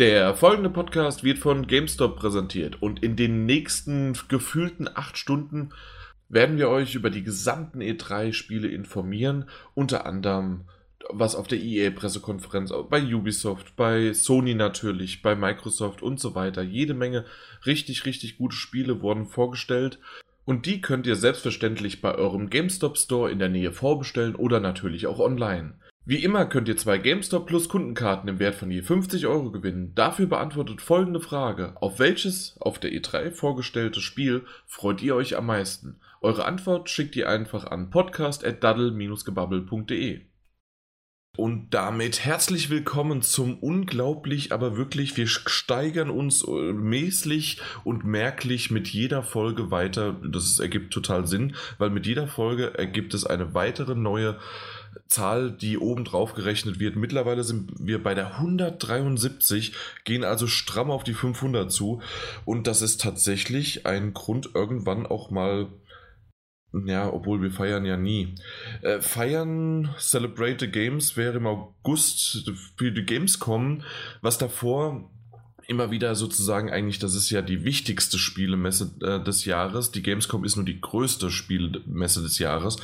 Der folgende Podcast wird von GameStop präsentiert und in den nächsten gefühlten acht Stunden werden wir euch über die gesamten E3-Spiele informieren, unter anderem was auf der EA-Pressekonferenz, bei Ubisoft, bei Sony natürlich, bei Microsoft und so weiter. Jede Menge richtig, richtig gute Spiele wurden vorgestellt. Und die könnt ihr selbstverständlich bei eurem GameStop Store in der Nähe vorbestellen oder natürlich auch online. Wie immer könnt ihr zwei GameStop Plus Kundenkarten im Wert von je 50 Euro gewinnen. Dafür beantwortet folgende Frage. Auf welches auf der E3 vorgestellte Spiel freut ihr euch am meisten? Eure Antwort schickt ihr einfach an podcast.daddle-gebabbel.de. Und damit herzlich willkommen zum unglaublich, aber wirklich, wir steigern uns äh, mäßig und merklich mit jeder Folge weiter. Das ergibt total Sinn, weil mit jeder Folge ergibt es eine weitere neue Zahl, die oben drauf gerechnet wird. Mittlerweile sind wir bei der 173, gehen also stramm auf die 500 zu. Und das ist tatsächlich ein Grund, irgendwann auch mal ja, obwohl wir feiern ja nie. Äh, feiern Celebrate the Games wäre im August für die Gamescom, was davor immer wieder sozusagen eigentlich, das ist ja die wichtigste Spielemesse äh, des Jahres. Die Gamescom ist nur die größte Spielemesse des Jahres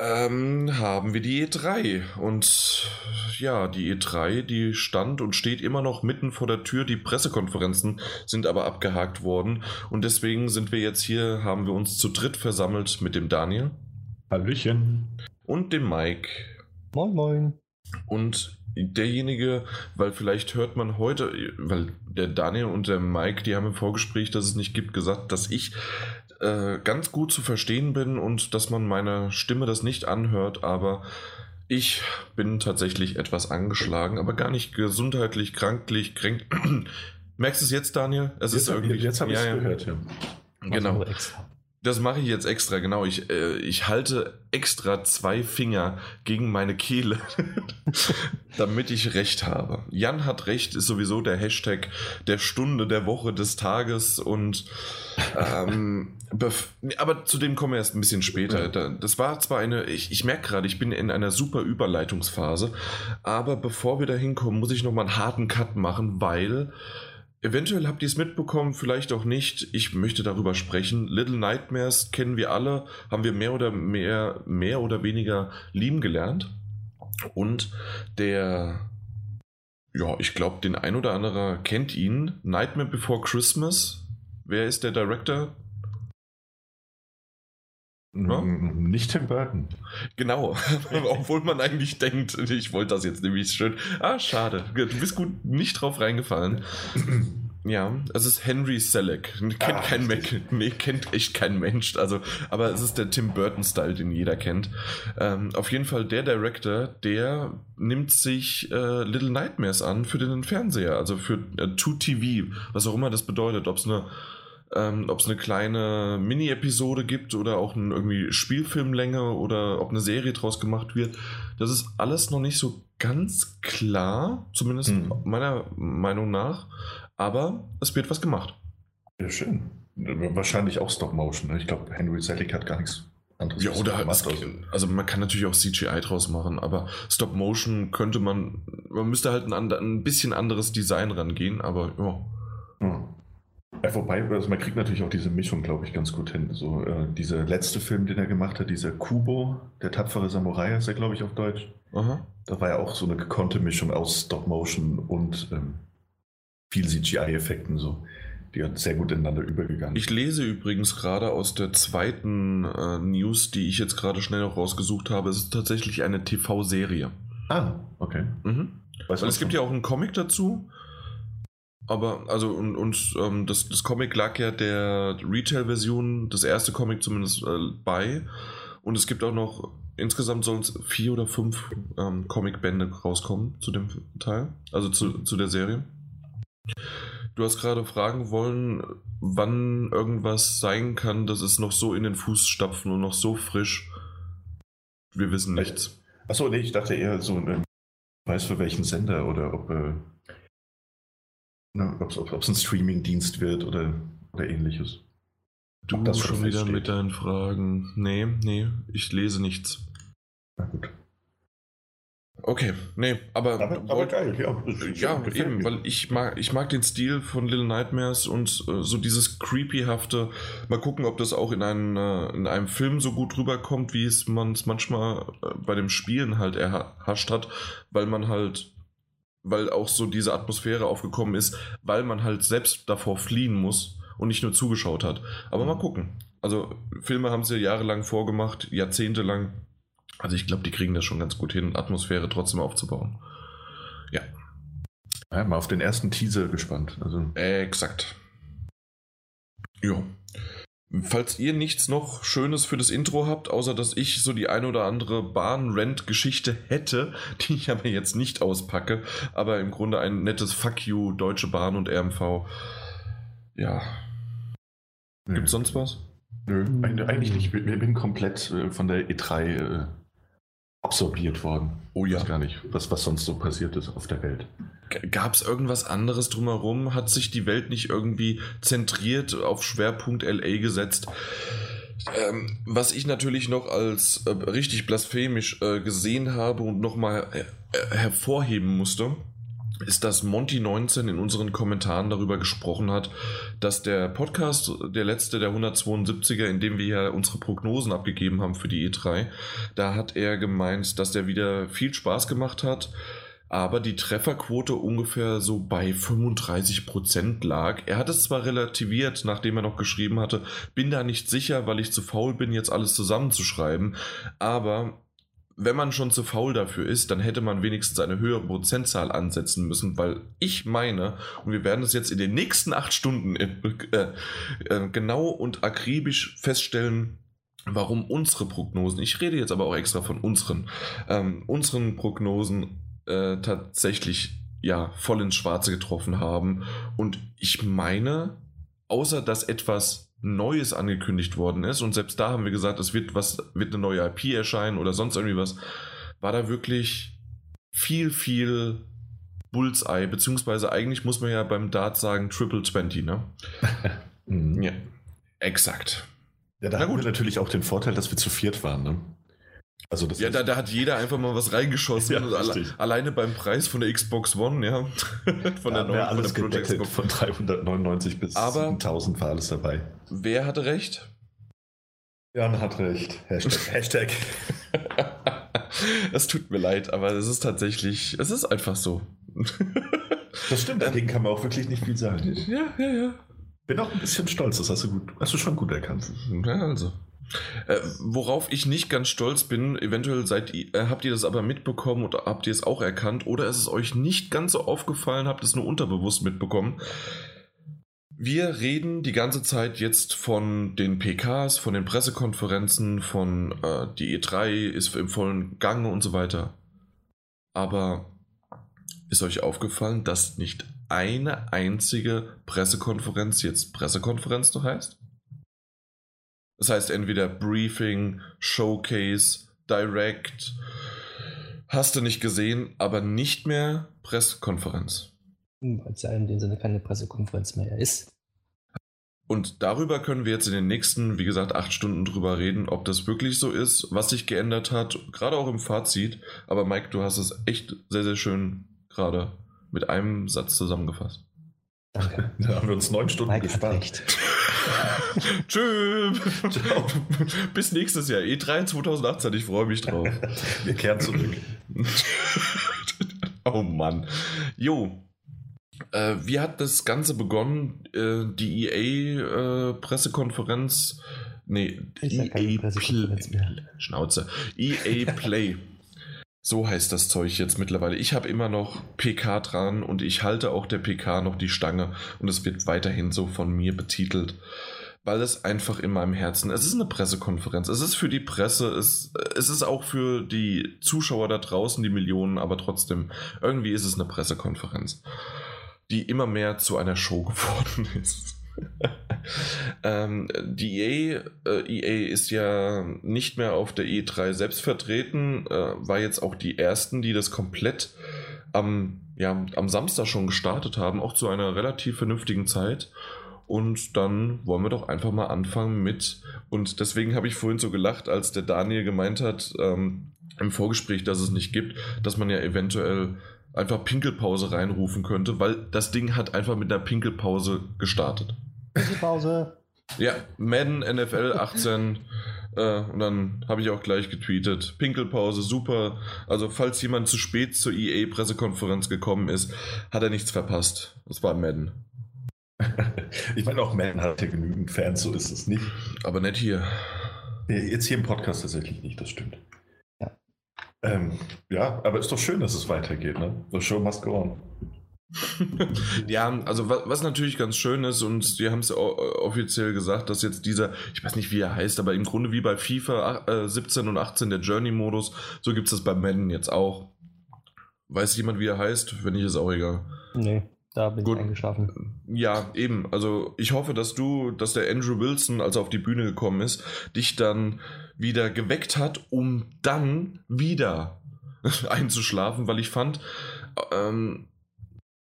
ähm, haben wir die E3. Und ja, die E3, die stand und steht immer noch mitten vor der Tür. Die Pressekonferenzen sind aber abgehakt worden. Und deswegen sind wir jetzt hier, haben wir uns zu dritt versammelt mit dem Daniel. Hallöchen. Und dem Mike. Moin, moin. Und derjenige, weil vielleicht hört man heute, weil der Daniel und der Mike, die haben im Vorgespräch, dass es nicht gibt, gesagt, dass ich äh, ganz gut zu verstehen bin und dass man meine Stimme das nicht anhört, aber ich bin tatsächlich etwas angeschlagen, aber gar nicht gesundheitlich, kranklich, kränk. Merkst du es jetzt, Daniel? Es jetzt ist irgendwie. Jetzt habe ich es ja, gehört, ja. Genau. Das mache ich jetzt extra, genau. Ich, äh, ich halte extra zwei Finger gegen meine Kehle, damit ich recht habe. Jan hat recht, ist sowieso der Hashtag der Stunde, der Woche, des Tages und ähm, aber zu dem kommen wir erst ein bisschen später. Das war zwar eine, ich, ich merke gerade, ich bin in einer super Überleitungsphase, aber bevor wir da hinkommen, muss ich nochmal einen harten Cut machen, weil Eventuell habt ihr es mitbekommen, vielleicht auch nicht. Ich möchte darüber sprechen. Little Nightmares kennen wir alle, haben wir mehr oder mehr, mehr oder weniger lieben gelernt. Und der, ja, ich glaube, den ein oder anderer kennt ihn. Nightmare Before Christmas. Wer ist der Director? No? Nicht Tim Burton. Genau, obwohl man eigentlich denkt, ich wollte das jetzt nämlich schön. Ah, schade. Du bist gut nicht drauf reingefallen. Ja, es ist Henry Selleck. Kennt ah, kein Mensch. Nee, kennt echt kein Mensch. Also, aber es ist der Tim Burton-Style, den jeder kennt. Ähm, auf jeden Fall der Director, der nimmt sich äh, Little Nightmares an für den Fernseher, also für äh, 2TV, was auch immer das bedeutet, ob es eine ähm, ob es eine kleine Mini-Episode gibt oder auch eine irgendwie Spielfilmlänge oder ob eine Serie draus gemacht wird. Das ist alles noch nicht so ganz klar, zumindest hm. meiner Meinung nach. Aber es wird was gemacht. Ja, schön. Wahrscheinlich auch Stop-Motion. Ne? Ich glaube, Henry Selick hat gar nichts anderes ja, oder gemacht. Es, also. also man kann natürlich auch CGI draus machen, aber Stop-Motion könnte man, man müsste halt ein, ein bisschen anderes Design rangehen, aber ja. Hm. Ja, wobei, also man kriegt natürlich auch diese Mischung, glaube ich, ganz gut hin. So, äh, dieser letzte Film, den er gemacht hat, dieser Kubo, der tapfere Samurai, ist er, glaube ich, auf Deutsch. Aha. Da war ja auch so eine gekonnte Mischung aus Stop-Motion und ähm, viel CGI-Effekten, so, die hat sehr gut ineinander übergegangen. Ich lese übrigens gerade aus der zweiten äh, News, die ich jetzt gerade schnell noch rausgesucht habe, es ist tatsächlich eine TV-Serie. Ah, okay. Mhm. Weil es gibt ja auch einen Comic dazu aber, also, und, und ähm, das, das Comic lag ja der Retail-Version, das erste Comic zumindest äh, bei. Und es gibt auch noch, insgesamt sollen es vier oder fünf ähm, Comic-Bände rauskommen zu dem Teil, also zu, zu der Serie. Du hast gerade fragen wollen, wann irgendwas sein kann, dass es noch so in den Fußstapfen und noch so frisch. Wir wissen nichts. Achso, nee, ich dachte eher so, äh, weiß für welchen Sender oder ob. Äh Ne, ob es ein Streaming-Dienst wird oder, oder ähnliches. Du das schon wieder mit deinen Fragen. Nee, nee, ich lese nichts. Na gut. Okay, nee, aber, aber, aber geil, ja. Ja, eben, mir. weil ich mag, ich mag den Stil von Little Nightmares und äh, so dieses creepyhafte. Mal gucken, ob das auch in, einen, äh, in einem Film so gut rüberkommt, wie es man es manchmal äh, bei dem Spielen halt erhascht hat, weil man halt, weil auch so diese Atmosphäre aufgekommen ist, weil man halt selbst davor fliehen muss und nicht nur zugeschaut hat. Aber mhm. mal gucken. Also Filme haben sie jahrelang vorgemacht, jahrzehntelang also ich glaube, die kriegen das schon ganz gut hin, Atmosphäre trotzdem aufzubauen. Ja. ja mal auf den ersten Teaser gespannt. Also. Exakt. Ja. Falls ihr nichts noch Schönes für das Intro habt, außer dass ich so die ein oder andere Bahn-Rent-Geschichte hätte, die ich aber jetzt nicht auspacke, aber im Grunde ein nettes Fuck you, Deutsche Bahn und RMV. Ja. Gibt's sonst was? Nö, eigentlich nicht. Ich bin komplett äh, von der E3 absorbiert worden. Oh ja. Ich weiß gar nicht, was, was sonst so passiert ist auf der Welt. Gab es irgendwas anderes drumherum? Hat sich die Welt nicht irgendwie zentriert auf Schwerpunkt LA gesetzt? Ähm, was ich natürlich noch als äh, richtig blasphemisch äh, gesehen habe und nochmal äh, hervorheben musste, ist, dass Monty19 in unseren Kommentaren darüber gesprochen hat, dass der Podcast, der letzte, der 172er, in dem wir ja unsere Prognosen abgegeben haben für die E3, da hat er gemeint, dass der wieder viel Spaß gemacht hat, aber die Trefferquote ungefähr so bei 35% lag. Er hat es zwar relativiert, nachdem er noch geschrieben hatte, bin da nicht sicher, weil ich zu faul bin, jetzt alles zusammenzuschreiben, aber wenn man schon zu faul dafür ist, dann hätte man wenigstens eine höhere Prozentzahl ansetzen müssen, weil ich meine, und wir werden es jetzt in den nächsten acht Stunden äh, äh, äh, genau und akribisch feststellen, warum unsere Prognosen, ich rede jetzt aber auch extra von unseren, ähm, unseren Prognosen äh, tatsächlich ja voll ins Schwarze getroffen haben. Und ich meine, außer dass etwas Neues angekündigt worden ist und selbst da haben wir gesagt, es wird was, wird eine neue IP erscheinen oder sonst irgendwie was, war da wirklich viel, viel Bullseye, beziehungsweise eigentlich muss man ja beim Dart sagen Triple 20, ne? mhm. Ja, exakt. Ja, da haben wir natürlich auch den Vorteil, dass wir zu viert waren, ne? Also ja, da, da, hat jeder einfach mal was reingeschossen. ja, alle, alleine beim Preis von der Xbox One, ja. von der neuen alles von der Xbox. Von 399 bis Aber 1000 war alles dabei. Wer hatte recht? Jan hat recht. Hashtag. Hashtag. es tut mir leid, aber es ist tatsächlich, es ist einfach so. das stimmt, dagegen kann man auch wirklich nicht viel sagen. Ja, ja, ja. Bin auch ein bisschen stolz, das hast du gut, hast du schon gut erkannt. Ja, also. Äh, worauf ich nicht ganz stolz bin, eventuell seid äh, habt ihr das aber mitbekommen oder habt ihr es auch erkannt oder ist es euch nicht ganz so aufgefallen, habt es nur unterbewusst mitbekommen. Wir reden die ganze Zeit jetzt von den PKs, von den Pressekonferenzen, von äh, die E3 ist im vollen Gange und so weiter. Aber ist euch aufgefallen, dass nicht eine einzige Pressekonferenz jetzt Pressekonferenz noch heißt? Das heißt entweder Briefing, Showcase, Direct, hast du nicht gesehen, aber nicht mehr Pressekonferenz. Weil es ja in dem Sinne keine Pressekonferenz mehr ist. Und darüber können wir jetzt in den nächsten, wie gesagt, acht Stunden drüber reden, ob das wirklich so ist, was sich geändert hat, gerade auch im Fazit. Aber Mike, du hast es echt sehr, sehr schön gerade mit einem Satz zusammengefasst. Danke. Da haben wir uns neun Stunden Mike gespart. Tschüss. Bis nächstes Jahr. E3 2018. Ich freue mich drauf. Wir kehren zurück. oh Mann. Jo. Äh, wie hat das Ganze begonnen? Äh, die EA-Pressekonferenz. Äh, nee, EA Play. Schnauze. EA Play. So heißt das Zeug jetzt mittlerweile. Ich habe immer noch PK dran und ich halte auch der PK noch die Stange und es wird weiterhin so von mir betitelt, weil es einfach in meinem Herzen, es ist eine Pressekonferenz, es ist für die Presse, es, es ist auch für die Zuschauer da draußen, die Millionen, aber trotzdem, irgendwie ist es eine Pressekonferenz, die immer mehr zu einer Show geworden ist. ähm, die EA, äh, EA ist ja nicht mehr auf der E3 selbst vertreten, äh, war jetzt auch die ersten, die das komplett am, ja, am Samstag schon gestartet haben, auch zu einer relativ vernünftigen Zeit. Und dann wollen wir doch einfach mal anfangen mit, und deswegen habe ich vorhin so gelacht, als der Daniel gemeint hat, ähm, im Vorgespräch, dass es nicht gibt, dass man ja eventuell einfach Pinkelpause reinrufen könnte, weil das Ding hat einfach mit einer Pinkelpause gestartet. Pinkelpause. Ja, Madden NFL 18 äh, und dann habe ich auch gleich getweetet. Pinkelpause, super. Also falls jemand zu spät zur EA-Pressekonferenz gekommen ist, hat er nichts verpasst. Das war Madden. ich meine, auch Madden hat ja genügend Fans, so ist es nicht. Aber nicht hier. Jetzt hier im Podcast tatsächlich nicht, das stimmt. Ja. Ähm, ja, aber ist doch schön, dass es weitergeht, ne? The show must go on. ja, also was, was, natürlich ganz schön ist, und sie haben es offiziell gesagt, dass jetzt dieser, ich weiß nicht, wie er heißt, aber im Grunde wie bei FIFA äh, 17 und 18 der Journey-Modus, so gibt es das bei Madden jetzt auch. Weiß jemand, wie er heißt? Wenn nicht, ist auch egal. Nee, da bin Gut. ich eingeschlafen. Ja, eben. Also ich hoffe, dass du, dass der Andrew Wilson, als er auf die Bühne gekommen ist, dich dann wieder geweckt hat, um dann wieder einzuschlafen, weil ich fand, ähm,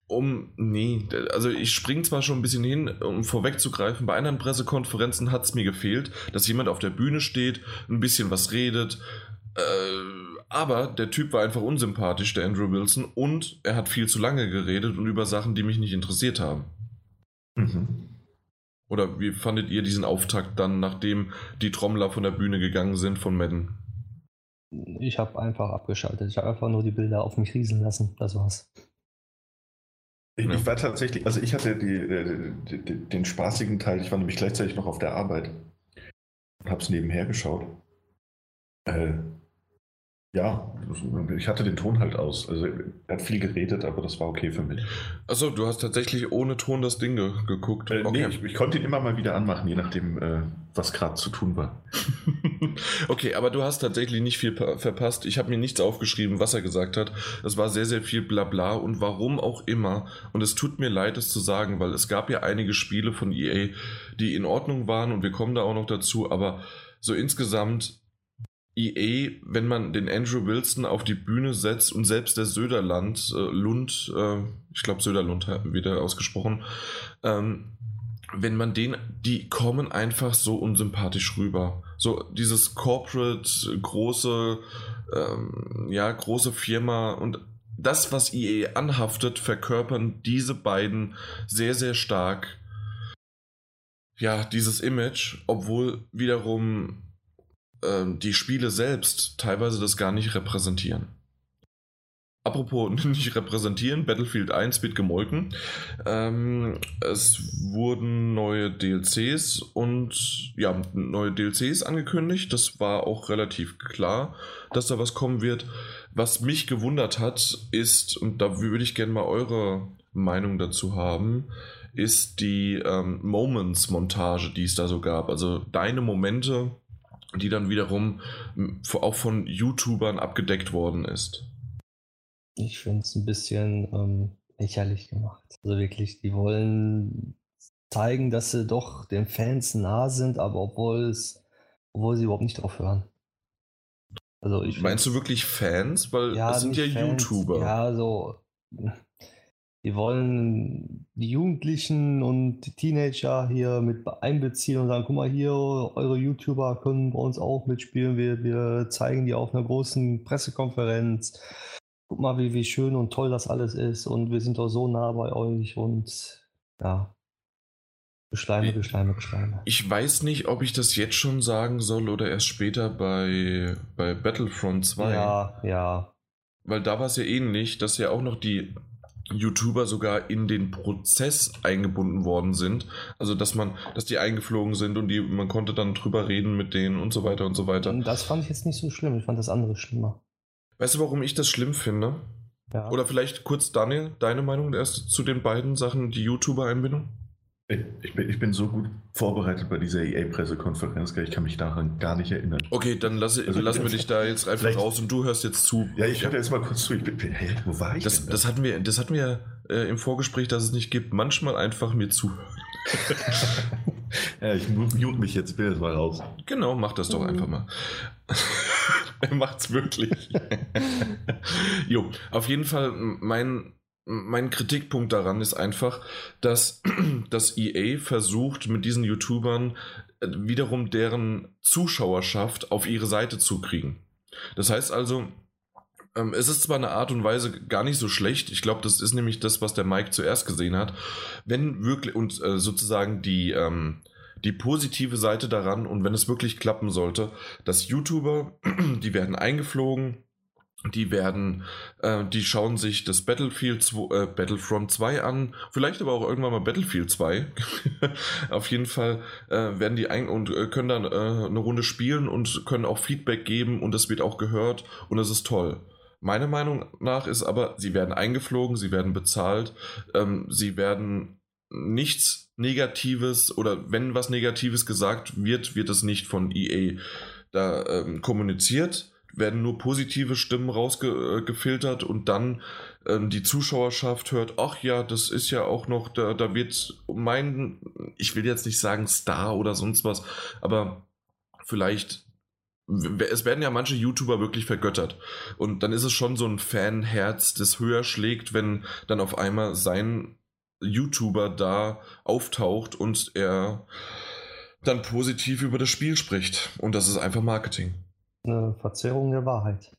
um, nee, also ich springe zwar schon ein bisschen hin, um vorwegzugreifen, bei anderen Pressekonferenzen hat es mir gefehlt, dass jemand auf der Bühne steht, ein bisschen was redet, äh, aber der Typ war einfach unsympathisch, der Andrew Wilson, und er hat viel zu lange geredet und über Sachen, die mich nicht interessiert haben. Mhm. Oder wie fandet ihr diesen Auftakt dann, nachdem die Trommler von der Bühne gegangen sind von Madden? Ich habe einfach abgeschaltet. Ich habe einfach nur die Bilder auf mich rieseln lassen. Das war's. Ich, ja. ich, war tatsächlich, also ich hatte die, die, die, den spaßigen Teil, ich war nämlich gleichzeitig noch auf der Arbeit und habe es nebenher geschaut. Äh, ja, ich hatte den Ton halt aus. Also er hat viel geredet, aber das war okay für mich. Achso, du hast tatsächlich ohne Ton das Ding ge geguckt. Äh, okay. Nee, ich, ich, konnte ihn immer mal wieder anmachen, je nachdem, äh, was gerade zu tun war. okay, aber du hast tatsächlich nicht viel verpasst. Ich habe mir nichts aufgeschrieben, was er gesagt hat. Es war sehr, sehr viel Blabla und warum auch immer. Und es tut mir leid, es zu sagen, weil es gab ja einige Spiele von EA, die in Ordnung waren und wir kommen da auch noch dazu, aber so insgesamt EA, wenn man den Andrew Wilson auf die Bühne setzt und selbst der Söderland, äh, Lund, äh, ich glaube Söderlund wieder ausgesprochen, ähm, wenn man den, die kommen einfach so unsympathisch rüber. So dieses Corporate, große, ähm, ja, große Firma und das, was EA anhaftet, verkörpern diese beiden sehr, sehr stark. Ja, dieses Image, obwohl wiederum die Spiele selbst teilweise das gar nicht repräsentieren. Apropos nicht repräsentieren, Battlefield 1 wird gemolken. Ähm, es wurden neue DLCs und ja, neue DLCs angekündigt. Das war auch relativ klar, dass da was kommen wird. Was mich gewundert hat, ist, und da würde ich gerne mal eure Meinung dazu haben, ist die ähm, Moments-Montage, die es da so gab. Also deine Momente, die dann wiederum auch von YouTubern abgedeckt worden ist. Ich finde es ein bisschen ähm, lächerlich gemacht. Also wirklich, die wollen zeigen, dass sie doch den Fans nah sind, aber obwohl es, obwohl sie überhaupt nicht drauf hören. Also ich Meinst du wirklich Fans? Weil ja, es sind ja Fans, YouTuber. Ja, so die wollen die Jugendlichen und die Teenager hier mit einbeziehen und sagen, guck mal hier, eure YouTuber können bei uns auch mitspielen. Wir, wir zeigen die auf einer großen Pressekonferenz. Guck mal, wie, wie schön und toll das alles ist und wir sind doch so nah bei euch und ja. Beschleime, beschleime, beschleime. Ich weiß nicht, ob ich das jetzt schon sagen soll oder erst später bei, bei Battlefront 2. Ja, ja. Weil da war es ja ähnlich, dass ja auch noch die YouTuber sogar in den Prozess eingebunden worden sind. Also dass man, dass die eingeflogen sind und die, man konnte dann drüber reden mit denen und so weiter und so weiter. Das fand ich jetzt nicht so schlimm. Ich fand das andere schlimmer. Weißt du, warum ich das schlimm finde? Ja. Oder vielleicht kurz, Daniel, deine Meinung erst zu den beiden Sachen, die YouTuber-Einbindung? Ich bin, ich bin so gut vorbereitet bei dieser EA-Pressekonferenz, ich kann mich daran gar nicht erinnern. Okay, dann lasse, also, lassen wir dich da jetzt einfach raus und du hörst jetzt zu. Ja, ich höre jetzt mal kurz zu. Ich bin, hey, wo war ich das, das hatten wir, das hatten wir äh, im Vorgespräch, dass es nicht gibt. Manchmal einfach mir zuhören. ja, ich mute mich jetzt, bin jetzt mal raus. Genau, mach das doch einfach mal. er macht's wirklich. jo, auf jeden Fall mein mein Kritikpunkt daran ist einfach, dass das EA versucht, mit diesen YouTubern äh, wiederum deren Zuschauerschaft auf ihre Seite zu kriegen. Das heißt also, ähm, es ist zwar eine Art und Weise gar nicht so schlecht. Ich glaube, das ist nämlich das, was der Mike zuerst gesehen hat. Wenn wirklich und äh, sozusagen die, ähm, die positive Seite daran und wenn es wirklich klappen sollte, dass YouTuber, die werden eingeflogen, die werden, äh, die schauen sich das Battlefield 2, äh, Battlefront 2 an, vielleicht aber auch irgendwann mal Battlefield 2. Auf jeden Fall äh, werden die ein und äh, können dann äh, eine Runde spielen und können auch Feedback geben und es wird auch gehört und es ist toll. Meiner Meinung nach ist aber, sie werden eingeflogen, sie werden bezahlt, ähm, sie werden nichts Negatives oder wenn was Negatives gesagt wird, wird es nicht von EA da ähm, kommuniziert, werden nur positive Stimmen rausgefiltert und dann ähm, die Zuschauerschaft hört, ach ja, das ist ja auch noch, da, da wird mein, ich will jetzt nicht sagen Star oder sonst was, aber vielleicht es werden ja manche YouTuber wirklich vergöttert. Und dann ist es schon so ein Fanherz, das höher schlägt, wenn dann auf einmal sein YouTuber da auftaucht und er dann positiv über das Spiel spricht. Und das ist einfach Marketing. Eine Verzerrung der Wahrheit.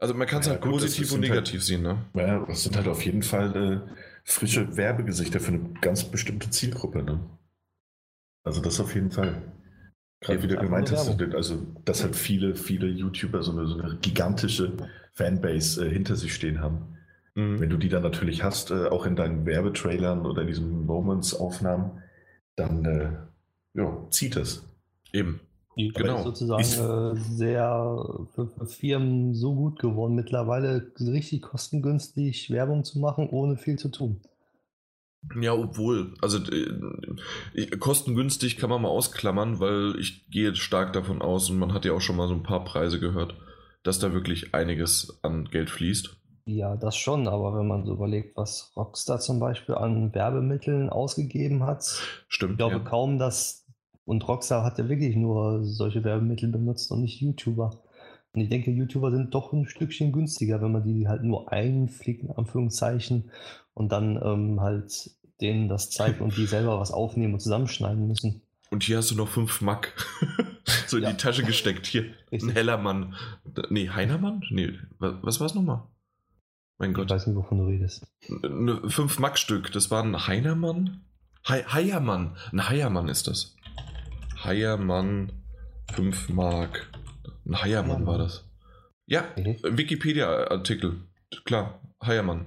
Also man kann es ja, halt gut, positiv und halt negativ halt, sehen, ne? Ja, das sind halt auf jeden Fall äh, frische Werbegesichter für eine ganz bestimmte Zielgruppe, ne? Also das auf jeden Fall. Gerade wie du gemeint hast, also dass halt viele, viele YouTuber so eine, so eine gigantische Fanbase äh, hinter sich stehen haben. Mhm. Wenn du die dann natürlich hast, äh, auch in deinen Werbetrailern oder in diesen Moments-Aufnahmen, dann äh, ja, zieht es. Eben. Die genau. ist sozusagen ist, äh, sehr für, für, Firmen so gut geworden, mittlerweile richtig kostengünstig Werbung zu machen, ohne viel zu tun. Ja, obwohl, also äh, kostengünstig kann man mal ausklammern, weil ich gehe stark davon aus und man hat ja auch schon mal so ein paar Preise gehört, dass da wirklich einiges an Geld fließt. Ja, das schon, aber wenn man so überlegt, was Rockstar zum Beispiel an Werbemitteln ausgegeben hat, Stimmt, ich glaube ja. kaum, dass, und Rockstar hat ja wirklich nur solche Werbemittel benutzt und nicht YouTuber. Und ich denke, YouTuber sind doch ein Stückchen günstiger, wenn man die halt nur einfliegt, in Anführungszeichen, und dann ähm, halt denen das zeigt und die selber was aufnehmen und zusammenschneiden müssen. Und hier hast du noch fünf Mack so in ja. die Tasche gesteckt. Hier, Richtig. ein Hellermann. Nee, Heinermann? Nee, was war es nochmal? Mein Gott. Ich weiß nicht, wovon du redest. Ein 5 Mack Stück, das war ein Heinermann? He Heiermann. Ein Heiermann ist das. Heiermann 5 Mark. Ein Heiermann war das. Ja, mhm. Wikipedia-Artikel. Klar, Heiermann.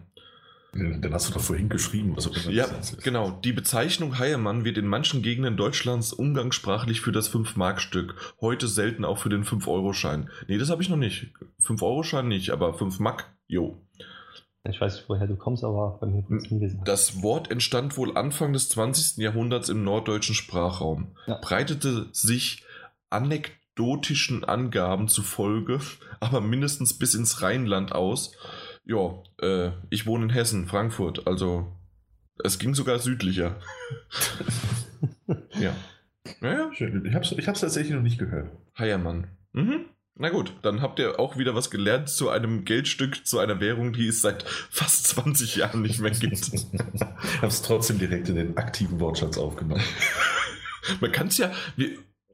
Dann hast du doch vorhin geschrieben, immer Ja, genau. Die Bezeichnung Heiermann wird in manchen Gegenden Deutschlands umgangssprachlich für das 5-Mark-Stück, heute selten auch für den 5-Euro-Schein. Nee, das habe ich noch nicht. 5-Euro-Schein nicht, aber 5 Mark, jo. Ich weiß nicht, woher du kommst, aber bei mir wird es Das Wort entstand wohl Anfang des 20. Jahrhunderts im norddeutschen Sprachraum, ja. breitete sich anekdotischen Angaben zufolge, aber mindestens bis ins Rheinland aus. Ja, äh, ich wohne in Hessen, Frankfurt, also es ging sogar südlicher. ja. Naja. Schön. Ich habe es ich tatsächlich noch nicht gehört. Heiermann. Mhm. Na gut, dann habt ihr auch wieder was gelernt zu einem Geldstück, zu einer Währung, die es seit fast 20 Jahren nicht mehr gibt. ich habe es trotzdem direkt in den aktiven Wortschatz aufgenommen. Man kann es ja,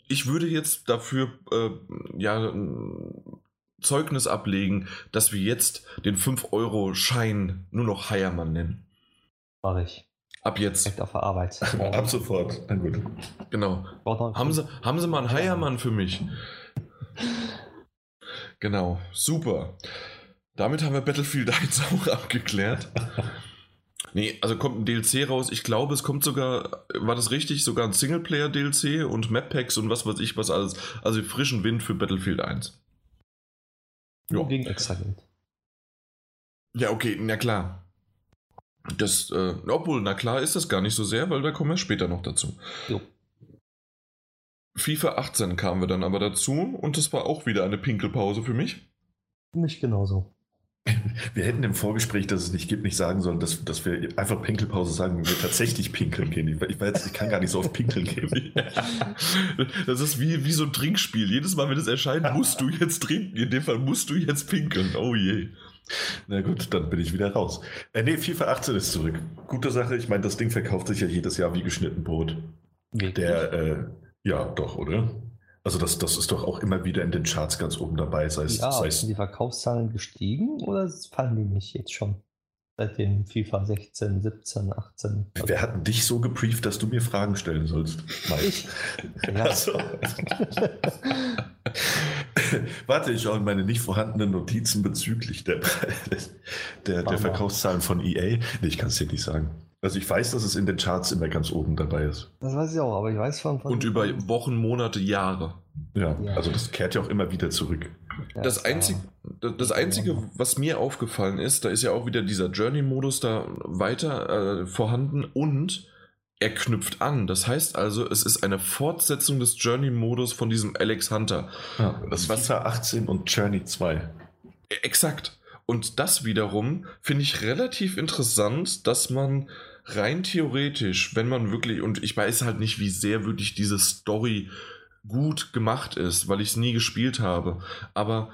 ich würde jetzt dafür äh, ja Zeugnis ablegen, dass wir jetzt den 5-Euro-Schein nur noch Heiermann nennen. Mach ich. Ab jetzt. Direkt auf der Arbeit. Ab sofort. Na gut. Genau. Haben Sie, haben Sie mal einen Heiermann für mich? Genau, super. Damit haben wir Battlefield 1 auch abgeklärt. Nee, also kommt ein DLC raus. Ich glaube, es kommt sogar, war das richtig, sogar ein Singleplayer-DLC und Map-Packs und was weiß ich was alles. Also frischen Wind für Battlefield 1. Ja. Gegen Geld. Ja, okay, na klar. Das, äh, obwohl, na klar ist das gar nicht so sehr, weil da kommen wir später noch dazu. Jo. FIFA 18 kamen wir dann aber dazu und das war auch wieder eine Pinkelpause für mich. Für mich genauso. Wir hätten im Vorgespräch, dass es nicht gibt, nicht sagen sollen, dass, dass wir einfach Pinkelpause sagen, wenn wir tatsächlich pinkeln gehen. Ich, ich, weiß, ich kann gar nicht so oft pinkeln gehen. Ja. Das ist wie, wie so ein Trinkspiel. Jedes Mal, wenn es erscheint, musst du jetzt trinken. In dem Fall musst du jetzt pinkeln. Oh je. Na gut, dann bin ich wieder raus. Äh, nee, FIFA 18 ist zurück. Gute Sache. Ich meine, das Ding verkauft sich ja jedes Jahr wie geschnitten Brot. Wirklich? Der, äh, ja, doch, oder? Also das, das ist doch auch immer wieder in den Charts ganz oben dabei. Sei es, ja, sei sind die Verkaufszahlen gestiegen oder fallen die nicht jetzt schon? Seit dem FIFA 16, 17, 18. Wer hat dich so gebrieft, dass du mir Fragen stellen sollst? Ich. Ja. Also. Warte, ich schaue in meine nicht vorhandenen Notizen bezüglich der, der, der Verkaufszahlen von EA. Nee, ich kann es dir nicht sagen. Also ich weiß, dass es in den Charts immer ganz oben dabei ist. Das weiß ich auch, aber ich weiß von... von Und über Wochen, Monate, Jahre. Ja, ja, also das kehrt ja auch immer wieder zurück. Ja, das, Einzige, das Einzige, was mir aufgefallen ist, da ist ja auch wieder dieser Journey-Modus da weiter äh, vorhanden und er knüpft an. Das heißt also, es ist eine Fortsetzung des Journey-Modus von diesem Alex Hunter. Ja, das was FIFA 18 und Journey 2. Exakt. Und das wiederum finde ich relativ interessant, dass man rein theoretisch, wenn man wirklich, und ich weiß halt nicht, wie sehr wirklich diese Story gut gemacht ist, weil ich es nie gespielt habe, aber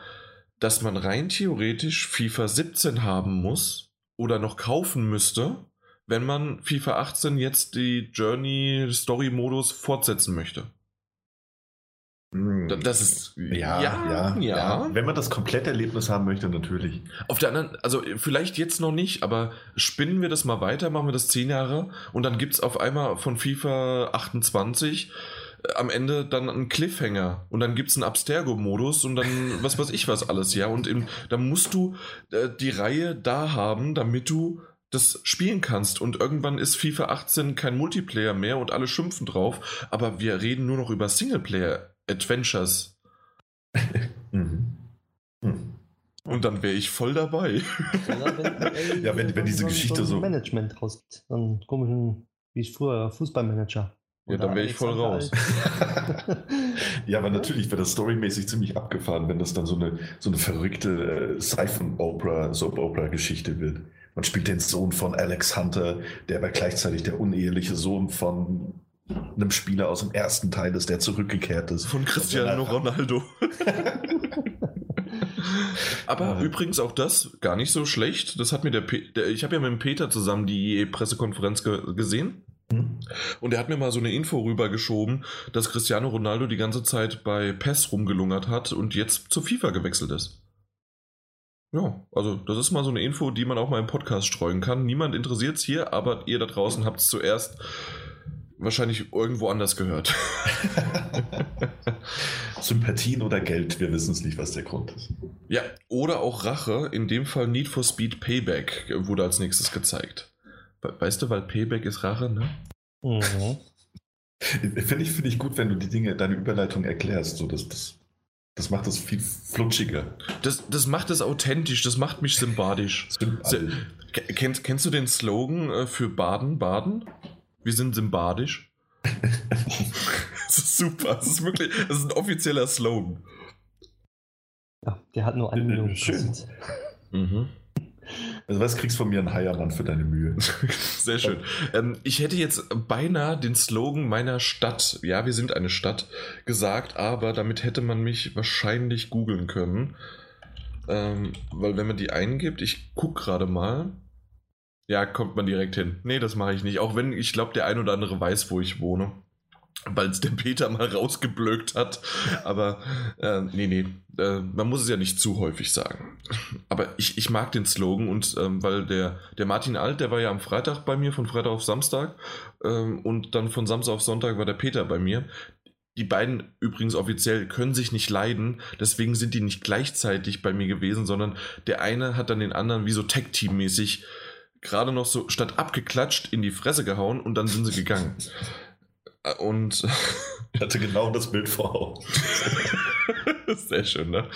dass man rein theoretisch FIFA 17 haben muss oder noch kaufen müsste, wenn man FIFA 18 jetzt die Journey Story Modus fortsetzen möchte. Hm. Das ist ja, ja, ja, ja, Wenn man das komplette Erlebnis haben möchte, natürlich. Auf der anderen, also vielleicht jetzt noch nicht, aber spinnen wir das mal weiter, machen wir das zehn Jahre und dann gibt es auf einmal von FIFA 28 äh, am Ende dann einen Cliffhanger und dann gibt es einen Abstergo-Modus und dann was weiß ich was alles, ja. Und im, dann musst du äh, die Reihe da haben, damit du das spielen kannst. Und irgendwann ist FIFA 18 kein Multiplayer mehr und alle schimpfen drauf, aber wir reden nur noch über Singleplayer Adventures. mhm. Mhm. Und dann wäre ich voll dabei. Ja, wenn, ja, wenn, wenn diese Geschichte so. Management rausgibt, so einen komischen, wie früher, Fußballmanager. Ja, dann wäre ich voll raus. ja, aber natürlich wäre das storymäßig ziemlich abgefahren, wenn das dann so eine, so eine verrückte äh, Siphon-Opera, Soap-Opera-Geschichte wird. Man spielt den Sohn von Alex Hunter, der aber gleichzeitig der uneheliche Sohn von einem Spieler aus dem ersten Teil ist, der zurückgekehrt ist. Von Cristiano Ronaldo. Aber ja. übrigens auch das gar nicht so schlecht. Das hat mir der, Pe der ich habe ja mit dem Peter zusammen die Pressekonferenz ge gesehen. Mhm. Und er hat mir mal so eine Info rübergeschoben, dass Cristiano Ronaldo die ganze Zeit bei PES rumgelungert hat und jetzt zu FIFA gewechselt ist. Ja, also das ist mal so eine Info, die man auch mal im Podcast streuen kann. Niemand interessiert es hier, aber ihr da draußen habt es zuerst wahrscheinlich irgendwo anders gehört. Sympathien oder Geld, wir wissen es nicht, was der Grund ist. Ja, oder auch Rache, in dem Fall Need for Speed Payback wurde als nächstes gezeigt. Weißt du, weil Payback ist Rache, ne? Mhm. Finde ich, find ich gut, wenn du die Dinge, deine Überleitung erklärst. So, dass das, das macht das viel flutschiger. Das, das macht es authentisch, das macht mich sympathisch. sympathisch. Kennst, kennst du den Slogan äh, für Baden, Baden? Wir sind sympathisch. das ist super. Das ist wirklich, das ist ein offizieller Slogan. Ja, der hat nur eine Million Schön. Mhm. Also was kriegst du von mir ein Heiermann für deine Mühe? Sehr schön. Ähm, ich hätte jetzt beinahe den Slogan meiner Stadt, ja, wir sind eine Stadt, gesagt, aber damit hätte man mich wahrscheinlich googeln können. Ähm, weil wenn man die eingibt, ich gucke gerade mal, ja, kommt man direkt hin. Nee, das mache ich nicht. Auch wenn ich glaube, der ein oder andere weiß, wo ich wohne. Weil es der Peter mal rausgeblökt hat. Aber äh, nee, nee. Äh, man muss es ja nicht zu häufig sagen. Aber ich, ich mag den Slogan und ähm, weil der, der Martin Alt, der war ja am Freitag bei mir, von Freitag auf Samstag. Ähm, und dann von Samstag auf Sonntag war der Peter bei mir. Die beiden übrigens offiziell können sich nicht leiden, deswegen sind die nicht gleichzeitig bei mir gewesen, sondern der eine hat dann den anderen wie so Tag-Team-mäßig gerade noch so statt abgeklatscht in die Fresse gehauen und dann sind sie gegangen. Und ich hatte genau das Bild vor Augen. Sehr schön, ne?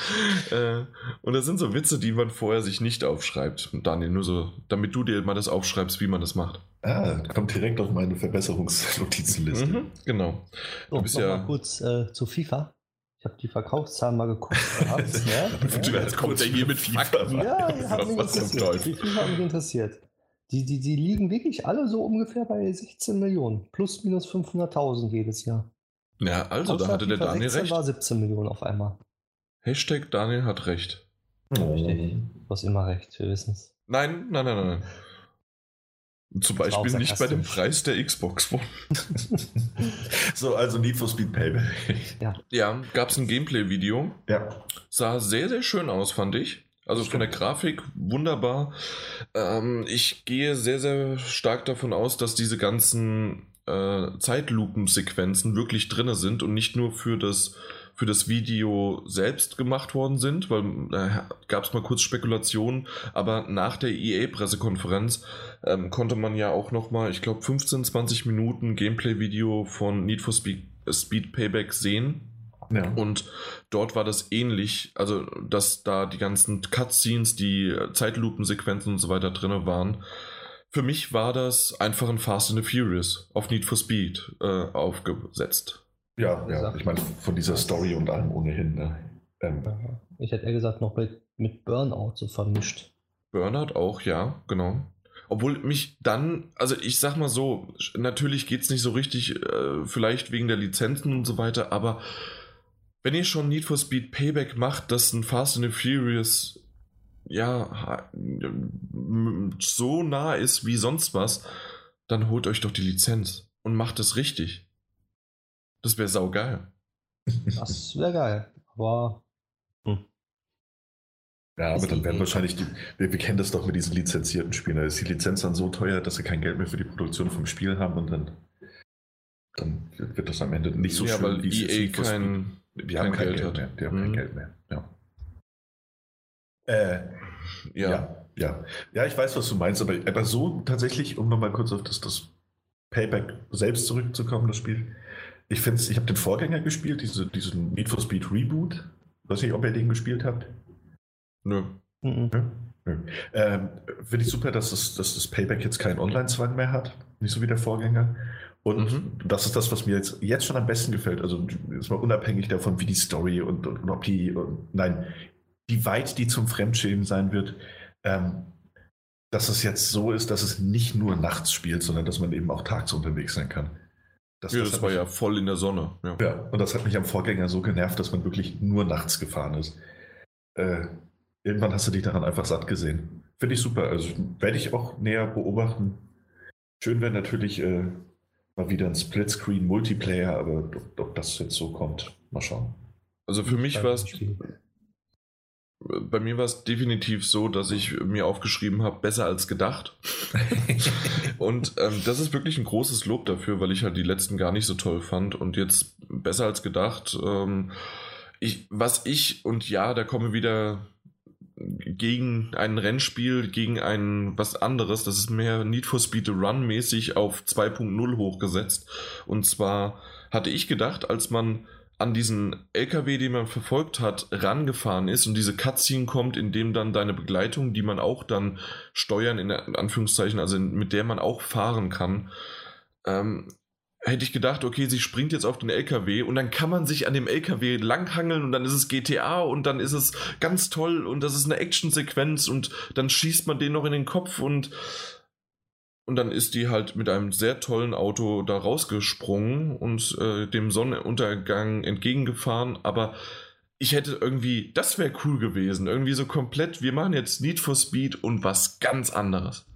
Äh, und das sind so Witze, die man vorher sich nicht aufschreibt. Daniel, nur so, damit du dir mal das aufschreibst, wie man das macht. Ah, kommt direkt auf meine Verbesserungsnotizenliste. Mhm, genau. Du so, bist ja. Mal kurz äh, zu FIFA. Ich habe die Verkaufszahlen mal geguckt. Ja? ja. Jetzt kommt der hier mit FIFA. Ja, hat mich interessiert. Die FIFA hat mich interessiert. Die, die, die liegen wirklich alle so ungefähr bei 16 Millionen. Plus minus 500.000 jedes Jahr. Ja, also Hauptsache da hatte der Daniel recht. war 17 Millionen auf einmal. Hashtag Daniel hat recht. Oh. Richtig. Du hast immer recht, wir wissen es. Nein, nein, nein, nein. Zum Beispiel nicht bei dem Preis der Xbox One. so, also Need for Speed Payback. Ja, ja gab es ein Gameplay-Video. Ja. Sah sehr, sehr schön aus, fand ich. Also von der Grafik wunderbar. Ähm, ich gehe sehr, sehr stark davon aus, dass diese ganzen äh, Zeitlupensequenzen wirklich drin sind und nicht nur für das für das Video selbst gemacht worden sind, weil äh, gab es mal kurz Spekulationen, aber nach der EA-Pressekonferenz ähm, konnte man ja auch nochmal, ich glaube, 15, 20 Minuten Gameplay-Video von Need for Speed, Speed Payback sehen. Ja. Und dort war das ähnlich, also dass da die ganzen Cutscenes, die Zeitlupensequenzen und so weiter drin waren. Für mich war das einfach ein Fast and the Furious auf Need for Speed äh, aufgesetzt. Ja, ja. ich meine, von dieser Story und allem ohnehin. Ne? Ähm, ich hätte eher gesagt, noch mit, mit Burnout so vermischt. Burnout auch, ja, genau. Obwohl mich dann, also ich sag mal so, natürlich geht es nicht so richtig, äh, vielleicht wegen der Lizenzen und so weiter, aber wenn ihr schon Need for Speed Payback macht, das ein Fast and the Furious ja so nah ist wie sonst was, dann holt euch doch die Lizenz und macht es richtig. Das wäre saugeil. Das wäre geil. Aber. Hm. Ja, aber dann werden wahrscheinlich die. Wir, wir, kennen das doch mit diesen lizenzierten Spielen. Da ist die Lizenz dann so teuer, dass sie kein Geld mehr für die Produktion vom Spiel haben und dann. Dann wird das am Ende nicht so ja, schön, weil wie EA kein, die haben kein Geld, Geld mehr. Die haben mhm. kein Geld mehr. Ja. Äh, ja. ja. Ja, ja. ich weiß, was du meinst, aber, aber so tatsächlich, um nochmal kurz auf das, das Payback selbst zurückzukommen, das Spiel. Ich finde ich habe den Vorgänger gespielt, diese, diesen Need for Speed Reboot. Weiß nicht, ob ihr den gespielt habt. Nö. Mhm. Nö. Ähm, finde ich super, dass das, dass das Payback jetzt keinen Online-Zwang mehr hat. Nicht so wie der Vorgänger. Und mhm. das ist das, was mir jetzt, jetzt schon am besten gefällt. Also jetzt mal unabhängig davon, wie die Story und, und, und ob die, und, nein, wie weit die zum Fremdschämen sein wird. Ähm, dass es jetzt so ist, dass es nicht nur nachts spielt, sondern dass man eben auch tags unterwegs sein kann. Das, ja, das, das war mich, ja voll in der Sonne. Ja. ja. und das hat mich am Vorgänger so genervt, dass man wirklich nur nachts gefahren ist. Äh, irgendwann hast du dich daran einfach satt gesehen. Finde ich super. Also werde ich auch näher beobachten. Schön wäre natürlich äh, mal wieder ein Splitscreen-Multiplayer, aber ob, ob, das jetzt so kommt, mal schauen. Also für mich war es bei mir war es definitiv so, dass ich mir aufgeschrieben habe, besser als gedacht. und ähm, das ist wirklich ein großes Lob dafür, weil ich halt die letzten gar nicht so toll fand und jetzt besser als gedacht. Ähm, ich, was ich, und ja, da komme wieder gegen ein Rennspiel, gegen ein was anderes, das ist mehr Need for Speed Run mäßig auf 2.0 hochgesetzt. Und zwar hatte ich gedacht, als man an diesen LKW, den man verfolgt hat, rangefahren ist und diese Cutscene kommt, in dem dann deine Begleitung, die man auch dann steuern, in Anführungszeichen, also mit der man auch fahren kann, ähm, hätte ich gedacht, okay, sie springt jetzt auf den LKW und dann kann man sich an dem LKW langhangeln und dann ist es GTA und dann ist es ganz toll und das ist eine Actionsequenz und dann schießt man den noch in den Kopf und und dann ist die halt mit einem sehr tollen Auto da rausgesprungen und äh, dem Sonnenuntergang entgegengefahren. Aber ich hätte irgendwie, das wäre cool gewesen. Irgendwie so komplett, wir machen jetzt Need for Speed und was ganz anderes.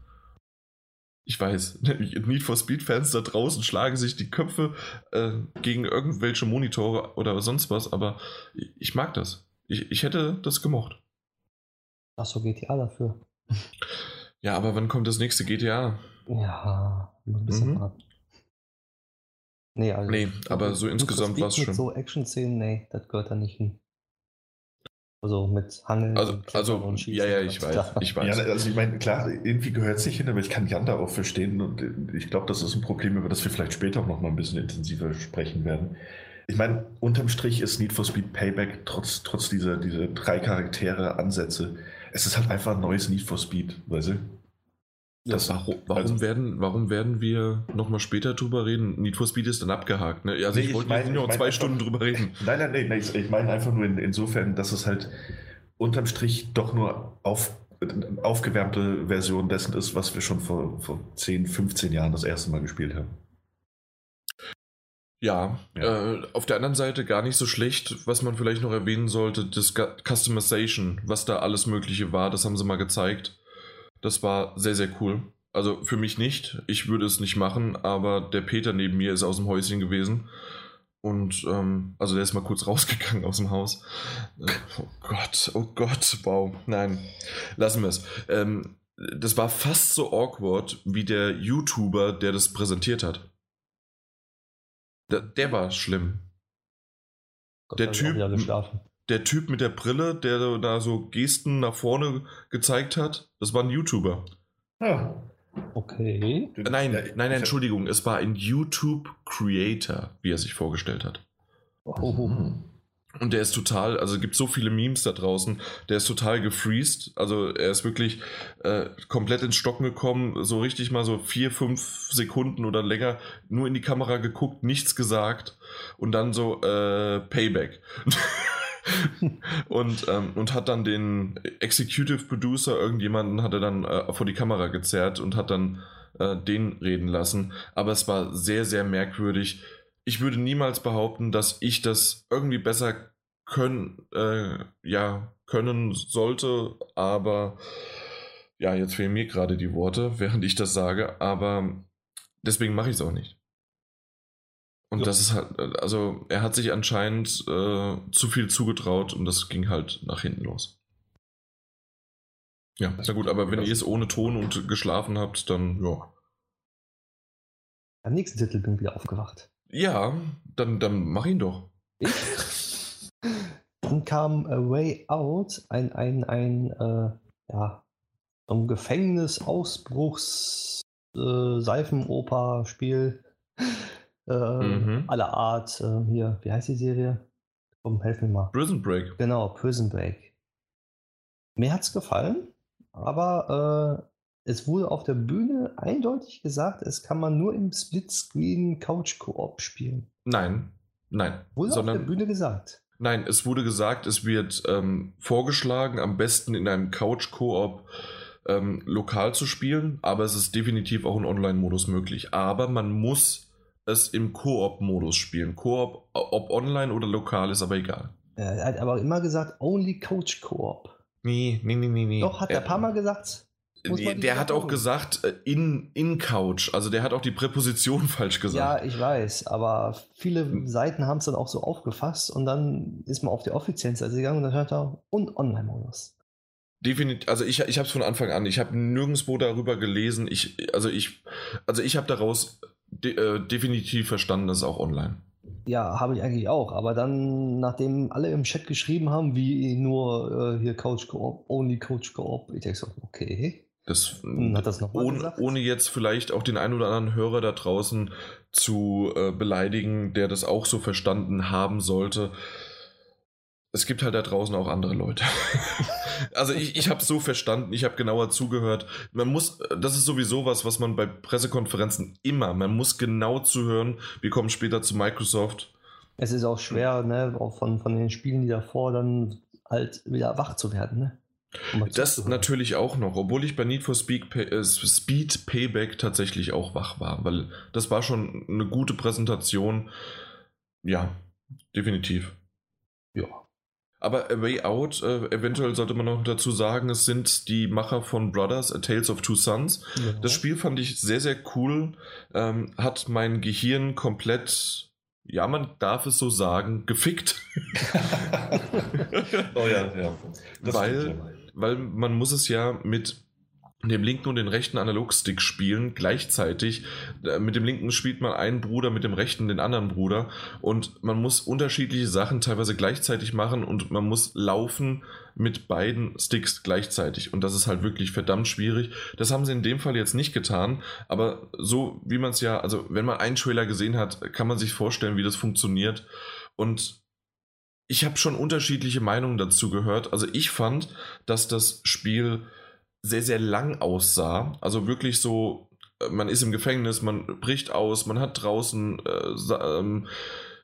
Ich weiß, Need for Speed-Fans da draußen schlagen sich die Köpfe äh, gegen irgendwelche Monitore oder sonst was, aber ich mag das. Ich, ich hätte das gemocht. Achso, GTA dafür. Ja, aber wann kommt das nächste GTA? Ja, ein bisschen mhm. Nee, also nee, aber so insgesamt war es schon. So Action-Szenen, nee, das gehört da nicht hin. Also mit Hangeln. Also, also und Schießen ja, ja, ich weiß, ich weiß. Ja, also ich meine, klar, irgendwie gehört es nicht hin, aber ich kann Jan da auch verstehen und ich glaube, das ist ein Problem, über das wir vielleicht später auch noch mal ein bisschen intensiver sprechen werden. Ich meine, unterm Strich ist Need for Speed Payback trotz, trotz dieser, dieser drei Charaktere, Ansätze, es ist halt einfach ein neues Need for Speed, weißt du? Das, warum, warum, also, werden, warum werden wir nochmal später drüber reden? Need for Speed ist dann abgehakt. Ne? Also nee, ich wollte ich mein, nur zwei einfach, Stunden drüber reden. Nein, nein, nein, nein ich, ich meine einfach nur in, insofern, dass es halt unterm Strich doch nur auf, aufgewärmte Version dessen ist, was wir schon vor, vor 10, 15 Jahren das erste Mal gespielt haben. Ja, ja. Äh, auf der anderen Seite gar nicht so schlecht, was man vielleicht noch erwähnen sollte, das Customization, was da alles Mögliche war, das haben sie mal gezeigt. Das war sehr, sehr cool. Also für mich nicht. Ich würde es nicht machen, aber der Peter neben mir ist aus dem Häuschen gewesen. Und ähm, also der ist mal kurz rausgegangen aus dem Haus. Oh Gott, oh Gott, wow. Nein, lassen wir es. Ähm, das war fast so awkward wie der YouTuber, der das präsentiert hat. Der, der war schlimm. Gott, der Typ, der Typ mit der Brille, der da so Gesten nach vorne gezeigt hat, das war ein YouTuber. Ja. Okay. Nein, nein, nein, Entschuldigung, es war ein YouTube-Creator, wie er sich vorgestellt hat. Oh. Und der ist total, also es gibt so viele Memes da draußen, der ist total gefreezed. Also er ist wirklich äh, komplett ins Stocken gekommen, so richtig mal so vier, fünf Sekunden oder länger nur in die Kamera geguckt, nichts gesagt und dann so äh, Payback. und, ähm, und hat dann den Executive Producer, irgendjemanden hat er dann äh, vor die Kamera gezerrt und hat dann äh, den reden lassen. Aber es war sehr, sehr merkwürdig. Ich würde niemals behaupten, dass ich das irgendwie besser können, äh, ja, können sollte, aber ja, jetzt fehlen mir gerade die Worte, während ich das sage, aber deswegen mache ich es auch nicht. Und ja. das ist halt, also er hat sich anscheinend äh, zu viel zugetraut und das ging halt nach hinten los. Ja, na gut, aber wenn ihr es ohne Ton und geschlafen habt, dann ja. Am nächsten Titel bin ich wieder aufgewacht. Ja, dann, dann mach ihn doch. Ich? Dann kam A Way Out, ein, ein, ein, äh, ja, ein Gefängnis-Ausbruchs- äh, Seifenoper-Spiel äh, mhm. aller Art. Äh, hier, wie heißt die Serie? Komm, helf mir mal. Prison Break. Genau, Prison Break. Mir hat es gefallen, aber äh, es wurde auf der Bühne eindeutig gesagt, es kann man nur im Splitscreen Couch Koop spielen. Nein, nein. Wurde sondern, auf der Bühne gesagt. Nein, es wurde gesagt, es wird ähm, vorgeschlagen, am besten in einem Couch Koop ähm, lokal zu spielen, aber es ist definitiv auch ein Online-Modus möglich. Aber man muss es im Koop-Modus spielen. Koop, ob online oder lokal, ist aber egal. Er hat aber immer gesagt, only Coach Koop. Nee, nee, nee, nee, nee. Doch, hat er ein paar Mal gesagt. Der, der hat auch gesagt, äh, in, in Couch. Also der hat auch die Präposition falsch gesagt. Ja, ich weiß, aber viele hm. Seiten haben es dann auch so aufgefasst und dann ist man auf die offizielle Seite gegangen und dann hört er und Online-Modus. Definitiv, also ich, ich habe es von Anfang an, ich habe nirgendwo darüber gelesen. Ich, also ich, also ich habe daraus de, äh, definitiv verstanden, dass es auch online. Ja, habe ich eigentlich auch. Aber dann, nachdem alle im Chat geschrieben haben, wie nur äh, hier Coach Coop, only Coach Coop, ich denke so, okay. Das, hat das noch ohne, ohne, jetzt vielleicht auch den einen oder anderen Hörer da draußen zu äh, beleidigen, der das auch so verstanden haben sollte es gibt halt da draußen auch andere Leute. also ich, ich habe so verstanden, ich habe genauer zugehört. Man muss, das ist sowieso was, was man bei Pressekonferenzen immer, man muss genau zuhören. Wir kommen später zu Microsoft. Es ist auch schwer, ne, auch von, von den Spielen, die davor dann halt wieder wach zu werden, ne? Um das natürlich auch noch, obwohl ich bei Need for Speed, äh, Speed Payback tatsächlich auch wach war, weil das war schon eine gute Präsentation. Ja, definitiv. Aber A Way Out, äh, eventuell sollte man noch dazu sagen, es sind die Macher von Brothers, A Tales of Two Sons. Ja. Das Spiel fand ich sehr, sehr cool. Ähm, hat mein Gehirn komplett, ja, man darf es so sagen, gefickt. oh ja, ja. Das weil, weil man muss es ja mit dem linken und den rechten Analogstick spielen gleichzeitig. Äh, mit dem linken spielt man einen Bruder, mit dem rechten den anderen Bruder und man muss unterschiedliche Sachen teilweise gleichzeitig machen und man muss laufen mit beiden Sticks gleichzeitig und das ist halt wirklich verdammt schwierig. Das haben sie in dem Fall jetzt nicht getan, aber so wie man es ja, also wenn man einen Trailer gesehen hat, kann man sich vorstellen, wie das funktioniert und ich habe schon unterschiedliche Meinungen dazu gehört. Also ich fand, dass das Spiel sehr, sehr lang aussah. Also wirklich so, äh, man ist im Gefängnis, man bricht aus, man hat draußen, äh, ähm,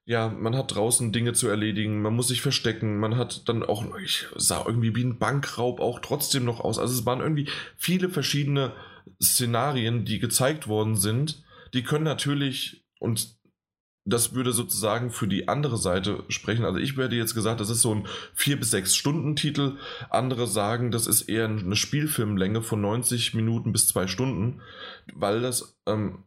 ja, man hat draußen Dinge zu erledigen, man muss sich verstecken, man hat dann auch, ich sah irgendwie wie ein Bankraub auch trotzdem noch aus. Also es waren irgendwie viele verschiedene Szenarien, die gezeigt worden sind. Die können natürlich und das würde sozusagen für die andere Seite sprechen. Also ich werde jetzt gesagt, das ist so ein 4 bis 6 Stunden Titel. Andere sagen, das ist eher eine Spielfilmlänge von 90 Minuten bis 2 Stunden, weil das, ähm,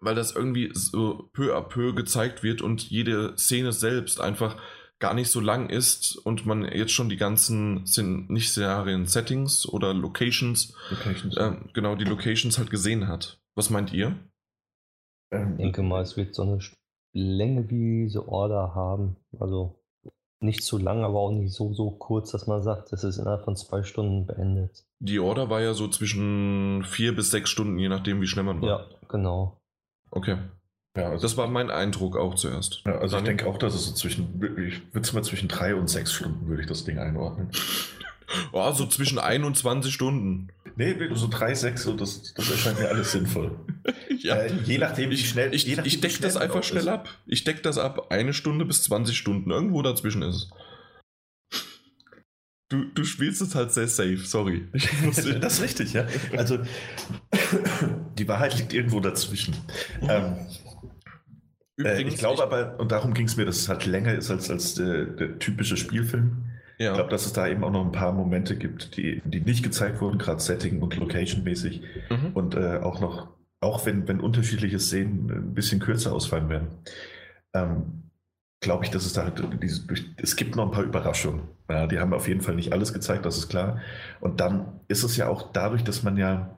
weil das irgendwie so peu à peu gezeigt wird und jede Szene selbst einfach gar nicht so lang ist und man jetzt schon die ganzen sind nicht Szenarien, Settings oder Locations, Locations. Äh, genau die Locations halt gesehen hat. Was meint ihr? Ich denke mal, es wird so eine Länge wie The Order haben. Also nicht zu lang, aber auch nicht so, so kurz, dass man sagt, es ist innerhalb von zwei Stunden beendet. Die Order war ja so zwischen vier bis sechs Stunden, je nachdem, wie schnell man war. Ja, genau. Okay. Ja, also das war mein Eindruck auch zuerst. Ja, also Dann ich denke auch, dass es so zwischen, ich würde es mal zwischen drei und sechs Stunden würde ich das Ding einordnen. oh, so zwischen 21 Stunden. Nee, so drei, sechs, so, das, das erscheint mir alles sinnvoll. ja. Äh, je nachdem, wie schnell. Ich, ich, ich decke das einfach schnell ist. ab. Ich decke das ab. Eine Stunde bis 20 Stunden. Irgendwo dazwischen ist es. Du, du spielst es halt sehr safe, sorry. das ist richtig, ja. Also, die Wahrheit liegt irgendwo dazwischen. Ähm, äh, ich glaube aber, und darum ging es mir, dass es halt länger ist als, als der, der typische Spielfilm. Ja. Ich glaube, dass es da eben auch noch ein paar Momente gibt, die, die nicht gezeigt wurden, gerade Setting und Location-mäßig. Mhm. Und äh, auch noch, auch wenn, wenn unterschiedliche Szenen ein bisschen kürzer ausfallen werden, ähm, glaube ich, dass es da halt diese, durch, es gibt noch ein paar Überraschungen. Ja, die haben auf jeden Fall nicht alles gezeigt, das ist klar. Und dann ist es ja auch dadurch, dass man ja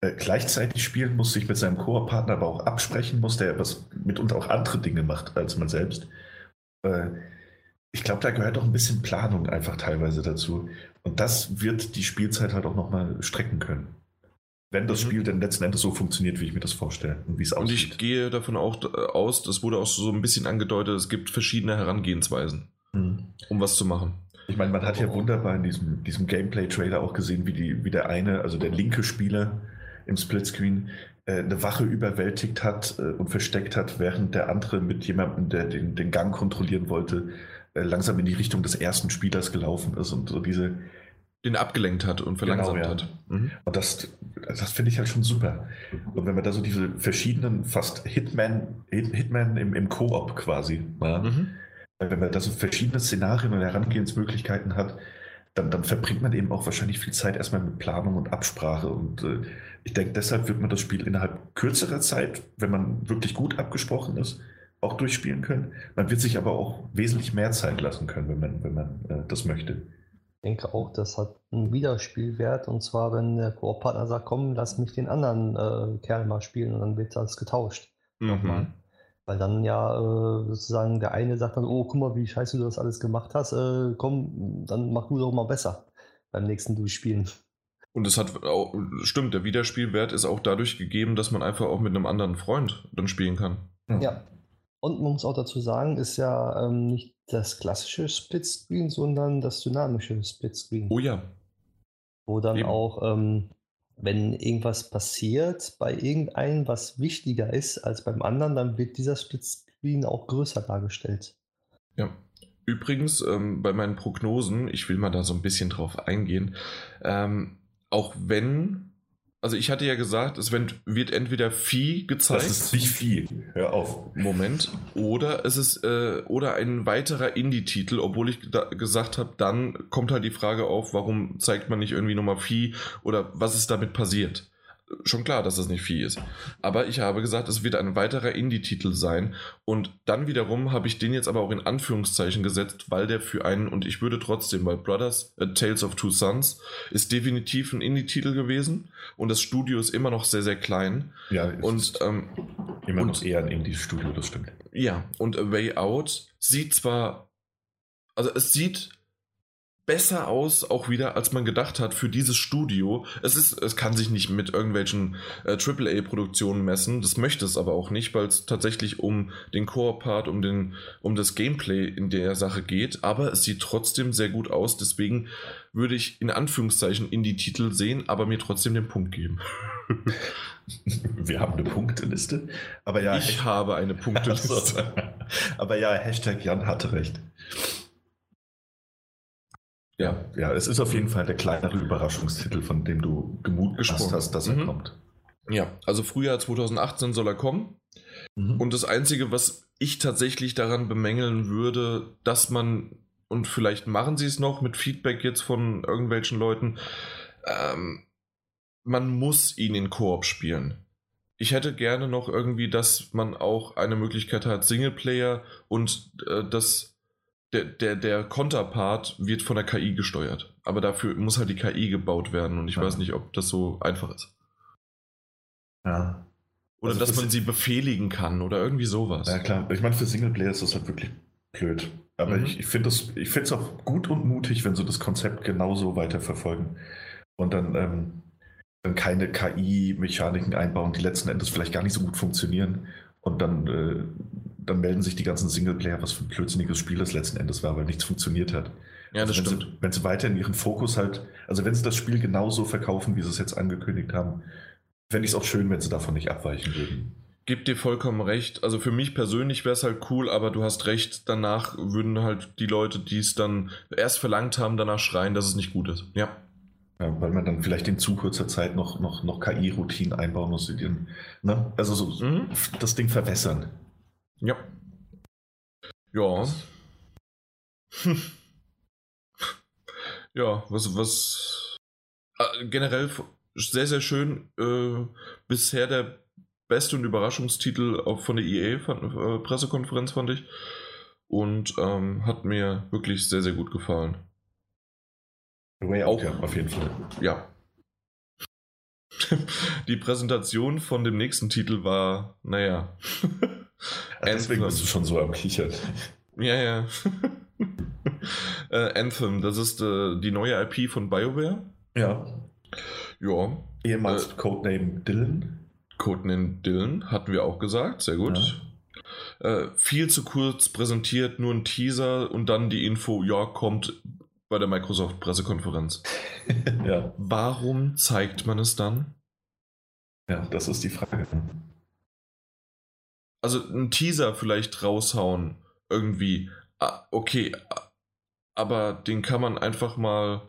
äh, gleichzeitig spielen muss, sich mit seinem Koop-Partner aber auch absprechen muss, der was mitunter auch andere Dinge macht als man selbst. Äh, ich glaube, da gehört auch ein bisschen Planung einfach teilweise dazu. Und das wird die Spielzeit halt auch nochmal strecken können. Wenn das mhm. Spiel denn letzten Endes so funktioniert, wie ich mir das vorstelle und wie es aussieht. Und ich gehe davon auch äh, aus, das wurde auch so ein bisschen angedeutet, es gibt verschiedene Herangehensweisen, mhm. um was zu machen. Ich meine, man hat ja wunderbar in diesem, diesem Gameplay-Trailer auch gesehen, wie, die, wie der eine, also der linke Spieler im Splitscreen, äh, eine Wache überwältigt hat äh, und versteckt hat, während der andere mit jemandem, der den, den Gang kontrollieren wollte, äh, langsam in die Richtung des ersten Spielers gelaufen ist und so diese. Den abgelenkt hat und verlangsamt genau, ja. hat. Mhm. Und das, das finde ich halt schon super. Und wenn man da so diese verschiedenen, fast Hitman, Hitman im, im Koop quasi, ja, mhm. wenn man da so verschiedene Szenarien und Herangehensmöglichkeiten hat, dann, dann verbringt man eben auch wahrscheinlich viel Zeit erstmal mit Planung und Absprache. Und äh, ich denke, deshalb wird man das Spiel innerhalb kürzerer Zeit, wenn man wirklich gut abgesprochen ist, auch durchspielen können. Man wird sich aber auch wesentlich mehr Zeit lassen können, wenn man, wenn man äh, das möchte. Ich denke auch, das hat einen Wiederspielwert und zwar, wenn der Koop-Partner sagt, komm, lass mich den anderen äh, Kerl mal spielen und dann wird das getauscht. Mhm. Weil dann ja äh, sozusagen der eine sagt dann, oh, guck mal, wie scheiße du das alles gemacht hast, äh, komm, dann mach du doch mal besser beim nächsten Durchspielen. Und es hat auch, stimmt, der Wiederspielwert ist auch dadurch gegeben, dass man einfach auch mit einem anderen Freund dann spielen kann. Ja. Und man muss auch dazu sagen, ist ja ähm, nicht das klassische Splitscreen, sondern das dynamische Splitscreen. Oh ja. Wo dann Eben. auch, ähm, wenn irgendwas passiert, bei irgendeinem, was wichtiger ist als beim anderen, dann wird dieser Splitscreen auch größer dargestellt. Ja. Übrigens, ähm, bei meinen Prognosen, ich will mal da so ein bisschen drauf eingehen, ähm, auch wenn also ich hatte ja gesagt, es wird entweder Vieh gezeigt. Das ist nicht Vieh. Hör auf. Moment. Oder es ist äh, oder ein weiterer Indie-Titel, obwohl ich gesagt habe, dann kommt halt die Frage auf, warum zeigt man nicht irgendwie nochmal Vieh oder was ist damit passiert? Schon klar, dass das nicht viel ist. Aber ich habe gesagt, es wird ein weiterer Indie-Titel sein. Und dann wiederum habe ich den jetzt aber auch in Anführungszeichen gesetzt, weil der für einen, und ich würde trotzdem, weil Brothers, A Tales of Two Sons ist definitiv ein Indie-Titel gewesen. Und das Studio ist immer noch sehr, sehr klein. Ja, und ähm, immer und, noch eher ein Indie-Studio, das stimmt. Ja, und A Way Out sieht zwar, also es sieht besser aus, auch wieder, als man gedacht hat für dieses Studio. Es ist, es kann sich nicht mit irgendwelchen äh, AAA-Produktionen messen. Das möchte es aber auch nicht, weil es tatsächlich um den Core-Part, um den, um das Gameplay in der Sache geht. Aber es sieht trotzdem sehr gut aus. Deswegen würde ich in Anführungszeichen in die Titel sehen, aber mir trotzdem den Punkt geben. Wir haben eine Punkteliste. Aber ja, ich habe eine Punkteliste. aber ja, Hashtag Jan hatte recht. Ja, ja, es ist auf jeden Fall der kleinere Überraschungstitel, von dem du gemutgesprochen hast, dass er mhm. kommt. Ja, also Frühjahr 2018 soll er kommen. Mhm. Und das Einzige, was ich tatsächlich daran bemängeln würde, dass man, und vielleicht machen sie es noch mit Feedback jetzt von irgendwelchen Leuten, ähm, man muss ihn in Koop spielen. Ich hätte gerne noch irgendwie, dass man auch eine Möglichkeit hat, Singleplayer und äh, das, der, der, der Konterpart wird von der KI gesteuert. Aber dafür muss halt die KI gebaut werden und ich ja. weiß nicht, ob das so einfach ist. Ja. Oder also dass man sie befehligen kann oder irgendwie sowas. Ja, klar. Ich meine, für Singleplayer ist das halt wirklich blöd. Aber mhm. ich, ich finde es auch gut und mutig, wenn sie das Konzept genauso weiterverfolgen. Und dann, ähm, dann keine KI-Mechaniken einbauen, die letzten Endes vielleicht gar nicht so gut funktionieren. Und dann, äh, dann melden sich die ganzen Singleplayer, was für ein blödsinniges Spiel das letzten Endes war, weil nichts funktioniert hat. Ja, das also wenn stimmt. Sie, wenn sie weiterhin ihren Fokus halt, also wenn sie das Spiel genauso verkaufen, wie sie es jetzt angekündigt haben, fände ich es auch schön, wenn sie davon nicht abweichen würden. Gib dir vollkommen recht. Also für mich persönlich wäre es halt cool, aber du hast recht, danach würden halt die Leute, die es dann erst verlangt haben, danach schreien, dass es nicht gut ist. Ja. ja weil man dann vielleicht in zu kurzer Zeit noch, noch, noch KI-Routinen einbauen muss. Den, ne? Also so mhm. das Ding verwässern. Ja. Ja. ja, was, was äh, generell sehr, sehr schön. Äh, bisher der beste und Überraschungstitel auch von der EA äh, Pressekonferenz fand ich. Und ähm, hat mir wirklich sehr, sehr gut gefallen. Way auch, ja, auf jeden Fall. Ja. Die Präsentation von dem nächsten Titel war, naja. Deswegen bist du schon so am Kichern. Ja, ja. äh, Anthem, das ist äh, die neue IP von BioWare. Ja. Ja. Ehemals äh, Codename Dylan. Codename Dylan, hatten wir auch gesagt, sehr gut. Ja. Äh, viel zu kurz präsentiert, nur ein Teaser und dann die Info, ja, kommt bei der Microsoft-Pressekonferenz. ja. Warum zeigt man es dann? Ja, das ist die Frage. Also ein Teaser vielleicht raushauen, irgendwie. Ah, okay, aber den kann man einfach mal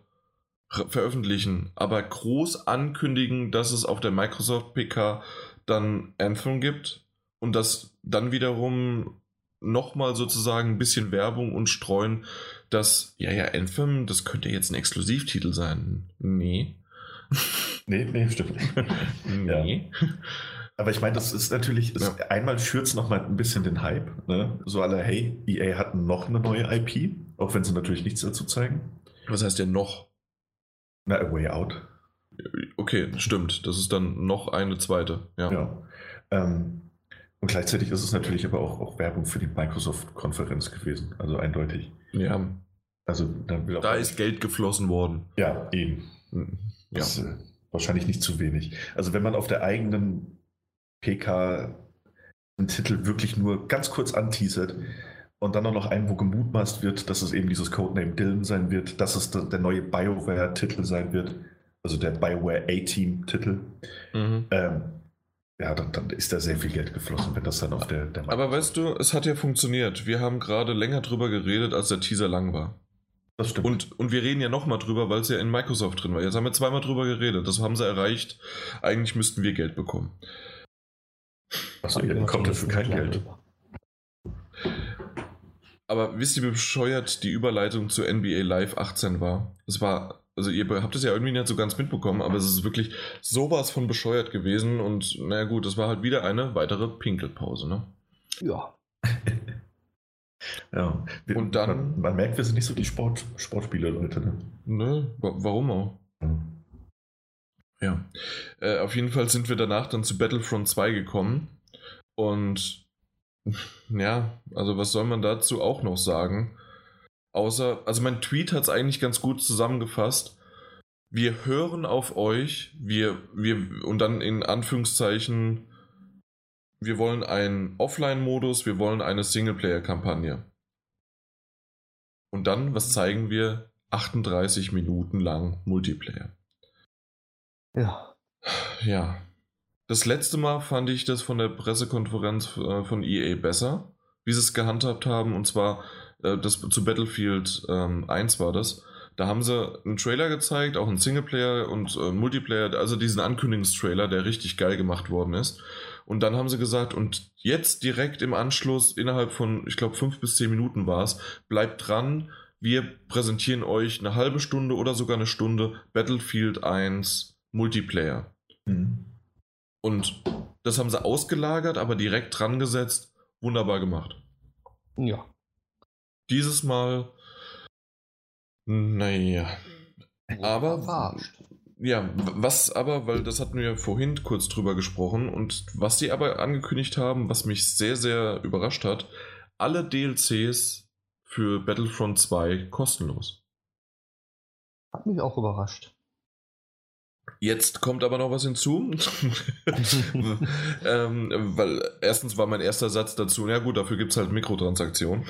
veröffentlichen, aber groß ankündigen, dass es auf der Microsoft PK dann Anthem gibt und das dann wiederum nochmal sozusagen ein bisschen Werbung und streuen, dass, ja, ja, Anthem, das könnte jetzt ein Exklusivtitel sein. Nee. Nee, nee, stimmt. nee. Ja. Aber ich meine, das ist natürlich, ist, ja. einmal schürt es nochmal ein bisschen den Hype. Ne? So alle, hey, EA hat noch eine neue IP, auch wenn sie natürlich nichts dazu zeigen. Was heißt denn noch? Na, A Way Out. Okay, stimmt. Das ist dann noch eine zweite. Ja. ja. Ähm, und gleichzeitig ist es natürlich aber auch, auch Werbung für die Microsoft-Konferenz gewesen. Also eindeutig. Ja. Also da, da ist Geld geflossen worden. Ja, eben. Hm, ja. Das, äh, wahrscheinlich nicht zu wenig. Also wenn man auf der eigenen PK einen Titel wirklich nur ganz kurz anteasert, und dann auch noch einen, wo gemutmaßt wird, dass es eben dieses Codename Dylan sein wird, dass es der neue BioWare-Titel sein wird, also der BioWare A-Team-Titel. Mhm. Ähm, ja, dann, dann, ist da sehr viel Geld geflossen, wenn das dann auf der, der Aber weißt du, es hat ja funktioniert. Wir haben gerade länger drüber geredet, als der Teaser lang war. Das stimmt. Und, und wir reden ja nochmal drüber, weil es ja in Microsoft drin war. Jetzt haben wir zweimal drüber geredet. Das haben sie erreicht. Eigentlich müssten wir Geld bekommen. Achso, ihr bekommt dafür kein Geld. Aber wisst ihr, wie bescheuert die Überleitung zu NBA Live 18 war? Es war, also ihr habt es ja irgendwie nicht so ganz mitbekommen, aber es ist wirklich sowas von bescheuert gewesen und naja gut, es war halt wieder eine weitere Pinkelpause, ne? Ja. ja. Wir, und dann. Man, man, merkt, wir sind nicht so die Sport, Sportspieler-Leute, ne? Ne, warum auch? Mhm. Ja. Äh, auf jeden Fall sind wir danach dann zu Battlefront 2 gekommen und ja, also was soll man dazu auch noch sagen? Außer, also mein Tweet hat es eigentlich ganz gut zusammengefasst. Wir hören auf euch, wir, wir, und dann in Anführungszeichen, wir wollen einen Offline-Modus, wir wollen eine Singleplayer-Kampagne. Und dann, was zeigen wir? 38 Minuten lang Multiplayer. Ja. Ja. Das letzte Mal fand ich das von der Pressekonferenz äh, von EA besser, wie sie es gehandhabt haben. Und zwar äh, das, zu Battlefield ähm, 1 war das. Da haben sie einen Trailer gezeigt, auch einen Singleplayer und äh, Multiplayer, also diesen Ankündigungstrailer, der richtig geil gemacht worden ist. Und dann haben sie gesagt, und jetzt direkt im Anschluss, innerhalb von, ich glaube, fünf bis zehn Minuten war es, bleibt dran, wir präsentieren euch eine halbe Stunde oder sogar eine Stunde Battlefield 1 Multiplayer. Mhm. Und das haben sie ausgelagert, aber direkt dran gesetzt. Wunderbar gemacht. Ja. Dieses Mal, naja. Aber verarscht. Ja, was aber, weil das hatten wir vorhin kurz drüber gesprochen und was sie aber angekündigt haben, was mich sehr, sehr überrascht hat, alle DLCs für Battlefront 2 kostenlos. Hat mich auch überrascht. Jetzt kommt aber noch was hinzu. ähm, weil erstens war mein erster Satz dazu, ja gut, dafür gibt es halt Mikrotransaktionen.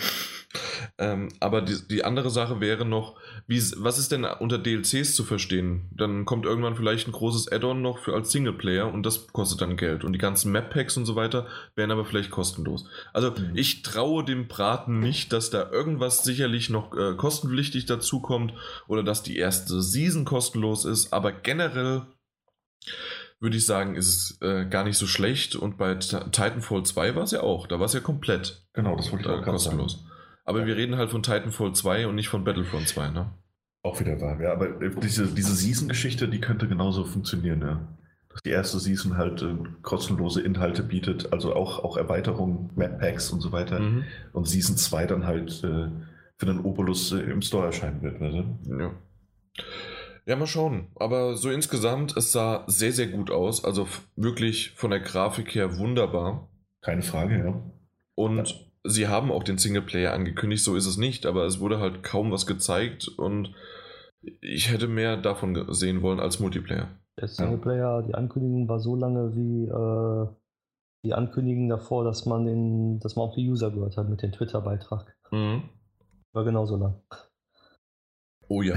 Ähm, aber die, die, andere Sache wäre noch, wie, was ist denn unter DLCs zu verstehen? Dann kommt irgendwann vielleicht ein großes Add-on noch für als Singleplayer und das kostet dann Geld. Und die ganzen Map-Packs und so weiter wären aber vielleicht kostenlos. Also mhm. ich traue dem Braten nicht, dass da irgendwas sicherlich noch äh, kostenpflichtig dazukommt oder dass die erste Season kostenlos ist, aber generell würde ich sagen, ist es äh, gar nicht so schlecht. Und bei Titanfall 2 war es ja auch. Da war es ja komplett genau, das wollte ich auch kostenlos. Sagen. Aber wir reden halt von Titanfall 2 und nicht von Battlefront 2, ne? Auch wieder wahr, ja. Aber äh, diese, diese Season-Geschichte, die könnte genauso funktionieren, ja. Dass die erste Season halt äh, kostenlose Inhalte bietet, also auch, auch Erweiterungen, Map-Packs und so weiter. Mhm. Und Season 2 dann halt äh, für den Obolus äh, im Store erscheinen wird, du? Ja. Ja, mal schauen. Aber so insgesamt, es sah sehr, sehr gut aus. Also wirklich von der Grafik her wunderbar. Keine Frage, ja. Und sie haben auch den Singleplayer angekündigt, so ist es nicht, aber es wurde halt kaum was gezeigt und ich hätte mehr davon sehen wollen als Multiplayer. Der Singleplayer, ja. die Ankündigung war so lange wie äh, die Ankündigung davor, dass man den, dass man auf die User gehört hat mit dem Twitter-Beitrag. Mhm. War genauso lang. Oh ja.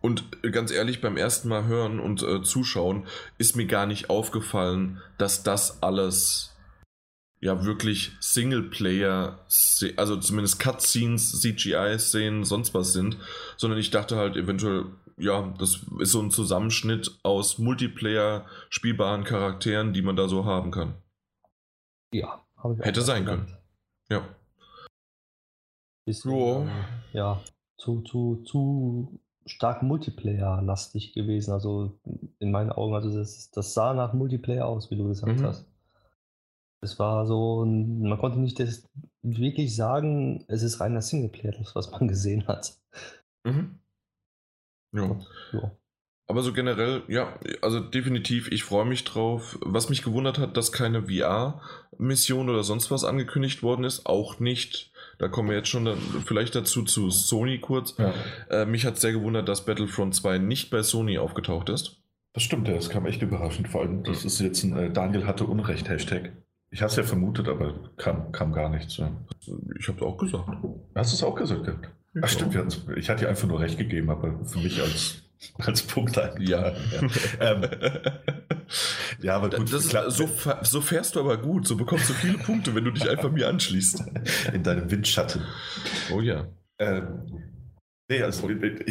Und ganz ehrlich, beim ersten Mal hören und äh, zuschauen ist mir gar nicht aufgefallen, dass das alles ja wirklich Singleplayer, also zumindest Cutscenes, CGI-Szenen, sonst was sind, sondern ich dachte halt eventuell, ja, das ist so ein Zusammenschnitt aus Multiplayer spielbaren Charakteren, die man da so haben kann. Ja, habe ich Hätte sein gedacht. können. Ja. Ist oh. ja zu, zu, zu stark Multiplayer-lastig gewesen. Also in meinen Augen, also das, das sah nach Multiplayer aus, wie du gesagt mhm. hast. Es war so, man konnte nicht das wirklich sagen, es ist reiner Singleplayer, das, was man gesehen hat. Mhm. Ja. ja. Aber so generell, ja, also definitiv, ich freue mich drauf. Was mich gewundert hat, dass keine VR-Mission oder sonst was angekündigt worden ist, auch nicht. Da kommen wir jetzt schon dann vielleicht dazu zu Sony kurz. Ja. Äh, mich hat sehr gewundert, dass Battlefront 2 nicht bei Sony aufgetaucht ist. Das stimmt, das kam echt überraschend. Vor allem, das ist jetzt ein äh, Daniel hatte Unrecht Hashtag. Ich habe es ja vermutet, aber kam, kam gar nichts. Ja. Ich habe es auch gesagt. Hast du es auch gesagt? Ja. Ach stimmt, ich hatte dir einfach nur recht gegeben, aber für mich als, als Punkt Ja. Ja. ähm, ja, aber gut. Ist, so, so, fährst du aber gut. So bekommst du viele Punkte, wenn du dich einfach mir anschließt. In deinem Windschatten. Oh ja. Ähm, Nee, also,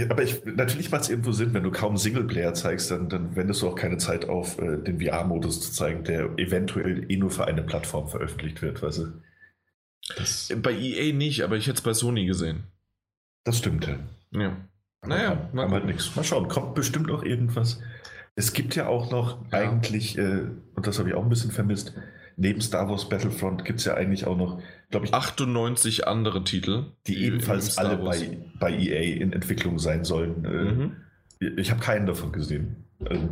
aber ich, natürlich macht es irgendwo Sinn, wenn du kaum Singleplayer zeigst, dann, dann wendest du auch keine Zeit auf, äh, den VR-Modus zu zeigen, der eventuell eh nur für eine Plattform veröffentlicht wird, weißt du? Das Bei EA nicht, aber ich hätte es bei Sony gesehen. Das stimmt, ja. Ja. Naja, kam halt nichts. Mal schauen, kommt bestimmt noch irgendwas. Es gibt ja auch noch ja. eigentlich, äh, und das habe ich auch ein bisschen vermisst, neben Star Wars Battlefront gibt es ja eigentlich auch noch, glaube ich, 98 andere Titel, die ebenfalls alle bei, bei EA in Entwicklung sein sollen. Äh, mhm. Ich habe keinen davon gesehen. Also,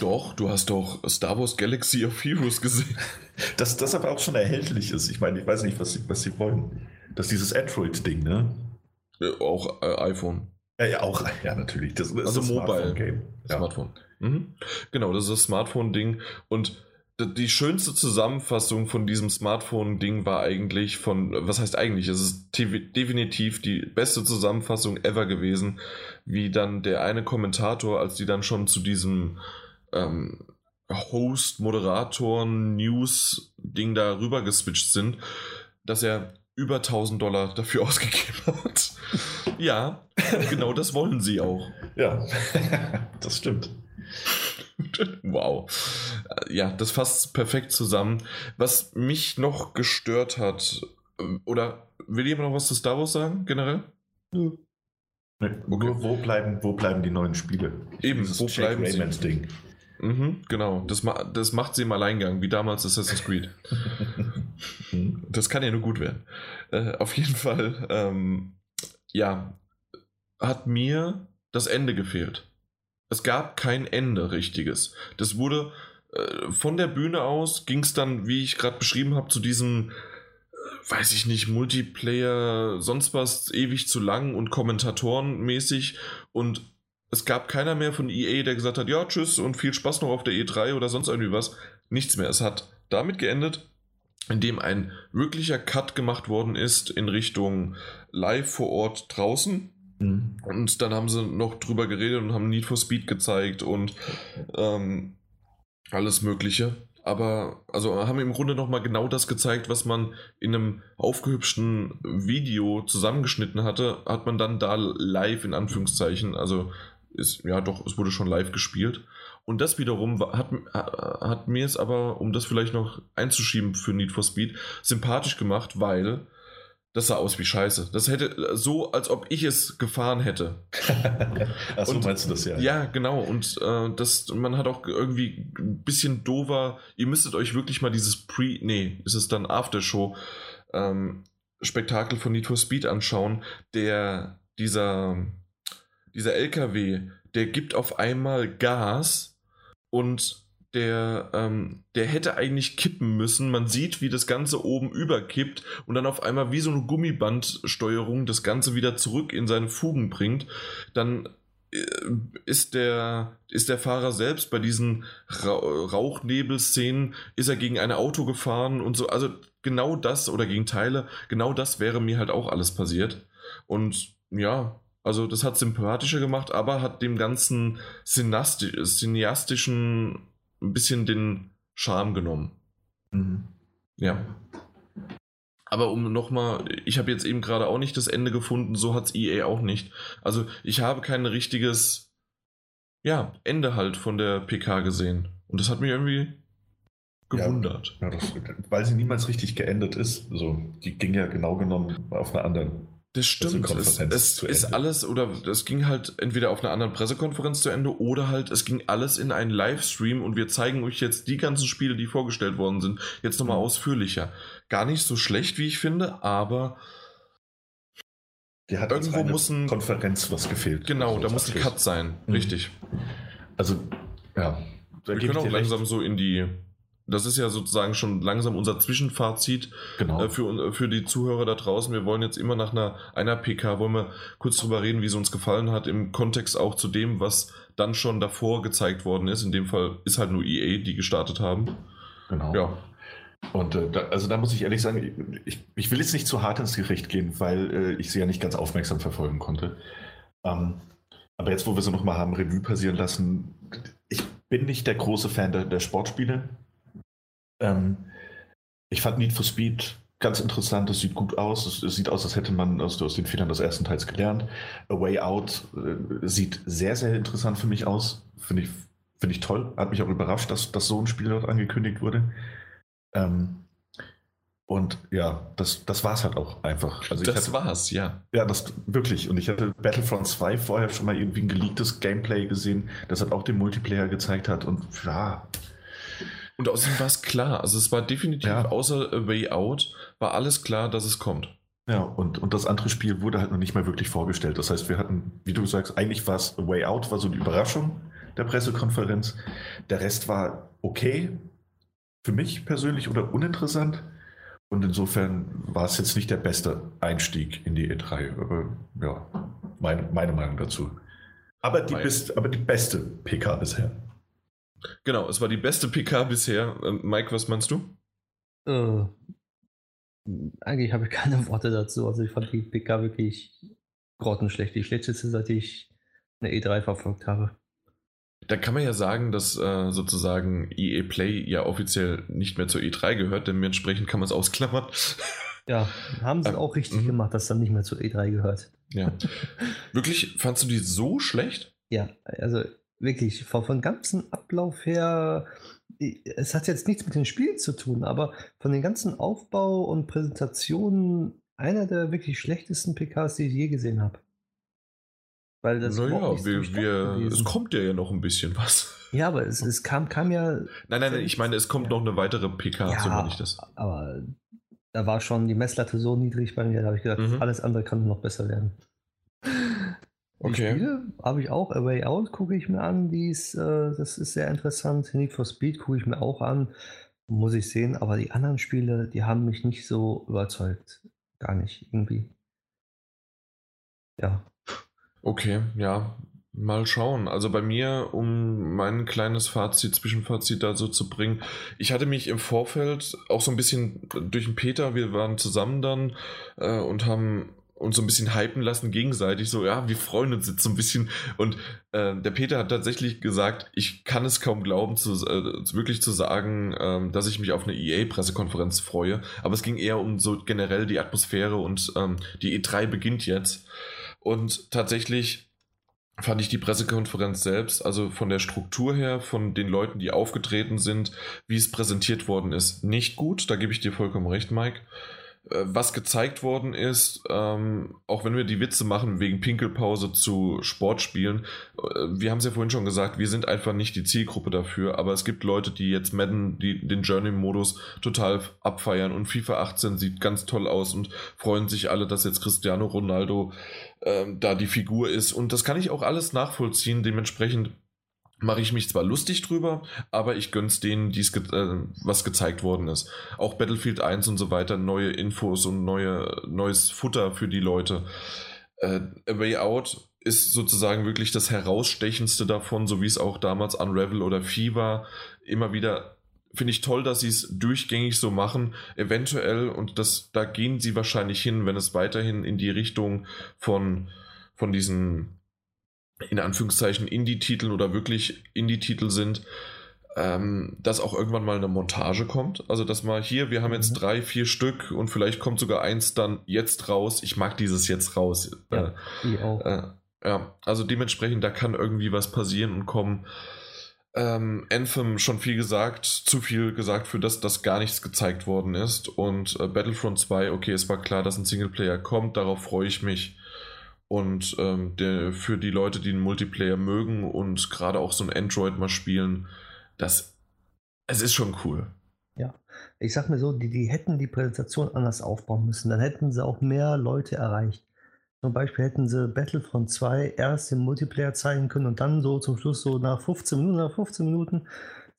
doch, du hast doch Star Wars Galaxy of Heroes gesehen. Dass das aber auch schon erhältlich ist. Ich meine, ich weiß nicht, was sie, was sie wollen. Das ist dieses Android-Ding, ne? Ja, auch äh, iPhone. Ja, ja, auch, ja, natürlich. Das, das also Mobile. Game. Ja. Smartphone. Mhm. Genau, das ist das Smartphone-Ding. Und die schönste Zusammenfassung von diesem Smartphone-Ding war eigentlich von, was heißt eigentlich, es ist definitiv die beste Zusammenfassung ever gewesen, wie dann der eine Kommentator, als die dann schon zu diesem ähm, Host, Moderator, News-Ding da rüber geswitcht sind, dass er über 1000 Dollar dafür ausgegeben hat. ja, genau das wollen sie auch. Ja, das stimmt. wow. ja, das fasst perfekt zusammen. Was mich noch gestört hat, äh, oder will jemand noch was zu Star Wars sagen, generell? Ja. Okay. Wo bleiben, wo bleiben die neuen Spiele? Eben, Dieses wo Jack bleiben Raymonds sie? Ding. Mhm, genau, das, ma das macht sie im Alleingang, wie damals Assassin's Creed. das kann ja nur gut werden. Äh, auf jeden Fall, ähm, ja, hat mir das Ende gefehlt. Es gab kein Ende richtiges. Das wurde äh, von der Bühne aus, ging es dann, wie ich gerade beschrieben habe, zu diesem weiß ich nicht, Multiplayer, sonst was ewig zu lang und Kommentatorenmäßig und es gab keiner mehr von EA, der gesagt hat, ja, tschüss und viel Spaß noch auf der E3 oder sonst irgendwie was. Nichts mehr. Es hat damit geendet, indem ein wirklicher Cut gemacht worden ist in Richtung live vor Ort draußen. Mhm. Und dann haben sie noch drüber geredet und haben Need for Speed gezeigt und ähm, alles Mögliche aber also haben im Grunde nochmal genau das gezeigt, was man in einem aufgehübschten Video zusammengeschnitten hatte, hat man dann da live in Anführungszeichen, also ist, ja doch, es wurde schon live gespielt. Und das wiederum hat, hat mir es aber, um das vielleicht noch einzuschieben für Need for Speed, sympathisch gemacht, weil das sah aus wie Scheiße. Das hätte so, als ob ich es gefahren hätte. Achso, und, meinst du das ja? Ja, genau. Und äh, das, man hat auch irgendwie ein bisschen dover. Ihr müsstet euch wirklich mal dieses Pre, nee, ist es dann Aftershow ähm, Spektakel von Need for Speed anschauen. Der, dieser, dieser LKW, der gibt auf einmal Gas und der, ähm, der hätte eigentlich kippen müssen. Man sieht, wie das Ganze oben überkippt und dann auf einmal wie so eine Gummibandsteuerung das Ganze wieder zurück in seine Fugen bringt. Dann äh, ist der, ist der Fahrer selbst bei diesen Ra Rauchnebelszenen, ist er gegen ein Auto gefahren und so. Also genau das oder gegen Teile, genau das wäre mir halt auch alles passiert. Und ja, also das hat sympathischer gemacht, aber hat dem ganzen cineastischen ein bisschen den Charme genommen. Mhm. Ja. Aber um nochmal, ich habe jetzt eben gerade auch nicht das Ende gefunden, so hat es EA auch nicht. Also ich habe kein richtiges, ja, Ende halt von der PK gesehen. Und das hat mich irgendwie gewundert. Ja, ja das, weil sie niemals richtig geendet ist. So, die ging ja genau genommen auf einer anderen das stimmt. Es, es ist alles, oder es ging halt entweder auf einer anderen Pressekonferenz zu Ende oder halt es ging alles in einen Livestream und wir zeigen euch jetzt die ganzen Spiele, die vorgestellt worden sind, jetzt nochmal mhm. ausführlicher. Gar nicht so schlecht, wie ich finde, aber die hat irgendwo muss ein Konferenz was gefehlt. Genau, also da muss ein Cut sein, mhm. richtig. Also, ja. Wir können auch langsam so in die das ist ja sozusagen schon langsam unser Zwischenfazit genau. äh, für, für die Zuhörer da draußen. Wir wollen jetzt immer nach einer, einer PK, wollen wir kurz drüber reden, wie es uns gefallen hat, im Kontext auch zu dem, was dann schon davor gezeigt worden ist. In dem Fall ist halt nur EA, die gestartet haben. Genau. Ja. Und äh, da, also da muss ich ehrlich sagen, ich, ich will jetzt nicht zu hart ins Gericht gehen, weil äh, ich sie ja nicht ganz aufmerksam verfolgen konnte. Ähm, aber jetzt, wo wir sie nochmal haben Revue passieren lassen, ich bin nicht der große Fan der, der Sportspiele. Ähm, ich fand Need for Speed ganz interessant, es sieht gut aus, es, es, sieht aus, als hätte man aus, aus den Fehlern des ersten Teils gelernt. A Way Out äh, sieht sehr, sehr interessant für mich aus, finde ich, find ich toll, hat mich auch überrascht, dass, dass so ein Spiel dort angekündigt wurde. Ähm, und ja, das, das war es halt auch einfach. Also das hatte, war's, ja. Ja, das wirklich. Und ich hatte Battlefront 2 vorher schon mal irgendwie ein geleaktes Gameplay gesehen, das halt auch den Multiplayer gezeigt hat. Und ja, und außerdem war es klar. Also es war definitiv, ja. außer A Way Out, war alles klar, dass es kommt. Ja, und, und das andere Spiel wurde halt noch nicht mal wirklich vorgestellt. Das heißt, wir hatten, wie du sagst, eigentlich war es A Way Out, war so die Überraschung der Pressekonferenz. Der Rest war okay, für mich persönlich oder uninteressant. Und insofern war es jetzt nicht der beste Einstieg in die E3. Aber ja, meine, meine Meinung dazu. Aber die, best, aber die beste PK bisher. Genau, es war die beste PK bisher. Ähm, Mike, was meinst du? Äh, eigentlich habe ich keine Worte dazu. Also ich fand die PK wirklich grottenschlecht. Die schlechteste, seit ich eine E3 verfolgt habe. Da kann man ja sagen, dass äh, sozusagen EA Play ja offiziell nicht mehr zur E3 gehört, dementsprechend kann man es ausklammern. Ja, haben sie äh, auch richtig mhm. gemacht, dass dann nicht mehr zur E3 gehört. Ja. Wirklich, fandst du die so schlecht? Ja, also wirklich, von, von ganzen Ablauf her, es hat jetzt nichts mit den Spielen zu tun, aber von den ganzen Aufbau und Präsentationen einer der wirklich schlechtesten PKs, die ich je gesehen habe. Weil das naja, wir, wir, es kommt ja, ja noch ein bisschen was. Ja, aber es, es kam, kam ja. Nein, nein, nein, ich meine, es kommt ja. noch eine weitere PK, ja, so meine ich das. Aber da war schon die Messlatte so niedrig bei mir, da habe ich gedacht, mhm. alles andere kann noch besser werden. Die okay. Spiele habe ich auch. A Way Out gucke ich mir an. Die ist, äh, das ist sehr interessant. Need for Speed gucke ich mir auch an. Muss ich sehen. Aber die anderen Spiele, die haben mich nicht so überzeugt. Gar nicht. Irgendwie. Ja. Okay, ja. Mal schauen. Also bei mir, um mein kleines Fazit, Zwischenfazit da so zu bringen, ich hatte mich im Vorfeld auch so ein bisschen durch den Peter, wir waren zusammen dann äh, und haben uns so ein bisschen hypen lassen gegenseitig, so, ja, wir freuen uns jetzt so ein bisschen. Und äh, der Peter hat tatsächlich gesagt, ich kann es kaum glauben, zu, äh, wirklich zu sagen, äh, dass ich mich auf eine EA-Pressekonferenz freue. Aber es ging eher um so generell die Atmosphäre und ähm, die E3 beginnt jetzt. Und tatsächlich fand ich die Pressekonferenz selbst, also von der Struktur her, von den Leuten, die aufgetreten sind, wie es präsentiert worden ist, nicht gut. Da gebe ich dir vollkommen recht, Mike. Äh, was gezeigt worden ist, ähm, auch wenn wir die Witze machen wegen Pinkelpause zu Sportspielen, äh, wir haben es ja vorhin schon gesagt, wir sind einfach nicht die Zielgruppe dafür, aber es gibt Leute, die jetzt Madden, die den Journey-Modus total abfeiern und FIFA 18 sieht ganz toll aus und freuen sich alle, dass jetzt Cristiano Ronaldo ähm, da die Figur ist und das kann ich auch alles nachvollziehen, dementsprechend mache ich mich zwar lustig drüber, aber ich gönn's denen, die's ge äh, was gezeigt worden ist. Auch Battlefield 1 und so weiter, neue Infos und neue, neues Futter für die Leute. Äh, A Way Out ist sozusagen wirklich das herausstechendste davon, so wie es auch damals Unravel oder Fever immer wieder finde ich toll, dass sie es durchgängig so machen. Eventuell, und das, da gehen sie wahrscheinlich hin, wenn es weiterhin in die Richtung von, von diesen in Anführungszeichen Indie-Titeln oder wirklich Indie-Titel sind, ähm, dass auch irgendwann mal eine Montage kommt. Also, dass mal hier, wir haben jetzt mhm. drei, vier Stück und vielleicht kommt sogar eins dann jetzt raus. Ich mag dieses jetzt raus. Ja, äh, auch. Äh, ja, also dementsprechend, da kann irgendwie was passieren und kommen. Ähm, Anthem schon viel gesagt, zu viel gesagt für das, dass gar nichts gezeigt worden ist. Und äh, Battlefront 2, okay, es war klar, dass ein Singleplayer kommt, darauf freue ich mich. Und ähm, der, für die Leute, die einen Multiplayer mögen und gerade auch so ein Android mal spielen, das es ist schon cool. Ja, ich sag mir so, die, die hätten die Präsentation anders aufbauen müssen. Dann hätten sie auch mehr Leute erreicht. Zum Beispiel hätten sie Battlefront 2 erst im Multiplayer zeigen können und dann so zum Schluss, so nach 15 Minuten, nach 15 Minuten,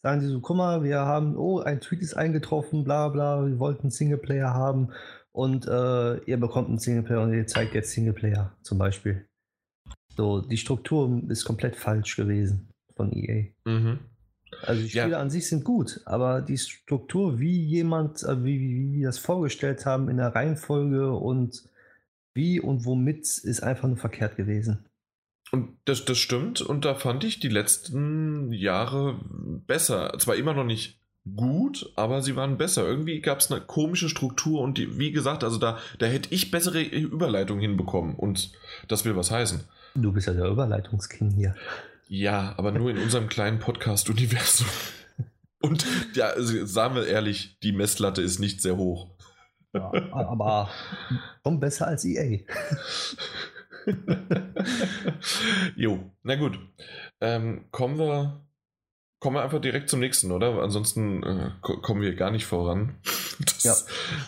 sagen sie so, guck mal, wir haben, oh, ein Tweet ist eingetroffen, bla bla, wir wollten Singleplayer haben und äh, ihr bekommt einen Singleplayer und ihr zeigt jetzt Singleplayer zum Beispiel. So, die Struktur ist komplett falsch gewesen von EA. Mhm. Also die Spiele ja. an sich sind gut, aber die Struktur, wie jemand, äh, wie, wie, wie wir das vorgestellt haben in der Reihenfolge und wie und womit, ist einfach nur verkehrt gewesen. Und das, das stimmt, und da fand ich die letzten Jahre besser. Zwar immer noch nicht gut, aber sie waren besser. Irgendwie gab es eine komische Struktur und die, wie gesagt, also da, da hätte ich bessere Überleitungen hinbekommen und das will was heißen. Du bist ja der Überleitungsking hier. Ja, aber nur in unserem kleinen Podcast-Universum. Und ja, also, sagen wir ehrlich, die Messlatte ist nicht sehr hoch. Ja, aber schon besser als EA. jo, na gut. Ähm, kommen wir kommen wir einfach direkt zum nächsten, oder? Ansonsten äh, kommen wir gar nicht voran. Das, ja.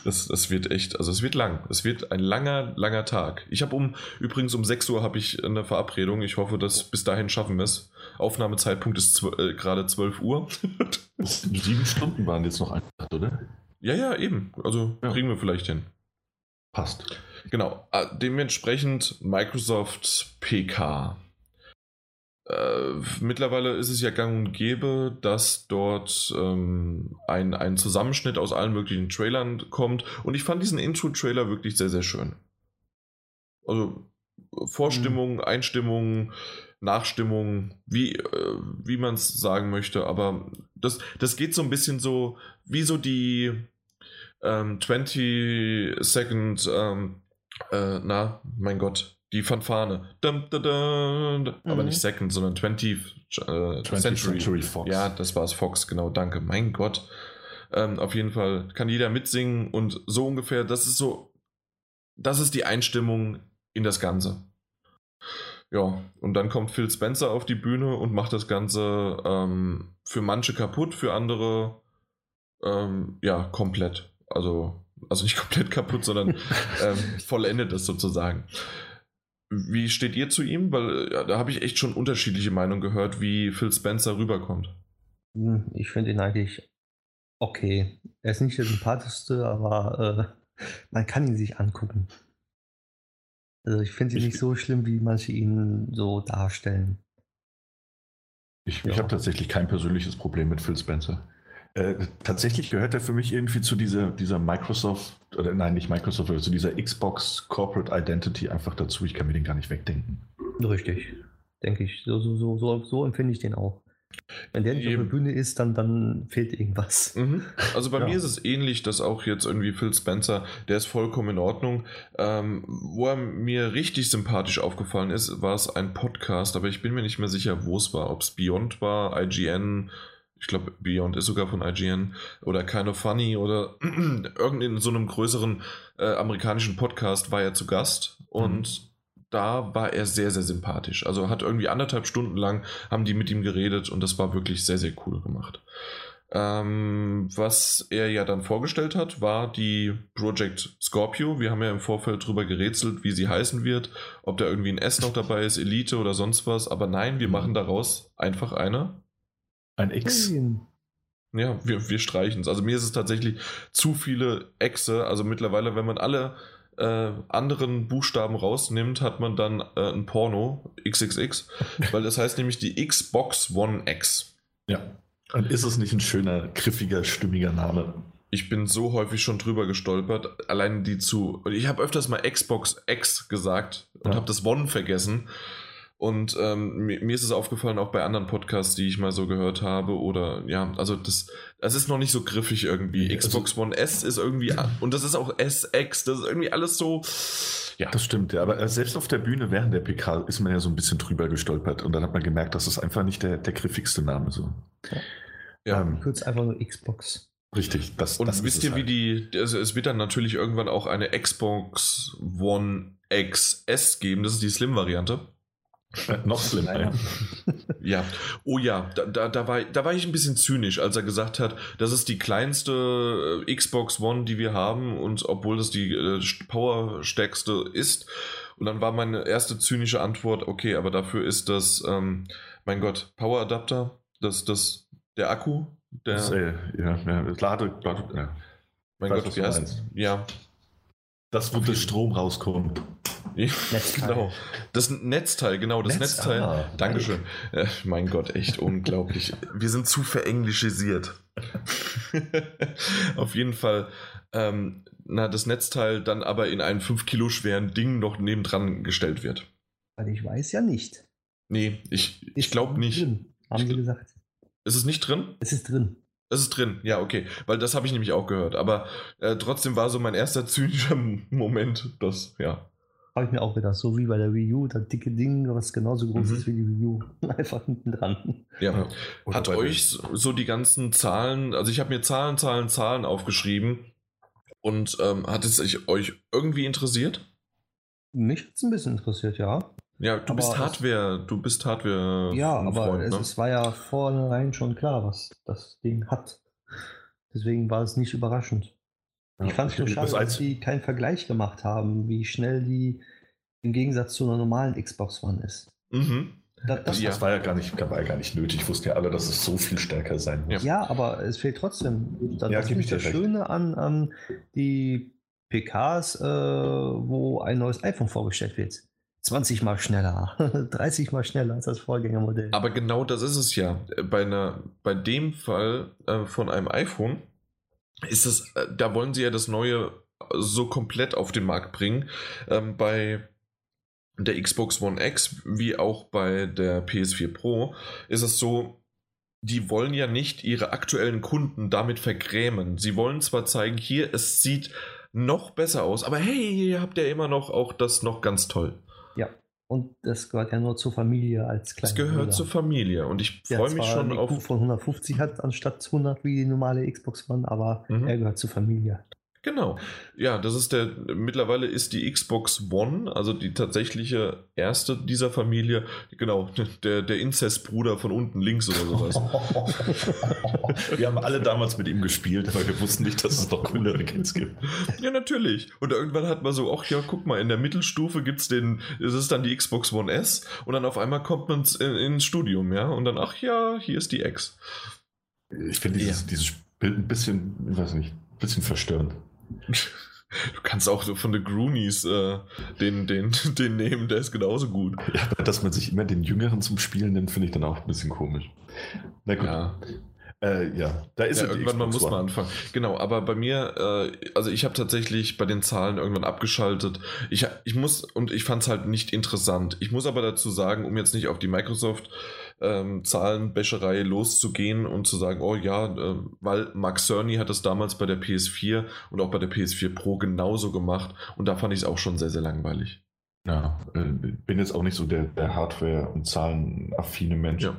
das, das wird echt, also es wird lang. Es wird ein langer, langer Tag. Ich habe um, übrigens um 6 Uhr habe ich eine Verabredung. Ich hoffe, dass bis dahin schaffen wir es. Aufnahmezeitpunkt ist äh, gerade 12 Uhr. Sieben Stunden waren jetzt noch ein, oder? Ja, ja, eben. Also ja. kriegen wir vielleicht hin. Passt. Genau. Äh, dementsprechend Microsoft PK. Äh, mittlerweile ist es ja gang und gäbe, dass dort ähm, ein, ein Zusammenschnitt aus allen möglichen Trailern kommt. Und ich fand diesen Intro-Trailer wirklich sehr, sehr schön. Also Vorstimmung, mhm. Einstimmung, Nachstimmung, wie, äh, wie man es sagen möchte. Aber das, das geht so ein bisschen so, wie so die ähm, 20 Second, ähm, äh, na, mein Gott, Die Fanfane. Dum, dum, dum, mhm. Aber nicht Second, sondern 20th, äh, 20th Century. Century. Fox. Ja, das war es Fox, genau, danke. Mein Gott. Ähm, auf jeden Fall kann jeder mitsingen und so ungefähr, das ist so, das ist die Einstimmung in das Ganze. Ja, und dann kommt Phil Spencer auf die Bühne und macht das Ganze ähm, für manche kaputt, für andere ähm, ja komplett. Also, also nicht komplett kaputt, sondern ähm, vollendet es sozusagen. Wie steht ihr zu ihm? Weil ja, da habe ich echt schon unterschiedliche Meinungen gehört, wie Phil Spencer rüberkommt. Hm, ich finde ihn eigentlich okay. Er ist nicht der sympathischste, aber äh, man kann ihn sich angucken. Also ich finde ihn nicht so schlimm, wie manche ihn so darstellen. Ich, ja. ich habe tatsächlich kein persönliches Problem mit Phil Spencer. Äh, tatsächlich gehört er für mich irgendwie zu dieser, dieser Microsoft, oder nein, nicht Microsoft, aber zu dieser Xbox Corporate Identity einfach dazu. Ich kann mir den gar nicht wegdenken. Richtig, denke ich. So, so, so, so, so empfinde ich den auch. Wenn der nicht Eben. auf der Bühne ist, dann, dann fehlt irgendwas. Mhm. Also bei ja. mir ist es ähnlich, dass auch jetzt irgendwie Phil Spencer, der ist vollkommen in Ordnung. Ähm, wo er mir richtig sympathisch aufgefallen ist, war es ein Podcast, aber ich bin mir nicht mehr sicher, wo es war. Ob es Beyond war, IGN, ich glaube, Beyond ist sogar von IGN oder Kind of Funny oder irgendein so einem größeren äh, amerikanischen Podcast war er zu Gast und mhm. da war er sehr, sehr sympathisch. Also hat irgendwie anderthalb Stunden lang haben die mit ihm geredet und das war wirklich sehr, sehr cool gemacht. Ähm, was er ja dann vorgestellt hat, war die Project Scorpio. Wir haben ja im Vorfeld drüber gerätselt, wie sie heißen wird, ob da irgendwie ein S noch dabei ist, Elite oder sonst was. Aber nein, wir mhm. machen daraus einfach eine ein X. Ja, wir, wir streichen es. Also mir ist es tatsächlich zu viele Exe. Also mittlerweile, wenn man alle äh, anderen Buchstaben rausnimmt, hat man dann äh, ein Porno XXX, weil das heißt nämlich die Xbox One X. Ja. Und ist es nicht ein schöner, griffiger, stimmiger Name? Ich bin so häufig schon drüber gestolpert, allein die zu. Ich habe öfters mal Xbox X gesagt und ja. habe das One vergessen. Und ähm, mir, mir, ist es aufgefallen, auch bei anderen Podcasts, die ich mal so gehört habe, oder ja, also das, das ist noch nicht so griffig irgendwie. Also, Xbox One S ist irgendwie, und das ist auch SX, das ist irgendwie alles so. Ja. Das stimmt, ja, aber äh, selbst auf der Bühne während der PK ist man ja so ein bisschen drüber gestolpert und dann hat man gemerkt, dass es einfach nicht der, der griffigste Name so. Ja. ja. Ähm, Kurz einfach nur Xbox. Richtig, das Und das wisst ihr, halt. wie die, also es wird dann natürlich irgendwann auch eine Xbox One XS geben, das ist die Slim-Variante. Noch schlimmer, ja. ja. Oh ja, da, da, da, war, da war ich ein bisschen zynisch, als er gesagt hat, das ist die kleinste äh, Xbox One, die wir haben, und obwohl das die äh, powerstärkste ist. Und dann war meine erste zynische Antwort, okay, aber dafür ist das, ähm, mein Gott, Power Adapter, das, das, der Akku, der. Das, äh, ja, ja, Lade, Lade ja. Mein Gott, wie heißt Ja, das, wo der Strom rauskommt. Netzteil. Genau. Das Netzteil, genau, das Netz, Netzteil. Ah, Dankeschön. Äh, mein Gott, echt unglaublich. Wir sind zu verenglischisiert. Auf jeden Fall, ähm, na, das Netzteil dann aber in einen 5 Kilo schweren Ding noch nebendran gestellt wird. Weil ich weiß ja nicht. Nee, ich, ich glaube nicht. Drin, haben sie gesagt. Ist es nicht drin? Es ist drin. Es ist drin, ja, okay. Weil das habe ich nämlich auch gehört. Aber äh, trotzdem war so mein erster zynischer Moment, das, ja. Habe ich mir auch gedacht, so wie bei der Wii U, das dicke Ding, was genauso groß mhm. ist wie die Wii U. Einfach hinten dran. Ja. Oder Hat euch so die ganzen Zahlen, also ich habe mir Zahlen, Zahlen, Zahlen aufgeschrieben. Und ähm, hat es euch irgendwie interessiert? Mich hat es ein bisschen interessiert, ja. Ja, du aber bist Hardware, du bist Hardware. Ja, aber Freund, es, ne? es, war ja vornherein schon klar, was das Ding hat. Deswegen war es nicht überraschend. Ja, ich fand es nur schade, dass sie keinen Vergleich gemacht haben, wie schnell die im Gegensatz zu einer normalen Xbox One ist. Mhm. Das, das, ja. das, war ja gar nicht, war ja gar nicht nötig. Wussten ja alle, dass es so viel stärker sein muss. Ja, aber es fehlt trotzdem. Das, ja, das ist das Schöne an, an die PKs, äh, wo ein neues iPhone vorgestellt wird. 20 mal schneller, 30 mal schneller als das Vorgängermodell. Aber genau das ist es ja. Bei, einer, bei dem Fall äh, von einem iPhone ist es, äh, da wollen sie ja das neue so komplett auf den Markt bringen. Ähm, bei der Xbox One X wie auch bei der PS4 Pro ist es so, die wollen ja nicht ihre aktuellen Kunden damit vergrämen. Sie wollen zwar zeigen, hier, es sieht noch besser aus, aber hey, ihr habt ja immer noch auch das noch ganz toll. Ja, und das gehört ja nur zur Familie als kleiner. Es gehört Bruder. zur Familie und ich freue mich schon auf. von 150 hat anstatt 100 wie die normale Xbox One, aber mhm. er gehört zur Familie. Genau. Ja, das ist der, mittlerweile ist die Xbox One, also die tatsächliche erste dieser Familie, genau, der, der Inzestbruder von unten links oder sowas. wir haben alle damals mit ihm gespielt, aber wir wussten nicht, dass es noch coolere Kids gibt. Ja, natürlich. Und irgendwann hat man so, ach ja, guck mal, in der Mittelstufe gibt es den, es ist dann die Xbox One S und dann auf einmal kommt man ins, ins Studium, ja, und dann, ach ja, hier ist die X. Ich finde dieses, ja. dieses Bild ein bisschen, ich weiß nicht, ein bisschen verstörend. Du kannst auch so von The Groonies äh, den, den, den nehmen, der ist genauso gut. Ja, dass man sich immer den Jüngeren zum Spielen nimmt, finde ich dann auch ein bisschen komisch. Na gut. Ja. Äh, ja, da ist ja, irgendwann mal muss man anfangen. Genau, aber bei mir, äh, also ich habe tatsächlich bei den Zahlen irgendwann abgeschaltet. Ich, ich muss, und ich fand es halt nicht interessant. Ich muss aber dazu sagen, um jetzt nicht auf die Microsoft ähm, Zahlenbäscherei loszugehen und zu sagen, oh ja, äh, weil Mark Cerny hat das damals bei der PS4 und auch bei der PS4 Pro genauso gemacht und da fand ich es auch schon sehr, sehr langweilig. Ja, äh, bin jetzt auch nicht so der, der Hardware- und Zahlenaffine Mensch. Ja.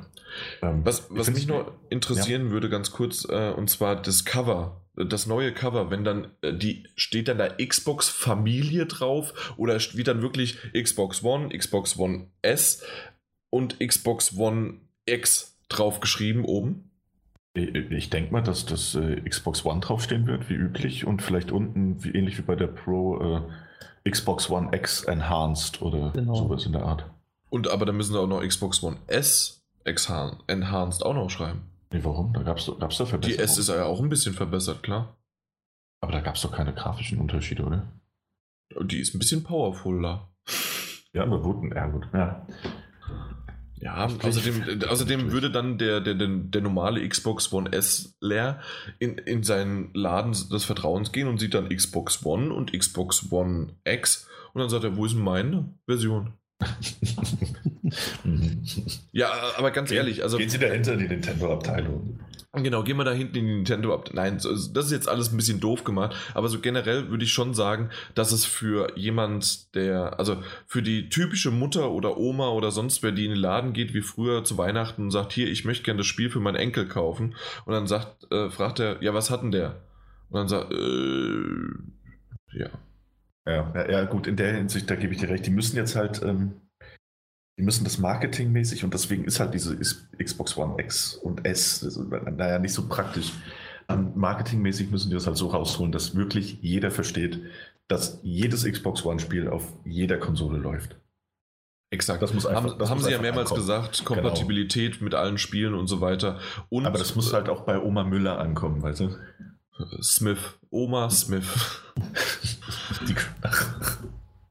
Ähm, was was mich nur interessieren ja. würde, ganz kurz, äh, und zwar das Cover, das neue Cover, wenn dann äh, die steht dann da Xbox Familie drauf oder wird dann wirklich Xbox One, Xbox One S und Xbox One X draufgeschrieben oben? Ich denke mal, dass das äh, Xbox One draufstehen wird, wie üblich, und vielleicht unten, wie, ähnlich wie bei der Pro, äh, Xbox One X Enhanced oder genau. sowas in der Art. Und aber dann müssen sie auch noch Xbox One S Enhanced auch noch schreiben. Nee, warum? Da gab es gab's da Verbesserungen. Die S ist ja auch ein bisschen verbessert, klar. Aber da gab es doch keine grafischen Unterschiede, oder? Die ist ein bisschen powerfuller. Ja, aber gut, ja gut, ja. Ja, außerdem, außerdem würde dann der, der, der, der normale Xbox One S leer in, in seinen Laden des Vertrauens gehen und sieht dann Xbox One und Xbox One X und dann sagt er, wo ist denn meine Version? ja, aber ganz ehrlich, also. Gehen Sie dahinter in die Nintendo-Abteilung. Genau, gehen wir da hinten in die Nintendo ab. Nein, das ist jetzt alles ein bisschen doof gemacht, aber so generell würde ich schon sagen, dass es für jemand, der, also für die typische Mutter oder Oma oder sonst wer, die in den Laden geht, wie früher zu Weihnachten und sagt, hier, ich möchte gerne das Spiel für meinen Enkel kaufen und dann sagt, äh, fragt er, ja, was hat denn der? Und dann sagt, äh, ja. Ja, ja, gut, in der Hinsicht, da gebe ich dir recht. Die müssen jetzt halt ähm, die müssen das marketingmäßig und deswegen ist halt diese Xbox One X und S, naja, nicht so praktisch. Um, marketingmäßig müssen die das halt so rausholen, dass wirklich jeder versteht, dass jedes Xbox One-Spiel auf jeder Konsole läuft. Exakt. Das muss einfach, haben, das haben muss sie ja mehrmals ankommen. gesagt, genau. Kompatibilität genau. mit allen Spielen und so weiter. Und Aber das muss halt auch bei Oma Müller ankommen, weißt du? Smith. Oma Smith. Die, äh,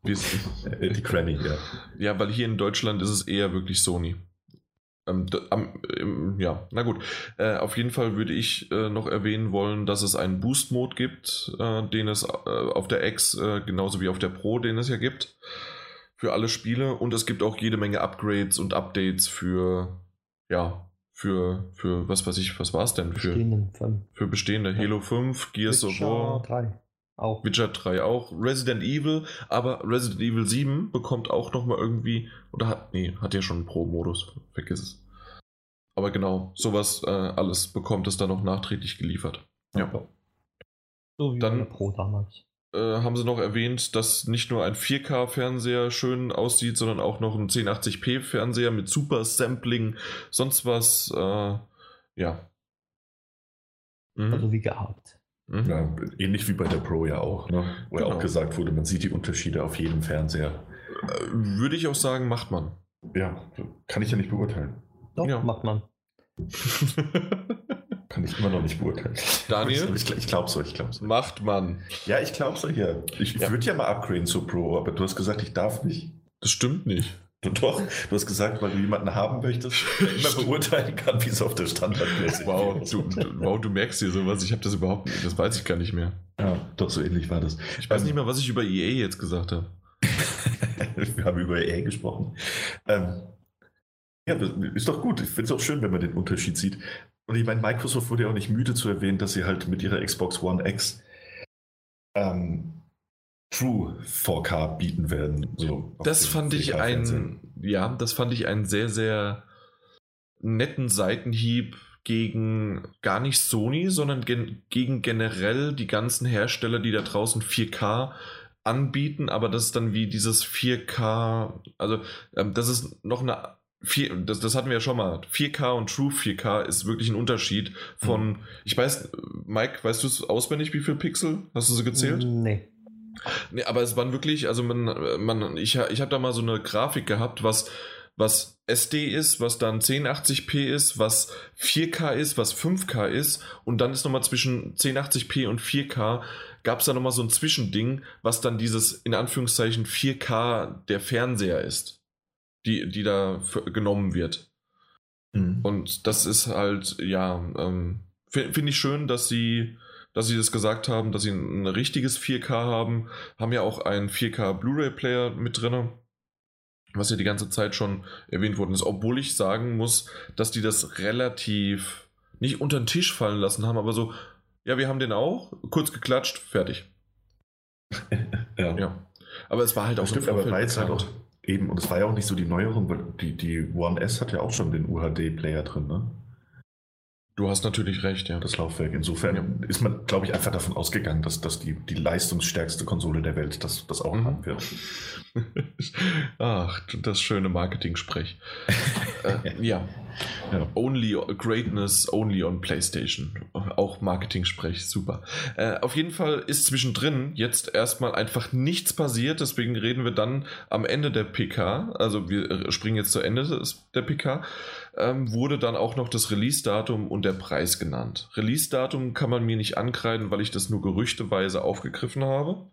die Granny, ja. Ja, weil hier in Deutschland ist es eher wirklich Sony. Ähm, ähm, ja, na gut. Äh, auf jeden Fall würde ich äh, noch erwähnen wollen, dass es einen Boost-Mode gibt, äh, den es äh, auf der X äh, genauso wie auf der Pro, den es ja gibt. Für alle Spiele. Und es gibt auch jede Menge Upgrades und Updates für, ja, für, für was weiß ich, was war es denn? Für, für bestehende Halo 5, Gears of War. 3. Auch. Witcher 3 auch. Resident Evil, aber Resident Evil 7 bekommt auch nochmal irgendwie, oder hat, nee, hat ja schon einen Pro-Modus, vergiss es. Aber genau, sowas äh, alles bekommt es dann noch nachträglich geliefert. Ja. So wie dann, Pro damals. Äh, haben sie noch erwähnt, dass nicht nur ein 4K-Fernseher schön aussieht, sondern auch noch ein 1080p-Fernseher mit super Sampling, sonst was, äh, ja. Mhm. Also wie gehabt. Mhm. Ja, ähnlich wie bei der Pro ja auch, ne? wo genau. ja auch gesagt wurde, man sieht die Unterschiede auf jedem Fernseher. Äh, würde ich auch sagen, macht man. Ja, kann ich ja nicht beurteilen. Doch, ja. macht man. kann ich immer noch nicht beurteilen. Daniel? Ich, ich glaub's euch, ich glaub's euch. Macht man. Ja, ich glaub's euch ja. Ich, ja. würde ja mal upgraden zur Pro, aber du hast gesagt, ich darf nicht. Das stimmt nicht. Doch, du hast gesagt, weil du jemanden haben möchtest, der immer beurteilen kann, wie es auf der Standardmäßig wow, du, wow, du merkst hier sowas. Ich habe das überhaupt nicht, das weiß ich gar nicht mehr. Ja, doch, so ähnlich war das. Ich weiß ähm, nicht mehr, was ich über EA jetzt gesagt habe. Wir haben über EA gesprochen. Ähm, ja, ist doch gut. Ich finde es auch schön, wenn man den Unterschied sieht. Und ich meine, Microsoft wurde ja auch nicht müde zu erwähnen, dass sie halt mit ihrer Xbox One X ähm, True 4K bieten werden. So das fand ich ein, ja, das fand ich einen sehr, sehr netten Seitenhieb gegen gar nicht Sony, sondern gen gegen generell die ganzen Hersteller, die da draußen 4K anbieten, aber das ist dann wie dieses 4K, also ähm, das ist noch eine 4, das, das hatten wir ja schon mal. 4K und True 4K ist wirklich ein Unterschied von, mhm. ich weiß, Mike, weißt du es auswendig, wie viel Pixel? Hast du sie gezählt? Nee. Nee, aber es waren wirklich, also man, man ich, ich habe da mal so eine Grafik gehabt, was, was SD ist, was dann 1080p ist, was 4K ist, was 5K ist und dann ist nochmal zwischen 1080p und 4K gab es da nochmal so ein Zwischending, was dann dieses in Anführungszeichen 4K der Fernseher ist, die, die da genommen wird. Mhm. Und das ist halt, ja, ähm, finde ich schön, dass sie dass sie das gesagt haben, dass sie ein, richtiges 4K haben. Haben ja auch einen 4K Blu-ray-Player mit drin, was ja die ganze Zeit schon erwähnt worden ist. Obwohl ich sagen muss, dass die das relativ nicht unter den Tisch fallen lassen haben, aber so, ja, wir haben den auch, kurz geklatscht, fertig. ja. ja. Aber es war halt auch Stimmt, aber halt auch eben, und es war ja auch nicht so die neueren, weil die, die One S hat ja auch schon den UHD-Player drin, ne? Du hast natürlich recht, ja. Das Laufwerk. Insofern ja. ist man, glaube ich, einfach davon ausgegangen, dass, dass die, die leistungsstärkste Konsole der Welt das, das auch mhm. haben wird. Ach, das schöne Marketing-Sprech. äh, ja. ja. Only Greatness, only on PlayStation. Auch Marketing-Sprech, super. Äh, auf jeden Fall ist zwischendrin jetzt erstmal einfach nichts passiert, deswegen reden wir dann am Ende der PK. Also wir springen jetzt zu Ende der PK ähm, wurde dann auch noch das Release-Datum und der Preis genannt. Release-Datum kann man mir nicht ankreiden, weil ich das nur gerüchteweise aufgegriffen habe.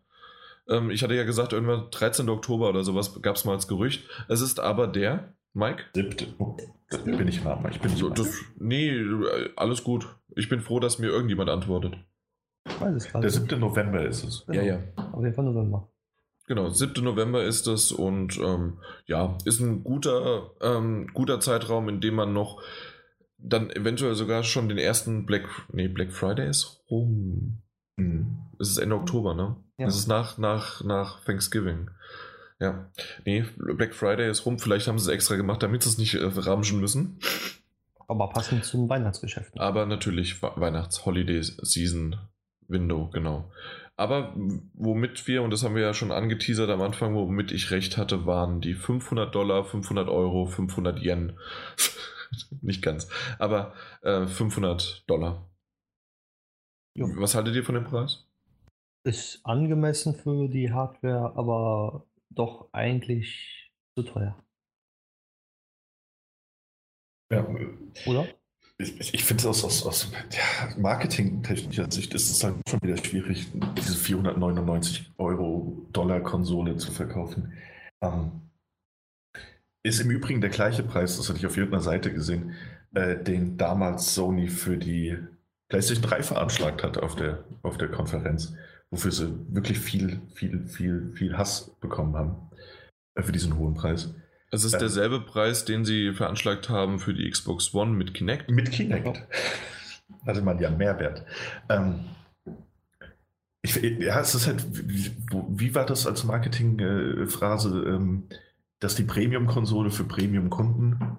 Ähm, ich hatte ja gesagt, irgendwann 13. Oktober oder sowas gab es mal als Gerücht. Es ist aber der, Mike? Siebte. Oh, bin ich warm. Ich bin nicht das, Nee, alles gut. Ich bin froh, dass mir irgendjemand antwortet. Der 7. November ist es. Ja, ja. Auf jeden Fall November. Genau, 7. November ist es und ähm, ja, ist ein guter, ähm, guter Zeitraum, in dem man noch dann eventuell sogar schon den ersten Black, nee, Black Friday ist rum. Mhm. Es ist Ende Oktober, ne? Ja. Es ist nach, nach, nach Thanksgiving. Ja, nee, Black Friday ist rum. Vielleicht haben sie es extra gemacht, damit sie es nicht äh, ramschen müssen. Aber passend zum Weihnachtsgeschäft. Aber natürlich Weihnachts-Holiday-Season-Window, genau. Aber womit wir, und das haben wir ja schon angeteasert am Anfang, womit ich recht hatte, waren die 500 Dollar, 500 Euro, 500 Yen. Nicht ganz, aber äh, 500 Dollar. Jo. Was haltet ihr von dem Preis? Ist angemessen für die Hardware, aber doch eigentlich zu teuer. Ja. Oder? Ich, ich finde es aus, aus, aus ja, marketingtechnischer Sicht ist es halt schon wieder schwierig, diese 499 Euro Dollar Konsole zu verkaufen. Ähm, ist im Übrigen der gleiche Preis, das hatte ich auf irgendeiner Seite gesehen, äh, den damals Sony für die PlayStation 3 veranschlagt hat auf der, auf der Konferenz, wofür sie wirklich viel, viel, viel, viel Hass bekommen haben äh, für diesen hohen Preis. Es ist äh, derselbe Preis, den sie veranschlagt haben für die Xbox One mit Kinect. Mit Kinect. Hatte man ja Mehrwert. Ähm, ich, ja, es ist halt, wie, wie war das als Marketingphrase, äh, ähm, dass die Premium-Konsole für Premium-Kunden?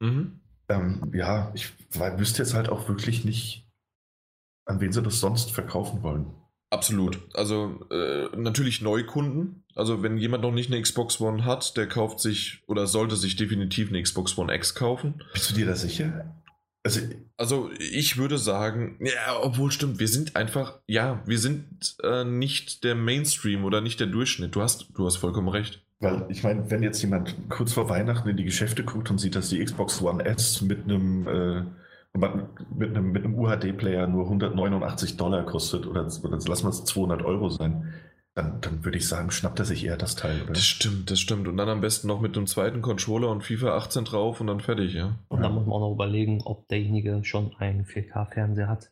Mhm. Ähm, ja, ich wüsste jetzt halt auch wirklich nicht, an wen sie das sonst verkaufen wollen. Absolut. Also äh, natürlich Neukunden. Also wenn jemand noch nicht eine Xbox One hat, der kauft sich oder sollte sich definitiv eine Xbox One X kaufen. Bist du dir da sicher? Also, also ich würde sagen, ja, obwohl stimmt, wir sind einfach, ja, wir sind äh, nicht der Mainstream oder nicht der Durchschnitt. Du hast, du hast vollkommen recht. Weil ich meine, wenn jetzt jemand kurz vor Weihnachten in die Geschäfte guckt und sieht, dass die Xbox One S mit einem äh, mit einem, mit einem UHD-Player nur 189 Dollar kostet oder, oder lassen wir es 200 Euro sein, dann, dann würde ich sagen, schnappt er sich eher das Teil. Oder? Das stimmt, das stimmt. Und dann am besten noch mit einem zweiten Controller und FIFA 18 drauf und dann fertig, ja. Und dann muss man auch noch überlegen, ob derjenige schon einen 4K-Fernseher hat.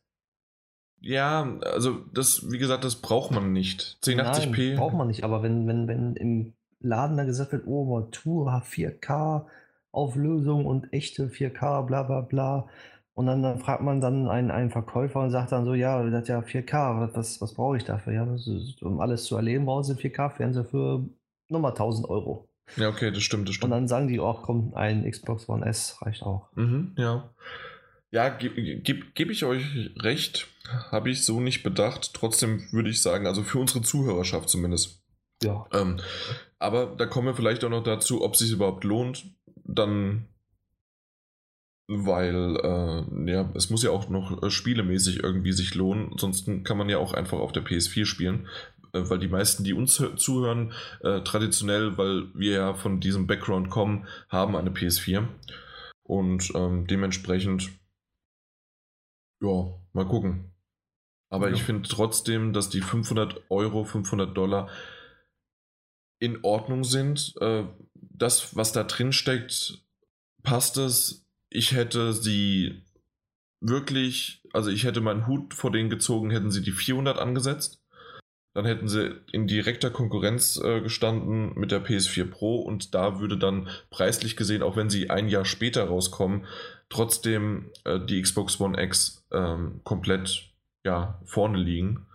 Ja, also das, wie gesagt, das braucht man nicht. 1080p. Nein, braucht man nicht, aber wenn, wenn, wenn im Laden da gesagt wird, oh, Tour 4K Auflösung und echte 4K, bla bla bla, Und dann, dann, fragt man dann einen, einen Verkäufer und sagt dann so, ja, das hat ja 4K, was, was brauche ich dafür? Ja, ist, um alles zu erleben, brauchen sie 4K-Fernseher für nochmal 1000 Euro. Ja, okay, das stimmt, das stimmt. Und dann sagen die, auch, komm, ein Xbox One S reicht auch. Mhm, ja. Ja, gebe geb, geb ich euch recht. Habe ich so nicht bedacht. Trotzdem würde ich sagen, also für unsere Zuhörerschaft zumindest. Ja. Ähm, aber da kommen wir vielleicht auch noch dazu, ob es sich überhaupt lohnt. Dann weil äh, ja, es muss ja auch noch äh, spielemäßig irgendwie sich lohnen, ansonsten kann man ja auch einfach auf der PS4 spielen, äh, weil die meisten, die uns zuhören, äh, traditionell, weil wir ja von diesem Background kommen, haben eine PS4 und ähm, dementsprechend, ja, mal gucken. Aber ja. ich finde trotzdem, dass die 500 Euro, 500 Dollar in Ordnung sind. Äh, das, was da drin steckt, passt es ich hätte sie wirklich, also ich hätte meinen Hut vor denen gezogen, hätten sie die 400 angesetzt. Dann hätten sie in direkter Konkurrenz äh, gestanden mit der PS4 Pro und da würde dann preislich gesehen, auch wenn sie ein Jahr später rauskommen, trotzdem äh, die Xbox One X ähm, komplett ja, vorne liegen.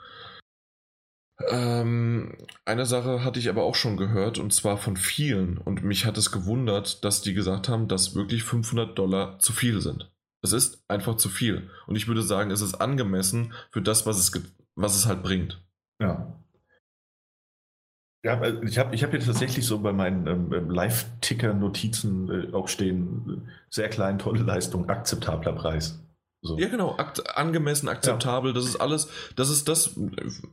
Ähm, eine Sache hatte ich aber auch schon gehört und zwar von vielen und mich hat es gewundert, dass die gesagt haben, dass wirklich 500 Dollar zu viel sind. Es ist einfach zu viel und ich würde sagen, es ist angemessen für das, was es, was es halt bringt. Ja. Ja, ich habe ich hab hier tatsächlich so bei meinen ähm, ähm, Live-Ticker-Notizen äh, auch stehen, sehr klein, tolle Leistung, akzeptabler Preis. So. Ja, genau, Akt, angemessen, akzeptabel, ja. das ist alles, das ist das,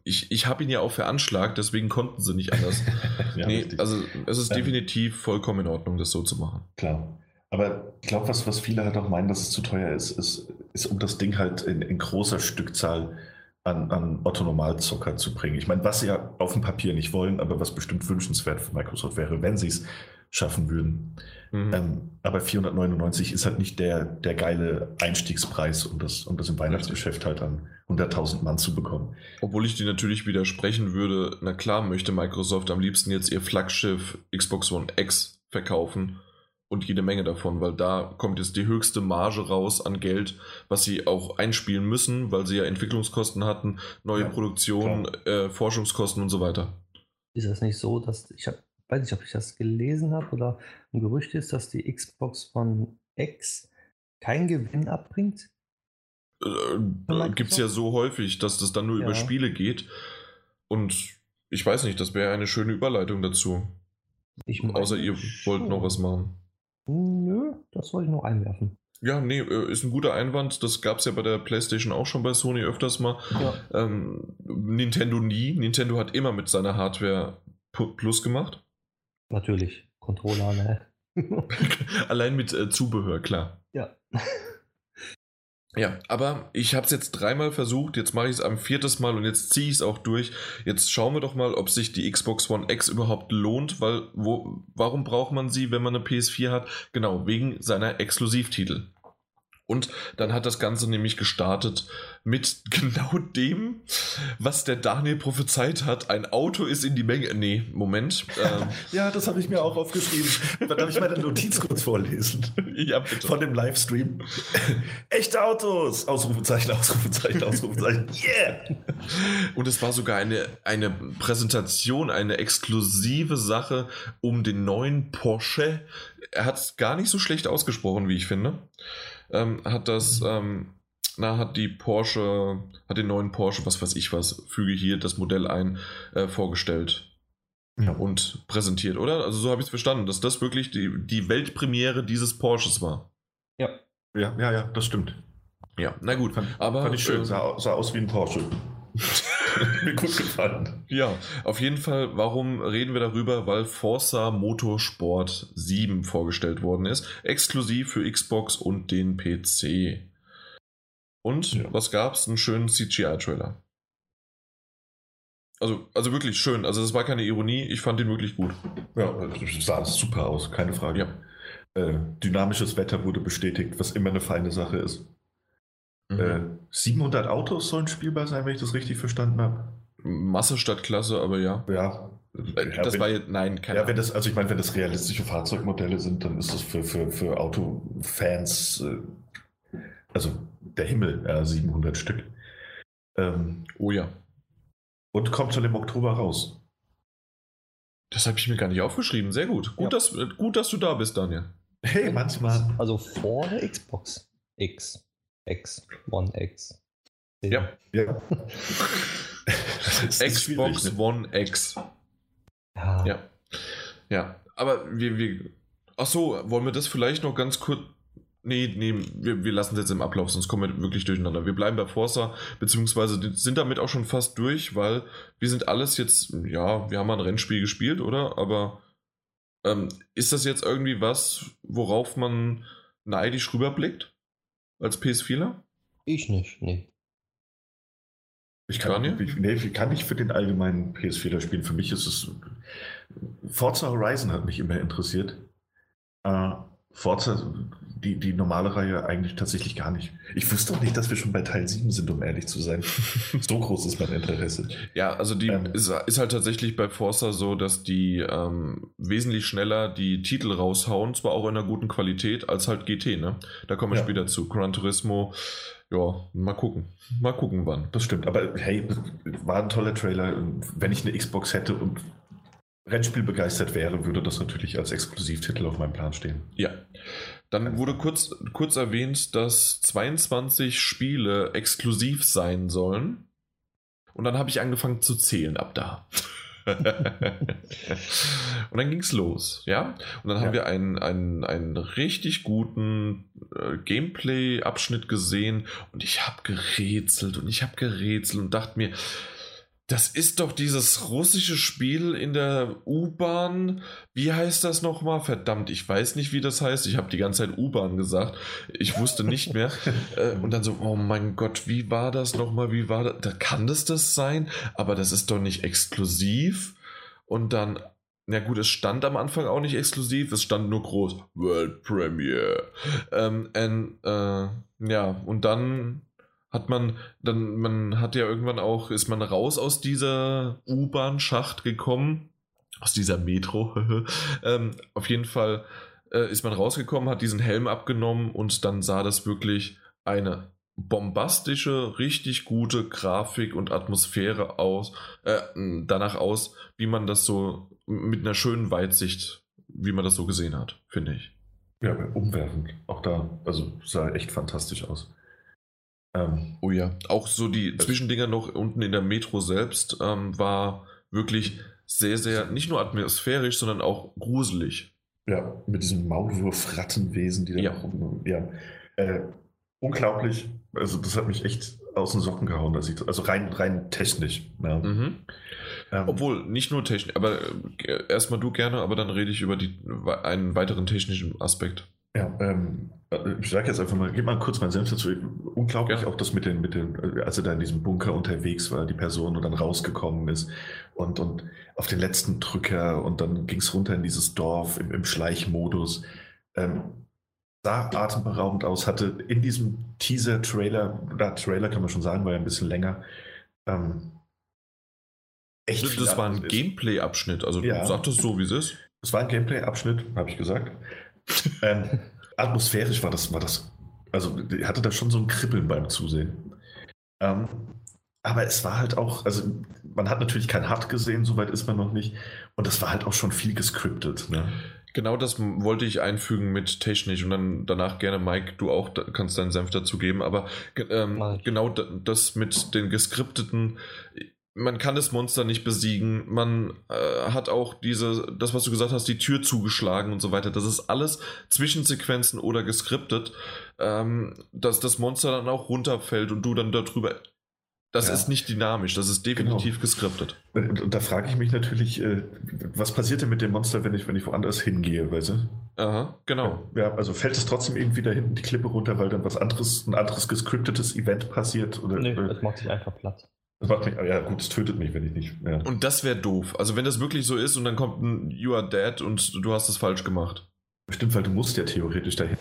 ich, ich habe ihn ja auch veranschlagt, deswegen konnten sie nicht anders. ja, nee, also es ist ähm, definitiv vollkommen in Ordnung, das so zu machen. Klar. Aber ich glaube, was, was viele halt auch meinen, dass es zu teuer ist, ist, ist um das Ding halt in, in großer Stückzahl an, an Otto-Normalzocker zu bringen. Ich meine, was sie ja auf dem Papier nicht wollen, aber was bestimmt wünschenswert für Microsoft wäre, wenn sie es schaffen würden. Mhm. Ähm, aber 499 ist halt nicht der, der geile Einstiegspreis, um das, um das im Weihnachtsgeschäft halt an 100.000 Mann zu bekommen. Obwohl ich dir natürlich widersprechen würde, na klar möchte Microsoft am liebsten jetzt ihr Flaggschiff Xbox One X verkaufen und jede Menge davon, weil da kommt jetzt die höchste Marge raus an Geld, was sie auch einspielen müssen, weil sie ja Entwicklungskosten hatten, neue ja, Produktion, äh, Forschungskosten und so weiter. Ist das nicht so, dass ich habe weiß nicht, ob ich das gelesen habe oder ein Gerücht ist, dass die Xbox von X keinen Gewinn abbringt? Äh, Gibt es ja so häufig, dass das dann nur ja. über Spiele geht. Und ich weiß nicht, das wäre eine schöne Überleitung dazu. Ich Außer ihr wollt noch was machen. Nö, das wollte ich noch einwerfen. Ja, nee, äh, ist ein guter Einwand. Das gab es ja bei der PlayStation auch schon bei Sony öfters mal. Ja. Ähm, Nintendo nie. Nintendo hat immer mit seiner Hardware Plus gemacht. Natürlich, Controller, ne? Allein mit äh, Zubehör, klar. Ja. Ja, aber ich habe es jetzt dreimal versucht, jetzt mache ich es am viertes Mal und jetzt ziehe ich es auch durch. Jetzt schauen wir doch mal, ob sich die Xbox One X überhaupt lohnt, weil wo, warum braucht man sie, wenn man eine PS4 hat? Genau, wegen seiner Exklusivtitel. Und dann hat das Ganze nämlich gestartet mit genau dem, was der Daniel prophezeit hat. Ein Auto ist in die Menge. Nee, Moment. Ähm. ja, das habe ich mir auch aufgeschrieben. Darf ich meine Notiz kurz vorlesen? Ja, bitte. Von dem Livestream. Echte Autos! Ausrufezeichen, Ausrufezeichen, Ausrufezeichen. Yeah! Und es war sogar eine, eine Präsentation, eine exklusive Sache um den neuen Porsche. Er hat es gar nicht so schlecht ausgesprochen, wie ich finde ähm, hat das, ähm, na, hat die Porsche, hat den neuen Porsche, was weiß ich was, füge hier das Modell ein, äh, vorgestellt. Ja. Und präsentiert, oder? Also so habe ich es verstanden, dass das wirklich die, die Weltpremiere dieses Porsches war. Ja. Ja, ja, ja, das stimmt. Ja, na gut. Fand, aber, fand ich schön, äh, sah, sah aus wie ein Porsche. Mir gut gefallen. Ja, auf jeden Fall, warum reden wir darüber? Weil Forza Motorsport 7 vorgestellt worden ist, exklusiv für Xbox und den PC. Und ja. was gab's? Einen schönen CGI-Trailer. Also, also wirklich schön. Also, das war keine Ironie. Ich fand ihn wirklich gut. Ja, sah super aus, keine Frage. Ja. Äh, dynamisches Wetter wurde bestätigt, was immer eine feine Sache ist. Mhm. 700 äh, Autos sollen spielbar sein, wenn ich das richtig verstanden habe. Masse statt Klasse, aber ja. Ja. Äh, das wenn, war jetzt, nein, keine Ja, wenn das, also ich meine, wenn das realistische Fahrzeugmodelle sind, dann ist das für, für, für Autofans äh, Also der Himmel, ja, 700 Stück. Ähm, oh ja. Und kommt schon im Oktober raus. Das habe ich mir gar nicht aufgeschrieben. Sehr gut. Gut, ja. dass, gut dass du da bist, Daniel. Hey, manchmal. Also vor der Xbox X. X. One X. Ja. ja. Xbox ne? One X. Ja. Ja. Ja. Aber wir, wir. Ach so, wollen wir das vielleicht noch ganz kurz. Nee, nee, wir, wir lassen es jetzt im Ablauf, sonst kommen wir wirklich durcheinander. Wir bleiben bei Forza, beziehungsweise sind damit auch schon fast durch, weil wir sind alles jetzt, ja, wir haben mal ein Rennspiel gespielt, oder? Aber ähm, ist das jetzt irgendwie was, worauf man neidisch rüberblickt? Als PS4er? Ich nicht, nee. Ich kann, ich, nee, ich kann nicht für den allgemeinen PS4 spielen. Für mich ist es. Forza Horizon hat mich immer interessiert. Äh, Forza, die, die normale Reihe eigentlich tatsächlich gar nicht. Ich wüsste auch nicht, dass wir schon bei Teil 7 sind, um ehrlich zu sein. so groß ist mein Interesse. Ja, also die ähm, ist, ist, halt tatsächlich bei Forza so, dass die ähm, wesentlich schneller die Titel raushauen, zwar auch in einer guten Qualität, als halt GT, ne? Da kommen wir ja. später zu. Gran Turismo, ja, mal gucken. Mal gucken, wann. Das stimmt, aber hey, war ein toller Trailer. Wenn ich eine Xbox hätte und Rennspiel begeistert wäre, würde das natürlich als Exklusivtitel auf meinem Plan stehen. Ja. Dann wurde kurz, kurz erwähnt, dass 22 Spiele exklusiv sein sollen. Und dann habe ich angefangen zu zählen ab da. und dann ging es los, ja. Und dann ja. haben wir einen, einen, einen richtig guten äh, Gameplay-Abschnitt gesehen und ich habe gerätselt und ich habe gerätselt und dachte mir, das ist doch dieses russische Spiel in der U-Bahn. Wie heißt das nochmal? Verdammt, ich weiß nicht, wie das heißt. Ich habe die ganze Zeit U-Bahn gesagt. Ich wusste nicht mehr. Äh, und dann so, oh mein Gott, wie war das nochmal? Wie war das? Da kann das das sein? Aber das ist doch nicht exklusiv. Und dann, na gut, es stand am Anfang auch nicht exklusiv. Es stand nur groß World Premiere. Ähm, and, äh, ja, und dann hat man, dann, man hat ja irgendwann auch, ist man raus aus dieser U-Bahn-Schacht gekommen, aus dieser Metro. ähm, auf jeden Fall äh, ist man rausgekommen, hat diesen Helm abgenommen und dann sah das wirklich eine bombastische, richtig gute Grafik und Atmosphäre aus, äh, danach aus, wie man das so mit einer schönen Weitsicht, wie man das so gesehen hat, finde ich. Ja, umwerfend. Auch da, also sah echt fantastisch aus. Ähm, oh ja, auch so die Zwischendinger noch unten in der Metro selbst ähm, war wirklich sehr, sehr, nicht nur atmosphärisch, sondern auch gruselig. Ja, mit diesem Maulwurf-Rattenwesen, die da ja. Noch, ja. Äh, unglaublich. Also, das hat mich echt aus den Socken gehauen. Dass ich, also rein, rein technisch. Ja. Mhm. Ähm, Obwohl, nicht nur technisch, aber äh, erstmal du gerne, aber dann rede ich über die, einen weiteren technischen Aspekt. Ja, ähm, ich sage jetzt einfach mal, gib mal kurz mein Senf dazu. Unglaublich ja. auch das mit den, mit den, als er da in diesem Bunker unterwegs war, die Person und dann rausgekommen ist und, und auf den letzten Drücker und dann ging es runter in dieses Dorf im, im Schleichmodus. Ähm, sah atemberaubend aus, hatte in diesem Teaser-Trailer, oder Trailer kann man schon sagen, war ja ein bisschen länger, ähm, echt Das, das war ein Gameplay-Abschnitt, also ja. du sagtest so, wie es ist. Es war ein Gameplay-Abschnitt, habe ich gesagt ähm, atmosphärisch war das, war das, also hatte da schon so ein Kribbeln beim Zusehen. Ähm, aber es war halt auch, also man hat natürlich kein Hard gesehen, soweit ist man noch nicht. Und das war halt auch schon viel gescriptet. Ne? Genau das wollte ich einfügen mit technisch und dann danach gerne, Mike, du auch kannst deinen Senf dazu geben. Aber ähm, genau das mit den geskripteten, man kann das Monster nicht besiegen. Man äh, hat auch diese, das, was du gesagt hast, die Tür zugeschlagen und so weiter. Das ist alles Zwischensequenzen oder geskriptet, ähm, dass das Monster dann auch runterfällt und du dann darüber. Das ja. ist nicht dynamisch, das ist definitiv genau. geskriptet. Und da frage ich mich natürlich, äh, was passiert denn mit dem Monster, wenn ich, wenn ich woanders hingehe, weißt du? Aha, genau. Ja, also fällt es trotzdem irgendwie da hinten die Klippe runter, weil dann was anderes, ein anderes geskriptetes Event passiert? Oder, nee, das macht sich einfach platt. Das macht mich, ja gut, es tötet mich, wenn ich nicht. Ja. Und das wäre doof. Also wenn das wirklich so ist und dann kommt ein You are dead und du hast es falsch gemacht. Stimmt, weil du musst ja theoretisch dahin.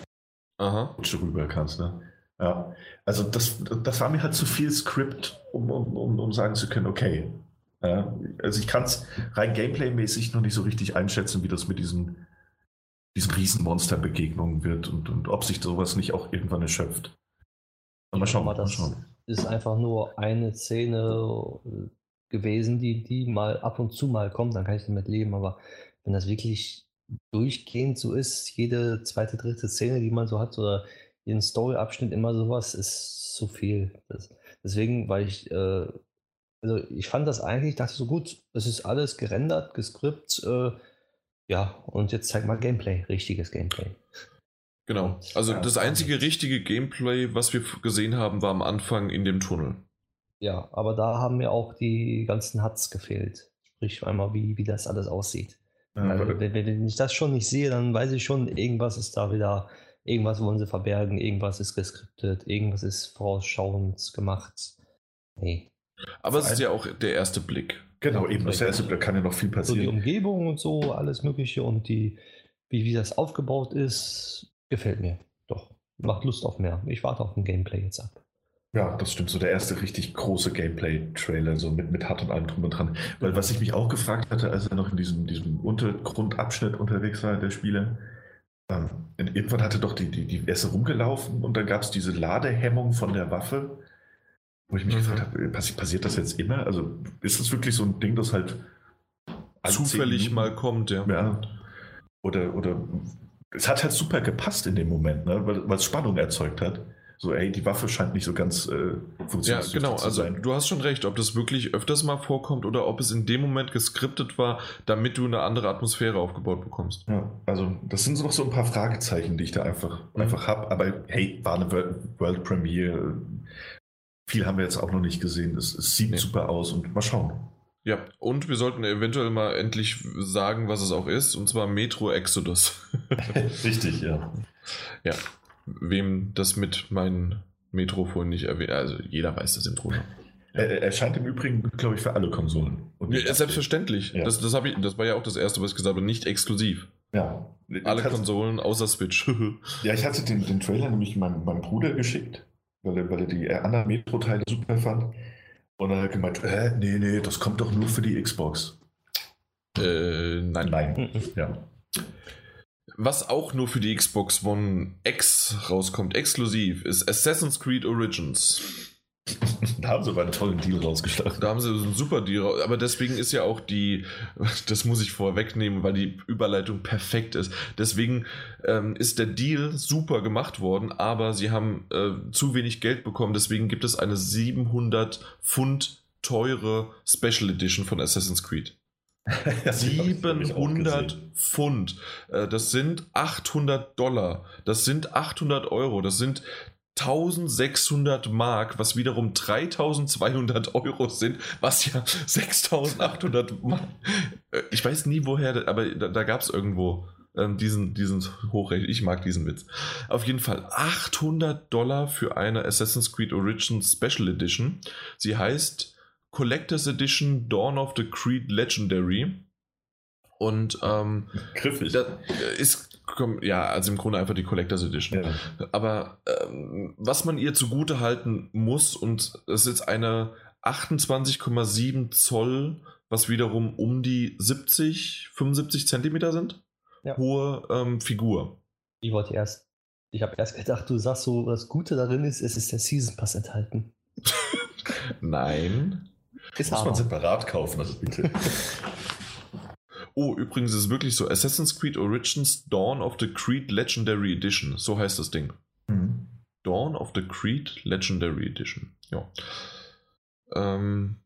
Aha. rüber kannst, ne? Ja. Also das, das war mir halt zu viel Skript, um, um, um, um sagen zu können, okay. Ja, also ich kann es rein gameplay-mäßig noch nicht so richtig einschätzen, wie das mit diesen, diesen Riesenmonster-Begegnungen wird und, und ob sich sowas nicht auch irgendwann erschöpft. Mal schauen, mal das schauen. Ist einfach nur eine Szene äh, gewesen, die, die mal ab und zu mal kommt, dann kann ich damit leben. Aber wenn das wirklich durchgehend so ist, jede zweite, dritte Szene, die man so hat, oder jeden Story-Abschnitt immer sowas, ist zu viel. Das, deswegen, weil ich, äh, also ich fand das eigentlich, dachte so gut, es ist alles gerendert, gescript, äh, ja, und jetzt zeig mal Gameplay, richtiges Gameplay. Genau. Also ja, das einzige richtige Gameplay, was wir gesehen haben, war am Anfang in dem Tunnel. Ja, aber da haben mir auch die ganzen Huts gefehlt. Sprich einmal, wie, wie das alles aussieht. Ja, also, wenn, wenn, ich das schon nicht sehe, dann weiß ich schon, irgendwas ist da wieder, irgendwas wollen sie verbergen, irgendwas ist geskriptet, irgendwas ist vorausschauend gemacht. Nee. Aber es ist ja auch der erste Blick. Genau, eben das erste Blick kann ja noch viel passieren. So die Umgebung und so, alles Mögliche und die, wie, wie das aufgebaut ist, Gefällt mir. Doch. Macht Lust auf mehr. Ich warte auf ein Gameplay jetzt ab. Ja, das stimmt. So der erste richtig große Gameplay-Trailer, so mit, mit Hut und allem drum und dran. Weil was ich mich auch gefragt hatte, als er noch in diesem, diesem Untergrundabschnitt unterwegs war, der Spieler, ähm, irgendwann hatte doch die, die, die erste rumgelaufen und dann gab es diese Ladehemmung von der Waffe, wo ich mich mhm. gefragt habe, passiert das jetzt immer? Also ist das wirklich so ein Ding, das halt zufällig mal kommt, ja. ja. Oder, oder es hat halt super gepasst in dem Moment, ne? weil es Spannung erzeugt hat. So, ey, die Waffe scheint nicht so ganz äh, funktionsfähig ja, genau, zu also sein. Du hast schon recht, ob das wirklich öfters mal vorkommt oder ob es in dem Moment geskriptet war, damit du eine andere Atmosphäre aufgebaut bekommst. Ja, also das sind noch so ein paar Fragezeichen, die ich da einfach, mhm. einfach habe. Aber hey, war eine World, World Premiere. Viel haben wir jetzt auch noch nicht gesehen. Es, es sieht nee. super aus und mal schauen. Ja, und wir sollten eventuell mal endlich sagen, was es auch ist, und zwar Metro Exodus. Richtig, ja. Ja, wem das mit meinen Metro vorhin nicht erwähnt, also jeder weiß das im Grunde. Er erscheint im Übrigen, glaube ich, für alle Konsolen. Ja, selbstverständlich. Ja. Das, das, ich, das war ja auch das erste, was ich gesagt habe, nicht exklusiv. Ja. Alle Konsolen außer Switch. ja, ich hatte den, den Trailer nämlich meinem, meinem Bruder geschickt, weil er, weil er die anderen Metro-Teile super fand. Und dann hat er gemeint, äh, nee, nee, das kommt doch nur für die Xbox. Äh, nein. Nein, ja. Was auch nur für die Xbox One X rauskommt, exklusiv, ist Assassin's Creed Origins. da haben sie aber einen tollen Deal rausgeschlagen. Da haben sie einen super Deal raus. Aber deswegen ist ja auch die, das muss ich vorwegnehmen, weil die Überleitung perfekt ist. Deswegen ähm, ist der Deal super gemacht worden, aber sie haben äh, zu wenig Geld bekommen. Deswegen gibt es eine 700 Pfund teure Special Edition von Assassin's Creed. 700 Pfund. Äh, das sind 800 Dollar. Das sind 800 Euro. Das sind 1600 Mark, was wiederum 3200 Euro sind, was ja 6800 Mark. Äh, ich weiß nie woher, aber da, da gab es irgendwo ähm, diesen, diesen Hochrechnen. Ich mag diesen Witz. Auf jeden Fall 800 Dollar für eine Assassin's Creed Origin Special Edition. Sie heißt Collectors Edition Dawn of the Creed Legendary. Und ähm, Griffig. Das ist ja, also im Grunde einfach die Collectors Edition. Ja. Aber ähm, was man ihr zugute halten muss, und es ist eine 28,7 Zoll, was wiederum um die 70, 75 Zentimeter sind, ja. hohe ähm, Figur. Ich wollte erst, ich habe erst gedacht, du sagst so, das Gute darin ist, es ist der Season Pass enthalten. Nein. Ist muss man separat kaufen, also bitte. Oh, übrigens ist es wirklich so: Assassin's Creed Origins Dawn of the Creed Legendary Edition. So heißt das Ding. Mhm. Dawn of the Creed Legendary Edition. Ja. Ähm.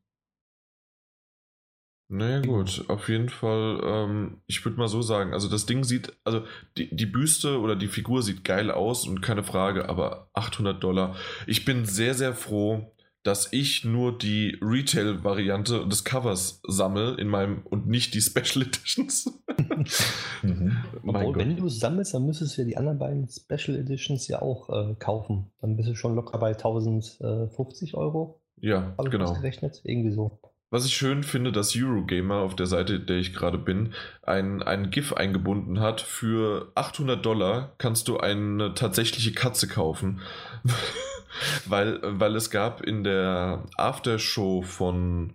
Naja, gut, auf jeden Fall, ähm, ich würde mal so sagen, also das Ding sieht, also die, die Büste oder die Figur sieht geil aus und keine Frage, aber 800 Dollar. Ich bin sehr, sehr froh, dass ich nur die Retail-Variante des Covers sammle in meinem und nicht die Special Editions. mhm. Obwohl, wenn du sammelst, dann müsstest du ja die anderen beiden Special Editions ja auch äh, kaufen. Dann bist du schon locker bei 1050 Euro. Ja, Habe genau. gerechnet, irgendwie so. Was ich schön finde, dass Eurogamer auf der Seite, der ich gerade bin, ein, ein GIF eingebunden hat. Für 800 Dollar kannst du eine tatsächliche Katze kaufen weil, weil es gab in der Aftershow von,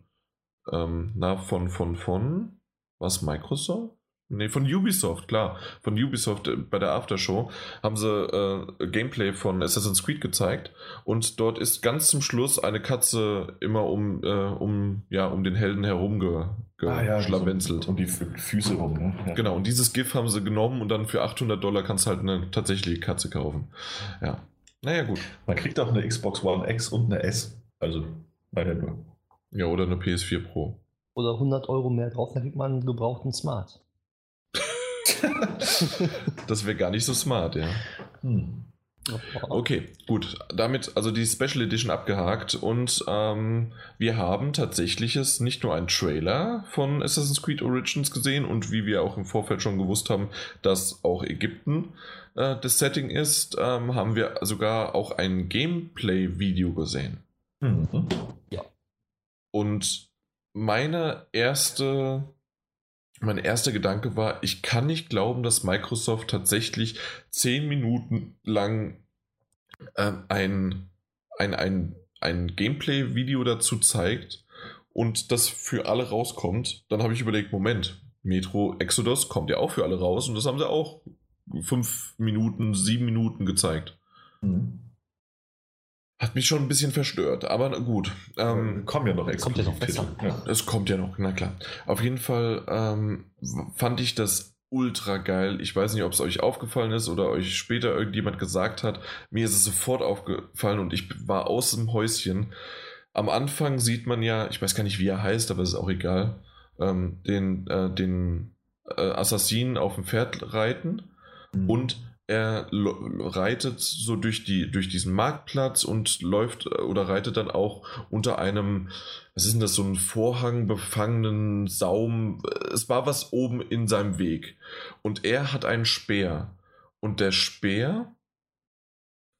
ähm, na, von, von, von, was, Microsoft? Nee, von Ubisoft, klar. Von Ubisoft äh, bei der Aftershow haben sie äh, Gameplay von Assassin's Creed gezeigt und dort ist ganz zum Schluss eine Katze immer um, äh, um, ja, um den Helden herum ge. Ah, ja, um die Füße rum, ne? Ja. Genau, und dieses GIF haben sie genommen und dann für 800 Dollar kannst du halt eine tatsächliche Katze kaufen. Ja. Naja, gut. Man kriegt auch eine Xbox One X und eine S. Also, leider nur. Ja, oder eine PS4 Pro. Oder 100 Euro mehr drauf, dann kriegt man einen gebrauchten Smart. das wäre gar nicht so smart, ja. Hm. Okay, gut. Damit also die Special Edition abgehakt und ähm, wir haben tatsächliches nicht nur einen Trailer von Assassin's Creed Origins gesehen und wie wir auch im Vorfeld schon gewusst haben, dass auch Ägypten äh, das Setting ist, ähm, haben wir sogar auch ein Gameplay-Video gesehen. Mhm. Ja. Und meine erste mein erster Gedanke war, ich kann nicht glauben, dass Microsoft tatsächlich zehn Minuten lang äh, ein, ein, ein, ein Gameplay-Video dazu zeigt und das für alle rauskommt. Dann habe ich überlegt, Moment, Metro Exodus kommt ja auch für alle raus und das haben sie auch fünf Minuten, sieben Minuten gezeigt. Mhm. Hat mich schon ein bisschen verstört, aber gut. Ähm, kommen ja noch kommt ja noch besser. Ja. Es kommt ja noch, na klar. Auf jeden Fall ähm, fand ich das ultra geil. Ich weiß nicht, ob es euch aufgefallen ist oder euch später irgendjemand gesagt hat. Mir ist es sofort aufgefallen und ich war aus dem Häuschen. Am Anfang sieht man ja, ich weiß gar nicht, wie er heißt, aber es ist auch egal, ähm, den, äh, den äh, Assassinen auf dem Pferd reiten mhm. und er reitet so durch, die, durch diesen Marktplatz und läuft äh, oder reitet dann auch unter einem, was ist denn das, so ein Vorhang befangenen Saum. Es war was oben in seinem Weg. Und er hat einen Speer. Und der Speer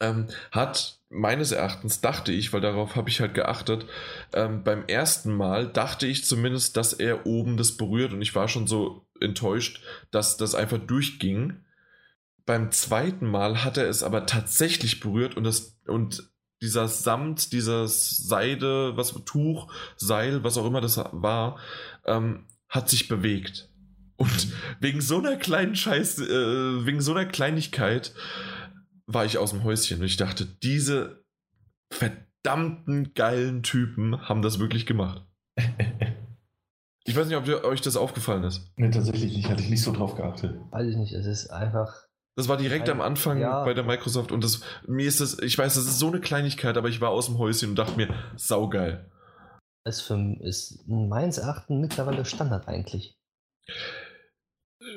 ähm, hat meines Erachtens, dachte ich, weil darauf habe ich halt geachtet, ähm, beim ersten Mal dachte ich zumindest, dass er oben das berührt und ich war schon so enttäuscht, dass das einfach durchging beim zweiten Mal hat er es aber tatsächlich berührt und, das, und dieser Samt, dieses Seide, was Tuch, Seil, was auch immer das war, ähm, hat sich bewegt. Und wegen so einer kleinen Scheiß, äh, wegen so einer Kleinigkeit war ich aus dem Häuschen und ich dachte, diese verdammten geilen Typen haben das wirklich gemacht. Ich weiß nicht, ob euch das aufgefallen ist. Nee, tatsächlich nicht. Hatte ich nicht so drauf geachtet. Weiß ich nicht. Es ist einfach das war direkt am Anfang ja. bei der Microsoft und das, mir ist das, ich weiß, das ist so eine Kleinigkeit, aber ich war aus dem Häuschen und dachte mir, saugeil. Es ist meines Erachtens mittlerweile Standard eigentlich.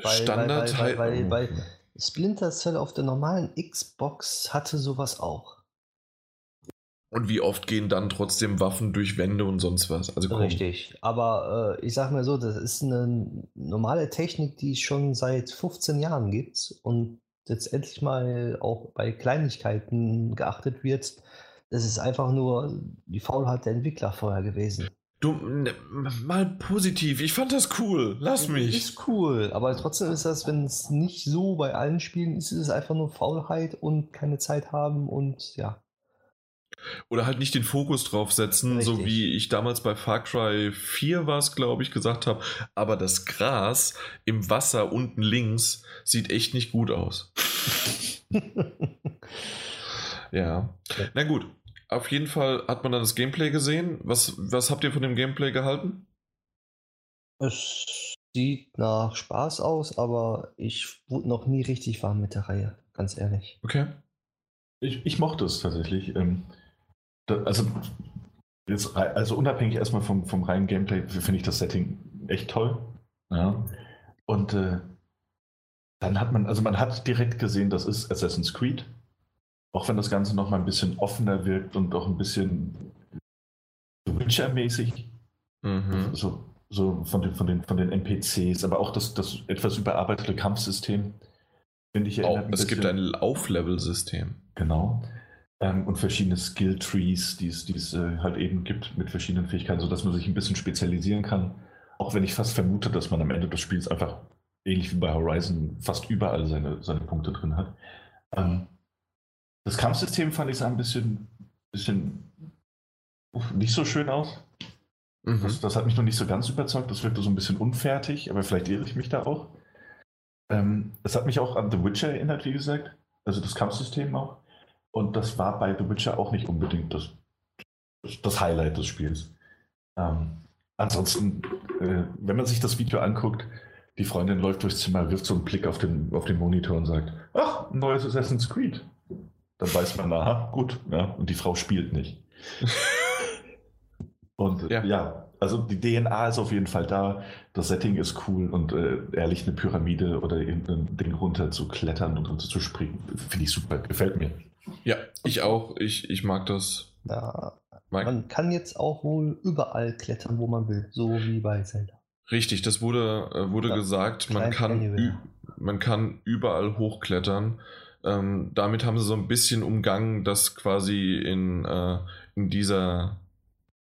Weil, Standard weil, weil, weil, weil, Splinter Cell auf der normalen Xbox hatte sowas auch. Und wie oft gehen dann trotzdem Waffen durch Wände und sonst was? Also Richtig, aber äh, ich sag mal so, das ist eine normale Technik, die es schon seit 15 Jahren gibt und jetzt endlich mal auch bei Kleinigkeiten geachtet wird, das ist einfach nur die Faulheit der Entwickler vorher gewesen. Du, ne, mal positiv. Ich fand das cool. Lass mich. Ist cool, aber trotzdem ist das, wenn es nicht so bei allen Spielen ist, ist es einfach nur Faulheit und keine Zeit haben und ja. Oder halt nicht den Fokus drauf setzen, Richtig. so wie ich damals bei Far Cry 4 war es, glaube ich, gesagt habe. Aber das Gras im Wasser unten links sieht echt nicht gut aus. ja. Na gut. Auf jeden Fall hat man dann das Gameplay gesehen. Was, was habt ihr von dem Gameplay gehalten? Es sieht nach Spaß aus, aber ich wurde noch nie richtig warm mit der Reihe, ganz ehrlich. Okay. Ich, ich mochte es tatsächlich. Ähm, also, jetzt, also unabhängig erstmal vom, vom reinen Gameplay finde ich das Setting echt toll. Ja. Und äh, dann hat man, also man hat direkt gesehen, das ist Assassin's Creed. Auch wenn das Ganze noch mal ein bisschen offener wirkt und auch ein bisschen Witcher-mäßig. Mhm. So, so von, den, von, den, von den NPCs, aber auch das, das etwas überarbeitete Kampfsystem. Finde ich oh, Es gibt ein Lauflevel-System. Genau ähm, und verschiedene Skill-Trees, die es äh, halt eben gibt mit verschiedenen Fähigkeiten, sodass man sich ein bisschen spezialisieren kann. Auch wenn ich fast vermute, dass man am Ende des Spiels einfach ähnlich wie bei Horizon fast überall seine, seine Punkte drin hat. Ähm, das Kampfsystem fand ich so ein bisschen, bisschen nicht so schön aus. Mhm. Das, das, hat mich noch nicht so ganz überzeugt. Das wirkte so ein bisschen unfertig, aber vielleicht irre ich mich da auch. Ähm, das hat mich auch an The Witcher erinnert, wie gesagt. Also das Kampfsystem auch. Und das war bei The Witcher auch nicht unbedingt das, das Highlight des Spiels. Ähm, ansonsten, äh, wenn man sich das Video anguckt, die Freundin läuft durchs Zimmer, wirft so einen Blick auf den, auf den Monitor und sagt, ach, ein neues Assassin's Creed. Dann weiß man, aha, gut, ja, und die Frau spielt nicht. und ja. ja. also die DNA ist auf jeden Fall da, das Setting ist cool und äh, ehrlich eine Pyramide oder irgendein Ding runter zu klettern und runter zu springen, finde ich super, gefällt mir. Ja, ich auch, ich, ich mag das. Ja, man kann jetzt auch wohl überall klettern, wo man will, so wie bei Zelda. Richtig, das wurde, äh, wurde gesagt, man kann, man kann überall hochklettern. Ähm, damit haben sie so ein bisschen umgangen, dass quasi in, äh, in dieser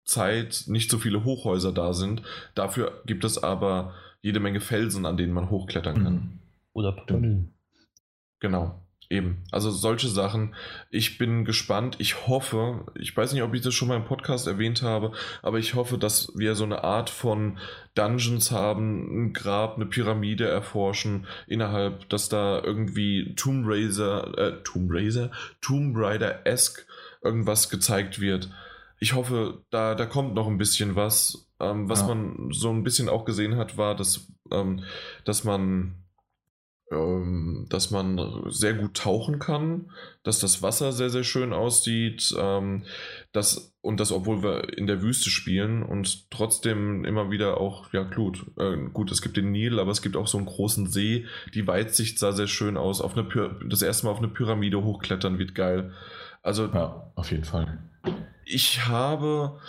Zeit nicht so viele Hochhäuser da sind. Dafür gibt es aber jede Menge Felsen, an denen man hochklettern kann. Oder Tunneln. Genau. Eben, also solche Sachen. Ich bin gespannt. Ich hoffe, ich weiß nicht, ob ich das schon mal im Podcast erwähnt habe, aber ich hoffe, dass wir so eine Art von Dungeons haben, ein Grab, eine Pyramide erforschen innerhalb, dass da irgendwie Tomb Raider, äh, Tomb Raider, Tomb Raider-esque irgendwas gezeigt wird. Ich hoffe, da, da kommt noch ein bisschen was. Ähm, was ja. man so ein bisschen auch gesehen hat, war, dass, ähm, dass man ähm, dass man sehr gut tauchen kann, dass das Wasser sehr, sehr schön aussieht, ähm, dass, und das, obwohl wir in der Wüste spielen und trotzdem immer wieder auch, ja, gut, äh, gut, es gibt den Nil, aber es gibt auch so einen großen See. Die Weitsicht sah sehr schön aus. Auf eine das erste Mal auf eine Pyramide hochklettern wird geil. Also, ja, auf jeden Fall. Ich habe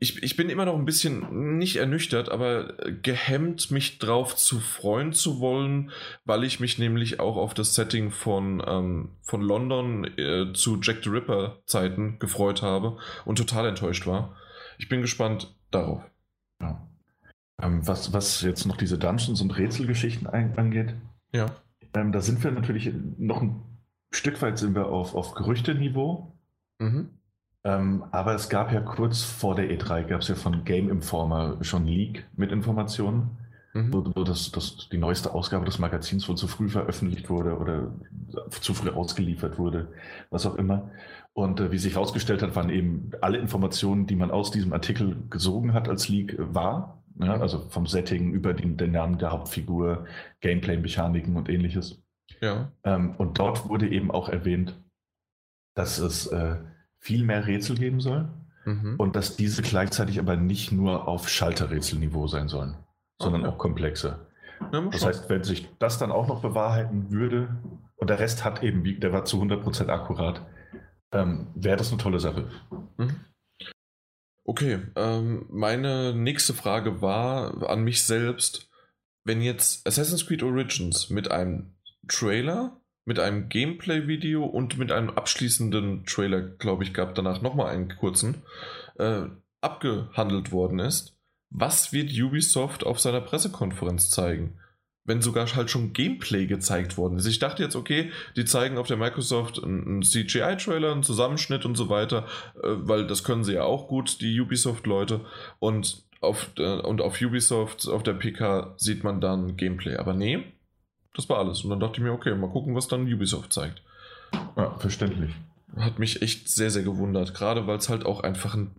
ich, ich bin immer noch ein bisschen nicht ernüchtert, aber gehemmt, mich drauf zu freuen zu wollen, weil ich mich nämlich auch auf das Setting von, ähm, von London äh, zu Jack the Ripper Zeiten gefreut habe und total enttäuscht war. Ich bin gespannt darauf. Ja. Ähm, was, was jetzt noch diese Dungeons und Rätselgeschichten angeht, ja. Ähm, da sind wir natürlich noch ein Stück weit sind wir auf, auf Gerüchteniveau. Mhm. Ähm, aber es gab ja kurz vor der E3, gab es ja von Game Informer schon Leak mit Informationen, mhm. wo, wo das, das, die neueste Ausgabe des Magazins wohl zu früh veröffentlicht wurde oder zu früh ausgeliefert wurde, was auch immer. Und äh, wie sich herausgestellt hat, waren eben alle Informationen, die man aus diesem Artikel gesogen hat als Leak, wahr. Ja, also vom Setting über den, den Namen der Hauptfigur, Gameplay-Mechaniken und ähnliches. Ja. Ähm, und dort wurde eben auch erwähnt, dass es äh, viel mehr Rätsel geben soll mhm. und dass diese gleichzeitig aber nicht nur auf Schalterrätselniveau sein sollen, sondern okay. auch komplexer. Ja, das heißt, wenn sich das dann auch noch bewahrheiten würde und der Rest hat eben, der war zu 100% akkurat, ähm, wäre das eine tolle Sache. Mhm. Okay, ähm, meine nächste Frage war an mich selbst, wenn jetzt Assassin's Creed Origins mit einem Trailer mit einem Gameplay-Video und mit einem abschließenden Trailer, glaube ich, gab danach nochmal einen kurzen, äh, abgehandelt worden ist. Was wird Ubisoft auf seiner Pressekonferenz zeigen? Wenn sogar halt schon Gameplay gezeigt worden ist. Ich dachte jetzt, okay, die zeigen auf der Microsoft einen CGI-Trailer, einen Zusammenschnitt und so weiter, äh, weil das können sie ja auch gut, die Ubisoft-Leute. Und äh, und auf Ubisoft, auf der PK sieht man dann Gameplay. Aber nee, das war alles. Und dann dachte ich mir, okay, mal gucken, was dann Ubisoft zeigt. Ja, verständlich. Hat mich echt sehr, sehr gewundert. Gerade weil es halt auch einfach ein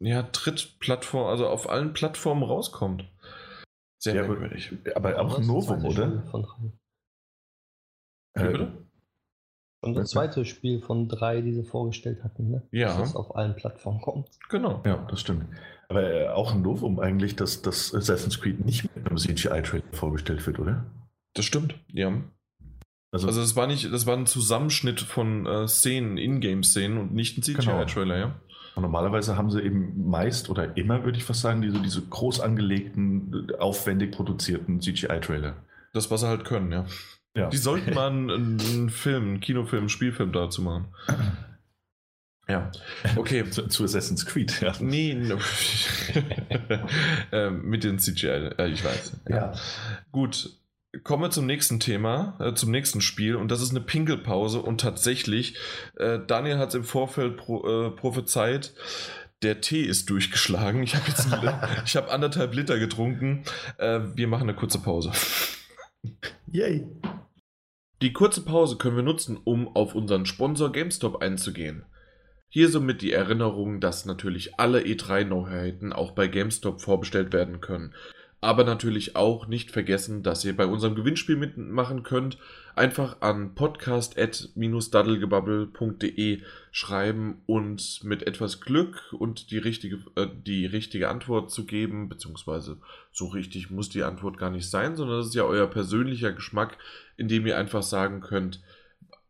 ja, Trittplattform, also auf allen Plattformen rauskommt. Sehr ja, merkwürdig. Aber, aber auch Novum, oder? Von drei. Äh, bitte? Und das zweite Spiel von drei, die sie vorgestellt hatten, ne? Ja. Dass es auf allen Plattformen kommt. Genau. Ja, das stimmt. Aber äh, auch ein Novum eigentlich, dass das Assassin's Creed nicht mit einem CGI-Trailer vorgestellt wird, oder? Das stimmt, ja. Also, also das war nicht, das war ein Zusammenschnitt von äh, Szenen, Ingame-Szenen und nicht ein CGI-Trailer, genau. ja. Und normalerweise haben sie eben meist oder immer, würde ich fast sagen, diese, diese groß angelegten, aufwendig produzierten CGI-Trailer. Das, was sie halt können, ja. ja. Die sollten mal einen, einen Film, einen Kinofilm, einen Spielfilm dazu machen. Ja, okay. zu, zu, Assassin's Creed, ja. Nee, no. ähm, mit den CGI, äh, ich weiß. Ja. ja. Gut, Kommen wir zum nächsten Thema, äh, zum nächsten Spiel und das ist eine Pinkelpause und tatsächlich, äh, Daniel hat es im Vorfeld pro, äh, prophezeit, der Tee ist durchgeschlagen. Ich habe jetzt ich hab anderthalb Liter getrunken. Äh, wir machen eine kurze Pause. Yay! Die kurze Pause können wir nutzen, um auf unseren Sponsor GameStop einzugehen. Hier somit die Erinnerung, dass natürlich alle E3-Neuheiten auch bei GameStop vorbestellt werden können. Aber natürlich auch nicht vergessen, dass ihr bei unserem Gewinnspiel mitmachen könnt. Einfach an podcast.-daddelgebubble.de schreiben und mit etwas Glück und die richtige, äh, die richtige Antwort zu geben, beziehungsweise so richtig muss die Antwort gar nicht sein, sondern das ist ja euer persönlicher Geschmack, indem ihr einfach sagen könnt,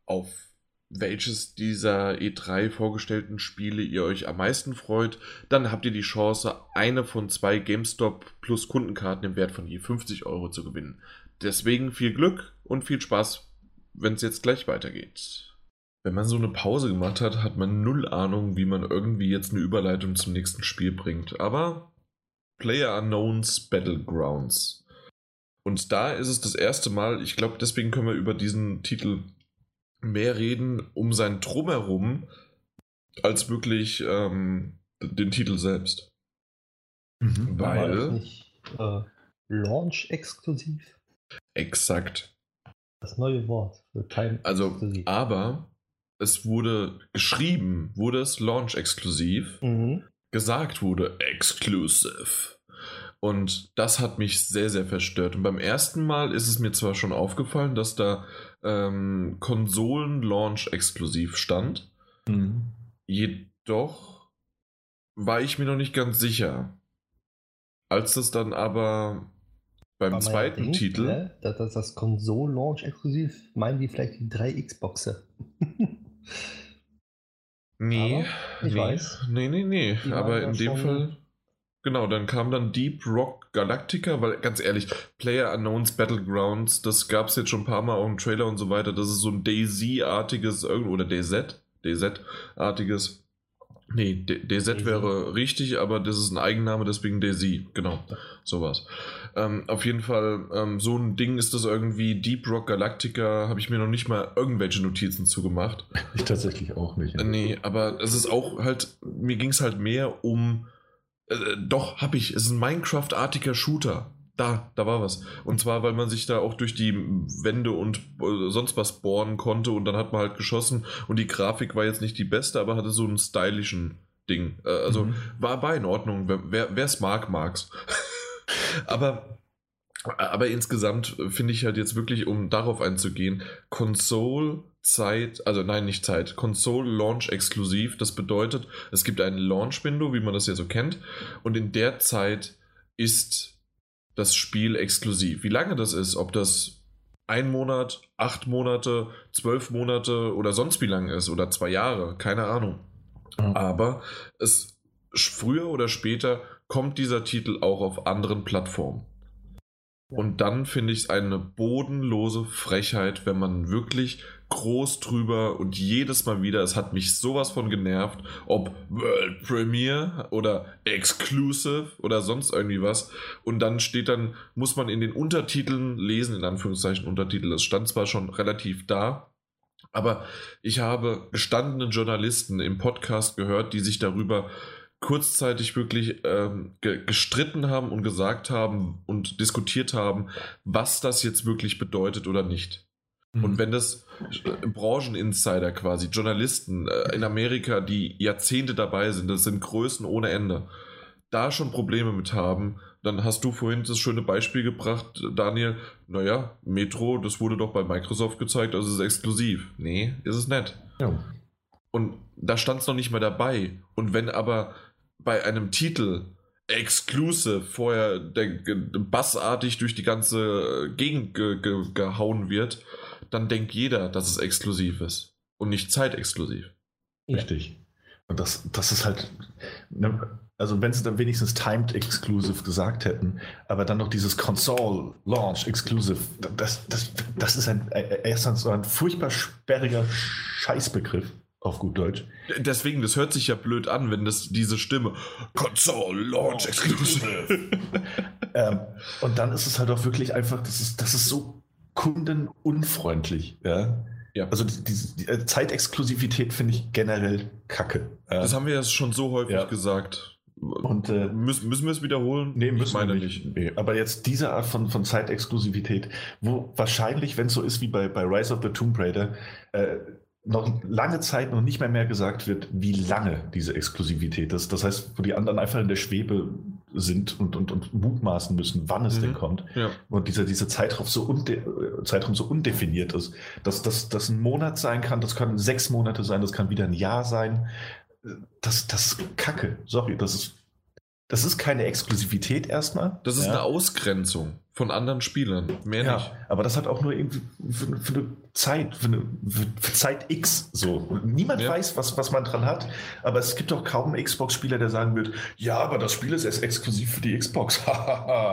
auf welches dieser E3 vorgestellten Spiele ihr euch am meisten freut, dann habt ihr die Chance, eine von zwei GameStop plus Kundenkarten im Wert von je 50 Euro zu gewinnen. Deswegen viel Glück und viel Spaß, wenn es jetzt gleich weitergeht. Wenn man so eine Pause gemacht hat, hat man null Ahnung, wie man irgendwie jetzt eine Überleitung zum nächsten Spiel bringt. Aber Player Unknowns Battlegrounds. Und da ist es das erste Mal, ich glaube, deswegen können wir über diesen Titel mehr reden um sein Drumherum als wirklich ähm, den Titel selbst. Mhm. Weil. Nicht, äh, Launch exklusiv? Exakt. Das neue Wort für kein Also, exklusiv. aber es wurde geschrieben, wurde es Launch exklusiv. Mhm. Gesagt wurde Exclusive. Und das hat mich sehr, sehr verstört. Und beim ersten Mal ist es mir zwar schon aufgefallen, dass da ähm, Konsolen-Launch exklusiv stand. Mhm. Jedoch war ich mir noch nicht ganz sicher. Als das dann aber beim zweiten denkt, Titel. Ne, dass das Konsolen-Launch exklusiv, meinen die vielleicht die drei Xboxe. nee, ich nee, weiß. Nee, nee, nee. Aber in dem Fall. Genau, dann kam dann Deep Rock Galactica, weil ganz ehrlich, Player Unknowns Battlegrounds, das gab es jetzt schon ein paar Mal auch im Trailer und so weiter. Das ist so ein DayZ-artiges, oder DayZ, DayZ-artiges. Nee, DayZ wäre richtig, aber das ist ein Eigenname, deswegen DayZ, genau, sowas. Ähm, auf jeden Fall, ähm, so ein Ding ist das irgendwie, Deep Rock Galactica, habe ich mir noch nicht mal irgendwelche Notizen zugemacht. Ich tatsächlich auch nicht. Ja. Nee, aber es ist auch halt, mir ging es halt mehr um äh, doch, hab ich. Es ist ein Minecraft-artiger Shooter. Da, da war was. Und zwar, weil man sich da auch durch die Wände und äh, sonst was bohren konnte und dann hat man halt geschossen und die Grafik war jetzt nicht die beste, aber hatte so einen stylischen Ding. Äh, also mhm. war, war in Ordnung. Wer es mag, mag's. aber, aber insgesamt finde ich halt jetzt wirklich, um darauf einzugehen, Console Zeit, also nein, nicht Zeit, Console Launch exklusiv. Das bedeutet, es gibt ein Launch Window, wie man das ja so kennt, und in der Zeit ist das Spiel exklusiv. Wie lange das ist, ob das ein Monat, acht Monate, zwölf Monate oder sonst wie lang ist oder zwei Jahre, keine Ahnung. Mhm. Aber es früher oder später kommt dieser Titel auch auf anderen Plattformen. Und dann finde ich es eine bodenlose Frechheit, wenn man wirklich groß drüber und jedes Mal wieder, es hat mich sowas von genervt, ob World Premiere oder Exclusive oder sonst irgendwie was. Und dann steht dann, muss man in den Untertiteln lesen, in Anführungszeichen Untertitel, das stand zwar schon relativ da, aber ich habe gestandene Journalisten im Podcast gehört, die sich darüber kurzzeitig wirklich ähm, ge gestritten haben und gesagt haben und diskutiert haben, was das jetzt wirklich bedeutet oder nicht. Mhm. Und wenn das äh, Brancheninsider quasi, Journalisten äh, in Amerika, die Jahrzehnte dabei sind, das sind Größen ohne Ende, da schon Probleme mit haben, dann hast du vorhin das schöne Beispiel gebracht, Daniel, naja, Metro, das wurde doch bei Microsoft gezeigt, also ist exklusiv. Nee, ist es nicht. Ja. Und da stand es noch nicht mal dabei. Und wenn aber bei einem Titel exclusive vorher der, bassartig durch die ganze Gegend ge ge gehauen wird, dann denkt jeder, dass es exklusiv ist und nicht zeitexklusiv. Richtig. Und das, das ist halt, ne, also wenn sie dann wenigstens Timed Exclusive gesagt hätten, aber dann noch dieses Console Launch Exclusive, das, das, das ist ein, erstens so ein furchtbar sperriger Scheißbegriff auf gut Deutsch. Deswegen, das hört sich ja blöd an, wenn das diese Stimme Console Launch Exclusive. ähm, und dann ist es halt auch wirklich einfach, das ist, das ist so kundenunfreundlich. Ja? Ja. Also die, die, die äh, Zeitexklusivität finde ich generell kacke. Ja. Das haben wir ja schon so häufig ja. gesagt. Und äh, müssen, müssen wir es wiederholen? Nee, müssen ich meine wir nicht. Nee. Aber jetzt diese Art von, von Zeitexklusivität, wo wahrscheinlich, wenn es so ist wie bei, bei Rise of the Tomb Raider, äh, noch lange Zeit noch nicht mehr mehr gesagt wird, wie lange diese Exklusivität ist. Das heißt, wo die anderen einfach in der Schwebe sind und, und, und mutmaßen müssen, wann es mhm. denn kommt. Ja. Und dieser, dieser Zeitraum, so unde Zeitraum so undefiniert ist, dass das ein Monat sein kann, das können sechs Monate sein, das kann wieder ein Jahr sein. Das, das ist Kacke. Sorry, das ist das ist keine Exklusivität erstmal. Das ist ja. eine Ausgrenzung von anderen Spielern. Mehr ja, nicht. Aber das hat auch nur irgendwie für, für eine Zeit, für, eine, für Zeit X so. niemand ja. weiß, was, was man dran hat. Aber es gibt auch kaum Xbox-Spieler, der sagen wird, ja, aber das Spiel ist erst exklusiv für die Xbox.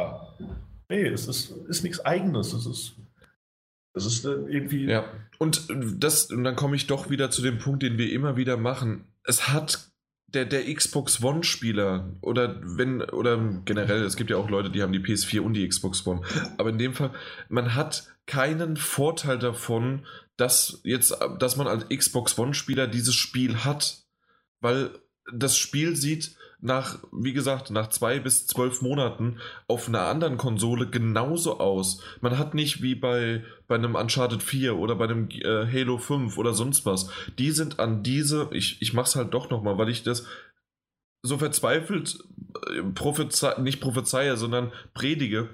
nee, es ist, ist nichts Eigenes. Es ist das ist irgendwie. Ja. Und das, und dann komme ich doch wieder zu dem Punkt, den wir immer wieder machen. Es hat der, der Xbox One-Spieler oder wenn, oder generell, es gibt ja auch Leute, die haben die PS4 und die Xbox One. Aber in dem Fall, man hat keinen Vorteil davon, dass jetzt, dass man als Xbox One-Spieler dieses Spiel hat. Weil das Spiel sieht nach, wie gesagt, nach zwei bis zwölf Monaten auf einer anderen Konsole genauso aus. Man hat nicht wie bei, bei einem Uncharted 4 oder bei einem äh, Halo 5 oder sonst was. Die sind an diese, ich, ich mach's halt doch nochmal, weil ich das so verzweifelt äh, prophezei, nicht prophezeie, sondern predige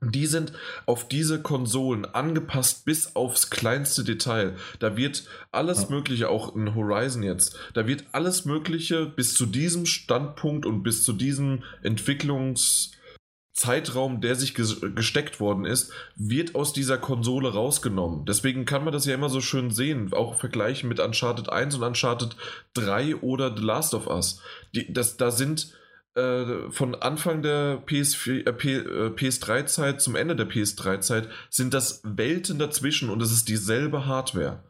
die sind auf diese Konsolen angepasst bis aufs kleinste Detail. Da wird alles ja. Mögliche, auch in Horizon jetzt, da wird alles Mögliche bis zu diesem Standpunkt und bis zu diesem Entwicklungszeitraum, der sich gesteckt worden ist, wird aus dieser Konsole rausgenommen. Deswegen kann man das ja immer so schön sehen, auch vergleichen mit Uncharted 1 und Uncharted 3 oder The Last of Us. Die, das, da sind äh, von Anfang der PS4, äh, PS3-Zeit äh, zum Ende der PS3-Zeit sind das Welten dazwischen und es ist dieselbe Hardware.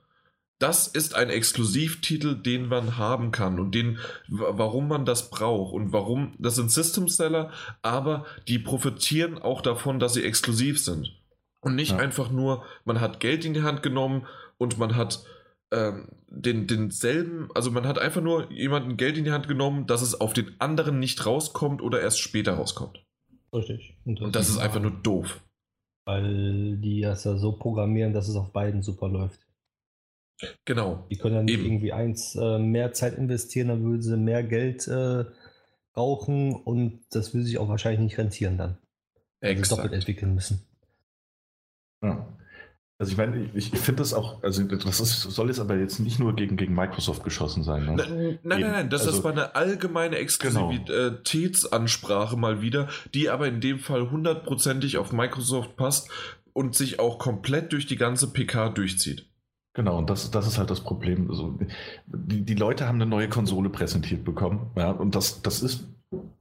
Das ist ein Exklusivtitel, den man haben kann und den, warum man das braucht und warum, das sind System Seller, aber die profitieren auch davon, dass sie exklusiv sind. Und nicht ja. einfach nur, man hat Geld in die Hand genommen und man hat ähm, den, denselben, also man hat einfach nur jemanden Geld in die Hand genommen, dass es auf den anderen nicht rauskommt oder erst später rauskommt. Richtig. Und das, Und das ist einfach nur doof. Weil die das ja so programmieren, dass es auf beiden super läuft. Genau. Die können dann Eben. irgendwie eins äh, mehr Zeit investieren, dann würden sie mehr Geld äh, brauchen und das würde sich auch wahrscheinlich nicht rentieren dann. Exakt. doppelt entwickeln müssen. Ja. Also ich meine, ich, ich finde das auch, also das ist, soll jetzt aber jetzt nicht nur gegen, gegen Microsoft geschossen sein. Ne? Nein, nein, nein, nein, das also, ist eine allgemeine Exklusivitätsansprache genau. mal wieder, die aber in dem Fall hundertprozentig auf Microsoft passt und sich auch komplett durch die ganze PK durchzieht. Genau, und das, das ist halt das Problem. Also, die, die Leute haben eine neue Konsole präsentiert bekommen, ja, und das, das ist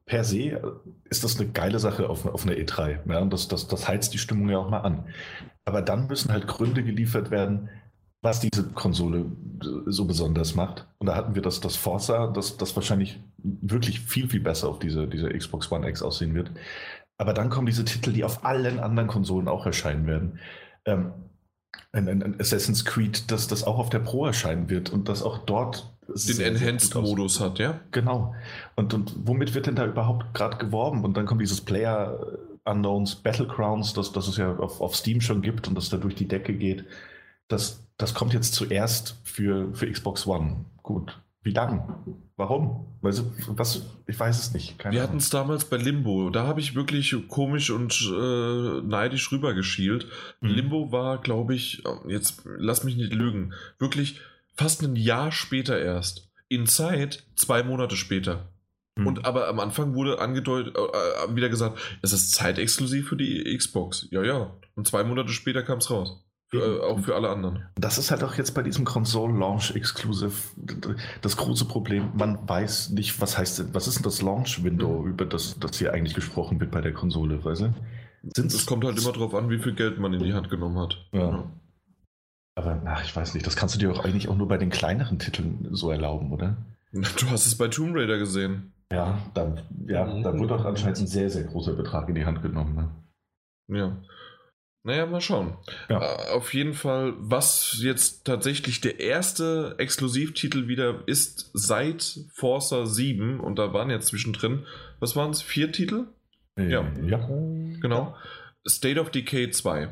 per se ist das eine geile Sache auf, auf einer E3. Ja, und das, das, das heizt die Stimmung ja auch mal an. Aber dann müssen halt Gründe geliefert werden, was diese Konsole so besonders macht. Und da hatten wir das, das Forza, das, das wahrscheinlich wirklich viel, viel besser auf diese, diese Xbox One X aussehen wird. Aber dann kommen diese Titel, die auf allen anderen Konsolen auch erscheinen werden. Ähm, ein, ein, Assassin's Creed, das, das auch auf der Pro erscheinen wird und das auch dort den Enhanced-Modus hat, ja? Genau. Und, und womit wird denn da überhaupt gerade geworben? Und dann kommt dieses Player Unknowns Battlegrounds, das, das es ja auf, auf Steam schon gibt und das da durch die Decke geht. Das, das kommt jetzt zuerst für, für Xbox One. Gut. Wie lang? Warum? Also, was, ich weiß es nicht. Keine Wir hatten es damals bei Limbo. Da habe ich wirklich komisch und äh, neidisch rübergeschielt. Mhm. Limbo war, glaube ich, jetzt lass mich nicht lügen, wirklich fast ein Jahr später erst. In Zeit zwei Monate später. Mhm. Und aber am Anfang wurde angedeutet, äh, äh, wieder gesagt, es ist zeitexklusiv für die Xbox. Ja, ja. Und zwei Monate später kam es raus. Für, äh, auch für alle anderen. Das ist halt auch jetzt bei diesem Console Launch Exclusive das große Problem. Man weiß nicht, was heißt was ist denn das Launch Window, mhm. über das, das hier eigentlich gesprochen wird bei der Konsole, weißt du? Es kommt halt immer darauf an, wie viel Geld man in die Hand genommen hat. Ja. ja. Aber ach, ich weiß nicht, das kannst du dir auch eigentlich auch nur bei den kleineren Titeln so erlauben, oder? Du hast es bei Tomb Raider gesehen. Ja, da, ja, da wurde auch anscheinend ein sehr, sehr großer Betrag in die Hand genommen. Ne? Ja. Naja, mal schauen. Ja. Äh, auf jeden Fall, was jetzt tatsächlich der erste Exklusivtitel wieder ist seit Forza 7 und da waren jetzt zwischendrin, was waren es, vier Titel? Äh, ja. ja. Genau. State of Decay 2.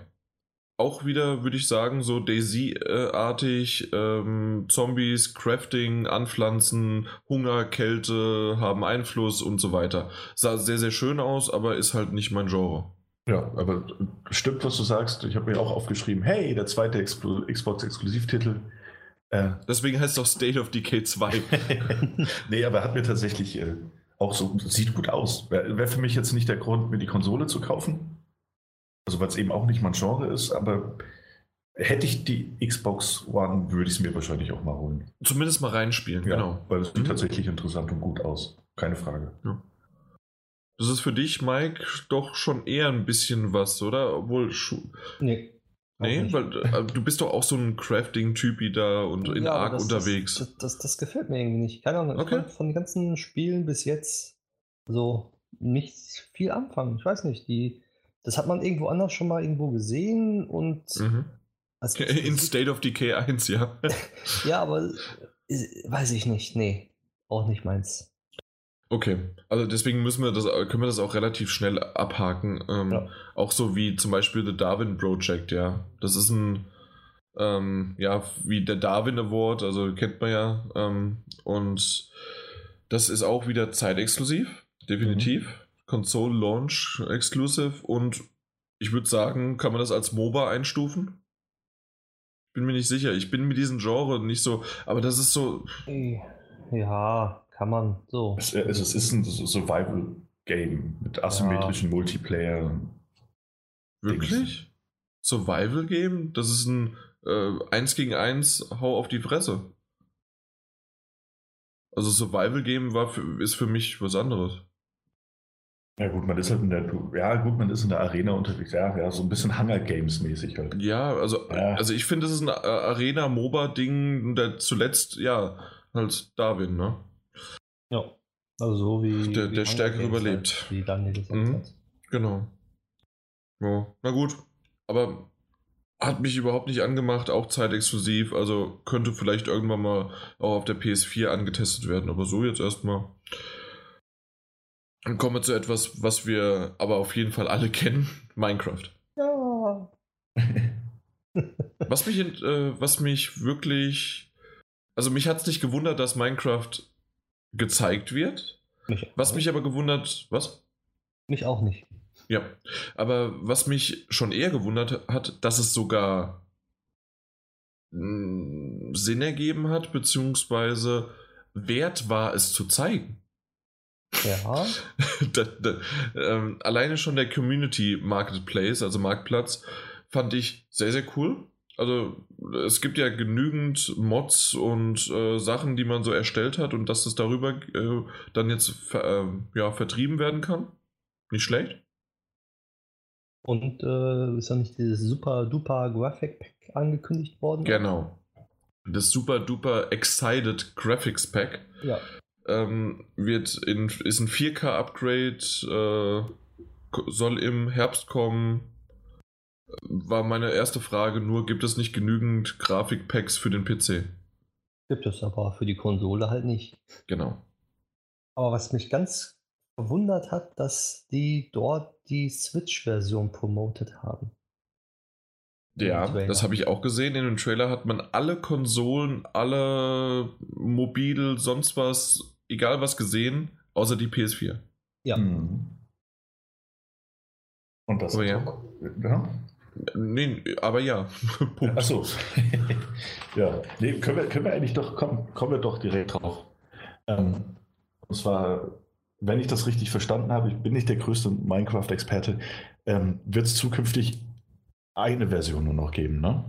Auch wieder, würde ich sagen, so Daisy-artig, ähm, Zombies, Crafting, Anpflanzen, Hunger, Kälte haben Einfluss und so weiter. Sah sehr, sehr schön aus, aber ist halt nicht mein Genre. Ja, aber stimmt, was du sagst. Ich habe mir auch aufgeschrieben, hey, der zweite Xbox-Exklusivtitel. Äh, Deswegen heißt es auch State of Decay 2. nee, aber hat mir tatsächlich äh, auch so, sieht gut aus. Wäre wär für mich jetzt nicht der Grund, mir die Konsole zu kaufen. Also, weil es eben auch nicht mein Genre ist, aber hätte ich die Xbox One, würde ich es mir wahrscheinlich auch mal holen. Zumindest mal reinspielen, ja, genau. Weil es sieht mhm. tatsächlich interessant und gut aus. Keine Frage. Ja. Das ist für dich, Mike, doch schon eher ein bisschen was, oder? Obwohl. Nee. Nee, weil äh, du bist doch auch so ein Crafting-Typi da und in ja, Arc unterwegs. Das, das, das, gefällt mir irgendwie nicht. Keine Ahnung, okay. von den ganzen Spielen bis jetzt so nicht viel anfangen. Ich weiß nicht, die, das hat man irgendwo anders schon mal irgendwo gesehen und. Mhm. In State of Decay 1, ja. ja, aber äh, weiß ich nicht. Nee, auch nicht meins. Okay, also deswegen müssen wir das, können wir das auch relativ schnell abhaken. Ähm, ja. Auch so wie zum Beispiel The Darwin Project, ja. Das ist ein, ähm, ja, wie der Darwin Award, also kennt man ja. Ähm, und das ist auch wieder zeitexklusiv, definitiv. Mhm. Console Launch Exclusive und ich würde sagen, kann man das als MOBA einstufen? Bin mir nicht sicher. Ich bin mit diesem Genre nicht so, aber das ist so. Ja, kann man so. Es, es, es ist ein Survival-Game mit asymmetrischen ja. Multiplayer. Wirklich? Survival-Game? Das ist ein äh, 1 gegen 1 Hau auf die Fresse. Also Survival-Game ist für mich was anderes. Ja gut, man ist halt in der, ja gut, man ist in der Arena unterwegs, ja, ja so ein bisschen Hunger Games mäßig halt. Ja, also, ja. also ich finde, das ist ein Arena-MOBA-Ding, zuletzt, ja, halt Darwin, ne? Ja, also so wie. Der, der Stärkere überlebt. Halt, wie Daniel gesagt mhm. hat. Genau. Ja, na gut. Aber hat mich überhaupt nicht angemacht, auch zeitexklusiv. Also könnte vielleicht irgendwann mal auch auf der PS4 angetestet werden. Aber so jetzt erstmal. Dann kommen wir zu etwas, was wir aber auf jeden Fall alle kennen: Minecraft. Ja. was, mich, äh, was mich wirklich. Also mich hat es nicht gewundert, dass Minecraft gezeigt wird. Mich was mich aber gewundert, was? Mich auch nicht. Ja, aber was mich schon eher gewundert hat, dass es sogar mm, Sinn ergeben hat, beziehungsweise wert war, es zu zeigen. Ja. da, da, ähm, alleine schon der Community Marketplace, also Marktplatz, fand ich sehr, sehr cool. Also es gibt ja genügend Mods und äh, Sachen, die man so erstellt hat und dass es darüber äh, dann jetzt ver, äh, ja, vertrieben werden kann. Nicht schlecht. Und äh, ist ja nicht dieses super duper Graphic Pack angekündigt worden? Genau. Das super duper Excited Graphics Pack. Ja. Ähm, wird in, ist ein 4K-Upgrade, äh, soll im Herbst kommen war meine erste Frage nur, gibt es nicht genügend Grafikpacks für den PC? Gibt es aber für die Konsole halt nicht. Genau. Aber was mich ganz verwundert hat, dass die dort die Switch-Version promotet haben. Ja, das habe ich auch gesehen. In dem Trailer hat man alle Konsolen, alle Mobile, sonst was, egal was gesehen, außer die PS4. Ja. Hm. Und das Aber ja. ja. Nee, aber ja. Punkt. Achso. ja, nee, können wir, können wir eigentlich doch, komm, kommen wir doch direkt drauf. Ähm, und zwar, wenn ich das richtig verstanden habe, ich bin nicht der größte Minecraft-Experte, ähm, wird es zukünftig eine Version nur noch geben, ne?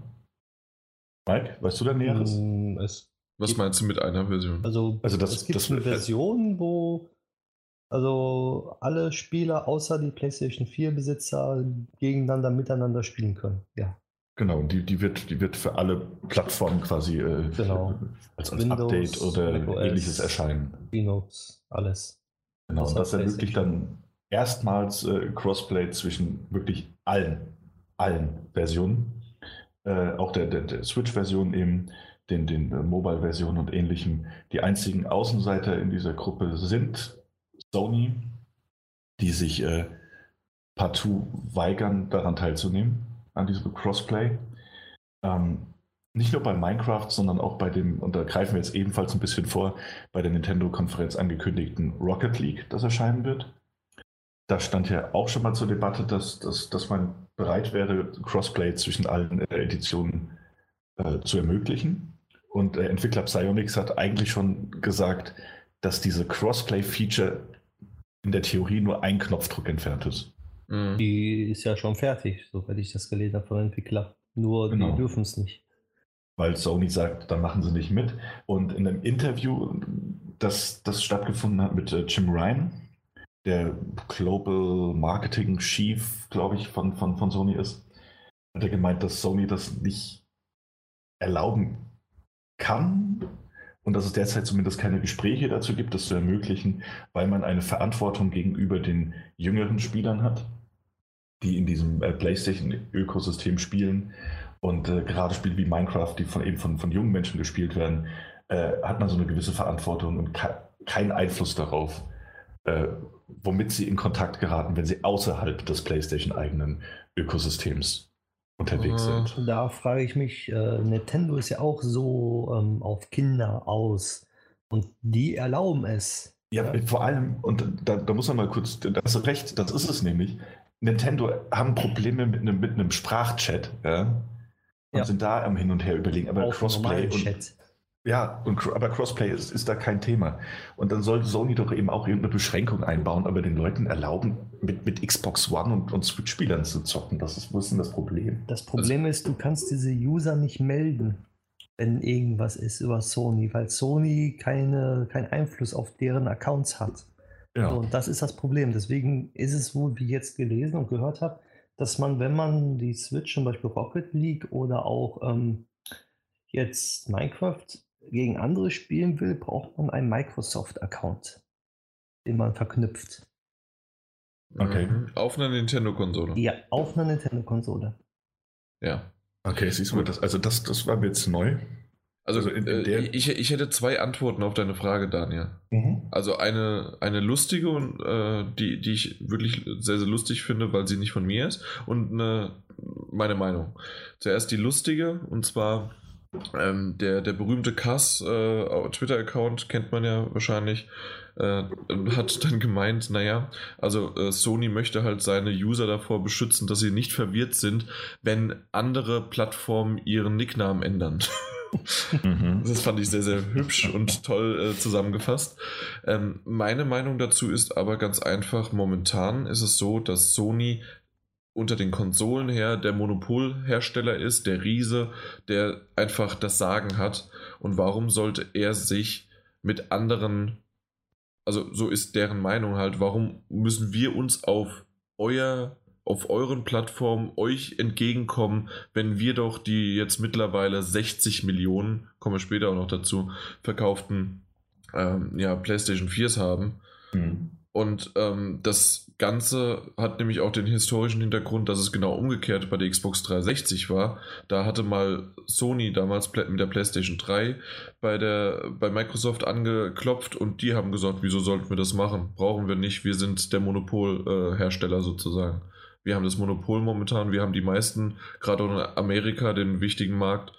Mike, weißt du da Näheres? Mm, Was meinst du mit einer Version? Also, also das, es gibt das, eine Version, wo also alle Spieler außer die PlayStation 4 Besitzer gegeneinander miteinander spielen können. Ja. Genau, die, die, wird, die wird für alle Plattformen quasi äh, genau. als, als Windows, Update oder ähnliches erscheinen. Linux, alles. Genau, und das ermöglicht dann erstmals äh, Crossplay zwischen wirklich allen, allen Versionen. Äh, auch der, der, der Switch-Version eben, den, den äh, Mobile-Versionen und ähnlichem. Die einzigen Außenseiter in dieser Gruppe sind Sony, die sich äh, partout weigern, daran teilzunehmen, an diesem Crossplay. Ähm, nicht nur bei Minecraft, sondern auch bei dem, und da greifen wir jetzt ebenfalls ein bisschen vor, bei der Nintendo-Konferenz angekündigten Rocket League, das erscheinen wird. Da stand ja auch schon mal zur Debatte, dass, dass, dass man bereit wäre, Crossplay zwischen allen äh, Editionen äh, zu ermöglichen. Und der Entwickler Psyonix hat eigentlich schon gesagt, dass diese Crossplay-Feature in der Theorie nur ein Knopfdruck entfernt ist. Mhm. Die ist ja schon fertig, soweit ich das gelesen habe von Entwickler. Nur genau. die dürfen es nicht. Weil Sony sagt, dann machen sie nicht mit. Und in einem Interview, das, das stattgefunden hat mit äh, Jim Ryan, der Global Marketing Chief, glaube ich, von, von, von Sony ist, hat er gemeint, dass Sony das nicht erlauben kann und dass es derzeit zumindest keine Gespräche dazu gibt, das zu ermöglichen, weil man eine Verantwortung gegenüber den jüngeren Spielern hat, die in diesem äh, PlayStation-Ökosystem spielen. Und äh, gerade Spiele wie Minecraft, die von eben von, von jungen Menschen gespielt werden, äh, hat man so eine gewisse Verantwortung und keinen Einfluss darauf, äh, womit sie in Kontakt geraten, wenn sie außerhalb des PlayStation-eigenen Ökosystems unterwegs uh, sind. Da frage ich mich, äh, Nintendo ist ja auch so ähm, auf Kinder aus und die erlauben es. Ja, ja. vor allem, und da, da, muss man mal kurz, da hast du recht, das ist es nämlich. Nintendo haben Probleme mit einem, mit einem Sprachchat, ja, und ja. sind da am Hin und Her überlegen, aber Crossplay und. Ja, und, aber Crossplay ist, ist da kein Thema. Und dann sollte Sony doch eben auch irgendeine Beschränkung einbauen, aber den Leuten erlauben, mit, mit Xbox One und, und Switch-Spielern zu zocken. Das ist, wo ist denn das Problem? Das Problem also, ist, du kannst diese User nicht melden, wenn irgendwas ist über Sony, weil Sony keine, keinen Einfluss auf deren Accounts hat. Ja. So, und das ist das Problem. Deswegen ist es wohl, wie ich jetzt gelesen und gehört habe, dass man, wenn man die Switch, zum Beispiel Rocket League oder auch ähm, jetzt Minecraft gegen andere spielen will, braucht man einen Microsoft-Account, den man verknüpft. Okay. Mhm. Auf einer Nintendo-Konsole. Ja, auf einer Nintendo-Konsole. Ja. Okay, siehst du, das, also das, das war mir jetzt neu. Also, also in, in äh, ich, ich hätte zwei Antworten auf deine Frage, Daniel. Mhm. Also eine, eine lustige und äh, die, die ich wirklich sehr, sehr lustig finde, weil sie nicht von mir ist. Und eine, meine Meinung. Zuerst die lustige, und zwar ähm, der, der berühmte Kass äh, Twitter-Account kennt man ja wahrscheinlich, äh, hat dann gemeint, naja, also äh, Sony möchte halt seine User davor beschützen, dass sie nicht verwirrt sind, wenn andere Plattformen ihren Nicknamen ändern. Mhm. Das fand ich sehr, sehr hübsch und toll äh, zusammengefasst. Ähm, meine Meinung dazu ist aber ganz einfach, momentan ist es so, dass Sony unter den Konsolen her der Monopolhersteller ist, der Riese, der einfach das Sagen hat. Und warum sollte er sich mit anderen, also so ist deren Meinung halt, warum müssen wir uns auf euer, auf euren Plattformen euch entgegenkommen, wenn wir doch die jetzt mittlerweile 60 Millionen, kommen wir später auch noch dazu, verkauften ähm, ja, PlayStation 4s haben. Mhm. Und ähm, das Ganze hat nämlich auch den historischen Hintergrund, dass es genau umgekehrt bei der Xbox 360 war. Da hatte mal Sony damals mit der PlayStation 3 bei, der, bei Microsoft angeklopft und die haben gesagt, wieso sollten wir das machen? Brauchen wir nicht, wir sind der Monopolhersteller äh, sozusagen. Wir haben das Monopol momentan, wir haben die meisten, gerade in Amerika, den wichtigen Markt,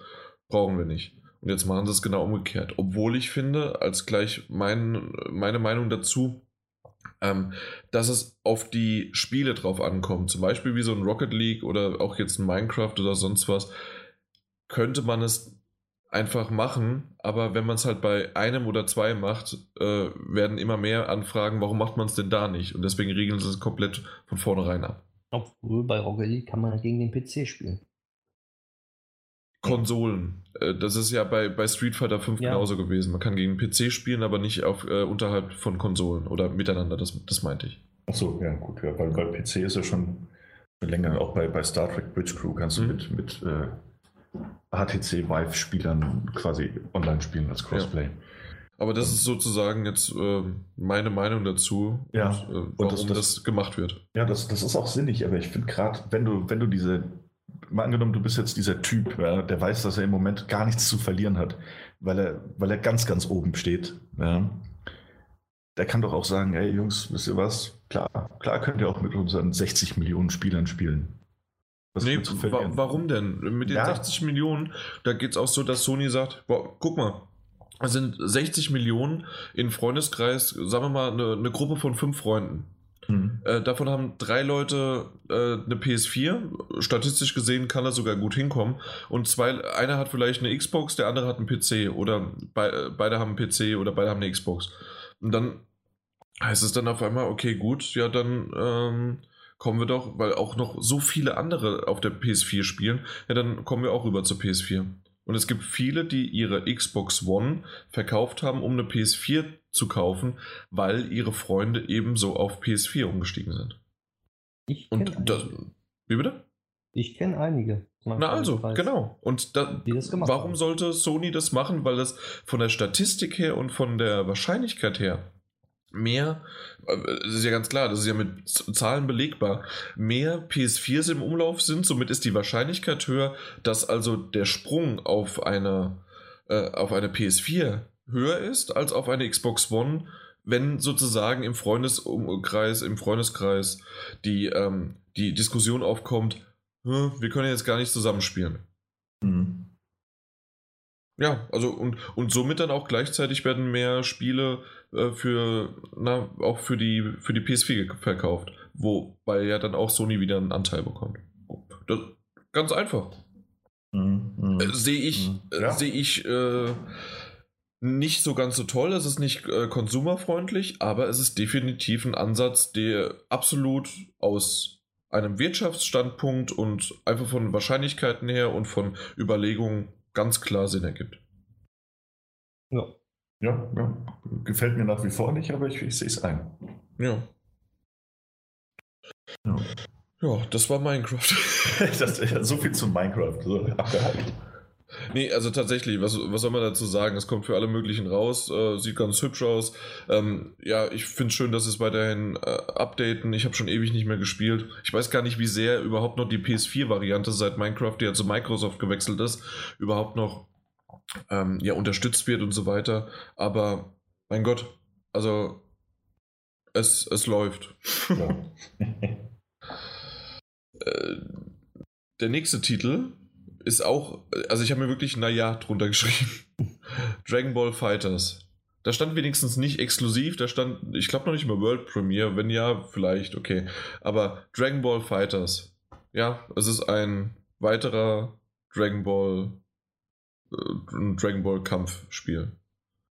brauchen wir nicht. Und jetzt machen sie es genau umgekehrt. Obwohl ich finde, als gleich mein, meine Meinung dazu, ähm, dass es auf die Spiele drauf ankommt. Zum Beispiel wie so ein Rocket League oder auch jetzt ein Minecraft oder sonst was, könnte man es einfach machen, aber wenn man es halt bei einem oder zwei macht, äh, werden immer mehr Anfragen, warum macht man es denn da nicht? Und deswegen regeln sie es komplett von vornherein ab. Obwohl bei Rocket League kann man gegen den PC spielen. Konsolen. Äh, das ist ja bei, bei Street Fighter 5 ja. genauso gewesen. Man kann gegen PC spielen, aber nicht auf, äh, unterhalb von Konsolen oder miteinander, das, das meinte ich. Achso, ja, gut, ja, weil, weil PC ist ja schon länger, auch bei, bei Star Trek Bridge Crew kannst du mhm. mit, mit äh, HTC Vive-Spielern quasi online spielen als Crossplay. Ja. Aber das ist sozusagen jetzt äh, meine Meinung dazu, ja. und, äh, warum und das, das, das, gemacht wird. Ja, das, das ist auch sinnig, aber ich finde gerade, wenn du, wenn du diese mal angenommen, du bist jetzt dieser Typ, ja, der weiß, dass er im Moment gar nichts zu verlieren hat, weil er, weil er ganz, ganz oben steht. Ja. Der kann doch auch sagen, hey Jungs, wisst ihr was? Klar, klar könnt ihr auch mit unseren 60 Millionen Spielern spielen. Was nee, wa warum denn? Mit den ja. 60 Millionen, da geht es auch so, dass Sony sagt, boah, guck mal, es sind 60 Millionen in Freundeskreis, sagen wir mal, eine, eine Gruppe von fünf Freunden. Mhm. Äh, davon haben drei Leute äh, eine PS4. Statistisch gesehen kann das sogar gut hinkommen. Und zwei, einer hat vielleicht eine Xbox, der andere hat einen PC. Oder be äh, beide haben einen PC oder beide haben eine Xbox. Und dann heißt es dann auf einmal, okay, gut, ja, dann ähm, kommen wir doch, weil auch noch so viele andere auf der PS4 spielen, ja, dann kommen wir auch rüber zur PS4. Und es gibt viele, die ihre Xbox One verkauft haben, um eine PS4 zu kaufen, weil ihre Freunde ebenso auf PS4 umgestiegen sind. Ich Und das, wie bitte? Ich kenne einige. Na also, genau. Und da, warum haben. sollte Sony das machen? Weil das von der Statistik her und von der Wahrscheinlichkeit her mehr, äh, das ist ja ganz klar, das ist ja mit Zahlen belegbar, mehr PS4s im Umlauf sind, somit ist die Wahrscheinlichkeit höher, dass also der Sprung auf eine, äh, auf eine PS4 höher ist als auf eine Xbox One, wenn sozusagen im Freundeskreis, im Freundeskreis die, ähm, die Diskussion aufkommt, wir können jetzt gar nicht zusammenspielen. Mhm. Ja, also und, und somit dann auch gleichzeitig werden mehr Spiele äh, für, na, auch für die, für die PS4 verkauft, wobei ja dann auch Sony wieder einen Anteil bekommt. Das, ganz einfach. Mhm, mhm. äh, Sehe ich, mhm. ja. seh ich äh, nicht so ganz so toll, es ist nicht äh, konsumerfreundlich, aber es ist definitiv ein Ansatz, der absolut aus einem Wirtschaftsstandpunkt und einfach von Wahrscheinlichkeiten her und von Überlegungen ganz klar Sinn ergibt. Ja. Ja, ja. Gefällt mir nach wie vor nicht, aber ich, ich sehe es ein. Ja. ja. Ja, das war Minecraft. das, so viel zu Minecraft. So, abgehakt. Nee, also tatsächlich, was, was soll man dazu sagen? Es kommt für alle möglichen raus, äh, sieht ganz hübsch aus. Ähm, ja, ich finde es schön, dass es weiterhin äh, updaten. Ich habe schon ewig nicht mehr gespielt. Ich weiß gar nicht, wie sehr überhaupt noch die PS4-Variante seit Minecraft, die ja zu Microsoft gewechselt ist, überhaupt noch ähm, ja, unterstützt wird und so weiter. Aber mein Gott, also es, es läuft. Ja. äh, der nächste Titel ist auch, also ich habe mir wirklich naja drunter geschrieben. Dragon Ball Fighters. Da stand wenigstens nicht exklusiv, da stand, ich glaube noch nicht mal World Premiere, wenn ja, vielleicht, okay. Aber Dragon Ball Fighters. Ja, es ist ein weiterer Dragon Ball, äh, Dragon Ball Kampfspiel.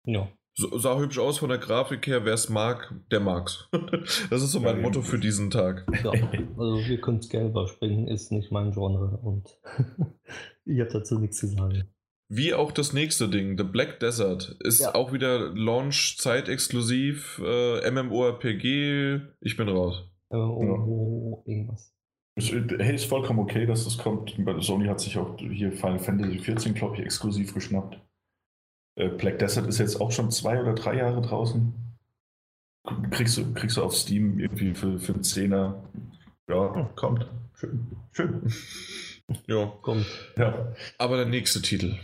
Ja. So, sah hübsch aus von der Grafik her. Wer es mag, der mag's. das ist so mein ja, Motto für diesen Tag. Ja, also wir können es gerne überspringen, ist nicht mein Genre und ich habe dazu nichts zu sagen. Wie auch das nächste Ding, The Black Desert, ist ja. auch wieder Launch-Zeit exklusiv, äh, MMORPG, ich bin raus. MMO, ja. irgendwas. Hey, ist vollkommen okay, dass das kommt. Sony hat sich auch hier Final Fantasy 14, glaube ich, exklusiv geschnappt. Äh, Black Desert ist jetzt auch schon zwei oder drei Jahre draußen. Kriegst du, kriegst du auf Steam irgendwie für, für einen Zehner. Ja, kommt. Schön. Schön. ja. Kommt. Ja. Aber der nächste Titel.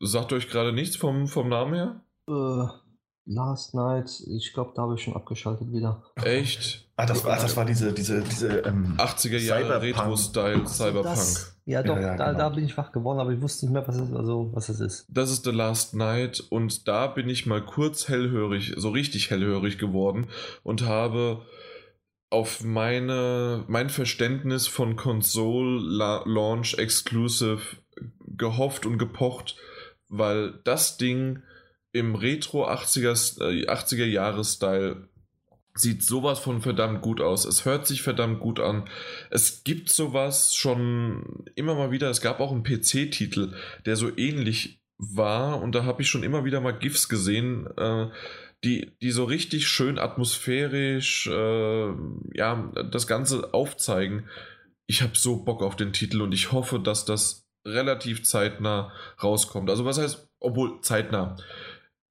Sagt euch gerade nichts vom, vom Namen her? Äh, Last Night, ich glaube, da habe ich schon abgeschaltet wieder. Echt? Ah, das war, das war diese, diese, diese ähm, 80er Jahre Retro-Style Cyberpunk. Das, ja, doch, ja, ja, da, genau. da bin ich wach geworden, aber ich wusste nicht mehr, was es, also, was es ist. Das ist The Last Night und da bin ich mal kurz hellhörig, so richtig hellhörig geworden und habe auf meine, mein Verständnis von Console Launch Exclusive gehofft und gepocht, weil das Ding im Retro 80er, 80er Jahre Style sieht sowas von verdammt gut aus. Es hört sich verdammt gut an. Es gibt sowas schon immer mal wieder. Es gab auch einen PC-Titel, der so ähnlich war und da habe ich schon immer wieder mal GIFs gesehen, äh, die, die so richtig schön atmosphärisch äh, ja, das Ganze aufzeigen. Ich habe so Bock auf den Titel und ich hoffe, dass das relativ zeitnah rauskommt. Also was heißt, obwohl zeitnah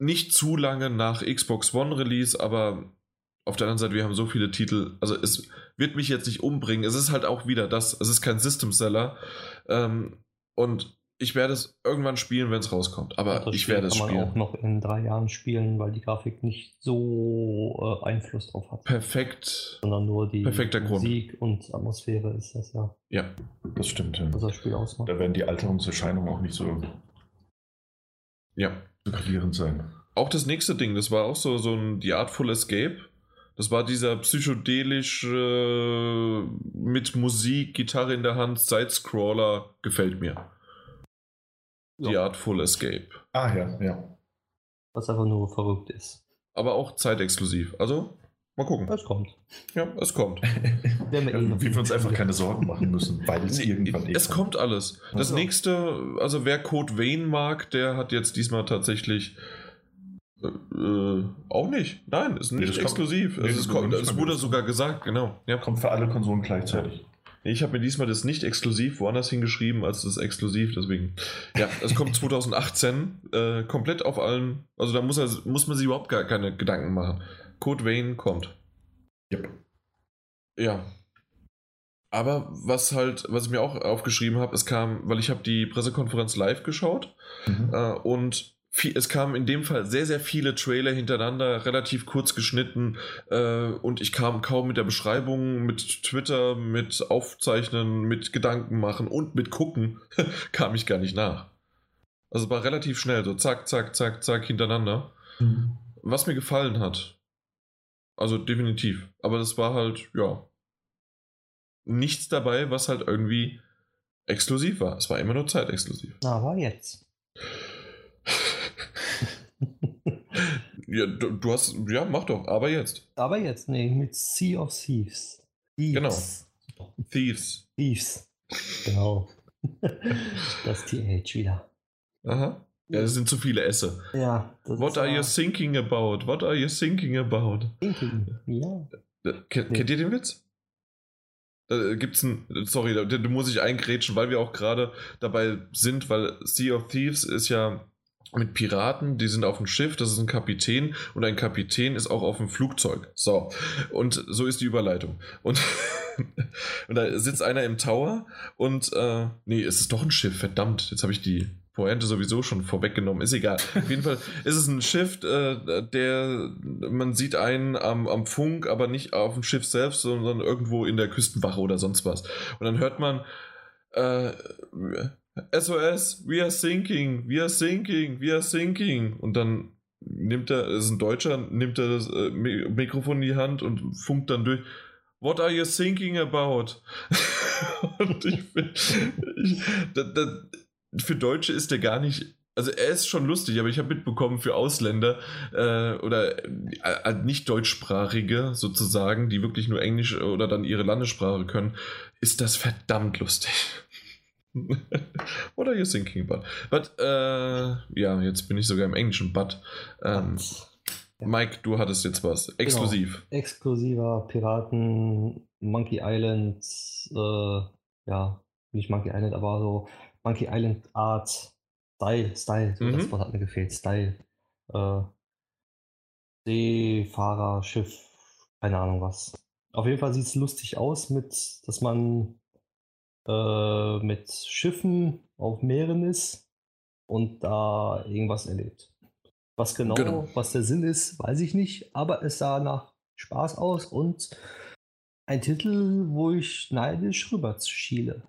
nicht zu lange nach Xbox One Release, aber auf der anderen Seite, wir haben so viele Titel, also es wird mich jetzt nicht umbringen. Es ist halt auch wieder das, es ist kein System Seller. Ähm, und ich werde es irgendwann spielen, wenn es rauskommt. Aber ich werde es spielen. kann man auch noch in drei Jahren spielen, weil die Grafik nicht so äh, Einfluss drauf hat. Perfekt. Sondern nur die Perfekter Musik Grund. und Atmosphäre ist das ja. Ja, das stimmt. Ja. Was das Spiel ausmacht. Da werden die Alterungserscheinungen auch nicht so, ja. So gravierend sein. Auch das nächste Ding, das war auch so, so ein The Artful Escape. Das war dieser psychedelische äh, mit Musik, Gitarre in der Hand, Sidescroller, gefällt mir. Ja. The Artful Escape. Ah ja, ja. Was einfach nur verrückt ist. Aber auch zeitexklusiv. Also, mal gucken. Es kommt. Ja, es kommt. wir ja, wie wir uns einfach keine Sorgen machen müssen, weil es irgendwann Es kommt alles. Das also. nächste, also wer Code Vein mag, der hat jetzt diesmal tatsächlich äh, äh, auch nicht. Nein, ist nicht nee, exklusiv. Kommt, nee, es, kommt, es wurde sogar gesagt, genau. Ja. Kommt für alle Konsolen gleichzeitig. Ich habe mir diesmal das nicht exklusiv woanders hingeschrieben als das exklusiv, deswegen. Ja, es kommt 2018 äh, komplett auf allen. Also da muss, er, muss man sich überhaupt gar keine Gedanken machen. Code Vein kommt. Yep. Ja. Aber was halt, was ich mir auch aufgeschrieben habe, es kam, weil ich habe die Pressekonferenz live geschaut mhm. äh, und viel, es kamen in dem Fall sehr, sehr viele Trailer hintereinander, relativ kurz geschnitten äh, und ich kam kaum mit der Beschreibung, mit Twitter, mit Aufzeichnen, mit Gedanken machen und mit Gucken, kam ich gar nicht nach. Also war relativ schnell, so zack, zack, zack, zack hintereinander. Mhm. Was mir gefallen hat. Also definitiv. Aber das war halt, ja, nichts dabei, was halt irgendwie exklusiv war. Es war immer nur zeitexklusiv. Aber jetzt. ja, du, du, hast, ja, mach doch, aber jetzt. Aber jetzt, nee, mit Sea of Thieves. Thieves. Genau. Thieves. Thieves. Genau. das TH wieder. Aha. Ja, das sind zu viele Esse. Ja. What are you thinking about? What are you thinking about? Thinking, ja. Äh, kennt, nee. kennt ihr den Witz? Da gibt's ein, sorry, da, da muss ich eingrätschen, weil wir auch gerade dabei sind, weil Sea of Thieves ist ja mit Piraten, die sind auf dem Schiff, das ist ein Kapitän und ein Kapitän ist auch auf dem Flugzeug. So, und so ist die Überleitung. Und, und da sitzt einer im Tower und, äh, nee, es ist doch ein Schiff, verdammt, jetzt habe ich die Pointe sowieso schon vorweggenommen, ist egal. Auf jeden Fall ist es ein Schiff, äh, der, man sieht einen am, am Funk, aber nicht auf dem Schiff selbst, sondern irgendwo in der Küstenwache oder sonst was. Und dann hört man, äh, SOS, we are sinking, we are sinking, we are sinking. Und dann nimmt er, ist ein Deutscher, nimmt er das äh, Mikrofon in die Hand und funkt dann durch. What are you thinking about? und ich bin, ich, da, da, für Deutsche ist der gar nicht also er ist schon lustig, aber ich habe mitbekommen für Ausländer äh, oder äh, nicht deutschsprachige sozusagen, die wirklich nur Englisch oder dann ihre Landessprache können, ist das verdammt lustig. What are you thinking about? But, äh, ja, jetzt bin ich sogar im Englischen, but. Ähm, ja. Mike, du hattest jetzt was. Genau. Exklusiv. Genau. Exklusiver Piraten, Monkey Island, äh, ja, nicht Monkey Island, aber so Monkey Island Art, Style, Style, so mhm. das Wort hat mir gefehlt, Style. Äh, Seefahrer, Schiff, keine Ahnung was. Auf jeden Fall sieht es lustig aus, mit, dass man äh, mit Schiffen auf Meeren ist und da irgendwas erlebt. Was genau, genau, was der Sinn ist, weiß ich nicht, aber es sah nach Spaß aus und ein Titel, wo ich neidisch rüber schiele.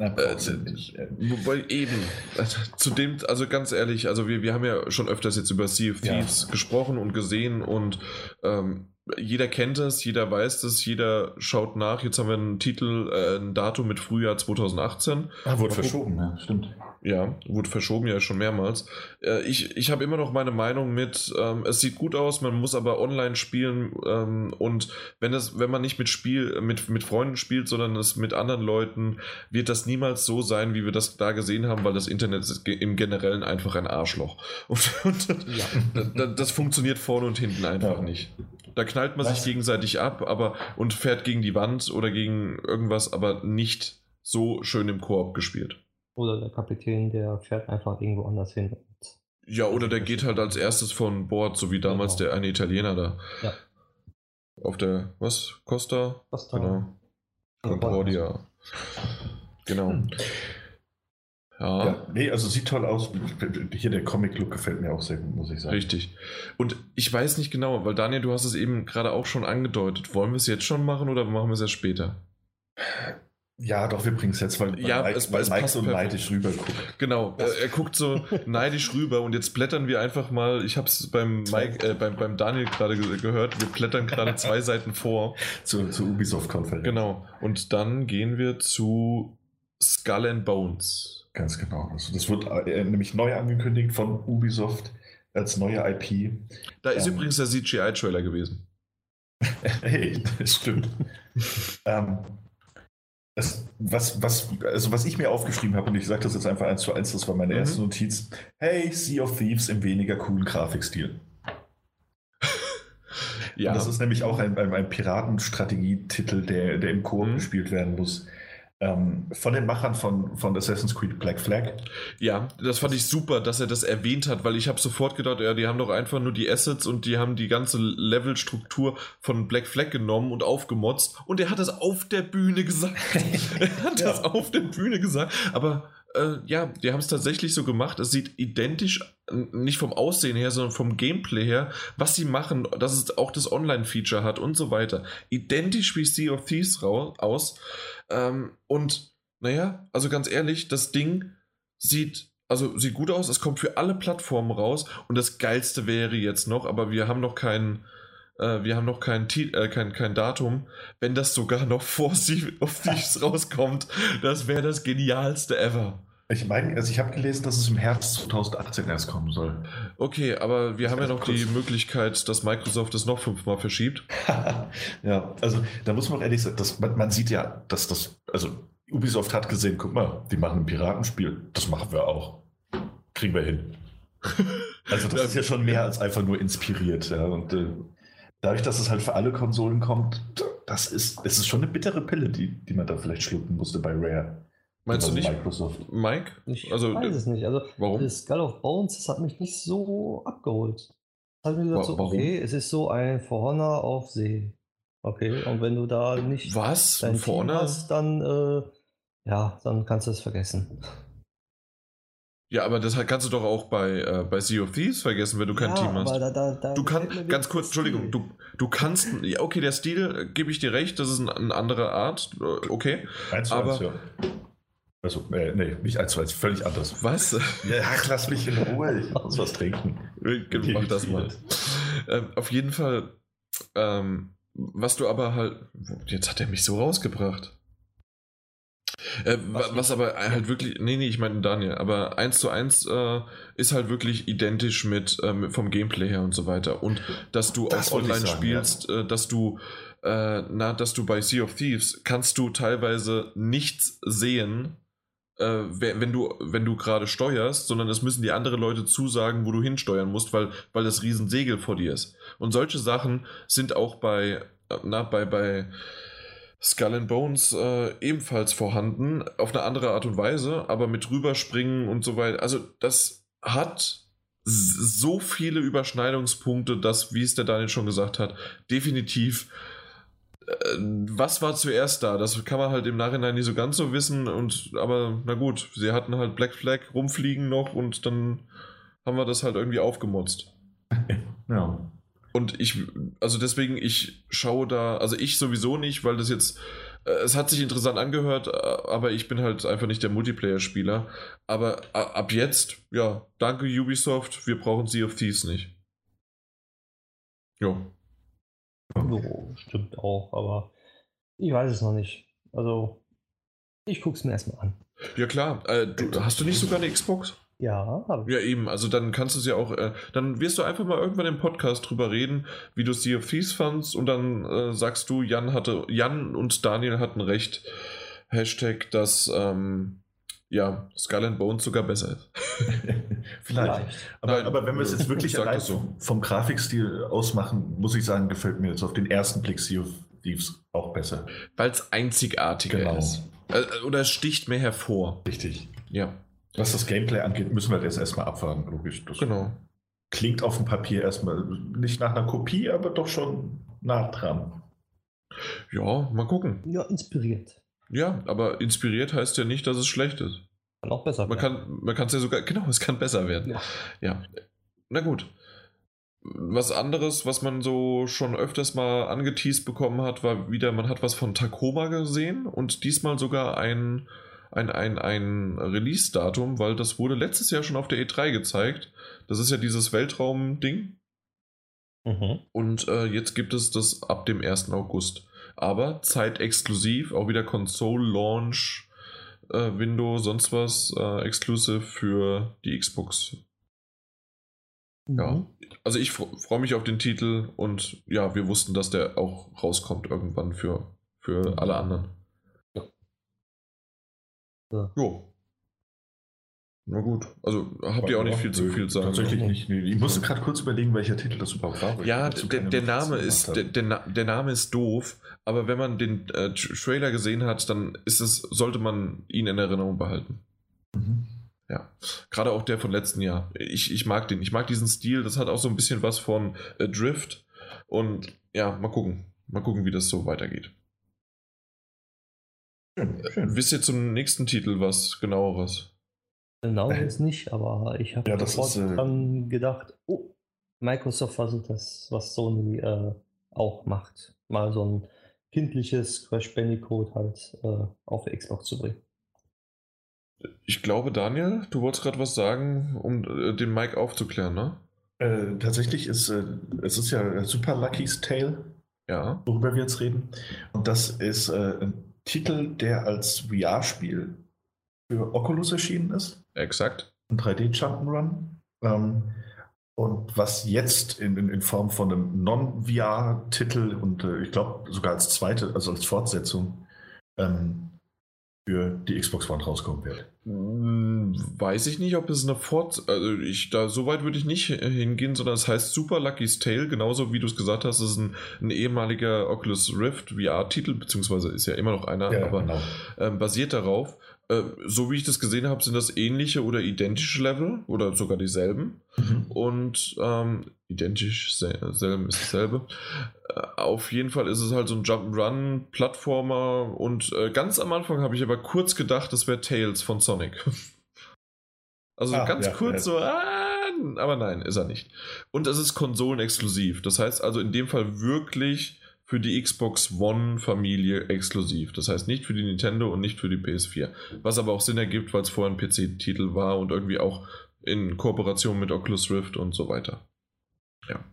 Äh, äh, wobei eben, also, zu dem, also ganz ehrlich, also wir, wir haben ja schon öfters jetzt über Sea of Thieves ja. gesprochen und gesehen und ähm, jeder kennt es, jeder weiß es, jeder schaut nach. Jetzt haben wir einen Titel, äh, ein Datum mit Frühjahr 2018. Ah, wurde verschoben, ja, stimmt. Ja, wurde verschoben ja schon mehrmals. Äh, ich ich habe immer noch meine Meinung mit, ähm, es sieht gut aus, man muss aber online spielen ähm, und wenn es, wenn man nicht mit Spiel, mit, mit Freunden spielt, sondern es mit anderen Leuten, wird das niemals so sein, wie wir das da gesehen haben, weil das Internet ist im Generellen einfach ein Arschloch. Und, und ja. das, das, funktioniert vorne und hinten einfach ja. nicht. Da knallt man Was? sich gegenseitig ab, aber und fährt gegen die Wand oder gegen irgendwas, aber nicht so schön im Koop gespielt. Oder der Kapitän, der fährt einfach irgendwo anders hin. Ja, oder der geht halt als erstes von Bord, so wie damals genau. der eine Italiener da. Ja. Auf der, was? Costa? Costa. Genau. Concordia. Genau. Ja. ja. Nee, also sieht toll aus. Hier der Comic-Look gefällt mir auch sehr gut, muss ich sagen. Richtig. Und ich weiß nicht genau, weil Daniel, du hast es eben gerade auch schon angedeutet. Wollen wir es jetzt schon machen oder machen wir es erst später? Ja, doch, wir bringen es jetzt, weil, ja, weil, es, weil es Mike so neidisch rüber guckt. Genau, er, er, guckt so neidisch rüber und jetzt blättern wir einfach mal, ich habe es beim, Mike, äh, beim, beim Daniel gerade ge gehört, wir blättern gerade zwei Seiten vor. Zur, zur Ubisoft-Konferenz. Genau, und dann gehen wir zu Skull and Bones. Ganz genau. Also das wird äh, nämlich neu angekündigt von Ubisoft als neue IP. Da ist ähm, übrigens der CGI-Trailer gewesen. hey, das stimmt. ähm, das, was, was, also was ich mir aufgeschrieben habe, und ich sage das jetzt einfach eins zu eins, das war meine mhm. erste Notiz. Hey, Sea of Thieves im weniger coolen Grafikstil. ja. Und das ist nämlich auch ein, ein, ein Piratenstrategietitel, der, der im Koop mhm. gespielt werden muss. Ähm, von den Machern von, von Assassin's Creed Black Flag. Ja, das fand ich super, dass er das erwähnt hat, weil ich habe sofort gedacht, ja, die haben doch einfach nur die Assets und die haben die ganze Levelstruktur von Black Flag genommen und aufgemotzt und er hat das auf der Bühne gesagt. er hat ja. das auf der Bühne gesagt, aber äh, ja, die haben es tatsächlich so gemacht. Es sieht identisch, nicht vom Aussehen her, sondern vom Gameplay her, was sie machen, dass es auch das Online-Feature hat und so weiter. Identisch wie Sea of Thieves aus. Ähm, und naja, also ganz ehrlich, das Ding sieht also sieht gut aus, es kommt für alle Plattformen raus und das geilste wäre jetzt noch, aber wir haben noch keinen äh, wir haben noch kein, äh, kein, kein Datum, wenn das sogar noch vor Sea of Thieves rauskommt, das wäre das genialste ever. Ich meine, also ich habe gelesen, dass es im Herbst 2018 erst kommen soll. Okay, aber wir das haben ja noch die Möglichkeit, dass Microsoft es noch fünfmal verschiebt. ja, also da muss man ehrlich sagen, dass, man, man, sieht ja, dass das, also Ubisoft hat gesehen, guck mal, die machen ein Piratenspiel, das machen wir auch. Kriegen wir hin. Also das ist ja schon mehr als einfach nur inspiriert. Ja. Und äh, dadurch, dass es halt für alle Konsolen kommt, das ist, das ist schon eine bittere Pille, die, die man da vielleicht schlucken musste bei Rare. Meinst du nicht, Microsoft? Mike? Ich also, weiß es nicht. Also, warum? Das Skull of Bones, das hat mich nicht so abgeholt. Hat mir gesagt, so, okay, es ist so ein For Honor auf See. Okay, und wenn du da nicht Was? dein For Team hast, dann, äh, ja, dann kannst du es vergessen. Ja, aber das kannst du doch auch bei, äh, bei Sea of Thieves vergessen, wenn du kein ja, Team hast. Da, da, da du kannst, ganz kurz, Entschuldigung, du, du kannst, ja, okay, der Stil, äh, gebe ich dir recht, das ist eine, eine andere Art, äh, okay. Eins aber, eins, ja. Also, äh, nee, nicht eins zu eins, völlig anders. Was? Ja, lass mich in Ruhe, ich muss was trinken. Mach das mal. Ähm, auf jeden Fall, ähm, was du aber halt, jetzt hat er mich so rausgebracht. Äh, was, was aber halt wirklich, nee, nee, ich meine Daniel, aber 1 zu 1 äh, ist halt wirklich identisch mit ähm, vom Gameplay her und so weiter. Und dass du das auch online sagen, spielst, ja. äh, dass du, äh, na, dass du bei Sea of Thieves kannst du teilweise nichts sehen, äh, wenn du, wenn du gerade steuerst, sondern es müssen die anderen Leute zusagen, wo du hinsteuern musst, weil, weil das Riesensegel vor dir ist. Und solche Sachen sind auch bei, äh, na, bei, bei Skull and Bones äh, ebenfalls vorhanden, auf eine andere Art und Weise, aber mit rüberspringen und so weiter. Also das hat so viele Überschneidungspunkte, dass, wie es der Daniel schon gesagt hat, definitiv äh, was war zuerst da? Das kann man halt im Nachhinein nicht so ganz so wissen. Und aber na gut, sie hatten halt Black Flag rumfliegen noch und dann haben wir das halt irgendwie aufgemotzt. ja. Und ich, also deswegen, ich schaue da, also ich sowieso nicht, weil das jetzt, äh, es hat sich interessant angehört, äh, aber ich bin halt einfach nicht der Multiplayer-Spieler. Aber ab jetzt, ja, danke Ubisoft, wir brauchen Sea of Thieves nicht. Jo. Jo, stimmt auch, aber ich weiß es noch nicht. Also, ich gucke es mir erstmal an. Ja klar, äh, du, hast du nicht sogar eine Xbox? Ja, habe ich. Ja, eben. Also dann kannst du es ja auch, äh, dann wirst du einfach mal irgendwann im Podcast drüber reden, wie du Sea of Thieves fandst und dann äh, sagst du, Jan hatte, Jan und Daniel hatten recht. Hashtag, dass ähm, ja, Skull and Bones sogar besser ist. Vielleicht. Aber, Nein, aber, wenn wir es jetzt wirklich allein so. vom Grafikstil ausmachen, muss ich sagen, gefällt mir jetzt auf den ersten Blick Sea of Thieves auch besser. Weil es einzigartiger genau. ist. Äh, oder es sticht mehr hervor. Richtig. Ja. Was das Gameplay angeht, müssen wir jetzt erstmal abwarten, logisch. Das genau. Klingt auf dem Papier erstmal nicht nach einer Kopie, aber doch schon nah dran. Ja, mal gucken. Ja, inspiriert. Ja, aber inspiriert heißt ja nicht, dass es schlecht ist. Kann auch besser man werden. Kann, man kann es ja sogar, genau, es kann besser werden. Ja. ja. Na gut. Was anderes, was man so schon öfters mal angeteased bekommen hat, war wieder, man hat was von Tacoma gesehen und diesmal sogar ein, ein, ein, ein Release-Datum, weil das wurde letztes Jahr schon auf der E3 gezeigt. Das ist ja dieses Weltraum-Ding. Mhm. Und äh, jetzt gibt es das ab dem 1. August. Aber zeitexklusiv, auch wieder Console-Launch, äh, Window, sonst was, äh, exclusive für die Xbox ja, mhm. also ich freue mich auf den Titel und ja, wir wussten, dass der auch rauskommt irgendwann für, für alle anderen. Ja. ja. Jo. Na gut, also habt ihr auch nicht viel zu viel sagen. Tatsächlich nicht. Nee. Ich musste gerade kurz überlegen, welcher Titel das überhaupt war. Ja, der, der Name ist der, der, der, Name ist doof, aber wenn man den äh, Trailer gesehen hat, dann ist es, sollte man ihn in Erinnerung behalten. Mhm. Ja, gerade auch der von letzten Jahr. Ich, ich mag den. Ich mag diesen Stil. Das hat auch so ein bisschen was von äh, Drift. Und ja, mal gucken. Mal gucken, wie das so weitergeht. Schön, schön. Wisst ihr zum nächsten Titel was genaueres? Genau jetzt nicht, aber ich habe ja, sofort ist, äh... dran gedacht, oh, Microsoft versucht das, was Sony äh, auch macht. Mal so ein kindliches Crash Bandicoot halt äh, auf Xbox zu bringen. Ich glaube, Daniel, du wolltest gerade was sagen, um äh, den Mike aufzuklären, ne? Äh, tatsächlich ist äh, es ist ja Super Lucky's Tale, ja. worüber wir jetzt reden. Und das ist äh, ein Titel, der als VR-Spiel für Oculus erschienen ist. Exakt. Ein 3D-Jump'n'Run. Ähm, und was jetzt in, in, in Form von einem Non-VR-Titel und äh, ich glaube sogar als zweite, also als Fortsetzung, ähm, für die Xbox One rauskommen wird. Hm, weiß ich nicht, ob es eine Fort... Also ich, da, so weit würde ich nicht hingehen, sondern es heißt Super Lucky's Tale, genauso wie du es gesagt hast, es ist ein, ein ehemaliger Oculus Rift VR-Titel, beziehungsweise ist ja immer noch einer, ja, aber genau. ähm, basiert darauf. Äh, so wie ich das gesehen habe, sind das ähnliche oder identische Level oder sogar dieselben. Mhm. Und ähm, identisch, selben ist dasselbe. Äh, auf jeden Fall ist es halt so ein Jump'n'Run, Plattformer und äh, ganz am Anfang habe ich aber kurz gedacht, das wäre Tails von Sonic. also ah, ganz ja, kurz ja. so, ah, aber nein, ist er nicht. Und es ist konsolenexklusiv. Das heißt also in dem Fall wirklich für die Xbox One-Familie exklusiv. Das heißt nicht für die Nintendo und nicht für die PS4. Was aber auch Sinn ergibt, weil es vorher ein PC-Titel war und irgendwie auch in Kooperation mit Oculus Rift und so weiter. Ja.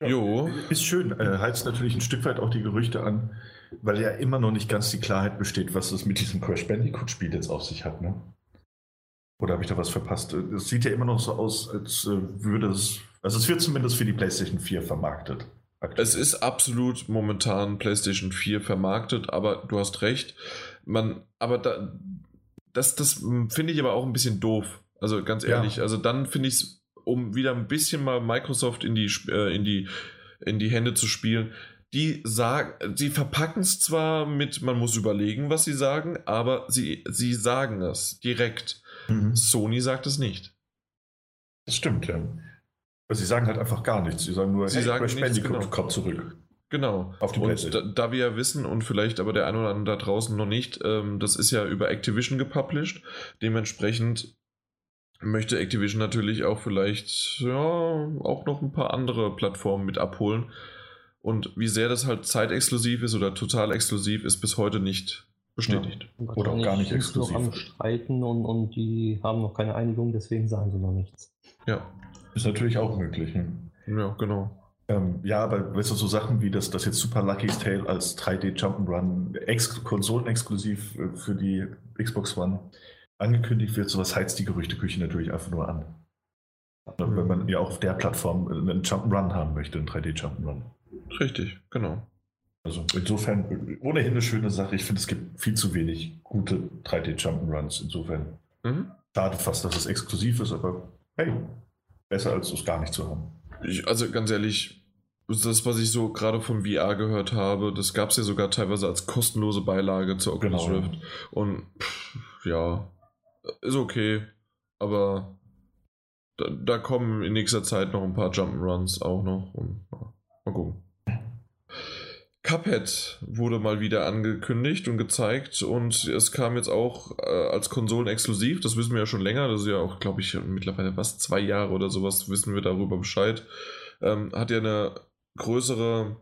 ja jo. Ist schön. Äh, heizt natürlich ein Stück weit auch die Gerüchte an, weil ja immer noch nicht ganz die Klarheit besteht, was es mit diesem Crash Bandicoot-Spiel jetzt auf sich hat. Ne? Oder habe ich da was verpasst? Es sieht ja immer noch so aus, als äh, würde es. Also es wird zumindest für die PlayStation 4 vermarktet. Aktuell. Es ist absolut momentan PlayStation 4 vermarktet, aber du hast recht. Man, aber da, das, das finde ich aber auch ein bisschen doof. Also ganz ehrlich, ja. also dann finde ich es, um wieder ein bisschen mal Microsoft in die, äh, in die, in die Hände zu spielen, die sagen, sie verpacken es zwar mit, man muss überlegen, was sie sagen, aber sie, sie sagen es direkt. Mhm. Sony sagt es nicht. Das stimmt, ja. Sie sagen halt einfach gar nichts. Sie sagen nur, Sie hey, sagen Crash Bandicoot genau. kommt zurück. Genau. Auf die und da, da, wir ja wissen und vielleicht aber der eine oder andere da draußen noch nicht, ähm, das ist ja über Activision gepublished. Dementsprechend möchte Activision natürlich auch vielleicht ja auch noch ein paar andere Plattformen mit abholen. Und wie sehr das halt zeitexklusiv ist oder total exklusiv, ist bis heute nicht bestätigt. Ja. Oder auch gar nicht exklusiv. Noch am Streiten und, und die haben noch keine Einigung, deswegen sagen sie noch nichts. Ja. Ist natürlich auch möglich. Ne? Ja, genau. Ähm, ja, aber weißt du, so Sachen wie das, das jetzt Super Lucky's Tale als 3D Jump'n'Run ex konsolenexklusiv äh, für die Xbox One angekündigt wird, sowas heizt die Gerüchteküche natürlich einfach nur an. Mhm. Wenn man ja auch auf der Plattform einen Jump'n'Run haben möchte, einen 3D Jump'n'Run. Richtig, genau. Also insofern ohnehin eine schöne Sache. Ich finde, es gibt viel zu wenig gute 3D Jump'n'Runs. Insofern mhm. schade fast, dass es exklusiv ist, aber hey, besser als es gar nicht zu haben. Ich, also ganz ehrlich, das, was ich so gerade vom VR gehört habe, das gab es ja sogar teilweise als kostenlose Beilage zur Oculus genau. Rift. Und pff, ja, ist okay, aber da, da, kommen in nächster Zeit noch ein paar Jump'n'Runs auch noch. Und, mal gucken. Cuphead wurde mal wieder angekündigt und gezeigt und es kam jetzt auch äh, als Konsolen exklusiv, das wissen wir ja schon länger, das ist ja auch, glaube ich, mittlerweile fast zwei Jahre oder sowas, wissen wir darüber Bescheid. Ähm, hat ja eine größere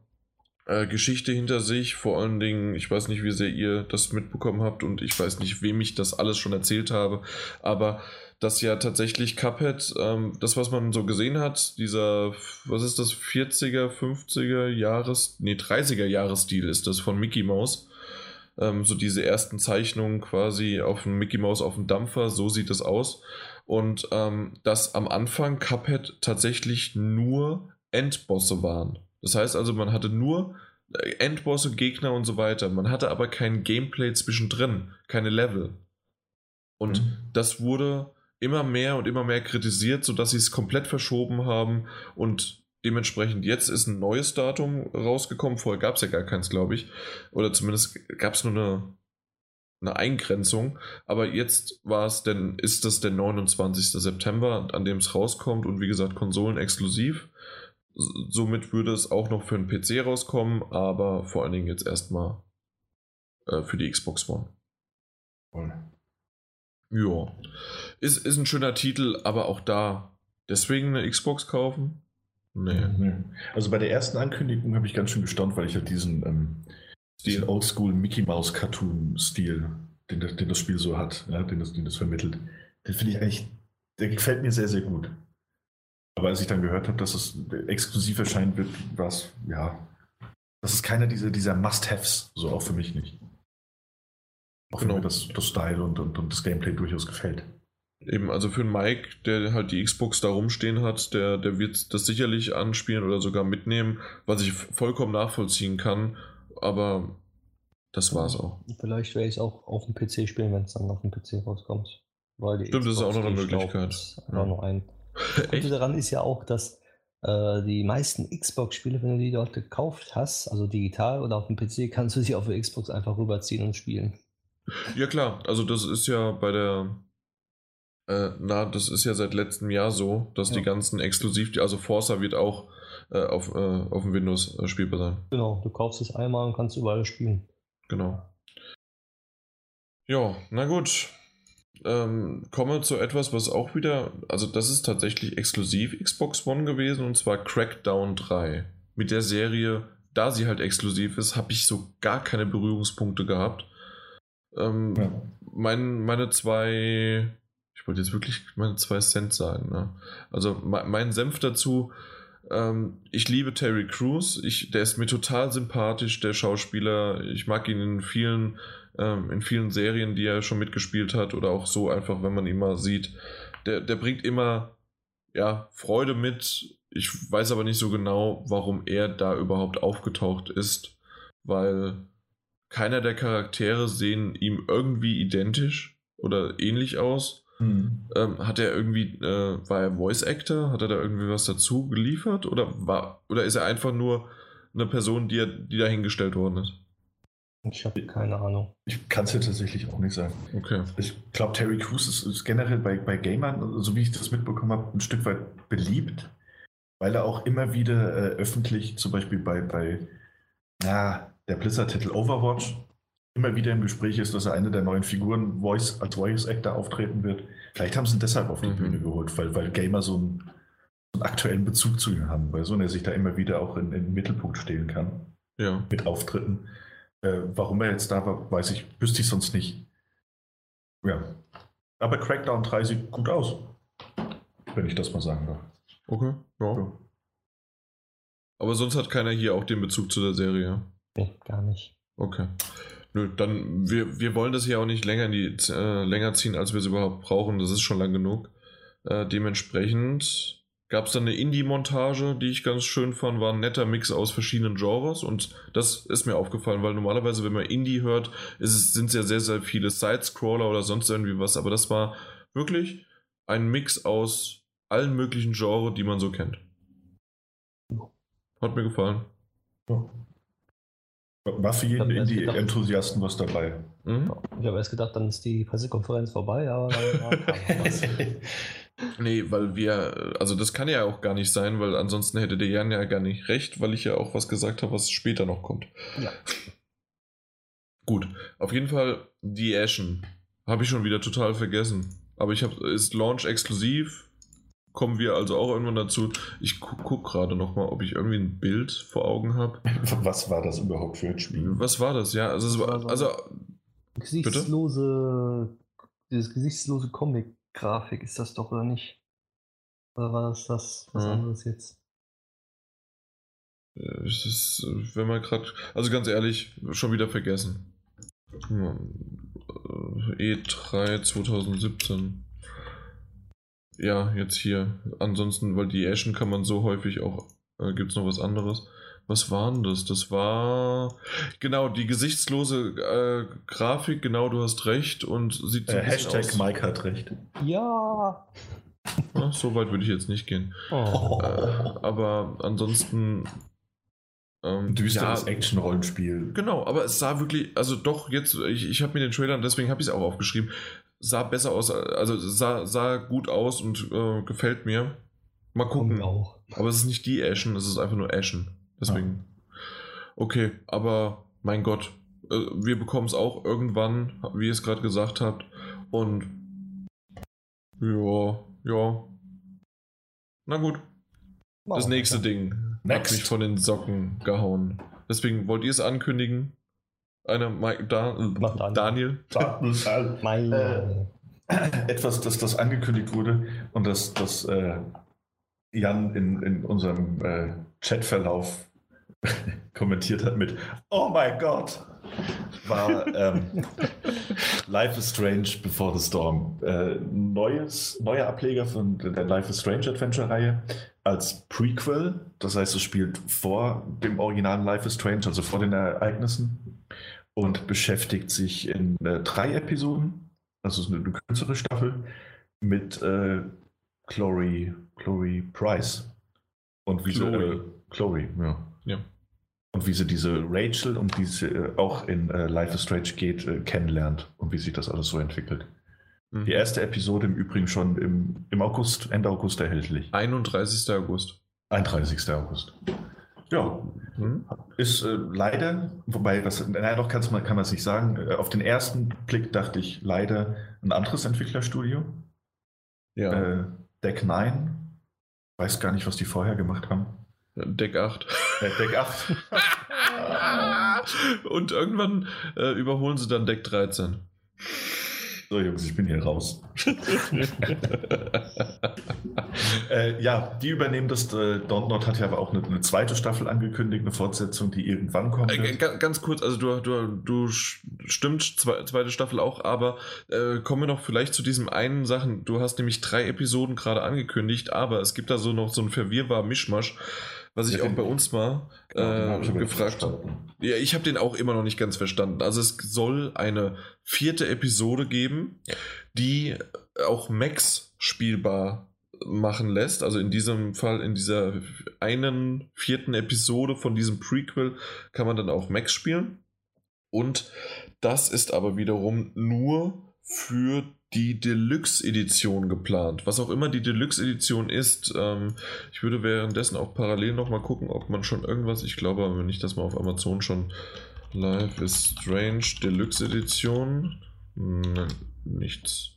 äh, Geschichte hinter sich, vor allen Dingen, ich weiß nicht, wie sehr ihr das mitbekommen habt und ich weiß nicht, wem ich das alles schon erzählt habe, aber dass ja tatsächlich Cuphead, ähm, das, was man so gesehen hat, dieser, was ist das, 40er, 50er Jahres, nee, 30er Jahresstil ist das von Mickey Mouse. Ähm, so diese ersten Zeichnungen quasi auf dem Mickey Mouse auf dem Dampfer, so sieht es aus. Und ähm, dass am Anfang Cuphead tatsächlich nur Endbosse waren. Das heißt also, man hatte nur äh, Endbosse, Gegner und so weiter. Man hatte aber kein Gameplay zwischendrin, keine Level. Und mhm. das wurde immer mehr und immer mehr kritisiert, sodass sie es komplett verschoben haben und dementsprechend jetzt ist ein neues Datum rausgekommen. Vorher gab es ja gar keins, glaube ich. Oder zumindest gab es nur eine, eine Eingrenzung. Aber jetzt war es denn, ist das der 29. September, an dem es rauskommt und wie gesagt, Konsolen exklusiv. Somit würde es auch noch für einen PC rauskommen, aber vor allen Dingen jetzt erstmal äh, für die Xbox One. Voll. Ja. Ist, ist ein schöner Titel, aber auch da deswegen eine Xbox kaufen? Nee. nee. Also bei der ersten Ankündigung habe ich ganz schön gestaunt, weil ich halt diesen, ähm, diesen Oldschool Mickey Mouse Cartoon-Stil, den, den, das Spiel so hat, ja, den, das, den das vermittelt, den finde ich eigentlich, der gefällt mir sehr, sehr gut. Aber als ich dann gehört habe, dass es exklusiv erscheinen wird, war es, ja, das ist keiner dieser, dieser Must-Haves, so auch für mich nicht. Auch genau. mir das, das Style und, und, und das Gameplay durchaus gefällt. Eben, also für einen Mike, der halt die Xbox da rumstehen hat, der, der wird das sicherlich anspielen oder sogar mitnehmen, was ich vollkommen nachvollziehen kann, aber das war's auch. Vielleicht werde ich es auch auf dem PC spielen, wenn es dann auf dem PC rauskommt. Weil die Stimmt, Xbox, das ist auch noch eine Möglichkeit. Glaub, ja. noch ein. Gute daran ist ja auch, dass äh, die meisten Xbox-Spiele, wenn du die dort gekauft hast, also digital oder auf dem PC, kannst du sie auf der Xbox einfach rüberziehen und spielen. Ja klar, also das ist ja bei der, äh, na, das ist ja seit letztem Jahr so, dass ja. die ganzen exklusiv, also Forza wird auch äh, auf, äh, auf dem Windows äh, spielbar sein. Genau, du kaufst es einmal und kannst überall spielen. Genau. Ja, na gut. Ähm, komme zu etwas, was auch wieder, also das ist tatsächlich exklusiv Xbox One gewesen und zwar Crackdown 3. Mit der Serie, da sie halt exklusiv ist, habe ich so gar keine Berührungspunkte gehabt. Ähm, ja. mein, meine zwei, ich wollte jetzt wirklich meine zwei Cent sagen. Ne? Also mein, mein Senf dazu, ähm, ich liebe Terry Crews, ich, der ist mir total sympathisch, der Schauspieler. Ich mag ihn in vielen, ähm, in vielen Serien, die er schon mitgespielt hat oder auch so einfach, wenn man ihn mal sieht. Der, der bringt immer ja, Freude mit. Ich weiß aber nicht so genau, warum er da überhaupt aufgetaucht ist, weil keiner der Charaktere sehen ihm irgendwie identisch oder ähnlich aus. Mhm. Ähm, hat er irgendwie, äh, war er Voice Actor? Hat er da irgendwie was dazu geliefert? Oder war, oder ist er einfach nur eine Person, die, die dahingestellt worden ist? Ich habe keine Ahnung. Ich kann es ja tatsächlich auch nicht sagen. Okay. Ich glaube, Terry Crews ist, ist, generell bei, bei Gamern, so wie ich das mitbekommen habe, ein Stück weit beliebt, weil er auch immer wieder äh, öffentlich, zum Beispiel bei, bei na, der Blizzard-Titel Overwatch immer wieder im Gespräch ist, dass er eine der neuen Figuren Voice, als Voice Actor auftreten wird. Vielleicht haben sie ihn deshalb auf die mhm. Bühne geholt, weil, weil Gamer so einen, so einen, aktuellen Bezug zu ihm haben, weil so er sich da immer wieder auch in, in den Mittelpunkt stellen kann. Ja. Mit Auftritten. Äh, warum er jetzt da war, weiß ich, wüsste ich sonst nicht. Ja. Aber Crackdown 3 sieht gut aus. Wenn ich das mal sagen darf. Okay, ja. ja. Aber sonst hat keiner hier auch den Bezug zu der Serie. Nee, gar nicht. Okay. Nö, dann, wir, wir wollen das hier auch nicht länger, in die, äh, länger ziehen, als wir es überhaupt brauchen. Das ist schon lang genug. Äh, dementsprechend gab es dann eine Indie-Montage, die ich ganz schön fand, war ein netter Mix aus verschiedenen Genres und das ist mir aufgefallen, weil normalerweise, wenn man Indie hört, sind es ja sehr, sehr viele Side-Scroller oder sonst irgendwie was, aber das war wirklich ein Mix aus allen möglichen Genres, die man so kennt. Hat mir gefallen. Ja. War für jeden Indie-Enthusiasten was dabei. Mhm. Ich habe erst gedacht, dann ist die Pressekonferenz vorbei, aber dann Nee, weil wir, also das kann ja auch gar nicht sein, weil ansonsten hätte der Jan ja gar nicht recht, weil ich ja auch was gesagt habe, was später noch kommt. Ja. Gut, auf jeden Fall die Ashen. Habe ich schon wieder total vergessen. Aber ich habe, ist Launch exklusiv. Kommen wir also auch irgendwann dazu. Ich gucke guck gerade nochmal, ob ich irgendwie ein Bild vor Augen habe. Was war das überhaupt für ein Spiel? Was war das? Ja, also, es war, also gesichtslose, bitte? dieses gesichtslose Comic-Grafik ist das doch, oder nicht? Oder war das das? Was ja. anderes jetzt? Es ist, wenn man gerade, also ganz ehrlich, schon wieder vergessen. E3 2017. Ja, jetzt hier. Ansonsten, weil die Ashen kann man so häufig auch. Äh, Gibt es noch was anderes? Was war denn das? Das war. Genau, die gesichtslose äh, Grafik, genau, du hast recht. Und sieht so äh, Hashtag aus. Mike hat recht. Ja. Ach, so weit würde ich jetzt nicht gehen. Oh. Äh, aber ansonsten ähm, Düsteres ja, Action-Rollenspiel. Genau, aber es sah wirklich, also doch, jetzt, ich, ich habe mir den Trailer, deswegen habe ich es auch aufgeschrieben, sah besser aus, also sah, sah gut aus und äh, gefällt mir. Mal gucken. Aber es ist nicht die Ashen, es ist einfach nur Ashen. Deswegen. Ja. Okay, aber mein Gott, äh, wir bekommen es auch irgendwann, wie ihr es gerade gesagt habt. Und ja, ja. Na gut. Das nächste Ding. Next. Hat mich von den Socken gehauen. Deswegen wollt ihr es ankündigen? Einer, Mike, da, Daniel? Daniel. äh, etwas, das, das angekündigt wurde und das, das äh, Jan in, in unserem äh, Chatverlauf kommentiert hat mit Oh mein Gott, war ähm, Life is Strange Before the Storm. Äh, neues, neuer Ableger von der Life is Strange Adventure-Reihe als Prequel. Das heißt, es spielt vor dem originalen Life is Strange, also vor den Ereignissen. Und beschäftigt sich in äh, drei Episoden, also eine, eine kürzere Staffel, mit äh, Chloe, Chloe Price. Und wie Chloe. Äh, Chloe, ja. ja. Und wie sie diese Rachel und wie sie äh, auch in äh, Life is Strange geht, kennenlernt und wie sich das alles so entwickelt. Mhm. Die erste Episode im Übrigen schon im, im August, Ende August erhältlich. 31. August. 31. August. Ja, mhm. ist äh, leider, wobei, das, naja, doch kann man es nicht sagen. Äh, auf den ersten Blick dachte ich leider ein anderes Entwicklerstudio. Ja. Äh, Deck 9. Weiß gar nicht, was die vorher gemacht haben. Deck 8. Äh, Deck 8. Und irgendwann äh, überholen sie dann Deck 13. So, Jungs, ich bin hier raus. äh, ja, die übernehmen das. Äh, Dontnod hat ja aber auch eine, eine, zweite Staffel angekündigt, eine Fortsetzung, die irgendwann kommt. Äh, ganz kurz, also du, du, du stimmt, zweite Staffel auch, aber äh, kommen wir noch vielleicht zu diesem einen Sachen. Du hast nämlich drei Episoden gerade angekündigt, aber es gibt da so noch so ein verwirrbar Mischmasch was ich ja, auch bei uns mal genau, äh, gefragt habe. Ja, ich habe den auch immer noch nicht ganz verstanden. Also es soll eine vierte Episode geben, die auch Max spielbar machen lässt. Also in diesem Fall, in dieser einen vierten Episode von diesem Prequel kann man dann auch Max spielen. Und das ist aber wiederum nur für die Deluxe-Edition geplant. Was auch immer die Deluxe-Edition ist. Ähm, ich würde währenddessen auch parallel nochmal gucken, ob man schon irgendwas, ich glaube aber nicht, dass man auf Amazon schon Life is Strange Deluxe-Edition. nichts.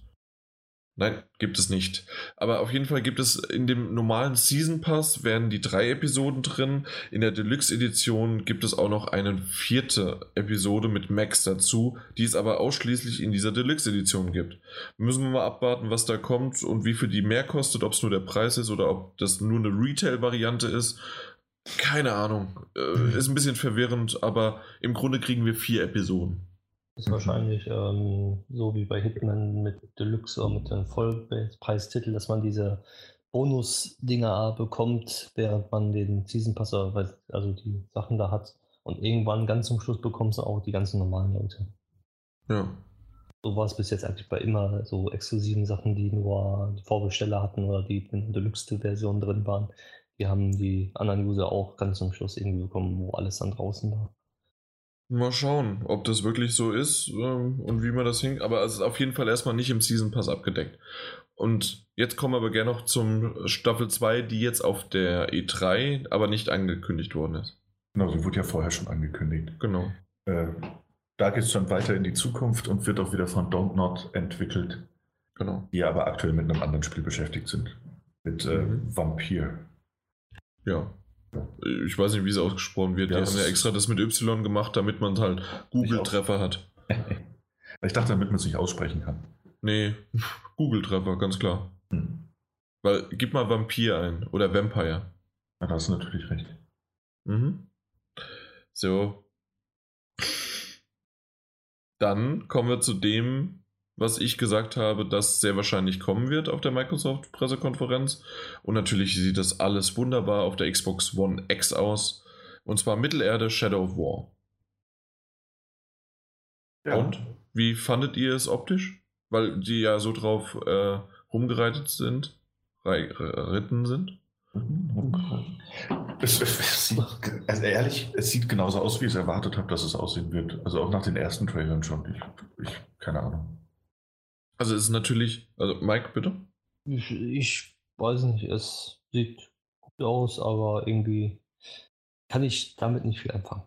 Nein, gibt es nicht. Aber auf jeden Fall gibt es in dem normalen Season Pass werden die drei Episoden drin. In der Deluxe Edition gibt es auch noch eine vierte Episode mit Max dazu, die es aber ausschließlich in dieser Deluxe Edition gibt. Müssen wir mal abwarten, was da kommt und wie viel die mehr kostet, ob es nur der Preis ist oder ob das nur eine Retail-Variante ist. Keine Ahnung. Äh, ist ein bisschen verwirrend, aber im Grunde kriegen wir vier Episoden. Ist wahrscheinlich ähm, so wie bei Hitman mit Deluxe oder mit dem Vollpreistitel, dass man diese Bonus-Dinger bekommt, während man den Season Pass, also die Sachen da hat. Und irgendwann ganz zum Schluss bekommst du auch die ganzen normalen Leute. Ja. So war es bis jetzt eigentlich bei immer so exklusiven Sachen, die nur die Vorbesteller hatten oder die in der Deluxe-Version drin waren. Die haben die anderen User auch ganz zum Schluss irgendwie bekommen, wo alles dann draußen war. Mal schauen, ob das wirklich so ist ähm, und wie man das hing. Aber es ist auf jeden Fall erstmal nicht im Season Pass abgedeckt. Und jetzt kommen wir aber gerne noch zum Staffel 2, die jetzt auf der E3 aber nicht angekündigt worden ist. Genau, sie wurde ja vorher schon angekündigt. Genau. Äh, da geht es schon weiter in die Zukunft und wird auch wieder von Don't Not entwickelt. Genau. Die aber aktuell mit einem anderen Spiel beschäftigt sind. Mit äh, mhm. Vampir. Ja. Ich weiß nicht, wie es ausgesprochen wird. Ja, die haben ja extra das mit Y gemacht, damit man halt Google-Treffer hat. ich dachte, damit man es nicht aussprechen kann. Nee, Google-Treffer, ganz klar. Hm. Weil, gib mal Vampir ein oder Vampire. Ja, da hast du natürlich recht. Mhm. So. Dann kommen wir zu dem, was ich gesagt habe, das sehr wahrscheinlich kommen wird auf der Microsoft-Pressekonferenz. Und natürlich sieht das alles wunderbar auf der Xbox One X aus. Und zwar Mittelerde Shadow of War. Ja. Und wie fandet ihr es optisch? Weil die ja so drauf äh, rumgereitet sind, ritten sind. Es, es sieht, also ehrlich, es sieht genauso aus, wie ich es erwartet habe, dass es aussehen wird. Also auch nach den ersten Trailern schon. Ich, ich keine Ahnung. Also es ist natürlich, also Mike, bitte? Ich, ich weiß nicht, es sieht gut aus, aber irgendwie kann ich damit nicht viel anfangen.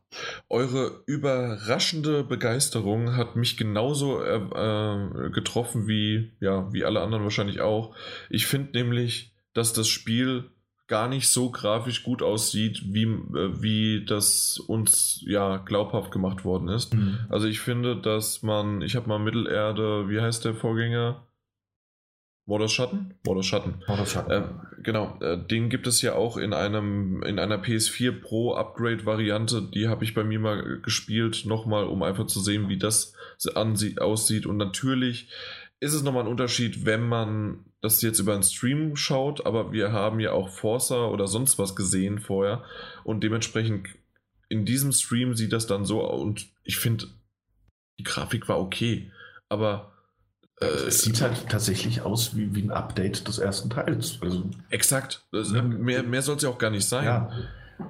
Eure überraschende Begeisterung hat mich genauso äh, äh, getroffen wie, ja, wie alle anderen wahrscheinlich auch. Ich finde nämlich, dass das Spiel gar nicht so grafisch gut aussieht, wie, äh, wie das uns ja glaubhaft gemacht worden ist. Mhm. Also ich finde, dass man, ich habe mal Mittelerde, wie heißt der Vorgänger? Waters Schatten? Waters Schatten. Waters Schatten. Äh, genau, äh, den gibt es ja auch in einem in einer PS4 Pro Upgrade Variante. Die habe ich bei mir mal gespielt, nochmal, um einfach zu sehen, wie das aussieht. Und natürlich ist es nochmal ein Unterschied, wenn man das jetzt über einen Stream schaut, aber wir haben ja auch Forza oder sonst was gesehen vorher und dementsprechend in diesem Stream sieht das dann so aus und ich finde, die Grafik war okay, aber äh, es sieht halt tatsächlich aus wie, wie ein Update des ersten Teils. Also, exakt. Das, ja. Mehr, mehr soll es ja auch gar nicht sein. Ja.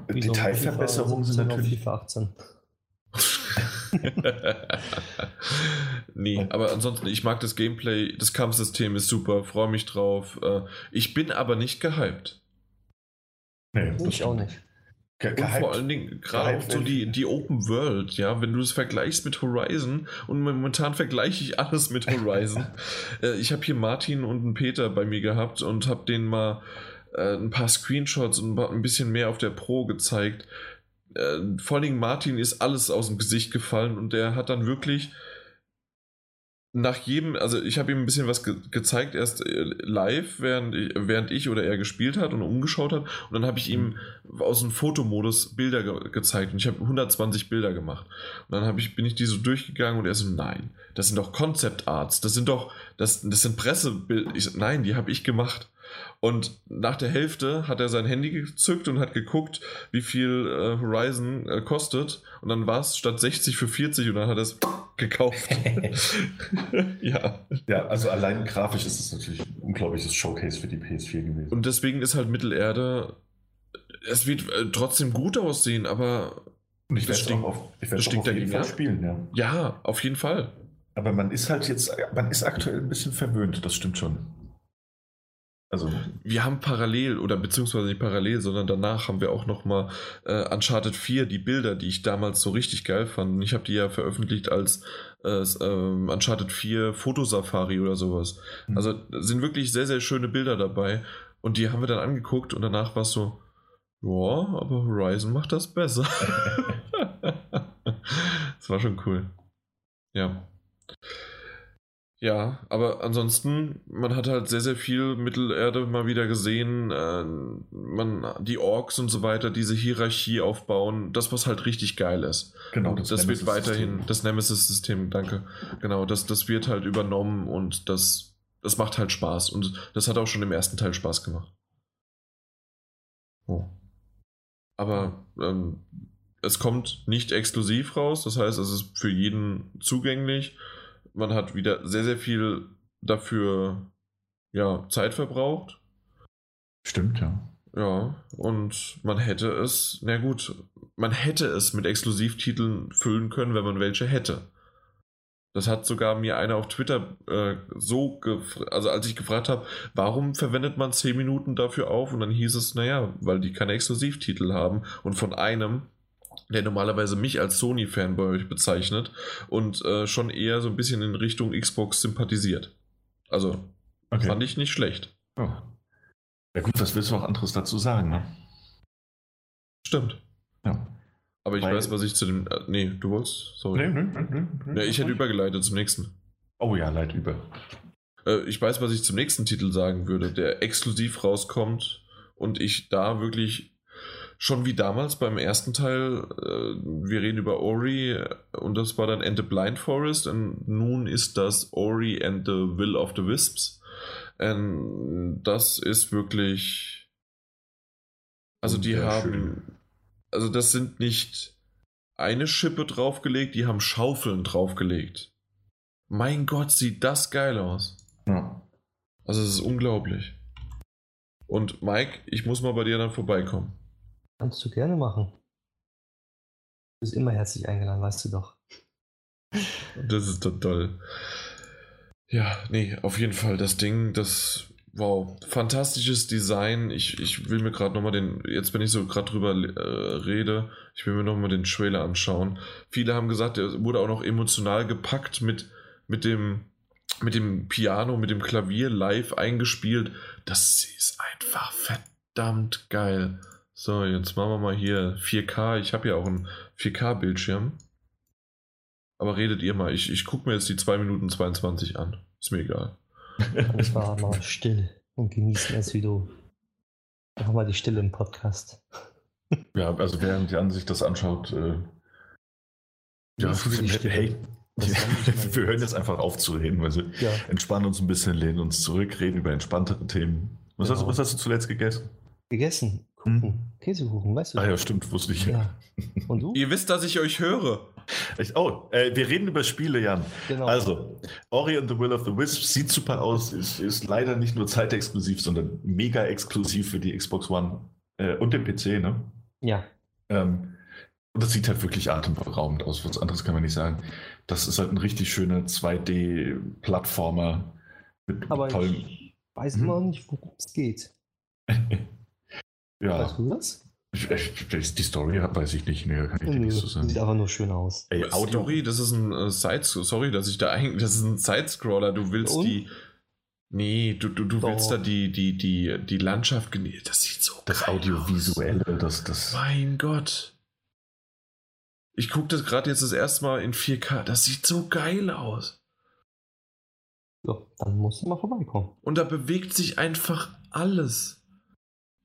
Detailverbesserungen sind natürlich. FIFA 18. nee, aber ansonsten, ich mag das Gameplay, das Kampfsystem ist super, freue mich drauf. Äh, ich bin aber nicht gehypt. Nee, ich auch nicht. Ge und vor allen Dingen gerade auch so die, die Open World, ja, wenn du es vergleichst mit Horizon und momentan vergleiche ich alles mit Horizon. äh, ich habe hier Martin und einen Peter bei mir gehabt und habe denen mal äh, ein paar Screenshots und ein bisschen mehr auf der Pro gezeigt äh, vor Dingen Martin ist alles aus dem Gesicht gefallen und der hat dann wirklich nach jedem, also ich habe ihm ein bisschen was ge gezeigt, erst äh, live, während ich, während ich oder er gespielt hat und umgeschaut hat. Und dann habe ich ihm aus dem Fotomodus Bilder ge gezeigt und ich habe 120 Bilder gemacht. Und dann ich, bin ich die so durchgegangen und er so, nein, das sind doch Concept Arts, das sind doch, das, das sind Pressebilder. nein, die habe ich gemacht. Und nach der Hälfte hat er sein Handy gezückt und hat geguckt, wie viel äh, Horizon äh, kostet. Und dann war es statt 60 für 40 und dann hat er es gekauft. ja. Ja, also allein grafisch ist es natürlich ein unglaubliches Showcase für die PS4 gewesen. Und deswegen ist halt Mittelerde, es wird äh, trotzdem gut aussehen, aber. Und ich werde es auch auf, ich auf jeden Fall spielen, ja. Ja, auf jeden Fall. Aber man ist halt jetzt, man ist aktuell ein bisschen verwöhnt, das stimmt schon. Also wir haben parallel oder beziehungsweise nicht parallel, sondern danach haben wir auch noch mal äh, Uncharted 4 die Bilder, die ich damals so richtig geil fand. Ich habe die ja veröffentlicht als äh, äh, Uncharted 4 Fotosafari oder sowas. Mhm. Also sind wirklich sehr sehr schöne Bilder dabei und die haben wir dann angeguckt und danach war es so, ja, aber Horizon macht das besser. das war schon cool. Ja. Ja, aber ansonsten, man hat halt sehr, sehr viel Mittelerde mal wieder gesehen. Äh, man, die Orks und so weiter, diese Hierarchie aufbauen, das, was halt richtig geil ist. Genau, das, das wird weiterhin, das Nemesis-System, danke. Genau, das, das wird halt übernommen und das, das macht halt Spaß. Und das hat auch schon im ersten Teil Spaß gemacht. Oh. Aber ähm, es kommt nicht exklusiv raus, das heißt, es ist für jeden zugänglich man hat wieder sehr, sehr viel dafür ja, Zeit verbraucht. Stimmt, ja. Ja, und man hätte es, na gut, man hätte es mit Exklusivtiteln füllen können, wenn man welche hätte. Das hat sogar mir einer auf Twitter äh, so, also als ich gefragt habe, warum verwendet man 10 Minuten dafür auf? Und dann hieß es, naja, weil die keine Exklusivtitel haben und von einem, der normalerweise mich als Sony-Fanboy bezeichnet und äh, schon eher so ein bisschen in Richtung Xbox sympathisiert. Also, okay. fand ich nicht schlecht. Oh. Ja gut, was willst du noch anderes dazu sagen, ne? Stimmt. Ja. Aber ich Weil, weiß, was ich zu dem. Äh, nee, du wolltest? Sorry. Nee, nee, nee, nee, ja, ich hätte übergeleitet zum nächsten. Oh ja, leid über. Äh, ich weiß, was ich zum nächsten Titel sagen würde, der exklusiv rauskommt und ich da wirklich schon wie damals beim ersten Teil, äh, wir reden über Ori und das war dann Ende Blind Forest und nun ist das Ori and the Will of the Wisps. Und das ist wirklich. Also die haben. Schön also das sind nicht eine Schippe draufgelegt, die haben Schaufeln draufgelegt. Mein Gott, sieht das geil aus. Ja. Also es ist unglaublich. Und Mike, ich muss mal bei dir dann vorbeikommen. Kannst du gerne machen. Du bist immer herzlich eingeladen, weißt du doch. Das ist doch toll. Ja, nee, auf jeden Fall das Ding, das Wow, fantastisches Design. Ich, ich will mir gerade nochmal den, jetzt wenn ich so gerade drüber äh, rede, ich will mir nochmal den Trailer anschauen. Viele haben gesagt, er wurde auch noch emotional gepackt mit, mit, dem, mit dem Piano, mit dem Klavier live eingespielt. Das ist einfach verdammt geil. So, jetzt machen wir mal hier 4K. Ich habe ja auch einen 4K-Bildschirm. Aber redet ihr mal. Ich, ich gucke mir jetzt die 2 Minuten 22 an. Ist mir egal. Alles war mal still und genießen es wie du. Einfach mal die Stille im Podcast. Ja, also während Jan sich das anschaut, äh, ja, hey, wir hören jetzt einfach auf zu reden, weil wir ja. entspannen uns ein bisschen, lehnen uns zurück, reden über entspanntere Themen. Was, genau. hast, was hast du zuletzt gegessen? Gegessen? Kuchen. Hm? Käsekuchen, weißt du? Ah ja, stimmt, wusste ich. Ja. Und du? Ihr wisst, dass ich euch höre. Ich, oh, äh, wir reden über Spiele, Jan. Genau. Also, Ori and the Will of the Wisps sieht super aus, ist, ist leider nicht nur zeitexklusiv, sondern mega exklusiv für die Xbox One äh, und den PC, ne? Ja. Ähm, und das sieht halt wirklich atemberaubend aus, was anderes kann man nicht sagen. Das ist halt ein richtig schöner 2D-Plattformer mit Aber tollen. Ich weiß hm? immer nicht, worum es geht. ja. Weißt du das? Die Story weiß ich nicht, nee, kann ich Nö, nicht so sagen. Sieht aber nur schön aus. Ey, Story, das ist ein äh, Side, sorry, dass ich da eigentlich, das ist ein Sidescroller. Du willst Und? die, nee, du, du, du willst da die, die, die, die Landschaft genießen. Das sieht so Das Audiovisuelle, aus. das, das. Mein Gott. Ich gucke das gerade jetzt das erste Mal in 4K. Das sieht so geil aus. Ja, dann musst du mal vorbeikommen. Und da bewegt sich einfach alles.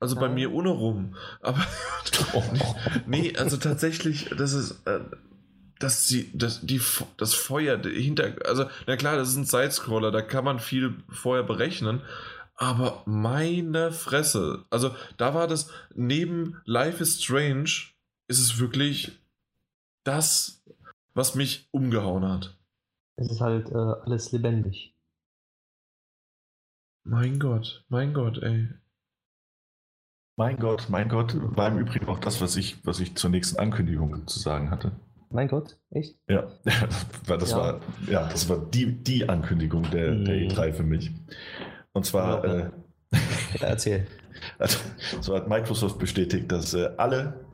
Also bei mir ohne rum. Aber nee, also tatsächlich, das ist, äh, dass sie, das, die, das Feuer hinter, also na klar, das ist ein Sidescroller, da kann man viel vorher berechnen. Aber meine Fresse, also da war das neben Life is Strange ist es wirklich das, was mich umgehauen hat. Es ist halt äh, alles lebendig. Mein Gott, mein Gott, ey. Mein Gott, mein Gott, war im Übrigen auch das, was ich, was ich zur nächsten Ankündigung zu sagen hatte. Mein Gott, echt? Ja, das ja. war, ja, das war die, die Ankündigung der, mhm. der E3 für mich. Und zwar, ja, äh, ja, erzähl. Also, so hat Microsoft bestätigt, dass äh, alle,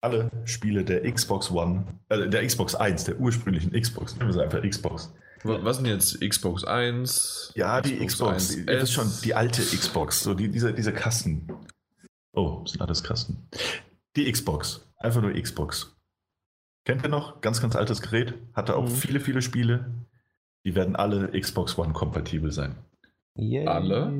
alle Spiele der Xbox One, äh, der Xbox 1, der ursprünglichen Xbox, nehmen wir sie einfach Xbox. Was sind jetzt Xbox 1? Ja, die Xbox, Xbox das ist schon die alte Xbox, so die, diese, diese Kasten. Oh, das sind alles Kasten. Die Xbox. Einfach nur Xbox. Kennt ihr noch? Ganz, ganz altes Gerät. Hatte auch mhm. viele, viele Spiele. Die werden alle Xbox One kompatibel sein. Yay. Alle?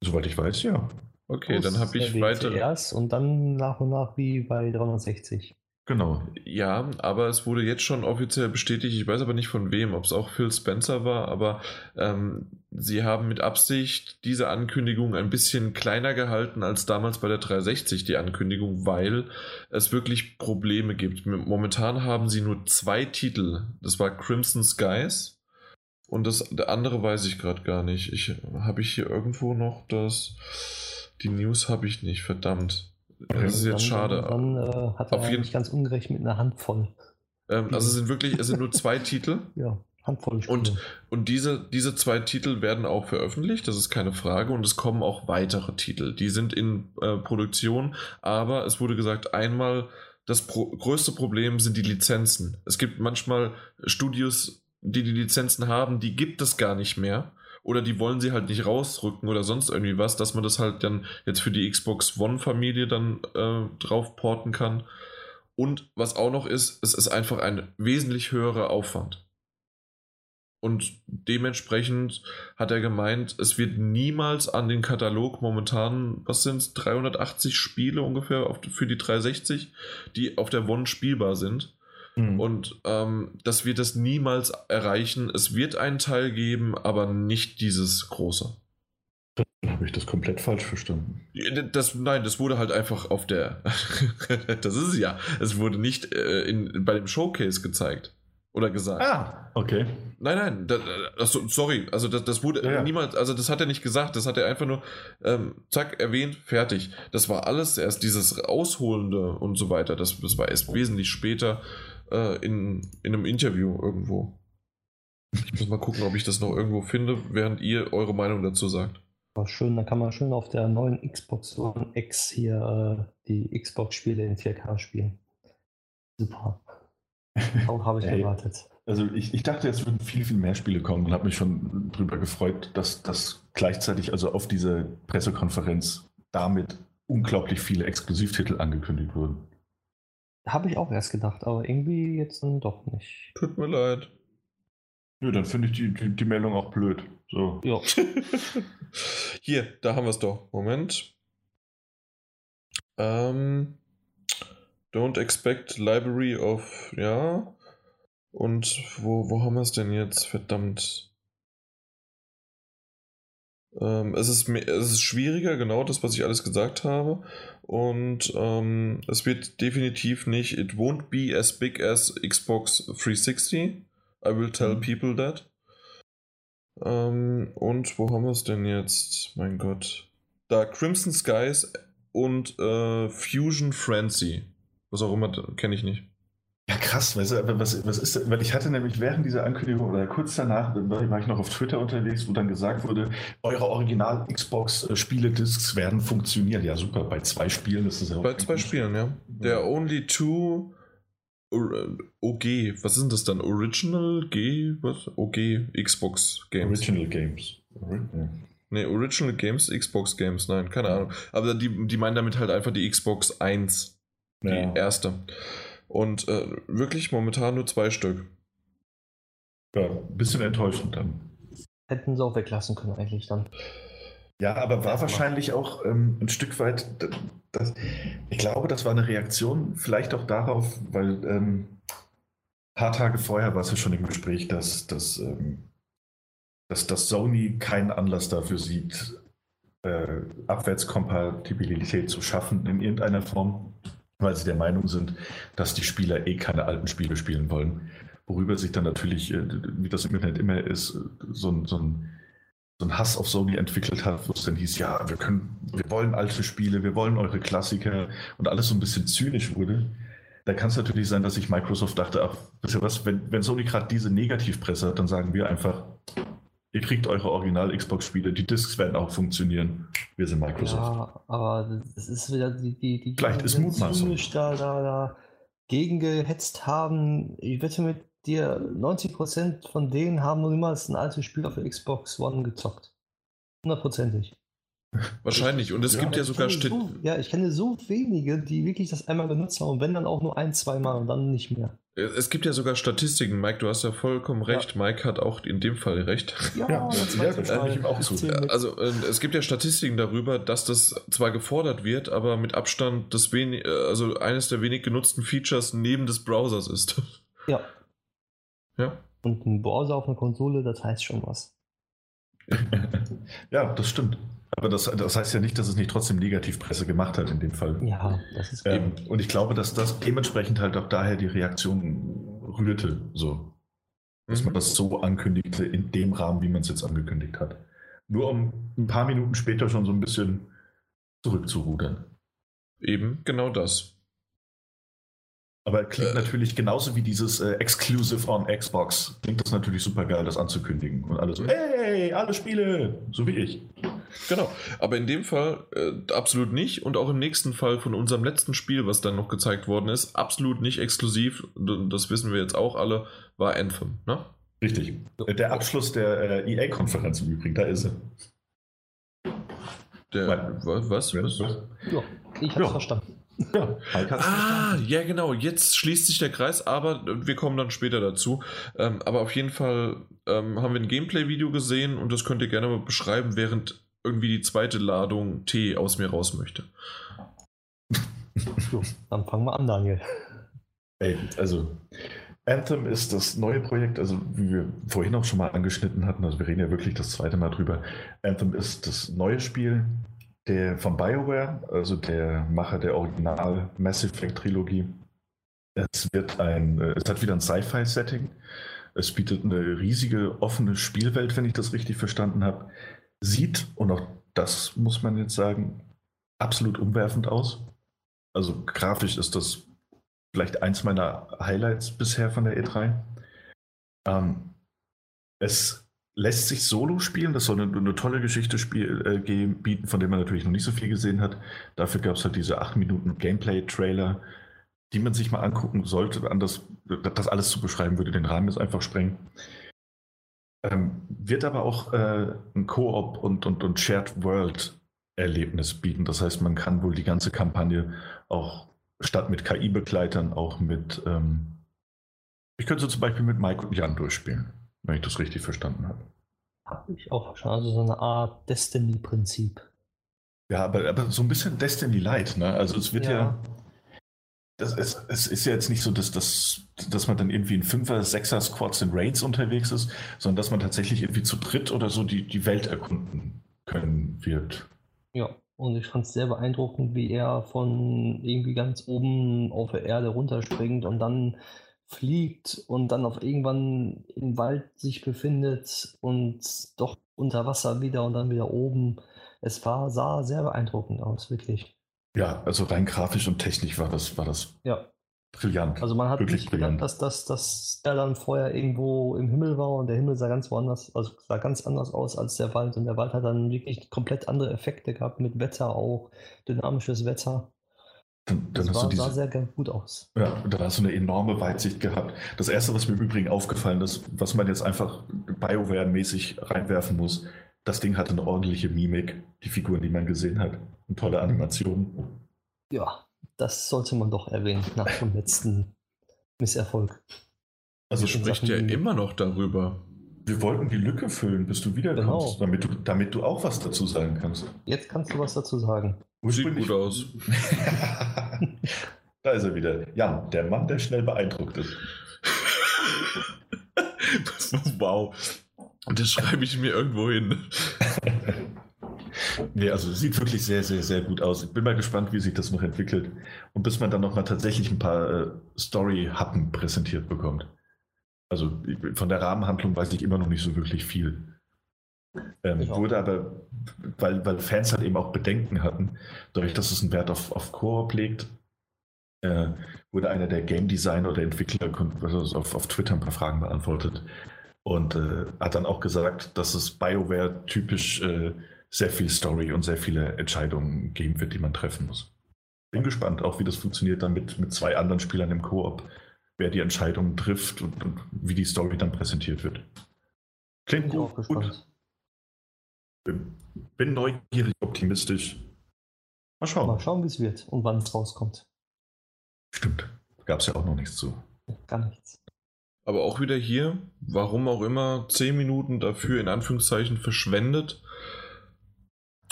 Soweit ich weiß, ja. Okay, Plus dann habe ich weiter. Und dann nach und nach wie bei 360. Genau. Ja, aber es wurde jetzt schon offiziell bestätigt, ich weiß aber nicht von wem, ob es auch Phil Spencer war, aber ähm, sie haben mit Absicht diese Ankündigung ein bisschen kleiner gehalten als damals bei der 360 die Ankündigung, weil es wirklich Probleme gibt. Momentan haben sie nur zwei Titel. Das war Crimson Skies Und das der andere weiß ich gerade gar nicht. Ich habe ich hier irgendwo noch das. Die News habe ich nicht, verdammt. Das ist jetzt schade. Dann, äh, hat er Auf jeden... ganz ungerecht mit einer Hand voll. Ähm, also es sind wirklich, es sind nur zwei Titel. Ja, handvoll Spiele. Und, und diese, diese zwei Titel werden auch veröffentlicht, das ist keine Frage. Und es kommen auch weitere Titel. Die sind in äh, Produktion, aber es wurde gesagt, einmal das pro größte Problem sind die Lizenzen. Es gibt manchmal Studios, die die Lizenzen haben, die gibt es gar nicht mehr. Oder die wollen sie halt nicht rausrücken oder sonst irgendwie was, dass man das halt dann jetzt für die Xbox One-Familie dann äh, drauf porten kann. Und was auch noch ist, es ist einfach ein wesentlich höherer Aufwand. Und dementsprechend hat er gemeint, es wird niemals an den Katalog momentan, was sind es, 380 Spiele ungefähr für die 360, die auf der One spielbar sind. Mhm. Und ähm, das wird es niemals erreichen. Es wird einen Teil geben, aber nicht dieses große. Dann habe ich das komplett falsch verstanden. Das, nein, das wurde halt einfach auf der. das ist es ja. Es wurde nicht äh, in, bei dem Showcase gezeigt. Oder gesagt. Ah, okay. Nein, nein, das, sorry, also das, das wurde ja. niemals, also das hat er nicht gesagt, das hat er einfach nur, ähm, zack, erwähnt, fertig. Das war alles erst dieses Ausholende und so weiter, das, das war erst wesentlich später äh, in, in einem Interview irgendwo. Ich muss mal gucken, ob ich das noch irgendwo finde, während ihr eure Meinung dazu sagt. War schön, da kann man schön auf der neuen Xbox One X hier äh, die Xbox-Spiele in 4K spielen. Super. Auch habe ich erwartet. Also ich, ich dachte, es würden viel, viel mehr Spiele kommen und habe mich schon darüber gefreut, dass das gleichzeitig also auf diese Pressekonferenz damit unglaublich viele Exklusivtitel angekündigt wurden. Habe ich auch erst gedacht, aber irgendwie jetzt dann doch nicht. Tut mir leid. Nö, dann finde ich die, die, die, Meldung auch blöd. So. Ja. Hier, da haben wir es doch. Moment. Ähm, Don't expect library of, ja. Und wo, wo haben wir es denn jetzt? Verdammt. Ähm, es, ist, es ist schwieriger, genau das, was ich alles gesagt habe. Und ähm, es wird definitiv nicht, it won't be as big as Xbox 360. I will tell mhm. people that. Ähm, und wo haben wir es denn jetzt? Mein Gott. Da Crimson Skies und äh, Fusion Frenzy. Was auch immer, kenne ich nicht. Ja, krass, weißt du, was, was ist Weil ich hatte nämlich während dieser Ankündigung oder kurz danach war ich noch auf Twitter unterwegs, wo dann gesagt wurde, eure Original-Xbox-Spiele-Discs werden funktionieren. Ja, super, bei zwei Spielen ist das ja auch. Bei zwei Spielen, ja. Der Only Two OG, was sind das dann? Original G? Was? OG Xbox Games. Original Games. Ja. Nee, Original Games, Xbox Games, nein, keine Ahnung. Aber die, die meinen damit halt einfach die Xbox 1. Die ja. erste. Und äh, wirklich momentan nur zwei Stück. Ja, ein bisschen enttäuschend dann. Hätten sie auch weglassen können, eigentlich dann. Ja, aber war wahrscheinlich auch ähm, ein Stück weit, das, ich glaube, das war eine Reaktion vielleicht auch darauf, weil ähm, ein paar Tage vorher war es ja schon im Gespräch, dass, dass, ähm, dass, dass Sony keinen Anlass dafür sieht, äh, Abwärtskompatibilität zu schaffen in irgendeiner Form weil sie der Meinung sind, dass die Spieler eh keine alten Spiele spielen wollen. Worüber sich dann natürlich, äh, wie das im Internet immer ist, so ein, so ein, so ein Hass auf Sony entwickelt hat, wo es dann hieß, ja, wir können, wir wollen alte Spiele, wir wollen eure Klassiker und alles so ein bisschen zynisch wurde. Da kann es natürlich sein, dass sich Microsoft dachte, ach, wisst ihr was, wenn, wenn Sony gerade diese Negativpresse hat, dann sagen wir einfach, Ihr kriegt eure Original-Xbox-Spiele, die Discs werden auch funktionieren. Wir sind Microsoft. Ja, aber es ist wieder die, die, die Vielleicht ist Mutmaßung. Da, da, da gegen gehetzt haben. Ich wette mit dir, 90% von denen haben niemals ein altes Spiel auf der Xbox One gezockt. Hundertprozentig. Wahrscheinlich. Und es ja, gibt ja sogar so, Ja, ich kenne so wenige, die wirklich das einmal benutzt haben und wenn dann auch nur ein, zwei Mal und dann nicht mehr. Es gibt ja sogar Statistiken, Mike, du hast ja vollkommen recht. Ja. Mike hat auch in dem Fall recht. Ja, ja das, ja, ich ihm auch zu. Also äh, es gibt ja Statistiken darüber, dass das zwar gefordert wird, aber mit Abstand das wenig, äh, also eines der wenig genutzten Features neben des Browsers ist. Ja. Ja. Und ein Browser auf einer Konsole, das heißt schon was. ja, das stimmt. Aber das, das heißt ja nicht, dass es nicht trotzdem Negativpresse gemacht hat in dem Fall. Ja, das ist ähm, Und ich glaube, dass das dementsprechend halt auch daher die Reaktion rührte. So. dass mhm. man das so ankündigte, in dem Rahmen, wie man es jetzt angekündigt hat. Nur um ein paar Minuten später schon so ein bisschen zurückzurudern. Eben, genau das. Aber klingt äh, natürlich genauso wie dieses äh, Exclusive on Xbox. Klingt das natürlich super geil, das anzukündigen. Und alle so, hey, alle Spiele, so wie ich. Genau, aber in dem Fall äh, absolut nicht. Und auch im nächsten Fall von unserem letzten Spiel, was dann noch gezeigt worden ist, absolut nicht exklusiv, das wissen wir jetzt auch alle, war Anthem. Ne? Richtig. Der Abschluss der äh, EA-Konferenz im Übrigen, da ist er. Der, was? was? Ja, ich hab's ja. verstanden. Ja, ah, ja, genau. Jetzt schließt sich der Kreis, aber wir kommen dann später dazu. Ähm, aber auf jeden Fall ähm, haben wir ein Gameplay-Video gesehen und das könnt ihr gerne mal beschreiben, während irgendwie die zweite Ladung Tee aus mir raus möchte. So, dann fangen wir an, Daniel. Ey, also Anthem ist das neue Projekt, also wie wir vorhin auch schon mal angeschnitten hatten, also wir reden ja wirklich das zweite Mal drüber. Anthem ist das neue Spiel der von BioWare, also der Macher der Original Mass Effect Trilogie. Es wird ein, äh, es hat wieder ein Sci-Fi-Setting. Es bietet eine riesige offene Spielwelt, wenn ich das richtig verstanden habe. Sieht, und auch das muss man jetzt sagen, absolut umwerfend aus. Also grafisch ist das vielleicht eins meiner Highlights bisher von der E3. Ähm, es lässt sich solo spielen. Das soll eine, eine tolle Geschichte spiel, äh, bieten, von der man natürlich noch nicht so viel gesehen hat. Dafür gab es halt diese 8 Minuten Gameplay-Trailer, die man sich mal angucken sollte. Anders, das alles zu beschreiben, würde den Rahmen jetzt einfach sprengen. Ähm, wird aber auch äh, ein Koop und, und, und Shared World Erlebnis bieten. Das heißt, man kann wohl die ganze Kampagne auch statt mit KI-Begleitern auch mit, ähm, ich könnte zum Beispiel mit Mike und Jan durchspielen wenn ich das richtig verstanden habe. Habe ich auch verstanden. Also so eine Art Destiny-Prinzip. Ja, aber, aber so ein bisschen Destiny Light, ne? Also es wird ja. ja das, es, es, ist ja jetzt nicht so, dass, dass, dass man dann irgendwie in Fünfer, Sechser Squads in Raids unterwegs ist, sondern dass man tatsächlich irgendwie zu dritt oder so die, die Welt erkunden können wird. Ja, und ich fand es sehr beeindruckend, wie er von irgendwie ganz oben auf der Erde runterspringt und dann fliegt und dann auf irgendwann im Wald sich befindet und doch unter Wasser wieder und dann wieder oben. Es war, sah sehr beeindruckend aus, wirklich. Ja, also rein grafisch und technisch war das, war das ja. brillant. Also man hat wirklich nicht gedacht, dass, dass, dass er dann vorher irgendwo im Himmel war und der Himmel sah ganz woanders, also sah ganz anders aus als der Wald und der Wald hat dann wirklich komplett andere Effekte gehabt mit Wetter auch, dynamisches Wetter. Dann, dann das war, diese, sah sehr gut aus. Ja, dann hast du eine enorme Weitsicht gehabt. Das erste, was mir im Übrigen aufgefallen ist, was man jetzt einfach BioWare-mäßig reinwerfen muss, das Ding hatte eine ordentliche Mimik, die Figuren, die man gesehen hat. Und tolle Animationen. Ja, das sollte man doch erwähnen nach dem letzten Misserfolg. Also spricht ja immer noch darüber. Wir wollten die Lücke füllen, bis du wiederkommst, genau. damit, du, damit du auch was dazu sagen kannst. Jetzt kannst du was dazu sagen. Sieht gut aus. da ist er wieder. Jan, der Mann, der schnell beeindruckt ist. wow. Das schreibe ich mir irgendwo hin. nee, also sieht wirklich sehr, sehr, sehr gut aus. Ich bin mal gespannt, wie sich das noch entwickelt. Und bis man dann noch mal tatsächlich ein paar äh, Story-Happen präsentiert bekommt. Also von der Rahmenhandlung weiß ich immer noch nicht so wirklich viel. Ähm, wurde aber, weil, weil Fans halt eben auch Bedenken hatten, dadurch, dass es einen Wert auf, auf Koop legt, äh, wurde einer der Game Designer oder Entwickler also auf, auf Twitter ein paar Fragen beantwortet und äh, hat dann auch gesagt, dass es BioWare typisch äh, sehr viel Story und sehr viele Entscheidungen geben wird, die man treffen muss. Bin gespannt, auch wie das funktioniert dann mit, mit zwei anderen Spielern im Koop, wer die Entscheidungen trifft und, und wie die Story dann präsentiert wird. Klingt gut. gut. Bin neugierig, optimistisch. Mal schauen. Mal schauen, wie es wird und wann es rauskommt. Stimmt. Gab es ja auch noch nichts zu. Gar nichts. Aber auch wieder hier, warum auch immer, 10 Minuten dafür in Anführungszeichen verschwendet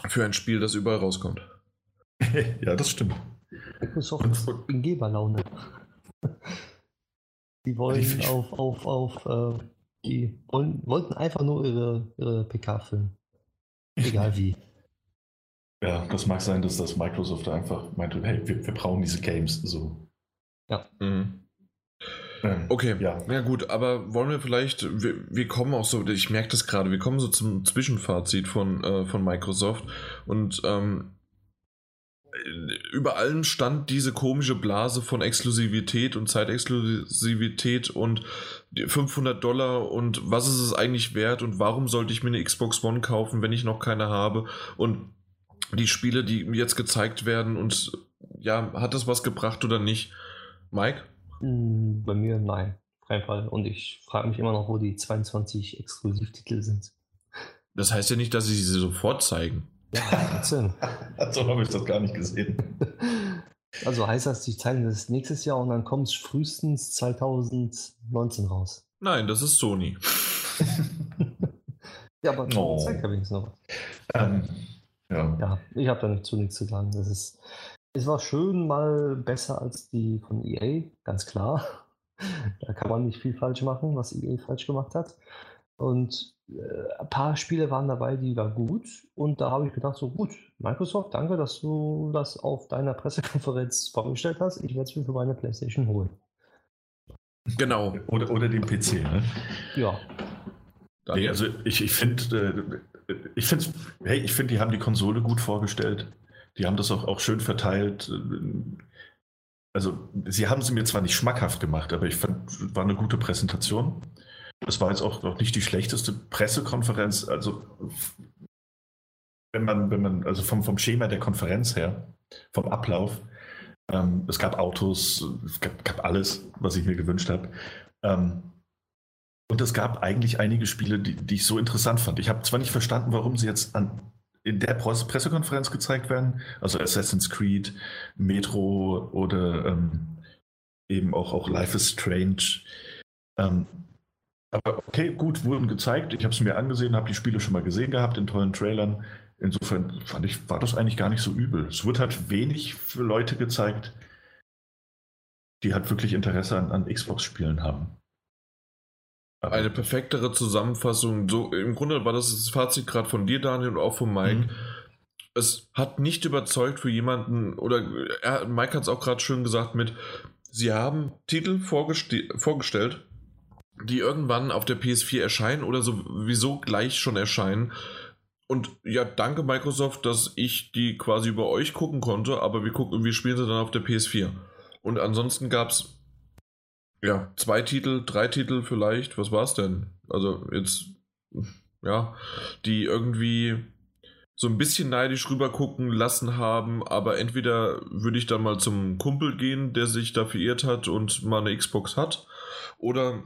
für ein Spiel, das überall rauskommt. ja, das stimmt. Microsoft ist in Geberlaune. Die wollen ich, auf, auf, auf, äh, die wollen, wollten einfach nur ihre, ihre PK füllen. Egal wie. Ja, das mag sein, dass das Microsoft einfach meinte, hey, wir, wir brauchen diese Games so. Ja. Mhm. Ähm, okay, ja. ja gut, aber wollen wir vielleicht, wir, wir kommen auch so, ich merke das gerade, wir kommen so zum Zwischenfazit von, äh, von Microsoft und ähm, über allem stand diese komische Blase von Exklusivität und Zeitexklusivität und 500 Dollar und was ist es eigentlich wert und warum sollte ich mir eine Xbox One kaufen, wenn ich noch keine habe und die Spiele, die jetzt gezeigt werden und ja, hat das was gebracht oder nicht? Mike? Hm, bei mir nein, kein Fall. Und ich frage mich immer noch, wo die 22 Exklusivtitel sind. Das heißt ja nicht, dass sie sie sofort zeigen. Ja, 14. so habe ich das gar nicht gesehen. Also heißt das, die zeigen das nächstes Jahr und dann kommt es frühestens 2019 raus. Nein, das ist Sony. ja, aber oh. zeigt ja wenigstens noch was. Ähm, ja. ja, ich habe da nicht zu nichts zu sagen. Das ist, es war schön mal besser als die von EA, ganz klar. Da kann man nicht viel falsch machen, was EA falsch gemacht hat. Und ein paar Spiele waren dabei, die waren gut. Und da habe ich gedacht, so gut, Microsoft, danke, dass du das auf deiner Pressekonferenz vorgestellt hast. Ich werde es mir für meine PlayStation holen. Genau. Oder, oder den PC, ne? Ja. Nee, also ich, ich finde, äh, ich finde, hey, ich finde, die haben die Konsole gut vorgestellt. Die haben das auch, auch schön verteilt. Also, sie haben sie mir zwar nicht schmackhaft gemacht, aber ich fand, war eine gute Präsentation. Das war jetzt auch noch nicht die schlechteste Pressekonferenz. Also, wenn man, wenn man, also vom, vom Schema der Konferenz her, vom Ablauf, ähm, es gab Autos, es gab, gab, alles, was ich mir gewünscht habe. Ähm, und es gab eigentlich einige Spiele, die, die ich so interessant fand. Ich habe zwar nicht verstanden, warum sie jetzt an, in der Pressekonferenz gezeigt werden, also Assassin's Creed, Metro oder ähm, eben auch, auch Life is Strange. Aber okay, gut, wurden gezeigt. Ich habe es mir angesehen, habe die Spiele schon mal gesehen gehabt in tollen Trailern. Insofern fand ich, war das eigentlich gar nicht so übel. Es wird halt wenig für Leute gezeigt, die halt wirklich Interesse an, an Xbox-Spielen haben. Aber Eine perfektere Zusammenfassung. So, im Grunde war das das Fazit gerade von dir, Daniel, und auch von Mike. Mhm. Es hat nicht überzeugt für jemanden, oder er, Mike hat es auch gerade schön gesagt mit, sie haben Titel vorgestellt, die irgendwann auf der PS4 erscheinen oder sowieso gleich schon erscheinen. Und ja, danke Microsoft, dass ich die quasi über euch gucken konnte, aber wir gucken, wir spielen sie dann auf der PS4. Und ansonsten gab es ja zwei Titel, drei Titel vielleicht. Was war es denn? Also jetzt, ja, die irgendwie so ein bisschen neidisch rüber gucken lassen haben, aber entweder würde ich dann mal zum Kumpel gehen, der sich da verirrt hat und mal eine Xbox hat, oder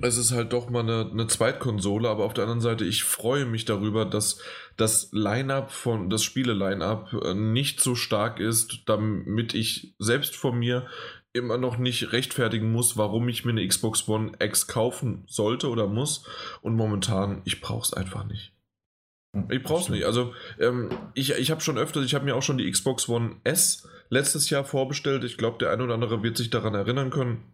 es ist halt doch mal eine, eine Zweitkonsole, aber auf der anderen Seite, ich freue mich darüber, dass das Line-up von, das Spiele-Line-up äh, nicht so stark ist, damit ich selbst von mir immer noch nicht rechtfertigen muss, warum ich mir eine Xbox One X kaufen sollte oder muss. Und momentan, ich brauche es einfach nicht. Hm, ich brauche es nicht. Also ähm, ich, ich habe schon öfter, ich habe mir auch schon die Xbox One S letztes Jahr vorbestellt. Ich glaube, der eine oder andere wird sich daran erinnern können.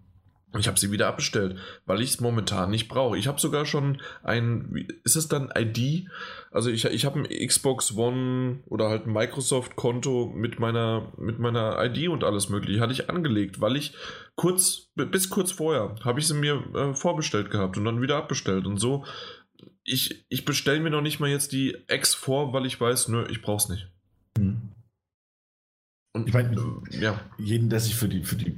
Ich habe sie wieder abbestellt, weil ich es momentan nicht brauche. Ich habe sogar schon ein, ist es dann ID? Also ich, ich habe ein Xbox One oder halt ein Microsoft-Konto mit meiner, mit meiner ID und alles mögliche. Hatte ich angelegt, weil ich kurz, bis kurz vorher, habe ich sie mir äh, vorbestellt gehabt und dann wieder abbestellt. Und so, ich, ich bestelle mir noch nicht mal jetzt die X vor, weil ich weiß, nö, ich brauche es nicht. Mhm. Und ich meine, äh, ja. jeden, der sich für die, für die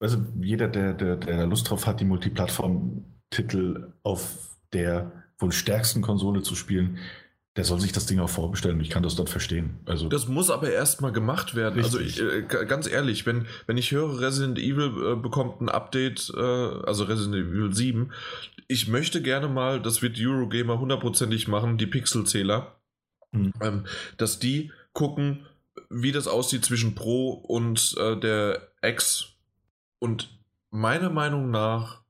also jeder, der, der, der Lust drauf hat, die Multiplattform-Titel auf der wohl stärksten Konsole zu spielen, der soll sich das Ding auch vorbestellen. Ich kann das dann verstehen. Also das muss aber erstmal gemacht werden. Also richtig. Also ich, äh, ganz ehrlich, wenn, wenn ich höre, Resident Evil äh, bekommt ein Update, äh, also Resident Evil 7, ich möchte gerne mal, das wird Eurogamer hundertprozentig machen, die Pixelzähler, mhm. ähm, dass die gucken, wie das aussieht zwischen Pro und äh, der X und meiner Meinung nach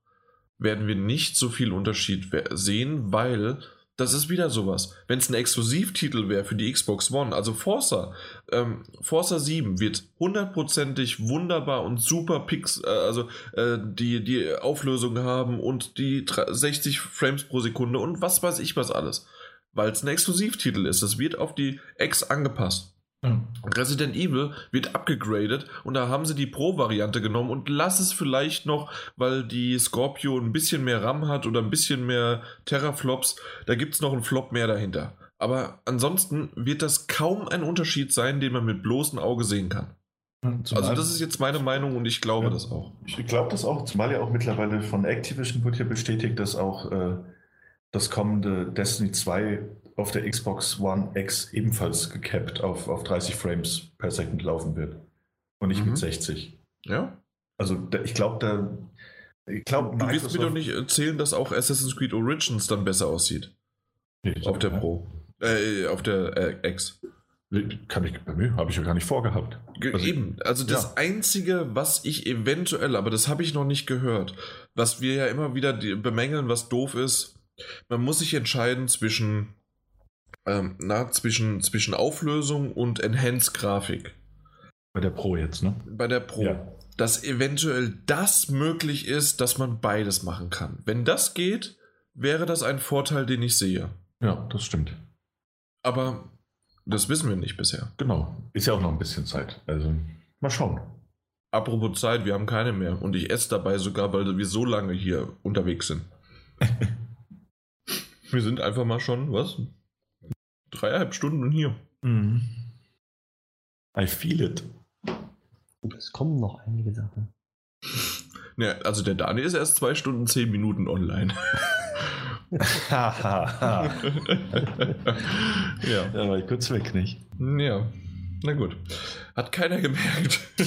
werden wir nicht so viel Unterschied sehen, weil das ist wieder sowas. Wenn es ein Exklusivtitel wäre für die Xbox One, also Forza, ähm, Forza 7 wird hundertprozentig wunderbar und super Pix, äh, also äh, die, die Auflösung haben und die 60 Frames pro Sekunde und was weiß ich was alles. Weil es ein Exklusivtitel ist. Das wird auf die X angepasst. Mhm. Resident Evil wird abgegradet und da haben sie die Pro-Variante genommen und lass es vielleicht noch, weil die Scorpio ein bisschen mehr RAM hat oder ein bisschen mehr Terraflops, da gibt es noch einen Flop mehr dahinter. Aber ansonsten wird das kaum ein Unterschied sein, den man mit bloßem Auge sehen kann. Zumal also das ist jetzt meine Meinung und ich glaube ja, das auch. Ich glaube das auch, zumal ja auch mittlerweile von Activision wird ja bestätigt, dass auch äh, das kommende Destiny 2 auf der Xbox One X ebenfalls gecapped auf, auf 30 Frames per Second laufen wird. Und nicht mhm. mit 60. Ja. Also da, ich glaube, da. Ich glaub, du wirst mir doch nicht erzählen, dass auch Assassin's Creed Origins dann besser aussieht. Nee, auf der Pro. Äh, auf der äh, X. Kann ich, habe ich ja gar nicht vorgehabt. Also, Eben, also das ja. Einzige, was ich eventuell, aber das habe ich noch nicht gehört, was wir ja immer wieder bemängeln, was doof ist, man muss sich entscheiden zwischen, ähm, na, zwischen, zwischen Auflösung und Enhanced Grafik. Bei der Pro jetzt, ne? Bei der Pro. Ja. Dass eventuell das möglich ist, dass man beides machen kann. Wenn das geht, wäre das ein Vorteil, den ich sehe. Ja, das stimmt. Aber das wissen wir nicht bisher. Genau. Ist ja auch noch ein bisschen Zeit. Also mal schauen. Apropos Zeit, wir haben keine mehr. Und ich esse dabei sogar, weil wir so lange hier unterwegs sind. wir sind einfach mal schon, was? Dreieinhalb Stunden hier. Mhm. I feel it. Es kommen noch einige Sachen. Ja, also der Dani ist erst zwei Stunden, zehn Minuten online. ja. Da war ich kurz weg, nicht? Ja. Na gut. Hat keiner gemerkt.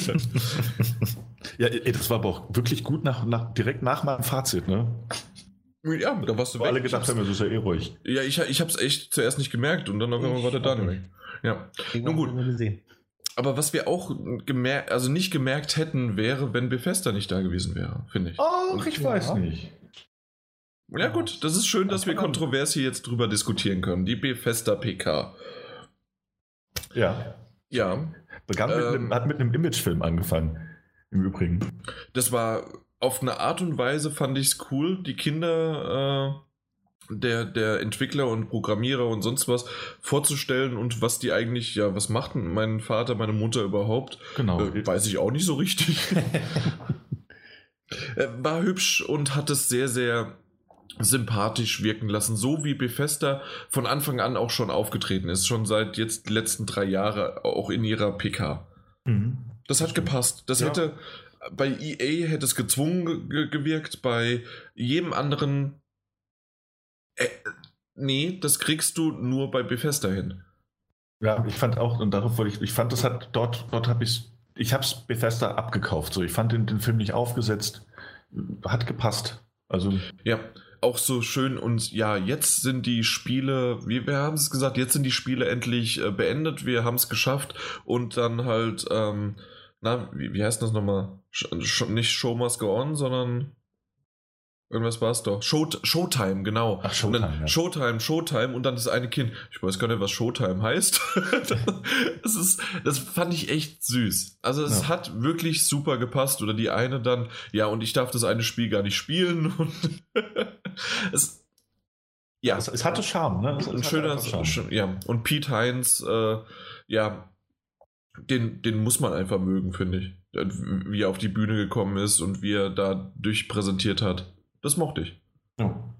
ja, das war aber auch wirklich gut nach, nach, direkt nach meinem Fazit, ne? Ja, da warst du Wo weg. alle gedacht haben, das ist ja eh ruhig. Ja, ich, ich habe es echt zuerst nicht gemerkt und dann auf einmal war der Dani weg. Ja. Nun gut. Aber was wir auch gemerkt, also nicht gemerkt hätten, wäre, wenn Bethesda nicht da gewesen wäre, finde ich. Ach, ich ja. weiß nicht. Ja gut, das ist schön, dass wir kontrovers hier jetzt drüber diskutieren können. Die Bethesda PK. Ja. Ja. Begann mit ähm, einem, hat mit einem Imagefilm angefangen. Im Übrigen. Das war auf eine Art und Weise fand ich es cool, die Kinder äh, der, der Entwickler und Programmierer und sonst was vorzustellen und was die eigentlich, ja, was machten mein Vater, meine Mutter überhaupt? Genau. Äh, weiß ich auch nicht so richtig. Äh, war hübsch und hat es sehr, sehr sympathisch wirken lassen, so wie Bethesda von Anfang an auch schon aufgetreten ist, schon seit jetzt die letzten drei Jahre auch in ihrer PK. Mhm. Das hat gepasst. Das ja. hätte bei EA hätte es gezwungen ge gewirkt, bei jedem anderen äh, nee, das kriegst du nur bei Bethesda hin. Ja, ich fand auch, und darauf wollte ich, ich fand, das hat dort, dort habe ich ich habe es Bethesda abgekauft. So, ich fand den, den Film nicht aufgesetzt, hat gepasst. Also ja, auch so schön und ja, jetzt sind die Spiele, wie wir haben es gesagt, jetzt sind die Spiele endlich äh, beendet, wir haben es geschafft und dann halt, ähm, na, wie, wie heißt das nochmal? Sh nicht Show Must Go On, sondern Irgendwas war es doch. Show, Showtime, genau. Ach, Showtime, ja. Showtime, Showtime und dann das eine Kind. Ich weiß gar nicht, was Showtime heißt. das, ist, das fand ich echt süß. Also es ja. hat wirklich super gepasst. Oder die eine dann, ja, und ich darf das eine Spiel gar nicht spielen. Und es, ja. Es, es, hatte Charme, ne? Es, ein schöner, Charme. ja. Und Pete Heinz, äh, ja, den, den muss man einfach mögen, finde ich. Wie er auf die Bühne gekommen ist und wie er da durchpräsentiert hat. Das mochte ich. Ja.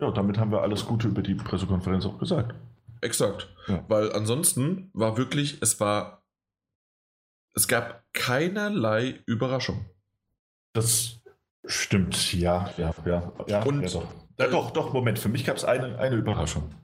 Ja, damit haben wir alles Gute über die Pressekonferenz auch gesagt. Exakt. Ja. Weil ansonsten war wirklich, es war, es gab keinerlei Überraschung. Das stimmt, ja, ja, ja, ja. Und, ja, doch. Ja, doch, doch, Moment, für mich gab es eine, eine Überraschung.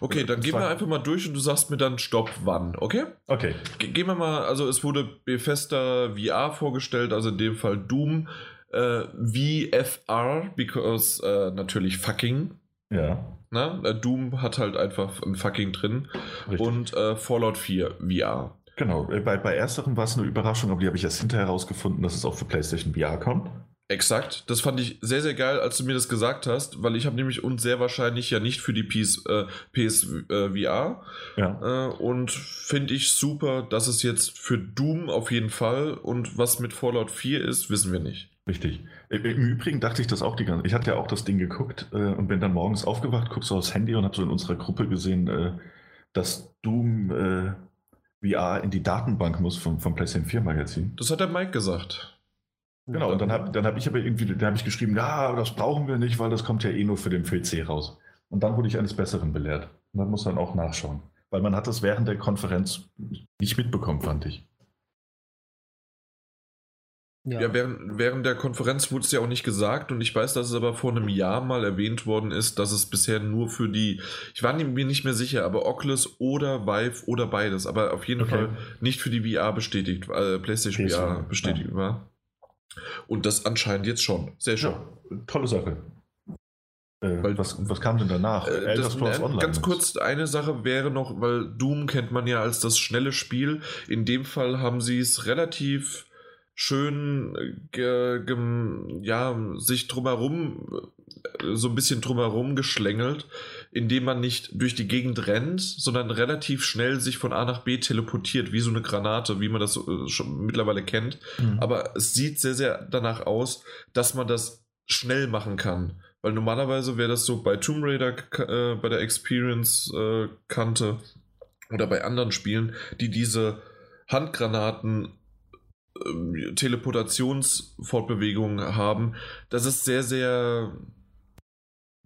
Okay, dann gehen wir einfach mal durch und du sagst mir dann Stopp, wann, okay? Okay. gehen wir mal, also es wurde Bethesda VR vorgestellt, also in dem Fall Doom äh, VFR, because äh, natürlich fucking. Ja. Na? Äh, Doom hat halt einfach ein fucking drin. Richtig. Und äh, Fallout 4 VR. Genau, äh, bei, bei ersterem war es eine Überraschung, aber die habe ich erst hinterher herausgefunden, dass es auch für PlayStation VR kommt. Exakt, das fand ich sehr, sehr geil, als du mir das gesagt hast, weil ich habe nämlich und sehr wahrscheinlich ja nicht für die PS, äh, PS äh, VR. Ja. Äh, und finde ich super, dass es jetzt für Doom auf jeden Fall und was mit Fallout 4 ist, wissen wir nicht. Richtig. Im Übrigen dachte ich das auch die ganze Ich hatte ja auch das Ding geguckt äh, und bin dann morgens aufgewacht, guck so aufs Handy und habe so in unserer Gruppe gesehen, äh, dass Doom äh, VR in die Datenbank muss vom, vom PlayStation 4 Magazin. Das hat der Mike gesagt. Genau, und dann habe dann hab ich aber irgendwie, dann habe ich geschrieben, ja, das brauchen wir nicht, weil das kommt ja eh nur für den PC raus. Und dann wurde ich eines Besseren belehrt. Man muss dann auch nachschauen. Weil man hat das während der Konferenz nicht mitbekommen, fand ich. Ja, ja während, während der Konferenz wurde es ja auch nicht gesagt und ich weiß, dass es aber vor einem Jahr mal erwähnt worden ist, dass es bisher nur für die, ich war mir nicht mehr sicher, aber Oculus oder Vive oder beides, aber auf jeden okay. Fall nicht für die VR bestätigt, äh, PlayStation PC, VR bestätigt ja. war. Und das anscheinend jetzt schon. Sehr schön. Ja, tolle Sache. Äh, weil, was, was, kam denn danach? Äh, Scrolls Online. Ganz kurz, eine Sache wäre noch, weil Doom kennt man ja als das schnelle Spiel. In dem Fall haben sie es relativ schön ge, ja, sich drumherum, so ein bisschen drumherum geschlängelt, indem man nicht durch die Gegend rennt, sondern relativ schnell sich von A nach B teleportiert, wie so eine Granate, wie man das äh, schon mittlerweile kennt. Mhm. Aber es sieht sehr, sehr danach aus, dass man das schnell machen kann. Weil normalerweise wäre das so bei Tomb Raider, äh, bei der Experience-Kante äh, oder bei anderen Spielen, die diese Handgranaten ähm, Teleportationsfortbewegungen haben, das ist sehr, sehr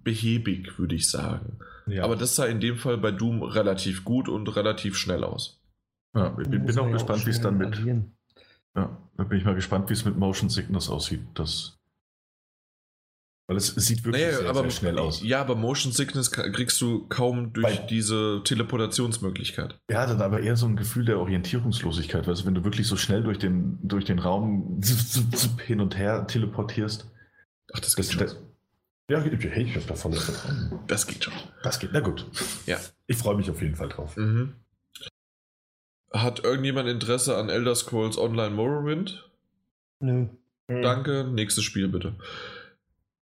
behäbig, würde ich sagen. Ja. Aber das sah in dem Fall bei Doom relativ gut und relativ schnell aus. Ja, ich bin, bin auch gespannt, wie es dann mit. Ja, da bin ich mal gespannt, wie es mit Motion Sickness aussieht. Das weil es, sieht wirklich naja, sehr, aber, sehr, schnell aus. Ja, aber Motion Sickness kriegst du kaum durch Bei, diese Teleportationsmöglichkeit. Ja, dann aber eher so ein Gefühl der Orientierungslosigkeit. Weißt du, wenn du wirklich so schnell durch den, durch den Raum hin und her teleportierst. Ach, das geht das, schon. Das, ja, hey, ich hab da voll Vertrauen. Das geht schon. Das geht, na gut. Ja. Ich freue mich auf jeden Fall drauf. Mhm. Hat irgendjemand Interesse an Elder Scrolls Online Morrowind? Nö. Danke, nächstes Spiel bitte.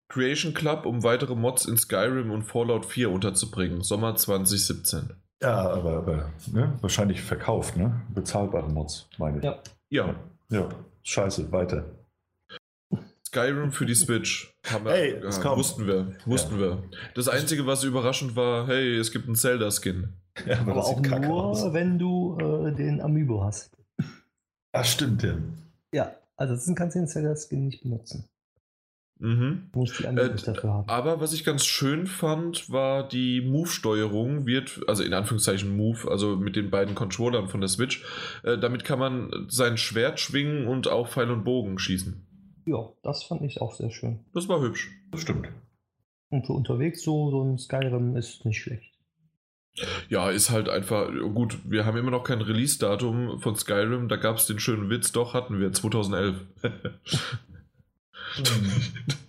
Creation Club, um weitere Mods in Skyrim und Fallout 4 unterzubringen. Sommer 2017. Ja, aber, aber ne? wahrscheinlich verkauft, ne? Bezahlbare Mods, meine ich. Ja. Ja. Ja, scheiße, weiter. Skyrim für die Switch. Haben wir, hey, ja, wussten wir, wussten ja. wir. Das Einzige, was überraschend war, hey, es gibt einen Zelda-Skin. Ja, aber, aber auch nur, aus. wenn du äh, den Amiibo hast. Ach, stimmt, ja. Ja, also das kannst du den Zelda-Skin nicht benutzen. Mhm. Muss die äh, dafür haben. Aber was ich ganz schön fand, war die Move-Steuerung wird, also in Anführungszeichen Move, also mit den beiden Controllern von der Switch. Äh, damit kann man sein Schwert schwingen und auch Pfeil und Bogen schießen. Ja, das fand ich auch sehr schön. Das war hübsch. Das stimmt. Und für unterwegs so, so ein Skyrim ist nicht schlecht. Ja, ist halt einfach, gut, wir haben immer noch kein Release-Datum von Skyrim, da gab es den schönen Witz, doch hatten wir, 2011.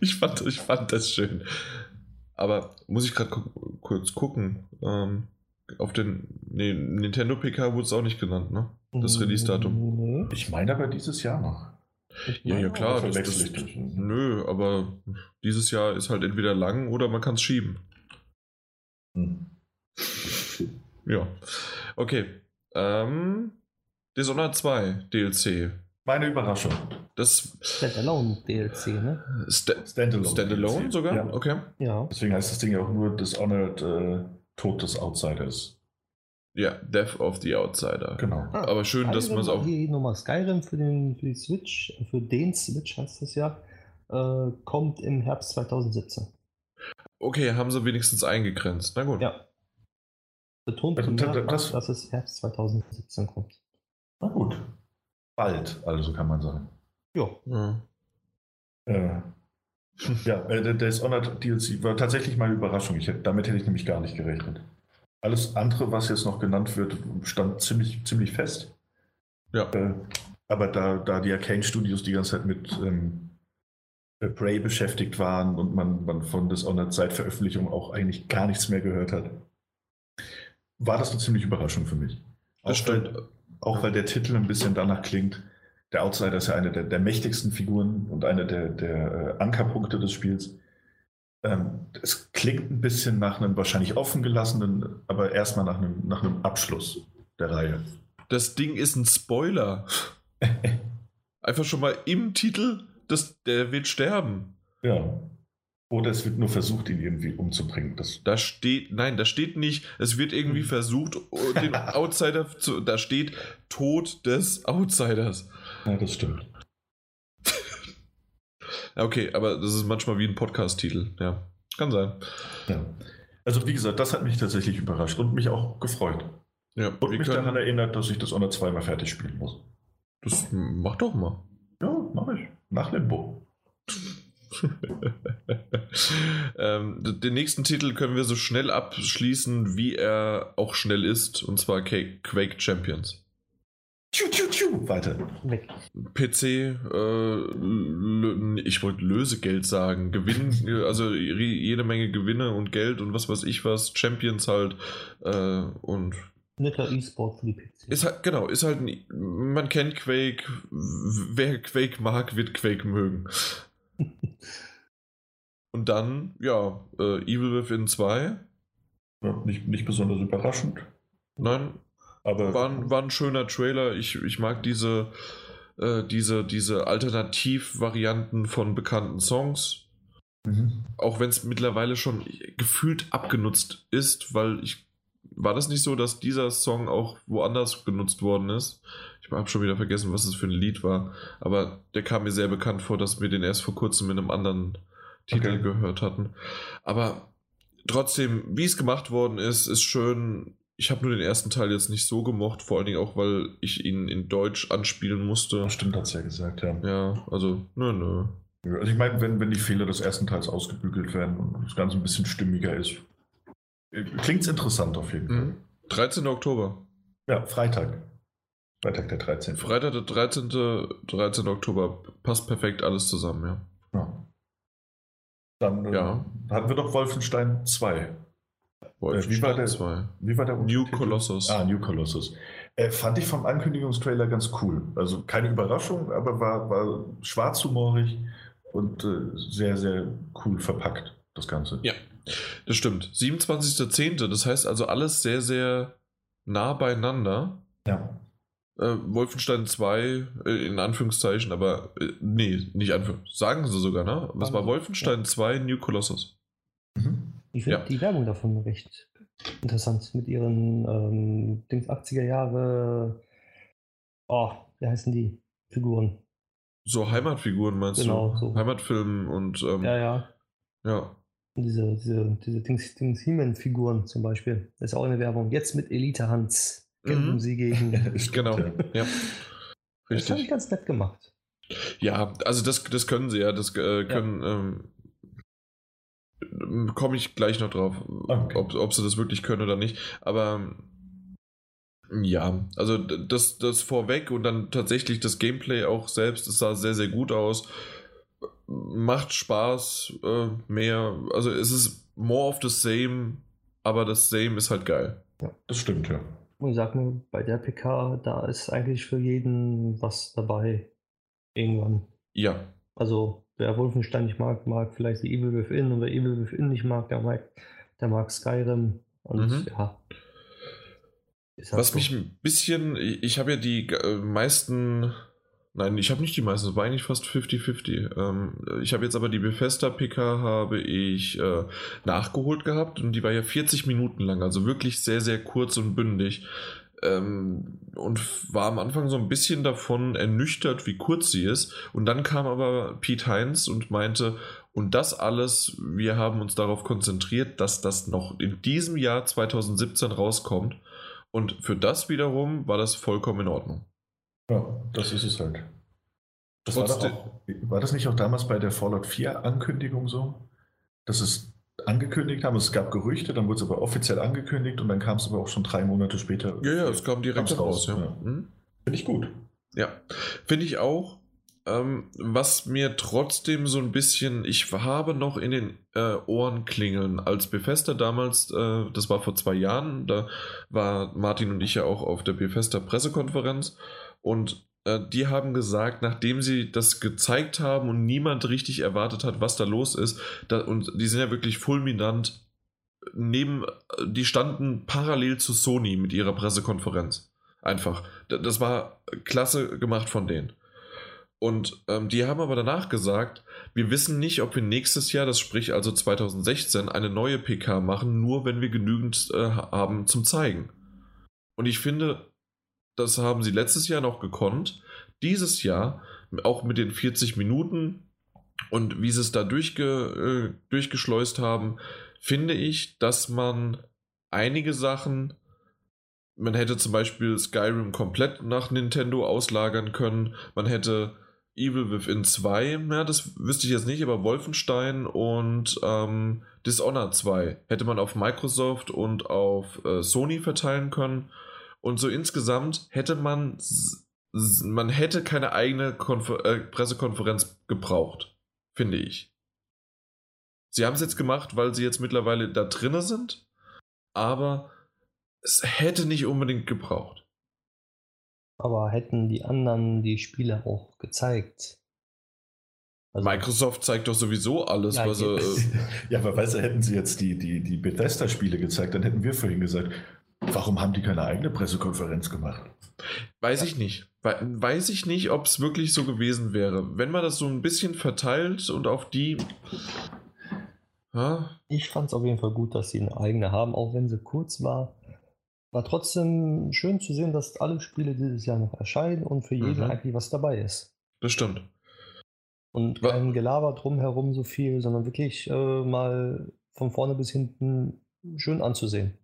ich, fand, ich fand das schön. Aber muss ich gerade gu kurz gucken. Ähm, auf den nee, Nintendo PK wurde es auch nicht genannt, ne? Das Release-Datum. Ich meine aber dieses Jahr noch. Ja, ja, klar. Das, das, nö, aber dieses Jahr ist halt entweder lang oder man kann es schieben. Hm. Ja. Okay. Ähm, Dishonored 2 DLC. Meine Überraschung. Das Standalone DLC, ne? Sta Standalone. Standalone DLC. sogar? Ja. Okay. Ja. Deswegen heißt das Ding ja auch nur Dishonored äh, Tod des Outsiders. Ja, Death of the Outsider. Genau. Ah, Aber schön, dass man es auch. Hier nochmal Skyrim für den, für die Switch, für den Switch heißt das ja, äh, kommt im Herbst 2017. Okay, haben sie wenigstens eingegrenzt. Na gut. Ja. Betont, also, das, dass es Herbst 2017 kommt. Na gut. Bald, also kann man sagen. Ja. ja. Äh, ja, äh, der Dishonored DLC war tatsächlich meine Überraschung. Ich, damit hätte ich nämlich gar nicht gerechnet. Alles andere, was jetzt noch genannt wird, stand ziemlich, ziemlich fest. Ja. Äh, aber da, da die Arcane Studios die ganze Zeit mit ähm, Prey beschäftigt waren und man, man von Dishonored seit Veröffentlichung auch eigentlich gar nichts mehr gehört hat, war das eine ziemlich Überraschung für mich. Das auch stimmt. Weil, auch weil der Titel ein bisschen danach klingt. Der Outsider ist ja eine der, der mächtigsten Figuren und einer der, der äh, Ankerpunkte des Spiels. Ähm, es klingt ein bisschen nach einem wahrscheinlich offen gelassenen, aber erstmal nach einem, nach einem Abschluss der Reihe. Das Ding ist ein Spoiler. Einfach schon mal im Titel, das, der wird sterben. Ja. Oder es wird nur versucht, ihn irgendwie umzubringen. Das da steht, nein, da steht nicht, es wird irgendwie hm. versucht, den Outsider zu, da steht Tod des Outsiders. Ja, das stimmt. Okay, aber das ist manchmal wie ein Podcast-Titel, ja. Kann sein. Ja. Also wie gesagt, das hat mich tatsächlich überrascht und mich auch gefreut. Ja, und mich können... daran erinnert, dass ich das auch noch zweimal fertig spielen muss. Das mach doch mal. Ja, mach ich. Nach Limbo. ähm, den nächsten Titel können wir so schnell abschließen, wie er auch schnell ist, und zwar Quake Champions. Tschu, tschu, tschu. Weiter. Weg. PC, äh, ich wollte Lösegeld sagen. Gewinn, also jede Menge Gewinne und Geld und was weiß ich was. Champions halt. Äh, und Netter E-Sport für die PC. Ist halt, genau, ist halt, man kennt Quake, wer Quake mag, wird Quake mögen. Und dann, ja, äh, Evil Within 2. Ja, nicht, nicht besonders überraschend. Nein, aber war, ein, war ein schöner Trailer. Ich, ich mag diese, äh, diese, diese Alternativvarianten von bekannten Songs. Mhm. Auch wenn es mittlerweile schon gefühlt abgenutzt ist, weil ich. War das nicht so, dass dieser Song auch woanders benutzt worden ist? Ich habe schon wieder vergessen, was das für ein Lied war. Aber der kam mir sehr bekannt vor, dass wir den erst vor kurzem in einem anderen Titel okay. gehört hatten. Aber trotzdem, wie es gemacht worden ist, ist schön. Ich habe nur den ersten Teil jetzt nicht so gemocht, vor allen Dingen auch, weil ich ihn in Deutsch anspielen musste. Das stimmt, hat es ja gesagt, ja. Ja, also, nö, nö. Also ich meine, wenn, wenn die Fehler des ersten Teils ausgebügelt werden und das Ganze ein bisschen stimmiger ist, klingt es interessant auf jeden Fall. Mhm. 13. Oktober. Ja, Freitag. Freitag der 13. Freitag der 13. 13. Oktober. Passt perfekt alles zusammen, ja. ja. Dann äh, ja. hatten wir doch Wolfenstein 2. Wolfenstein äh, wie war der, 2. Wie war der New Colossus. Ah, New Colossus. Äh, fand ich vom Ankündigungstrailer ganz cool. Also keine Überraschung, aber war, war schwarzhumorig und äh, sehr, sehr cool verpackt, das Ganze. Ja, das stimmt. 27.10., das heißt also alles sehr, sehr nah beieinander. Ja. Äh, Wolfenstein 2, äh, in Anführungszeichen, aber äh, nee, nicht Anführungszeichen. Sagen sie sogar, ne? Was war Wolfenstein ja. 2 New Colossus? Mhm. Ich finde ja. die Werbung davon recht interessant mit ihren ähm, Dings 80er Jahre. Oh, wie heißen die Figuren? So Heimatfiguren meinst genau, du? So. Heimatfilmen und. Ähm, ja, ja. Ja. Diese, diese, diese Dings, Dings He-Man-Figuren zum Beispiel. Das ist auch eine Werbung. Jetzt mit Elite Hans kämpfen mhm. sie gegen. genau, ja. Richtig. Das habe ich ganz nett gemacht. Ja, also das, das können sie ja. Das äh, können. Ja. Ähm, Komme ich gleich noch drauf, okay. ob, ob sie das wirklich können oder nicht. Aber ja, also das, das vorweg und dann tatsächlich das Gameplay auch selbst, es sah sehr, sehr gut aus. Macht Spaß, äh, mehr. Also es ist more of the same, aber das Same ist halt geil. Ja, das stimmt, ja. Und sag mir, bei der PK, da ist eigentlich für jeden was dabei. Irgendwann. Ja. Also, wer Wolfenstein nicht mag, mag vielleicht die Evil Within und wer Evil Within nicht mag, der mag, der mag Skyrim. Und mhm. ja. Halt was so. mich ein bisschen, ich habe ja die äh, meisten Nein, ich habe nicht die meisten, es war eigentlich fast 50-50. Ähm, ich habe jetzt aber die Bethesda PK habe ich äh, nachgeholt gehabt und die war ja 40 Minuten lang, also wirklich sehr, sehr kurz und bündig. Ähm, und war am Anfang so ein bisschen davon ernüchtert, wie kurz sie ist. Und dann kam aber Pete Heinz und meinte, und das alles, wir haben uns darauf konzentriert, dass das noch in diesem Jahr 2017 rauskommt. Und für das wiederum war das vollkommen in Ordnung. Ja, das ist es halt. Das war, auch, war, das nicht auch damals bei der Fallout 4 Ankündigung so? Dass es angekündigt haben, es gab Gerüchte, dann wurde es aber offiziell angekündigt und dann kam es aber auch schon drei Monate später. Ja, ja, es kam direkt raus. Ja. ja. Hm? Finde ich gut. Ja, finde ich auch. Ähm, was mir trotzdem so ein bisschen, ich habe noch in den äh, Ohren klingeln, als Bethesda damals, äh, das war vor zwei Jahren, da war Martin und ich ja auch auf der Bethesda Pressekonferenz und die haben gesagt, nachdem sie das gezeigt haben und niemand richtig erwartet hat, was da los ist, da, und die sind ja wirklich fulminant neben, die standen parallel zu Sony mit ihrer Pressekonferenz. Einfach. Das war klasse gemacht von denen. Und ähm, die haben aber danach gesagt, wir wissen nicht, ob wir nächstes Jahr, das sprich also 2016, eine neue PK machen, nur wenn wir genügend äh, haben zum Zeigen. Und ich finde, das haben sie letztes Jahr noch gekonnt. Dieses Jahr, auch mit den 40 Minuten und wie sie es da durchge, äh, durchgeschleust haben, finde ich, dass man einige Sachen man hätte zum Beispiel Skyrim komplett nach Nintendo auslagern können. Man hätte Evil Within 2, ja, das wüsste ich jetzt nicht, aber Wolfenstein und ähm, Dishonored 2 hätte man auf Microsoft und auf äh, Sony verteilen können. Und so insgesamt hätte man, man hätte keine eigene Konfer äh, Pressekonferenz gebraucht, finde ich. Sie haben es jetzt gemacht, weil sie jetzt mittlerweile da drinne sind, aber es hätte nicht unbedingt gebraucht. Aber hätten die anderen die Spiele auch gezeigt? Also Microsoft zeigt doch sowieso alles, ja, was er. ja, aber weißt du, hätten sie jetzt die, die, die Bethesda-Spiele gezeigt, dann hätten wir vorhin gesagt, warum haben die keine eigene Pressekonferenz gemacht? Weiß ja. ich nicht. Weiß ich nicht, ob es wirklich so gewesen wäre. Wenn man das so ein bisschen verteilt und auf die. Ja? Ich fand es auf jeden Fall gut, dass sie eine eigene haben, auch wenn sie kurz war. War trotzdem schön zu sehen, dass alle Spiele dieses Jahr noch erscheinen und für jeden mhm. eigentlich was dabei ist. Das stimmt. Und kein Gelaber drumherum so viel, sondern wirklich äh, mal von vorne bis hinten schön anzusehen.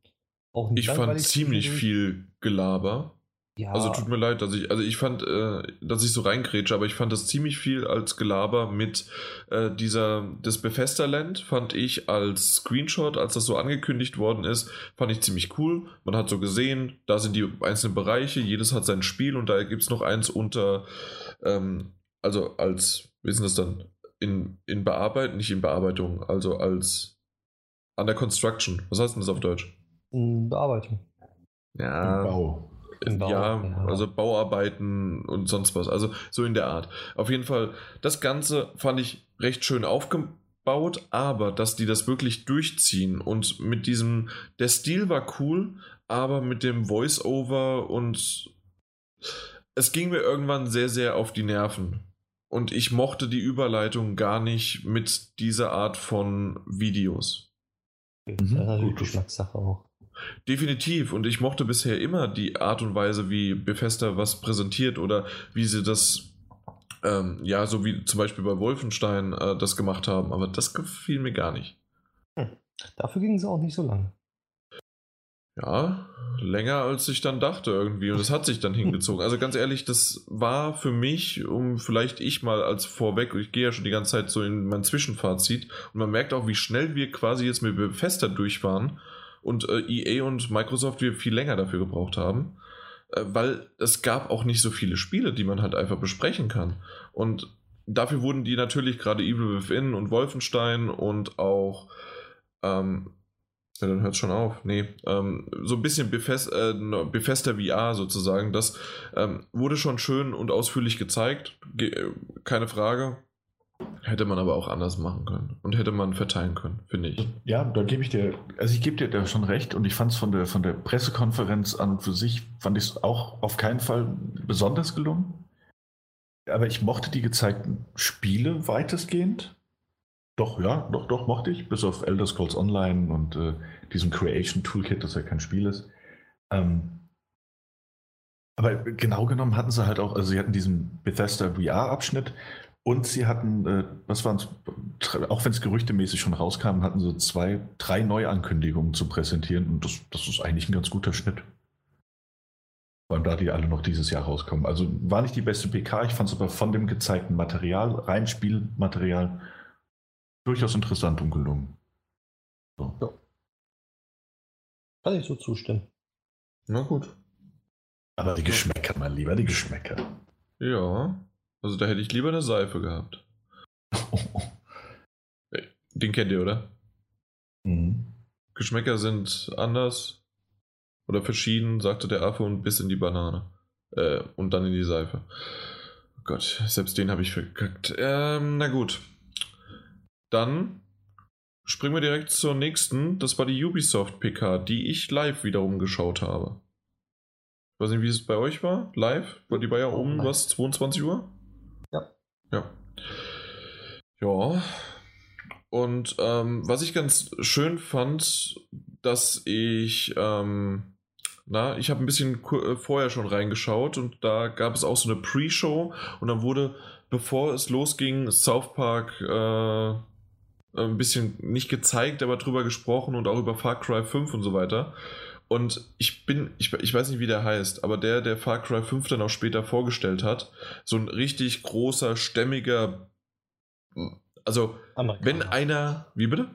Ich fand ziemlich viel Gelaber. Ja. Also tut mir leid, dass ich, also ich fand, äh, dass ich so reingrätsche, aber ich fand das ziemlich viel als Gelaber mit äh, dieser, das Bethesda-Land fand ich als Screenshot, als das so angekündigt worden ist, fand ich ziemlich cool. Man hat so gesehen, da sind die einzelnen Bereiche, jedes hat sein Spiel und da gibt es noch eins unter, ähm, also als, wie ist das dann, in, in Bearbeitung, nicht in Bearbeitung, also als under construction. Was heißt denn das auf Deutsch? In Bearbeitung. Ja. Im Bau. Bau, ja, ja, also Bauarbeiten und sonst was. Also so in der Art. Auf jeden Fall, das Ganze fand ich recht schön aufgebaut, aber dass die das wirklich durchziehen und mit diesem, der Stil war cool, aber mit dem Voice-Over und es ging mir irgendwann sehr, sehr auf die Nerven. Und ich mochte die Überleitung gar nicht mit dieser Art von Videos. Das ist natürlich Geschmackssache auch. Definitiv. Und ich mochte bisher immer die Art und Weise, wie Bethesda was präsentiert oder wie sie das, ähm, ja, so wie zum Beispiel bei Wolfenstein äh, das gemacht haben. Aber das gefiel mir gar nicht. Hm. Dafür ging es auch nicht so lange. Ja, länger als ich dann dachte irgendwie. Und das hat sich dann hingezogen. Also ganz ehrlich, das war für mich, um vielleicht ich mal als vorweg, ich gehe ja schon die ganze Zeit so in mein Zwischenfazit und man merkt auch, wie schnell wir quasi jetzt mit Bethesda durch waren und äh, EA und Microsoft wir viel länger dafür gebraucht haben, äh, weil es gab auch nicht so viele Spiele, die man halt einfach besprechen kann. Und dafür wurden die natürlich gerade Evil Within und Wolfenstein und auch ähm, ja, dann hört schon auf. Nee, ähm, so ein bisschen Befest, äh, Befester VR sozusagen. Das ähm, wurde schon schön und ausführlich gezeigt. Ge äh, keine Frage. Hätte man aber auch anders machen können und hätte man verteilen können, finde ich. Ja, da gebe ich dir, also ich gebe dir da schon recht und ich fand es von der, von der Pressekonferenz an und für sich, fand ich es auch auf keinen Fall besonders gelungen. Aber ich mochte die gezeigten Spiele weitestgehend. Doch, ja, doch, doch, mochte ich, bis auf Elder Scrolls Online und äh, diesem Creation Toolkit, das ja kein Spiel ist. Ähm, aber genau genommen hatten sie halt auch, also sie hatten diesen Bethesda VR-Abschnitt und sie hatten, äh, was waren es, auch wenn es gerüchtemäßig schon rauskam, hatten sie zwei, drei Neuankündigungen zu präsentieren und das, das ist eigentlich ein ganz guter Schnitt. Vor allem da die alle noch dieses Jahr rauskommen. Also war nicht die beste PK, ich fand es aber von dem gezeigten Material, rein Spielmaterial, durchaus interessant und gelungen. So. Ja. Kann ich so zustimmen. Na gut. Aber die Geschmäcker, mein Lieber, die Geschmäcker. Ja. Also da hätte ich lieber eine Seife gehabt. Den kennt ihr, oder? Mhm. Geschmäcker sind anders oder verschieden, sagte der Affe und bis in die Banane. Äh, und dann in die Seife. Oh Gott, selbst den habe ich verkackt. Ähm, na gut. Dann springen wir direkt zur nächsten. Das war die Ubisoft PK, die ich live wiederum geschaut habe. Ich weiß nicht, wie es bei euch war. Live? War die war ja um was? 22 Uhr? Ja. Ja. Und ähm, was ich ganz schön fand, dass ich, ähm, na, ich habe ein bisschen äh, vorher schon reingeschaut und da gab es auch so eine Pre-Show und dann wurde, bevor es losging, South Park äh, ein bisschen nicht gezeigt, aber drüber gesprochen und auch über Far Cry 5 und so weiter. Und ich bin, ich, ich weiß nicht, wie der heißt, aber der, der Far Cry 5 dann auch später vorgestellt hat, so ein richtig großer, stämmiger, also Amerikaner. wenn einer, wie bitte?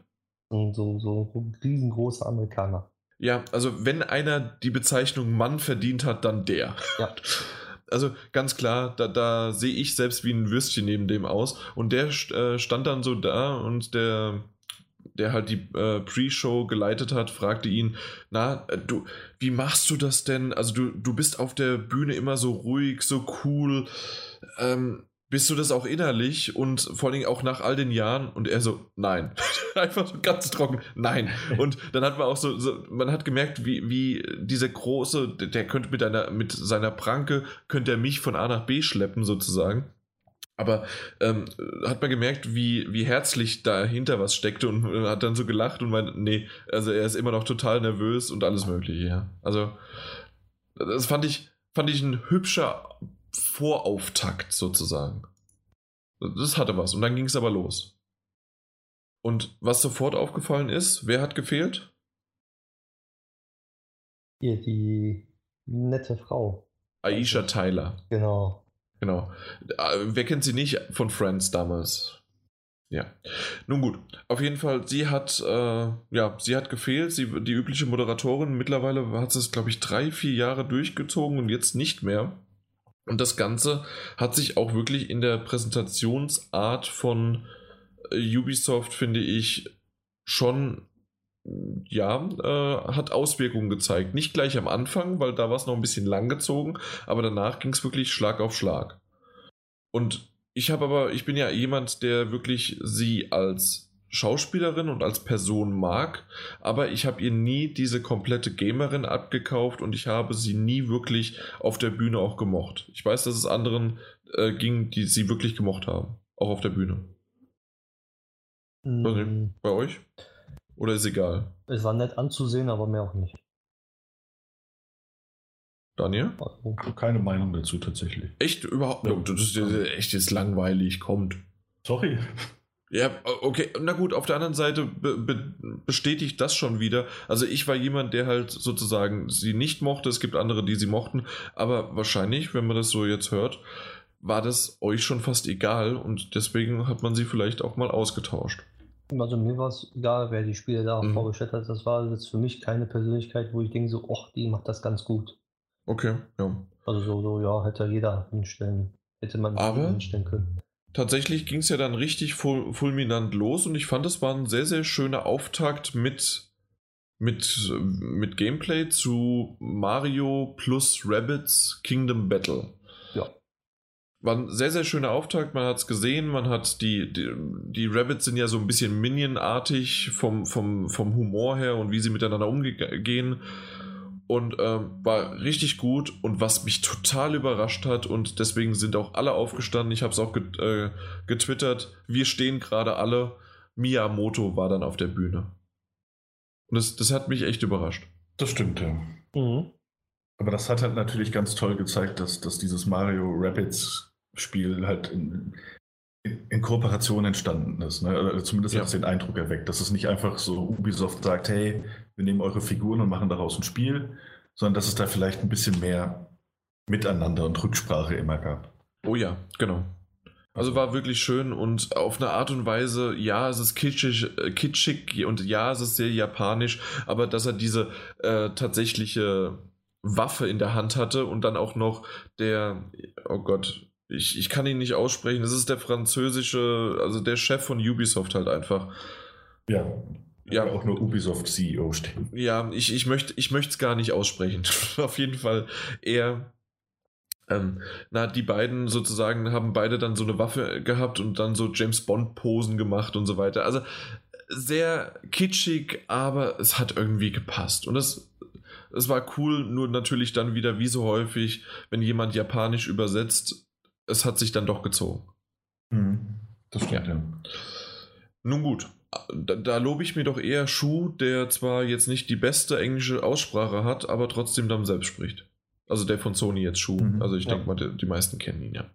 So, so, so riesengroße Amerikaner. Ja, also wenn einer die Bezeichnung Mann verdient hat, dann der. Ja. Also ganz klar, da, da sehe ich selbst wie ein Würstchen neben dem aus. Und der äh, stand dann so da und der, der halt die äh, Pre-Show geleitet hat, fragte ihn, na, äh, du, wie machst du das denn? Also du, du bist auf der Bühne immer so ruhig, so cool. Ähm, bist du das auch innerlich und vor allem auch nach all den Jahren? Und er so, nein. Einfach so ganz trocken, nein. Und dann hat man auch so, so, man hat gemerkt, wie, wie dieser große, der könnte mit einer, mit seiner Pranke, könnte er mich von A nach B schleppen, sozusagen. Aber ähm, hat man gemerkt, wie, wie herzlich dahinter was steckte und hat dann so gelacht und meint, nee, also er ist immer noch total nervös und alles Mögliche, ja. Also, das fand ich, fand ich ein hübscher Vorauftakt sozusagen. Das hatte was. Und dann ging es aber los. Und was sofort aufgefallen ist, wer hat gefehlt? Hier, die nette Frau. Aisha Tyler. Genau. Genau. Äh, wer kennt sie nicht von Friends damals? Ja. Nun gut. Auf jeden Fall, sie hat, äh, ja, sie hat gefehlt. Sie, die übliche Moderatorin. Mittlerweile hat sie es, glaube ich, drei, vier Jahre durchgezogen und jetzt nicht mehr. Und das Ganze hat sich auch wirklich in der Präsentationsart von äh, Ubisoft, finde ich, schon ja, äh, hat Auswirkungen gezeigt. Nicht gleich am Anfang, weil da war es noch ein bisschen lang gezogen, aber danach ging es wirklich Schlag auf Schlag. Und ich habe aber, ich bin ja jemand, der wirklich sie als Schauspielerin und als Person mag, aber ich habe ihr nie diese komplette Gamerin abgekauft und ich habe sie nie wirklich auf der Bühne auch gemocht. Ich weiß, dass es anderen äh, ging, die sie wirklich gemocht haben, auch auf der Bühne. Mm. Bei euch? Oder ist egal? Es war nett anzusehen, aber mehr auch nicht. Daniel? Also, keine Meinung dazu tatsächlich. Echt? Überhaupt? Ja. Das ist echt jetzt langweilig, kommt. Sorry. Ja, okay, na gut, auf der anderen Seite be be bestätigt das schon wieder. Also ich war jemand, der halt sozusagen sie nicht mochte, es gibt andere, die sie mochten, aber wahrscheinlich, wenn man das so jetzt hört, war das euch schon fast egal und deswegen hat man sie vielleicht auch mal ausgetauscht. Also mir war es egal, wer die Spiele da mhm. vorgestellt hat. Das war jetzt für mich keine Persönlichkeit, wo ich denke so, ach, die macht das ganz gut. Okay, ja. Also so, so ja, hätte jeder hinstellen, hätte man aber, hinstellen können tatsächlich ging es ja dann richtig ful fulminant los und ich fand, es war ein sehr, sehr schöner Auftakt mit, mit, mit Gameplay zu Mario plus Rabbits Kingdom Battle. War ein sehr, sehr schöner Auftakt. Man hat es gesehen, man hat die, die, die Rabbits sind ja so ein bisschen Minion-artig vom, vom, vom Humor her und wie sie miteinander umgehen und ähm, war richtig gut und was mich total überrascht hat und deswegen sind auch alle aufgestanden. Ich habe es auch get, äh, getwittert. Wir stehen gerade alle. Miyamoto war dann auf der Bühne. Und das, das hat mich echt überrascht. Das stimmt, ja. Mhm. Aber das hat halt natürlich ganz toll gezeigt, dass, dass dieses Mario Rapids Spiel halt in, in Kooperation entstanden ist. Ne? Oder zumindest ja. hat es den Eindruck erweckt, dass es nicht einfach so Ubisoft sagt, hey, wir nehmen eure Figuren und machen daraus ein Spiel, sondern dass es da vielleicht ein bisschen mehr Miteinander und Rücksprache immer gab. Oh ja, genau. Also war wirklich schön und auf eine Art und Weise, ja, es ist kitschig, äh, kitschig und ja, es ist sehr japanisch, aber dass er diese äh, tatsächliche Waffe in der Hand hatte und dann auch noch der, oh Gott, ich, ich kann ihn nicht aussprechen. Das ist der französische, also der Chef von Ubisoft halt einfach. Ja. Ja, auch nur Ubisoft CEO stehen. Ja, ich, ich möchte ich es gar nicht aussprechen. Auf jeden Fall eher. Ähm, na, die beiden sozusagen haben beide dann so eine Waffe gehabt und dann so James Bond Posen gemacht und so weiter. Also sehr kitschig, aber es hat irgendwie gepasst. Und es, es war cool, nur natürlich dann wieder wie so häufig, wenn jemand japanisch übersetzt, es hat sich dann doch gezogen. Mhm. Das stimmt, ja. ja. Nun gut, da, da, lobe ich mir doch eher Schuh, der zwar jetzt nicht die beste englische Aussprache hat, aber trotzdem dann selbst spricht. Also der von Sony jetzt Schuh. Mhm, also ich ja. denke mal, die, die, meisten kennen ihn ja.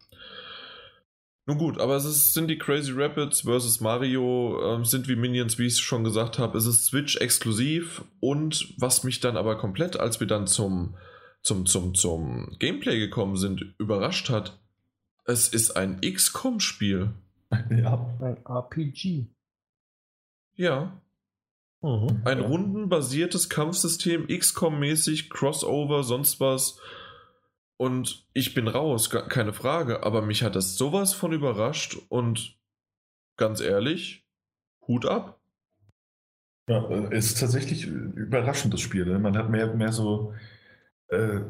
Nun gut, aber es ist, sind die Crazy Rapids versus Mario, ähm, sind wie Minions, wie ich schon gesagt habe, es ist Switch exklusiv und was mich dann aber komplett, als wir dann zum, zum, zum, zum Gameplay gekommen sind, überrascht hat, es ist ein XCOM-Spiel. Ja, ein RPG. Ja. Mhm. Ein rundenbasiertes Kampfsystem, XCOM-mäßig, Crossover, sonst was. Und ich bin raus, keine Frage. Aber mich hat das sowas von überrascht und ganz ehrlich, Hut ab. Ja, es ist tatsächlich ein überraschendes Spiel. Ne? Man hat mehr, mehr so. Äh,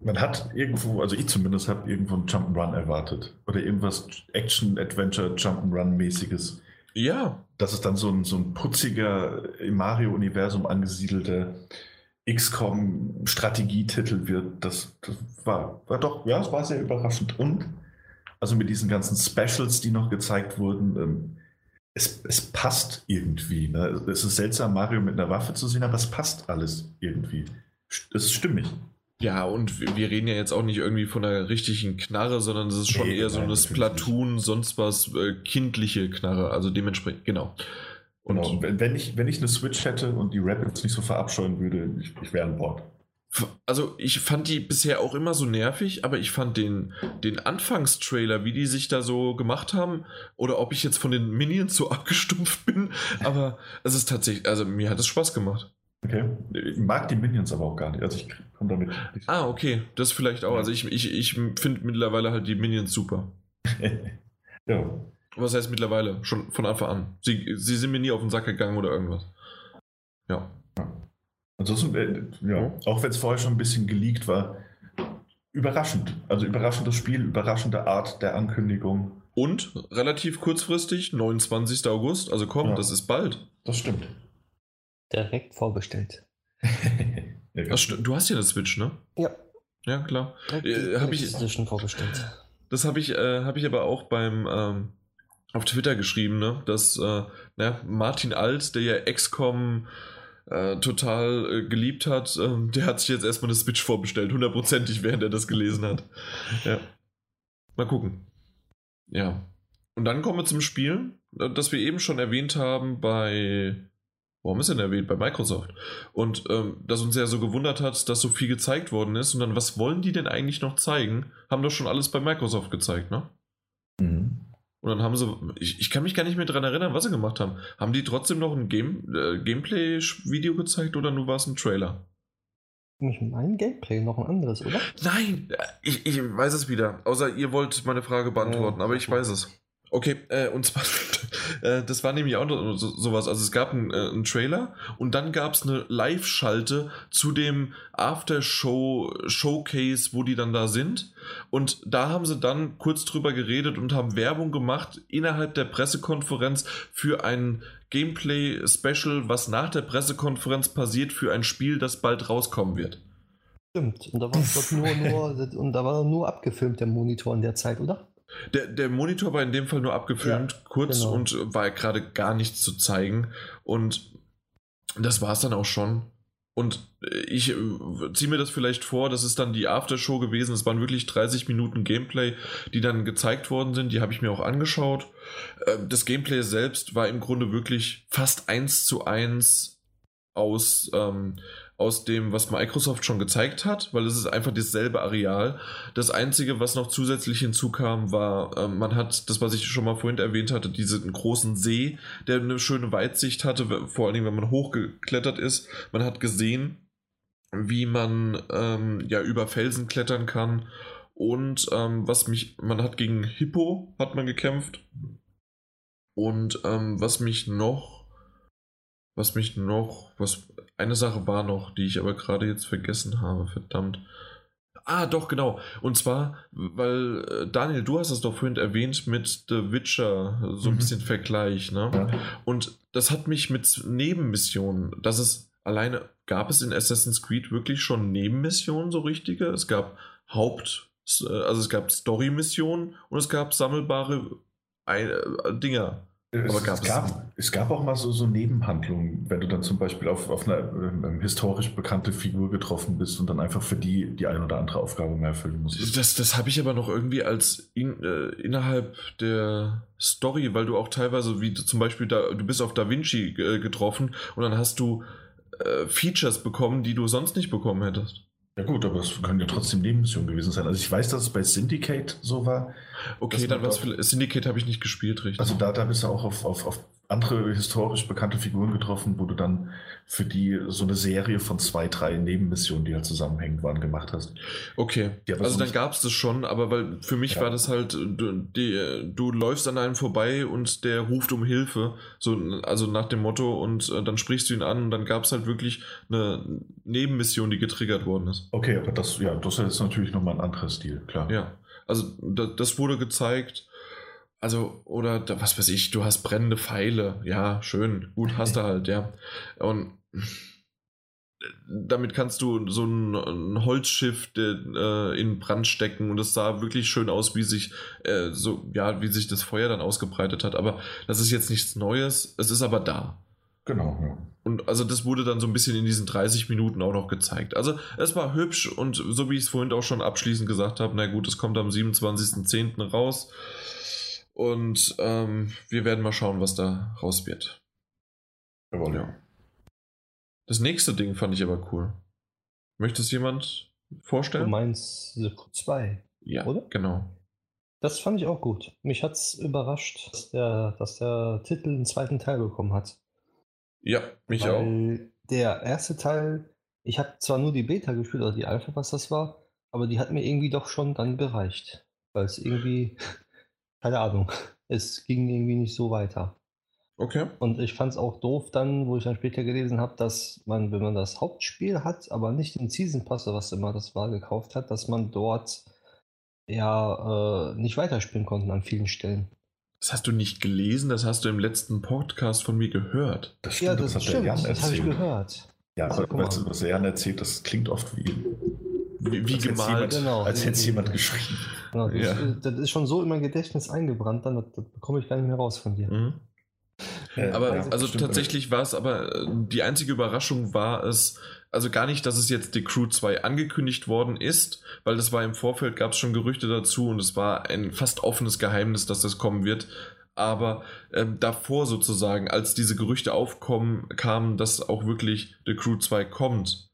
man hat irgendwo, also ich zumindest habe irgendwo ein Jump'n'Run erwartet. Oder irgendwas Action-Adventure, Jump'n'Run-mäßiges. Ja. Dass es dann so ein, so ein putziger, im Mario-Universum angesiedelter XCOM-Strategietitel wird, das, das, war, war doch, ja, es war sehr überraschend. Und, also mit diesen ganzen Specials, die noch gezeigt wurden, ähm, es, es passt irgendwie. Ne? Es ist seltsam, Mario mit einer Waffe zu sehen, aber es passt alles irgendwie. Es ist stimmig. Ja, und wir reden ja jetzt auch nicht irgendwie von einer richtigen Knarre, sondern es ist schon nee, eher so eine Splatoon, sonst was äh, kindliche Knarre. Also dementsprechend, genau. Und genau. wenn, ich, wenn ich eine Switch hätte und die Rapids nicht so verabscheuen würde, ich, ich wäre an Bord. Also ich fand die bisher auch immer so nervig, aber ich fand den, den Anfangstrailer, wie die sich da so gemacht haben, oder ob ich jetzt von den Minions so abgestumpft bin, aber es ist tatsächlich, also mir hat es Spaß gemacht. Okay. Ich mag die Minions aber auch gar nicht. Also ich komme damit. Nicht ah, okay. Das vielleicht auch. Also ich, ich, ich finde mittlerweile halt die Minions super. ja. Was heißt mittlerweile? Schon von Anfang an. Sie, sie sind mir nie auf den Sack gegangen oder irgendwas. Ja. Ansonsten, äh, ja, auch wenn es vorher schon ein bisschen geleakt war, überraschend. Also überraschendes Spiel, überraschende Art der Ankündigung. Und relativ kurzfristig, 29. August. Also komm, ja. das ist bald. Das stimmt. Direkt vorbestellt. ja, du hast ja eine Switch, ne? Ja. Ja, klar. Äh, habe ich vorbestellt. Das habe ich, äh, hab ich aber auch beim ähm, auf Twitter geschrieben, ne? Dass äh, na, Martin Alt, der ja XCOM äh, total äh, geliebt hat, ähm, der hat sich jetzt erstmal eine Switch vorbestellt, hundertprozentig, während er das gelesen hat. Ja. Mal gucken. Ja. Und dann kommen wir zum Spiel, äh, das wir eben schon erwähnt haben bei Warum ist denn erwähnt? Bei Microsoft. Und ähm, das uns ja so gewundert hat, dass so viel gezeigt worden ist. Und dann, was wollen die denn eigentlich noch zeigen? Haben doch schon alles bei Microsoft gezeigt, ne? Mhm. Und dann haben sie, ich, ich kann mich gar nicht mehr daran erinnern, was sie gemacht haben. Haben die trotzdem noch ein Game, äh, Gameplay-Video gezeigt oder nur war es ein Trailer? Nicht mein Gameplay, noch ein anderes, oder? Nein, ich, ich weiß es wieder. Außer ihr wollt meine Frage beantworten, äh, aber ich weiß es. Okay, äh, und zwar, äh, das war nämlich auch so, sowas. Also es gab einen, äh, einen Trailer und dann gab es eine Live-Schalte zu dem After-Show-Showcase, wo die dann da sind. Und da haben sie dann kurz drüber geredet und haben Werbung gemacht innerhalb der Pressekonferenz für ein Gameplay-Special, was nach der Pressekonferenz passiert, für ein Spiel, das bald rauskommen wird. Stimmt. Und da war es nur, nur, und da war nur abgefilmt der Monitor in der Zeit, oder? Der, der Monitor war in dem Fall nur abgefilmt, ja, kurz genau. und war gerade gar nichts zu zeigen. Und das war es dann auch schon. Und ich äh, ziehe mir das vielleicht vor, das ist dann die Aftershow gewesen. Es waren wirklich 30 Minuten Gameplay, die dann gezeigt worden sind. Die habe ich mir auch angeschaut. Äh, das Gameplay selbst war im Grunde wirklich fast eins zu eins aus ähm, aus dem, was Microsoft schon gezeigt hat, weil es ist einfach dasselbe Areal. Das Einzige, was noch zusätzlich hinzukam, war, äh, man hat das, was ich schon mal vorhin erwähnt hatte, diesen großen See, der eine schöne Weitsicht hatte, vor allen Dingen, wenn man hochgeklettert ist. Man hat gesehen, wie man ähm, ja über Felsen klettern kann. Und ähm, was mich, man hat gegen Hippo hat man gekämpft. Und ähm, was mich noch was mich noch, was eine Sache war noch, die ich aber gerade jetzt vergessen habe, verdammt. Ah, doch, genau. Und zwar, weil äh, Daniel, du hast es doch vorhin erwähnt mit The Witcher, so ein mhm. bisschen Vergleich, ne? Ja. Und das hat mich mit Nebenmissionen, dass es alleine, gab es in Assassin's Creed wirklich schon Nebenmissionen, so richtige? Es gab Haupt, äh, also es gab Story-Missionen und es gab sammelbare äh, Dinger. Es, gab es, gab, es gab auch mal so, so Nebenhandlungen, wenn du dann zum Beispiel auf, auf eine ähm, historisch bekannte Figur getroffen bist und dann einfach für die die eine oder andere Aufgabe mehr erfüllen musst. Das, das habe ich aber noch irgendwie als in, äh, innerhalb der Story, weil du auch teilweise, wie zum Beispiel da, du bist auf Da Vinci äh, getroffen und dann hast du äh, Features bekommen, die du sonst nicht bekommen hättest. Ja gut, aber es können ja trotzdem Nebenmissionen gewesen sein. Also ich weiß, dass es bei Syndicate so war. Okay, dann was für Syndicate habe ich nicht gespielt, richtig. Also da, da bist du auch auf, auf, auf andere historisch bekannte Figuren getroffen, wo du dann für die so eine Serie von zwei, drei Nebenmissionen, die halt zusammenhängend waren, gemacht hast. Okay. also dann gab es das schon, aber weil für mich ja. war das halt, du, die, du läufst an einem vorbei und der ruft um Hilfe, so, also nach dem Motto und äh, dann sprichst du ihn an und dann gab es halt wirklich eine Nebenmission, die getriggert worden ist. Okay, aber das, ja, das ist natürlich nochmal ein anderer Stil, klar. Ja, also das wurde gezeigt also, oder was weiß ich, du hast brennende Pfeile. Ja, schön. Gut, hast du halt, ja. Und damit kannst du so ein, ein Holzschiff äh, in Brand stecken und es sah wirklich schön aus, wie sich äh, so ja, wie sich das Feuer dann ausgebreitet hat. Aber das ist jetzt nichts Neues. Es ist aber da. Genau. Ja. Und also das wurde dann so ein bisschen in diesen 30 Minuten auch noch gezeigt. Also es war hübsch und so wie ich es vorhin auch schon abschließend gesagt habe, na gut, es kommt am 27.10. raus. Und ähm, wir werden mal schauen, was da raus wird. Jawohl, ja. Das nächste Ding fand ich aber cool. Möchte es jemand vorstellen? Du meinst The Crew 2, ja, oder? Genau. Das fand ich auch gut. Mich hat es überrascht, dass der, dass der Titel einen zweiten Teil bekommen hat. Ja, mich Weil auch. Der erste Teil, ich habe zwar nur die Beta gespielt, oder die Alpha, was das war, aber die hat mir irgendwie doch schon dann gereicht. Weil es irgendwie keine Ahnung. Es ging irgendwie nicht so weiter. Okay. Und ich fand es auch doof dann, wo ich dann später gelesen habe, dass man, wenn man das Hauptspiel hat, aber nicht den Season Pass was immer das war, gekauft hat, dass man dort ja äh, nicht weiterspielen konnte an vielen Stellen. Das hast du nicht gelesen, das hast du im letzten Podcast von mir gehört. Das stimmt, ja, das, das hat stimmt, der Jan erzählt. Das habe ich gehört. Ja, also, weißt du, was der Jan erzählt, das klingt oft wie wie, wie gemalt. Jemand, genau, als hätte es jemand geschrieben. Genau, das, ja. ist, das, ist schon so in mein Gedächtnis eingebrannt, dann das, das bekomme ich gar nicht mehr raus von dir. Mhm. aber ja, also tatsächlich war es aber, äh, die einzige Überraschung war es, also gar nicht, dass es jetzt The Crew 2 angekündigt worden ist, weil das war im Vorfeld, gab es schon Gerüchte dazu und es war ein fast offenes Geheimnis, dass das kommen wird. Aber ähm, davor sozusagen, als diese Gerüchte aufkommen, kamen, dass auch wirklich The Crew 2 kommt,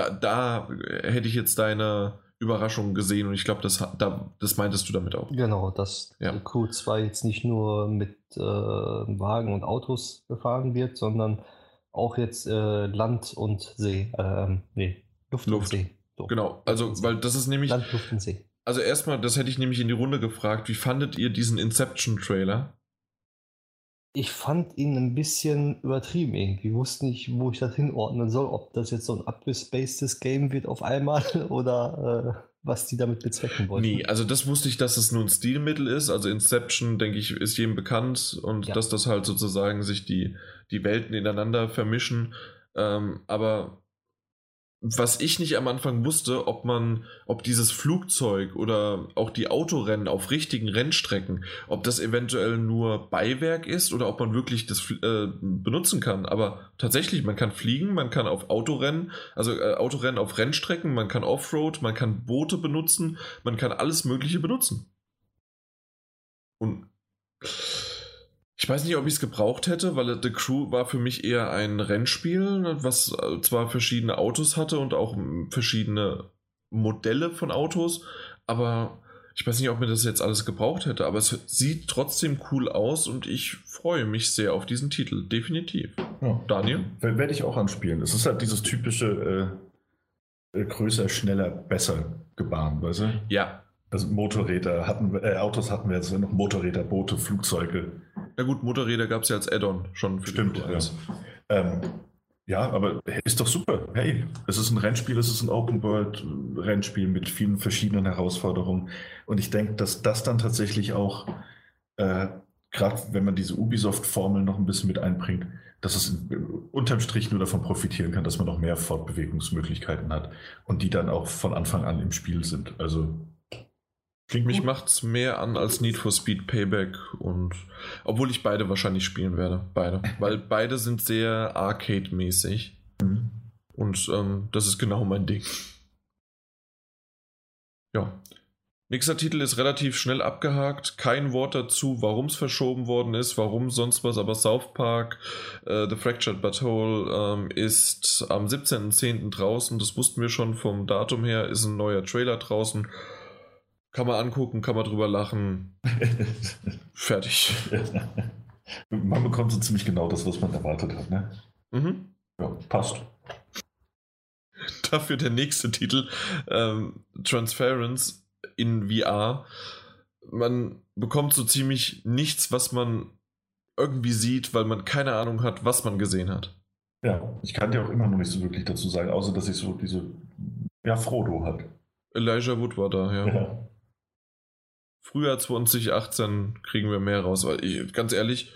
da, da hätte ich jetzt deine Überraschung gesehen und ich glaube, das, da, das meintest du damit auch. Genau, dass ja. Q2 jetzt nicht nur mit äh, Wagen und Autos befahren wird, sondern auch jetzt äh, Land und See. Ähm, nee, Luft, Luft. und See. So. Genau, also, weil das ist nämlich. Land, Luft und See. Also, erstmal, das hätte ich nämlich in die Runde gefragt. Wie fandet ihr diesen Inception-Trailer? Ich fand ihn ein bisschen übertrieben irgendwie. Ich wusste nicht, wo ich das hinordnen soll, ob das jetzt so ein abgespacedes Game wird auf einmal oder äh, was die damit bezwecken wollten. Nee, also das wusste ich, dass es nur ein Stilmittel ist. Also Inception, denke ich, ist jedem bekannt und ja. dass das halt sozusagen sich die, die Welten ineinander vermischen. Ähm, aber was ich nicht am Anfang wusste, ob man, ob dieses Flugzeug oder auch die Autorennen auf richtigen Rennstrecken, ob das eventuell nur Beiwerk ist oder ob man wirklich das äh, benutzen kann. Aber tatsächlich, man kann fliegen, man kann auf Autorennen, also äh, Autorennen auf Rennstrecken, man kann Offroad, man kann Boote benutzen, man kann alles Mögliche benutzen. Und ich weiß nicht, ob ich es gebraucht hätte, weil The Crew war für mich eher ein Rennspiel, was äh, zwar verschiedene Autos hatte und auch verschiedene Modelle von Autos, aber ich weiß nicht, ob mir das jetzt alles gebraucht hätte, aber es sieht trotzdem cool aus und ich freue mich sehr auf diesen Titel, definitiv. Ja. Daniel? Werde ich auch anspielen. Es ist halt dieses typische äh, größer, schneller, besser Gebaren, weißt du? Ja, also Motorräder hatten wir, äh, Autos hatten wir jetzt noch Motorräder, Boote, Flugzeuge. Na gut, Motorräder gab es ja als Add-on schon für Stimmt, ja. Ähm, ja, aber ist doch super. Hey, es ist ein Rennspiel, es ist ein Open-World-Rennspiel mit vielen verschiedenen Herausforderungen. Und ich denke, dass das dann tatsächlich auch, äh, gerade wenn man diese Ubisoft-Formel noch ein bisschen mit einbringt, dass es unterm Strich nur davon profitieren kann, dass man noch mehr Fortbewegungsmöglichkeiten hat und die dann auch von Anfang an im Spiel sind. Also Klingt Mich macht es mehr an als Need for Speed Payback und obwohl ich beide wahrscheinlich spielen werde. Beide. Weil beide sind sehr Arcade-mäßig. Mhm. Und ähm, das ist genau mein Ding. Ja. Nächster Titel ist relativ schnell abgehakt. Kein Wort dazu, warum es verschoben worden ist, warum sonst was. Aber South Park, äh, The Fractured But Whole, ähm, ist am 17.10. draußen. Das wussten wir schon vom Datum her. Ist ein neuer Trailer draußen. Kann man angucken, kann man drüber lachen. Fertig. Man bekommt so ziemlich genau das, was man erwartet hat, ne? Mhm. Ja, passt. Dafür der nächste Titel, ähm, Transference in VR. Man bekommt so ziemlich nichts, was man irgendwie sieht, weil man keine Ahnung hat, was man gesehen hat. Ja, ich kann dir auch immer noch nicht so wirklich dazu sagen, außer dass ich so diese, ja, Frodo hat. Elijah Wood war da, ja. ja. Frühjahr 2018 kriegen wir mehr raus, weil ich, ganz ehrlich,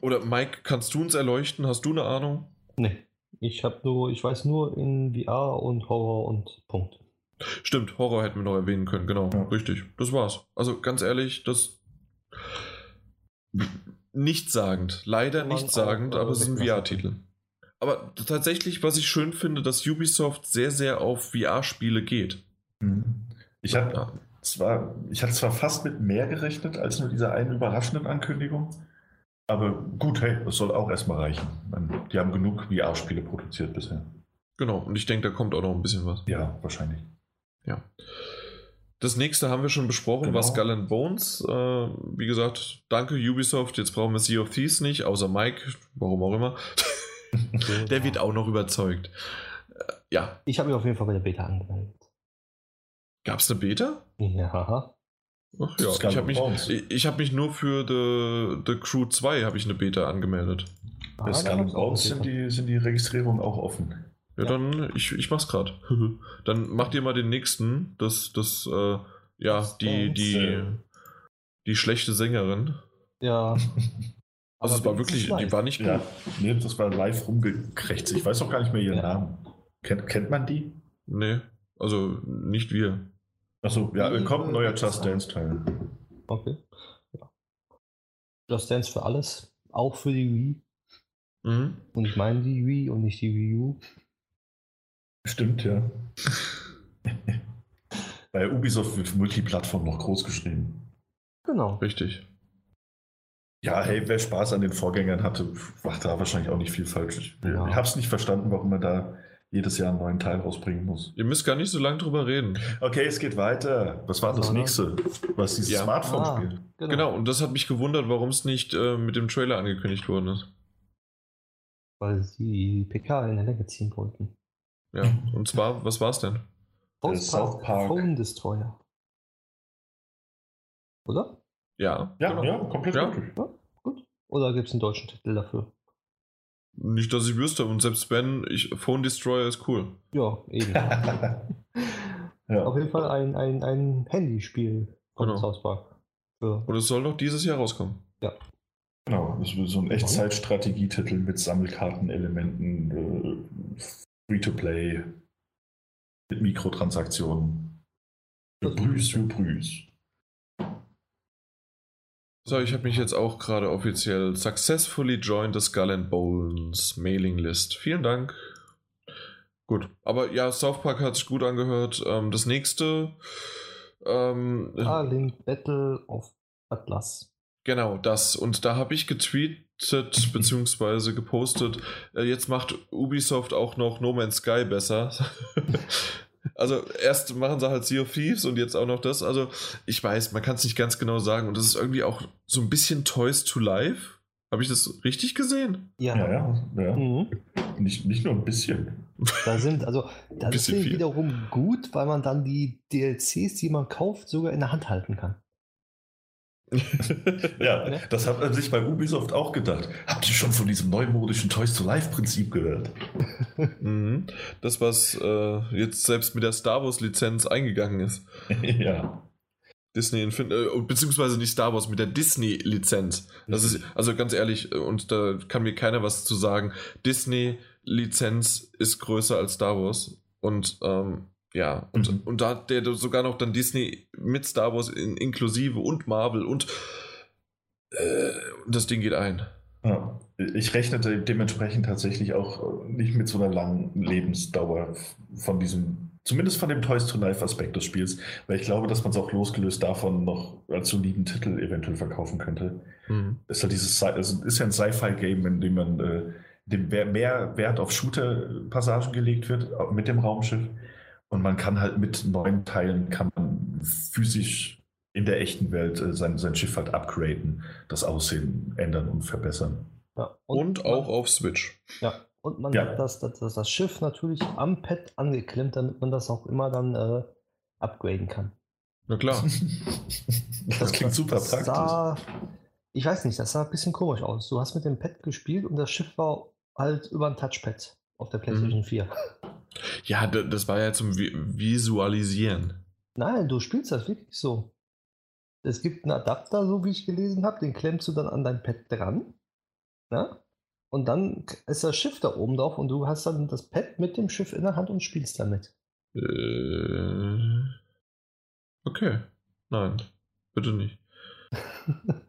oder Mike, kannst du uns erleuchten? Hast du eine Ahnung? Nee. Ich habe nur, ich weiß nur in VR und Horror und Punkt. Stimmt, Horror hätten wir noch erwähnen können, genau. Ja. Richtig. Das war's. Also ganz ehrlich, das nichtssagend. Leider nichtssagend, aber es ist ein VR-Titel. Aber tatsächlich, was ich schön finde, dass Ubisoft sehr, sehr auf VR-Spiele geht. Mhm. Ich habe ja. zwar, ich hatte zwar fast mit mehr gerechnet als nur dieser einen überraschenden Ankündigung. Aber gut, hey, das soll auch erstmal reichen. Die haben genug VR-Spiele produziert bisher. Genau, und ich denke, da kommt auch noch ein bisschen was. Ja, wahrscheinlich. Ja. Das nächste haben wir schon besprochen, genau. war Skull and Bones. Äh, wie gesagt, danke Ubisoft. Jetzt brauchen wir Sea of Thieves nicht, außer Mike, warum auch immer. der wird auch noch überzeugt. Äh, ja. Ich habe mich auf jeden Fall bei der Beta angemeldet. Gab es eine Beta? Ja. Ach ja, ich habe mich, ich hab mich nur für The, The Crew 2 habe ich eine Beta angemeldet. Bei ah, Bones sind die, sind die Registrierungen auch offen. Ja, ja. dann, ich, ich mach's gerade. dann macht ihr mal den nächsten, das, das, äh, ja, das die, die, die schlechte Sängerin. Ja. Also es war wirklich, die war nicht gut. Ja, nee, das war live rumgekrächzt. Ich weiß auch gar nicht mehr ihren ja. Namen. Kennt, kennt man die? Nee, also nicht wir. Achso, ja, kommt ein neuer Just Dance Teil. Okay. Ja. Just Dance für alles, auch für die Wii. Mhm. Und ich meine die Wii und nicht die Wii U. Stimmt, ja. Bei Ubisoft wird Multiplattform noch groß geschrieben. Genau. Richtig. Ja, hey, wer Spaß an den Vorgängern hatte, macht da wahrscheinlich auch nicht viel falsch. Ich, ja. ich habe es nicht verstanden, warum man da jedes Jahr einen neuen Teil rausbringen muss. Ihr müsst gar nicht so lange drüber reden. Okay, es geht weiter. Was war das nächste? Was dieses ja. Smartphone-Spiel? Ah, genau. genau. und das hat mich gewundert, warum es nicht äh, mit dem Trailer angekündigt worden ist. Weil sie PK in der Länge ziehen wollten. Ja, und zwar, was war es denn? South Park Phone Destroyer. Oder? Ja. Ja, genau. ja komplett ja. ja. Gut. Oder gibt es einen deutschen Titel dafür? Nicht, dass ich wüsste. Und selbst wenn, ich, Phone Destroyer ist cool. Ja, eben. ja. Auf jeden Fall ein, ein, ein Handyspiel von genau. South Park. Für Und es soll noch dieses Jahr rauskommen. Ja. Genau, das ist so ein Echtzeitstrategietitel mit Sammelkartenelementen, äh, Free-to-Play, mit Mikrotransaktionen. Brüß, für Brüß. So, ich habe mich jetzt auch gerade offiziell successfully joined the Skull and Bones Mailing List. Vielen Dank. Gut, aber ja, South Park hat sich gut angehört. Ähm, das nächste. Ähm, Link Battle of Atlas. Genau, das. Und da habe ich getweetet bzw. gepostet, äh, jetzt macht Ubisoft auch noch No Man's Sky besser. Also erst machen sie halt Sea of Thieves und jetzt auch noch das. Also ich weiß, man kann es nicht ganz genau sagen. Und das ist irgendwie auch so ein bisschen Toys to Life. Habe ich das richtig gesehen? Ja. Ja, ja. ja. Mhm. Nicht, nicht nur ein bisschen. Da sind, also, das ist wiederum gut, weil man dann die DLCs, die man kauft, sogar in der Hand halten kann. Ja, ne? das hat man sich bei Ubisoft auch gedacht. Habt ihr schon von diesem neumodischen Toys to Life Prinzip gehört? mhm. Das, was äh, jetzt selbst mit der Star Wars Lizenz eingegangen ist. ja. Disney Infinity, äh, beziehungsweise nicht Star Wars, mit der Disney-Lizenz. Das ist, also ganz ehrlich, äh, und da kann mir keiner was zu sagen. Disney-Lizenz ist größer als Star Wars. Und ähm, Ja, und, mhm. und da hat der sogar noch dann Disney mit Star Wars in, inklusive und Marvel und äh, das Ding geht ein. Ja. Ich rechne dementsprechend tatsächlich auch nicht mit so einer langen Lebensdauer von diesem, zumindest von dem Toys to Life Aspekt des Spiels, weil ich glaube, dass man es auch losgelöst davon noch als soliden Titel eventuell verkaufen könnte. Mhm. Ist, ja dieses, also ist ja ein Sci-Fi-Game, in dem man äh, dem mehr Wert auf Shooter-Passagen gelegt wird mit dem Raumschiff. Und man kann halt mit neuen Teilen kann man physisch in der echten Welt äh, sein, sein Schiff halt upgraden, das Aussehen ändern und verbessern. Ja, und, und auch auf Switch. Ja, und man ja. hat das, das, das, Schiff natürlich am Pad angeklemmt, damit man das auch immer dann äh, upgraden kann. Na klar. das klingt das, super praktisch. Sah, ich weiß nicht, das sah ein bisschen komisch aus. Du hast mit dem Pad gespielt und das Schiff war halt über ein Touchpad auf der PlayStation mhm. 4. Ja, das war ja zum Visualisieren. Nein, du spielst das wirklich so. Es gibt einen Adapter, so wie ich gelesen habe, den klemmst du dann an dein Pad dran. Ja? Und dann ist das Schiff da oben drauf und du hast dann das Pad mit dem Schiff in der Hand und spielst damit. Äh, okay. Nein, bitte nicht.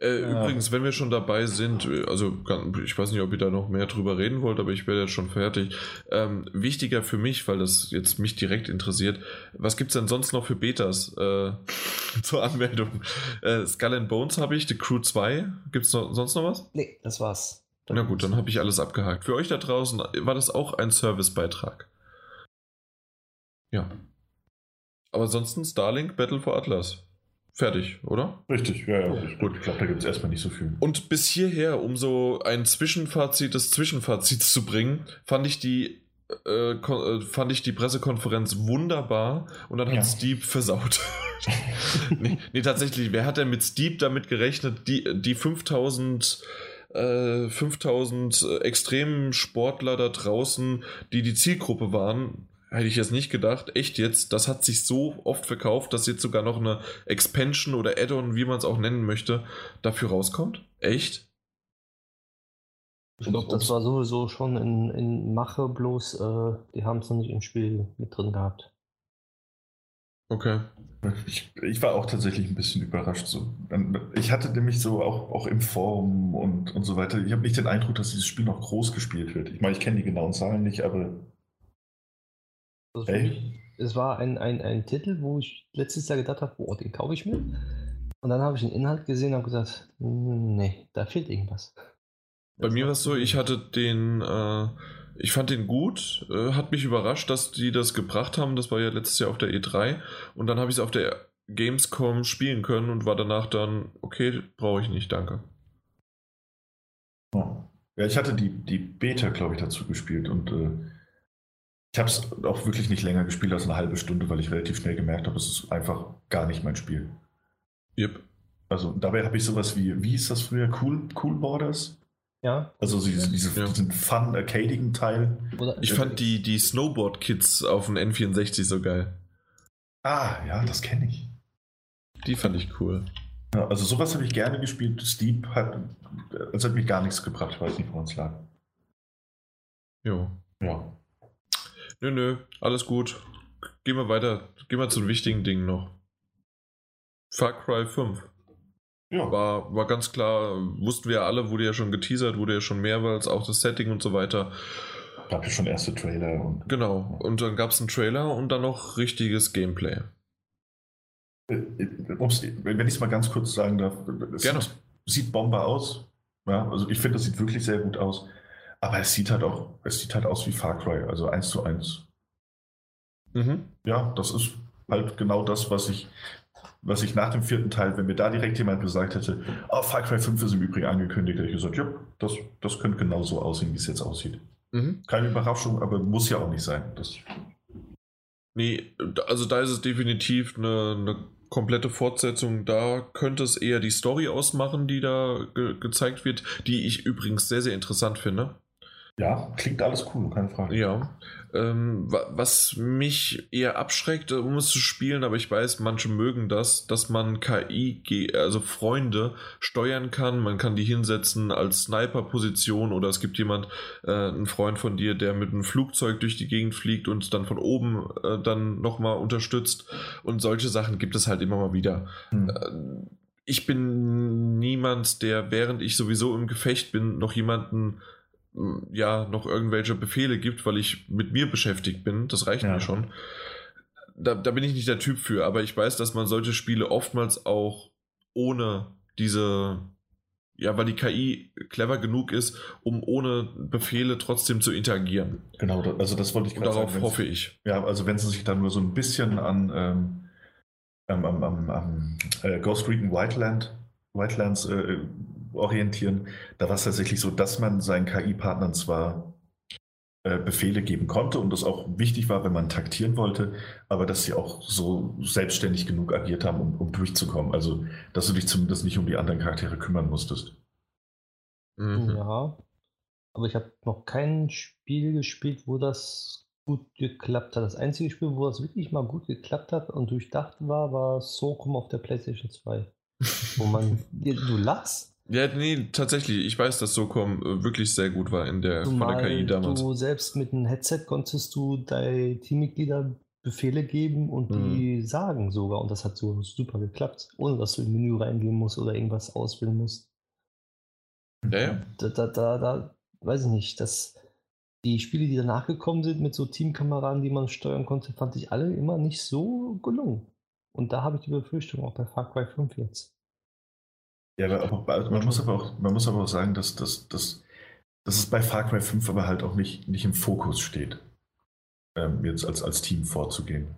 Äh, ja. Übrigens, wenn wir schon dabei sind, also ich weiß nicht, ob ihr da noch mehr drüber reden wollt, aber ich werde jetzt schon fertig. Ähm, wichtiger für mich, weil das jetzt mich direkt interessiert, was gibt es denn sonst noch für Betas äh, zur Anmeldung? Äh, Skull and Bones habe ich, The Crew 2. Gibt es sonst noch was? Nee, das war's. Na gut, dann habe ich alles abgehakt. Für euch da draußen war das auch ein Servicebeitrag. Ja. Aber ansonsten Starlink Battle for Atlas. Fertig, oder? Richtig, ja, ja. Gut, ich glaube, da gibt es erstmal nicht so viel. Und bis hierher, um so ein Zwischenfazit des Zwischenfazits zu bringen, fand ich die äh, äh fand ich die Pressekonferenz wunderbar und dann hat ja. Steve versaut. nee, nee, tatsächlich, wer hat denn mit Steve damit gerechnet, die, die 5000 äh, 5000 äh, extremen Sportler da draußen, die die Zielgruppe waren, Hätte ich jetzt nicht gedacht. Echt jetzt, das hat sich so oft verkauft, dass jetzt sogar noch eine Expansion oder Add-on, wie man es auch nennen möchte, dafür rauskommt? Echt? Ich glaube, das war sowieso schon in, in Mache, bloß äh, die haben es noch nicht im Spiel mit drin gehabt. Okay. Ich, ich, war auch tatsächlich ein bisschen überrascht. So. Ich hatte nämlich so auch, auch im Forum und, und so weiter, ich habe nicht den Eindruck, dass dieses Spiel noch groß gespielt wird. Ich meine, ich kenne die genauen Zahlen nicht, aber also mich, es war ein, ein, ein Titel, wo ich letztes Jahr gedacht habe, boah, den kaufe ich mir. Und dann habe ich den Inhalt gesehen und habe gesagt, nee, da fehlt irgendwas. Bei mir war es so, ich hatte den, äh, ich fand den gut, äh, hat mich überrascht, dass die das gebracht haben. Das war ja letztes Jahr auf der E3. Und dann habe ich es auf der Gamescom spielen können und war danach dann, okay, brauche ich nicht, danke. Ja, ich hatte die, die Beta, glaube ich, dazu gespielt und äh, ich habe es auch wirklich nicht länger gespielt als eine halbe Stunde, weil ich relativ schnell gemerkt habe, es ist einfach gar nicht mein Spiel. Yep. Also dabei habe ich sowas wie, wie ist das früher? Cool, cool Borders? Ja. Also diese, diese, ja. diesen fun, arcadigen Teil. ich fand die, die Snowboard-Kits auf dem N64 so geil. Ah, ja, das kenne ich. Die fand ich cool. Ja, also sowas habe ich gerne gespielt. Steep hat, es hat mich gar nichts gebracht. Ich weiß nicht, wo es lag. Jo. Ja. Nö, nö, alles gut. Gehen wir weiter. Gehen wir zu den wichtigen Dingen noch. Far Cry 5. Ja. War, war ganz klar, wussten wir alle, wurde ja schon geteasert, wurde ja schon mehrmals, auch das Setting und so weiter. Gab ja schon erste Trailer. Und genau, und dann gab es einen Trailer und dann noch richtiges Gameplay. Äh, äh, wenn ich es mal ganz kurz sagen darf, es Gerne. sieht Bomber aus. Ja, also ich finde, das sieht wirklich sehr gut aus. Aber es sieht halt auch, es sieht halt aus wie Far Cry, also eins zu eins. Mhm. Ja, das ist halt genau das, was ich, was ich nach dem vierten Teil, wenn mir da direkt jemand gesagt hätte, oh, Far Cry 5 ist im Übrigen angekündigt, hätte ich gesagt, ja, das, das könnte genau so aussehen, wie es jetzt aussieht. Mhm. Keine Überraschung, aber muss ja auch nicht sein. Das nee, also da ist es definitiv eine, eine komplette Fortsetzung. Da könnte es eher die Story ausmachen, die da ge gezeigt wird, die ich übrigens sehr, sehr interessant finde. Ja, klingt alles cool, keine Frage. Ja. Ähm, was mich eher abschreckt, um es zu spielen, aber ich weiß, manche mögen das, dass man KI, also Freunde, steuern kann. Man kann die hinsetzen als Sniper-Position oder es gibt jemand, äh, einen Freund von dir, der mit einem Flugzeug durch die Gegend fliegt und dann von oben äh, dann nochmal unterstützt. Und solche Sachen gibt es halt immer mal wieder. Hm. Äh, ich bin niemand, der, während ich sowieso im Gefecht bin, noch jemanden ja noch irgendwelche Befehle gibt, weil ich mit mir beschäftigt bin. Das reicht ja. mir schon. Da, da bin ich nicht der Typ für, aber ich weiß, dass man solche Spiele oftmals auch ohne diese, ja, weil die KI clever genug ist, um ohne Befehle trotzdem zu interagieren. Genau, also das wollte ich gerade sagen. Darauf hoffe ich. Ja, also wenn sie sich dann nur so ein bisschen an ähm, am, am äh, Ghost Recon Whiteland, Whitelands äh, orientieren. Da war es tatsächlich so, dass man seinen KI-Partnern zwar äh, Befehle geben konnte und das auch wichtig war, wenn man taktieren wollte, aber dass sie auch so selbstständig genug agiert haben, um, um durchzukommen. Also, dass du dich zumindest nicht um die anderen Charaktere kümmern musstest. Mhm. Ja, aber ich habe noch kein Spiel gespielt, wo das gut geklappt hat. Das einzige Spiel, wo das wirklich mal gut geklappt hat und durchdacht war, war Socom auf der PlayStation 2. wo man, du lachst, ja, nee, tatsächlich. Ich weiß, dass SOCOM äh, wirklich sehr gut war in der, Zumal von der KI damals. Du selbst mit einem Headset konntest du deine Teammitglieder Befehle geben und mhm. die sagen sogar. Und das hat so super geklappt, ohne dass du im Menü reingehen musst oder irgendwas auswählen musst. Ja, ja. Da, da, da, da weiß ich nicht. Das, die Spiele, die danach gekommen sind mit so Teamkameraden, die man steuern konnte, fand ich alle immer nicht so gelungen. Und da habe ich die Befürchtung auch bei Far Cry 5 jetzt. Ja, aber also man, muss aber auch, man muss aber auch sagen, dass, dass, dass, dass es bei Far Cry 5 aber halt auch nicht, nicht im Fokus steht, ähm, jetzt als, als Team vorzugehen.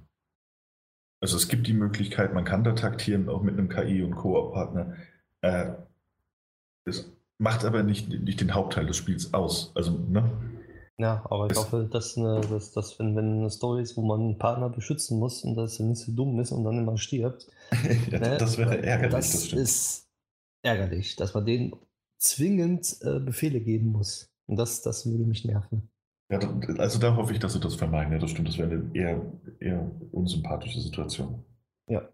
Also es gibt die Möglichkeit, man kann da taktieren, auch mit einem KI- und Koop-Partner. Äh, es macht aber nicht, nicht den Hauptteil des Spiels aus. Also, ne? Ja, aber ich es, hoffe, dass, eine, dass, dass wenn, wenn eine Story ist, wo man einen Partner beschützen muss und dass er nicht so dumm ist und dann immer stirbt. ja, ne? Das wäre ärgerlich, das, das ist ärgerlich, dass man denen zwingend äh, Befehle geben muss. Und das, das würde mich nerven. Ja, also da hoffe ich, dass sie das vermeiden. Ja, das stimmt, das wäre eine eher, eher unsympathische Situation. Ja.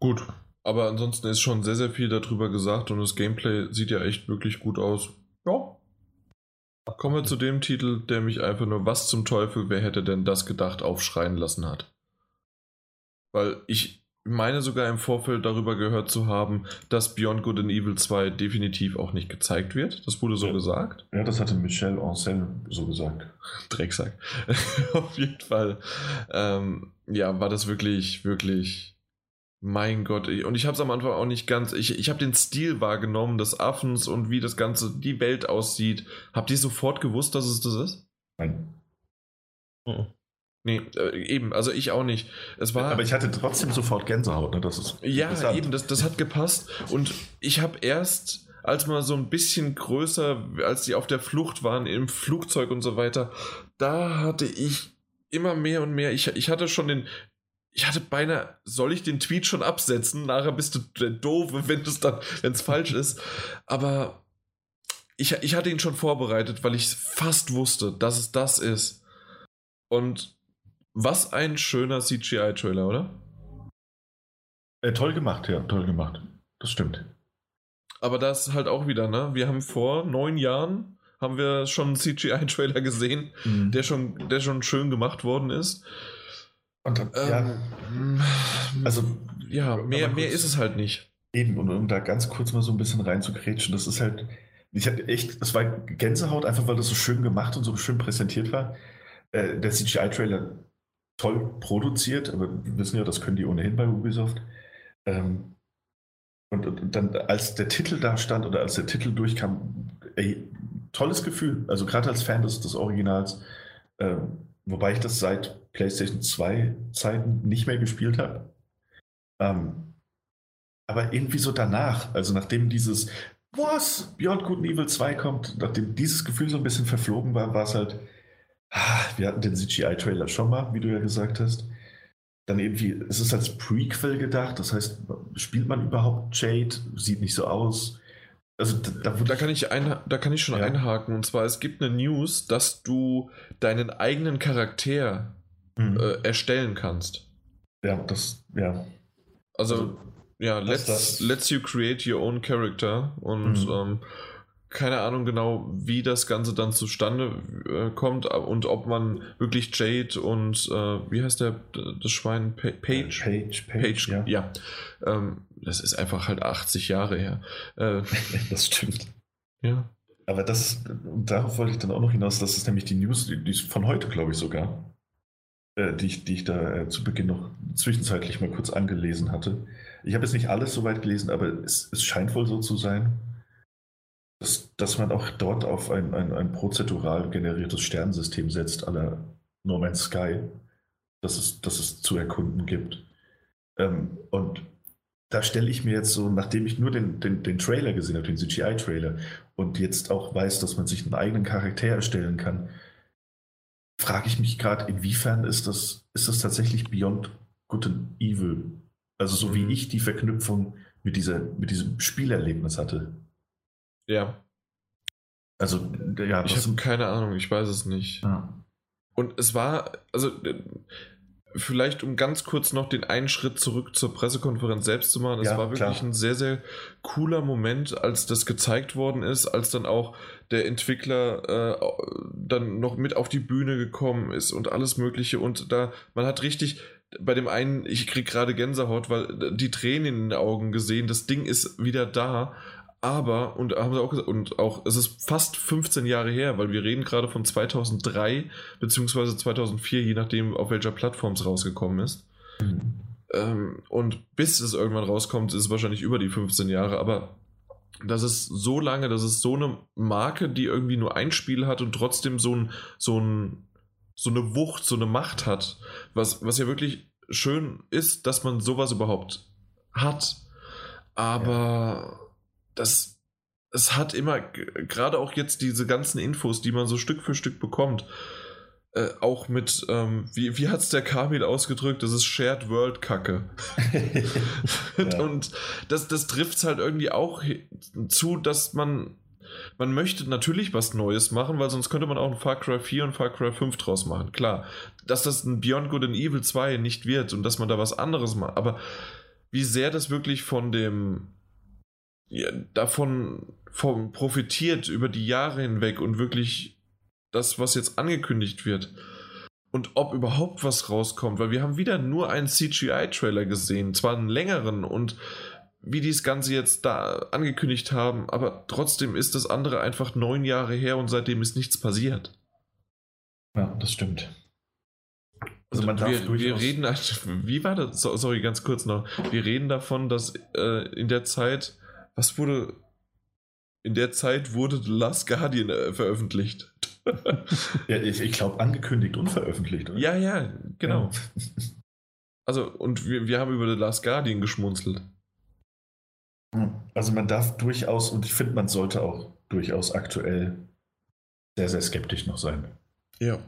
Gut, aber ansonsten ist schon sehr, sehr viel darüber gesagt und das Gameplay sieht ja echt wirklich gut aus. Ja. Kommen wir zu dem Titel, der mich einfach nur, was zum Teufel, wer hätte denn das gedacht, aufschreien lassen hat. Weil ich, meine sogar im Vorfeld darüber gehört zu haben, dass Beyond Good and Evil 2 definitiv auch nicht gezeigt wird. Das wurde so ja. gesagt. Ja, das hatte Michel Ancel so gesagt. Drecksack. Auf jeden Fall. Ähm, ja, war das wirklich, wirklich. Mein Gott, und ich habe es am Anfang auch nicht ganz. Ich, ich habe den Stil wahrgenommen des Affens und wie das Ganze, die Welt aussieht. Habt ihr sofort gewusst, dass es das ist? Nein. Mhm. Nee, äh, eben, also ich auch nicht. Es war, Aber ich hatte trotzdem sofort Gänsehaut, ne? Das ist ja, eben, das, das hat gepasst. Und ich habe erst, als man so ein bisschen größer, als die auf der Flucht waren, im Flugzeug und so weiter, da hatte ich immer mehr und mehr. Ich, ich hatte schon den. Ich hatte beinahe, soll ich den Tweet schon absetzen? Nachher bist du der Doofe, wenn es dann, wenn es falsch ist. Aber ich, ich hatte ihn schon vorbereitet, weil ich fast wusste, dass es das ist. Und was ein schöner CGI-Trailer, oder? Äh, toll gemacht, ja, toll gemacht. Das stimmt. Aber das halt auch wieder, ne? Wir haben vor neun Jahren haben wir schon einen CGI-Trailer gesehen, mhm. der, schon, der schon schön gemacht worden ist. Und dann, ähm, ja, also ja, mehr, mehr ist es halt nicht. Eben, und um da ganz kurz mal so ein bisschen reinzugrätschen, das ist halt, ich hatte echt, das war Gänsehaut, einfach weil das so schön gemacht und so schön präsentiert war. Äh, der CGI-Trailer toll produziert, aber wir wissen ja, das können die ohnehin bei Ubisoft. Ähm, und, und, dann, als der Titel da stand oder als der Titel durchkam, ey, tolles Gefühl. Also gerade als Fan des, des Originals, ähm, wobei ich das seit PlayStation 2 Zeiten nicht mehr gespielt habe. Ähm, aber irgendwie so danach, also nachdem dieses Was? Beyond Good and Evil 2 kommt, nachdem dieses Gefühl so ein bisschen verflogen war, war es halt, wir hatten den CGI-Trailer schon mal, wie du ja gesagt hast. Dann irgendwie, es ist als Prequel gedacht, das heißt, spielt man überhaupt Jade? Sieht nicht so aus. Also da, da, kann ich ein, da kann ich schon ja. einhaken. Und zwar, es gibt eine News, dass du deinen eigenen Charakter mhm. äh, erstellen kannst. Ja, das, ja. Also, also ja, let's, let's you create your own character. Und mhm. ähm, keine Ahnung genau, wie das Ganze dann zustande äh, kommt und ob man wirklich Jade und äh, wie heißt der das Schwein pa Page Page Page, Page ja, ja. Ähm, das ist einfach halt 80 Jahre her. Äh, das stimmt. Ja. Aber das darauf wollte ich dann auch noch hinaus. Das ist nämlich die News, die, die von heute, glaube ich sogar, äh, die ich, die ich da äh, zu Beginn noch zwischenzeitlich mal kurz angelesen hatte. Ich habe jetzt nicht alles so weit gelesen, aber es, es scheint wohl so zu sein dass, dass man auch dort auf ein, ein, ein prozedural generiertes Sternensystem setzt, aller No Man's Sky, das es, das es zu erkunden gibt. Ähm, und da stelle ich mir jetzt so, nachdem ich nur den, den, den Trailer gesehen habe, den CGI-Trailer, und jetzt auch weiß, dass man sich einen eigenen Charakter erstellen kann, frage ich mich gerade, inwiefern ist das, ist das tatsächlich Beyond Good and Evil? Also so wie mhm. ich die Verknüpfung mit, dieser, mit diesem Spielerlebnis hatte. Ja. Also, ja. Ich habe keine Ahnung, ich weiß es nicht. Ja. Und es war, also vielleicht um ganz kurz noch den einen Schritt zurück zur Pressekonferenz selbst zu machen. Es ja, war wirklich klar. ein sehr, sehr cooler Moment, als das gezeigt worden ist, als dann auch der Entwickler äh, dann noch mit auf die Bühne gekommen ist und alles Mögliche. Und da, man hat richtig bei dem einen, ich krieg gerade Gänsehaut, weil die Tränen in den Augen gesehen, das Ding ist wieder da aber, und haben sie auch gesagt, und auch, es ist fast 15 Jahre her, weil wir reden gerade von 2003 beziehungsweise 2004, je nachdem, auf welcher Plattform es rausgekommen ist. Mhm. Ähm, und bis es irgendwann rauskommt, ist es wahrscheinlich über die 15 Jahre, aber das ist so lange, das ist so eine Marke, die irgendwie nur ein Spiel hat und trotzdem so, ein, so, ein, so eine Wucht, so eine Macht hat, was, was ja wirklich schön ist, dass man sowas überhaupt hat. Aber. Ja das, es hat immer, gerade auch jetzt diese ganzen Infos, die man so Stück für Stück bekommt, äh, auch mit, ähm, wie, wie hat es der Kamil ausgedrückt, das ist Shared World Kacke. ja. Und das, das trifft es halt irgendwie auch zu, dass man, man möchte natürlich was Neues machen, weil sonst könnte man auch ein Far Cry 4 und Far Cry 5 draus machen. Klar, dass das ein Beyond Good and Evil 2 nicht wird und dass man da was anderes macht, aber wie sehr das wirklich von dem ja, davon vom profitiert über die Jahre hinweg und wirklich das, was jetzt angekündigt wird. Und ob überhaupt was rauskommt, weil wir haben wieder nur einen CGI-Trailer gesehen, zwar einen längeren und wie die das Ganze jetzt da angekündigt haben, aber trotzdem ist das andere einfach neun Jahre her und seitdem ist nichts passiert. Ja, das stimmt. Also man darf wir, wir reden, wie war das? Sorry, ganz kurz noch. Wir reden davon, dass äh, in der Zeit was wurde. In der Zeit wurde The Last Guardian äh, veröffentlicht. ja, ich, ich glaube, angekündigt und veröffentlicht. Oder? Ja, ja, genau. Ja. Also, und wir, wir haben über The Last Guardian geschmunzelt. Also, man darf durchaus, und ich finde, man sollte auch durchaus aktuell sehr, sehr skeptisch noch sein. Ja.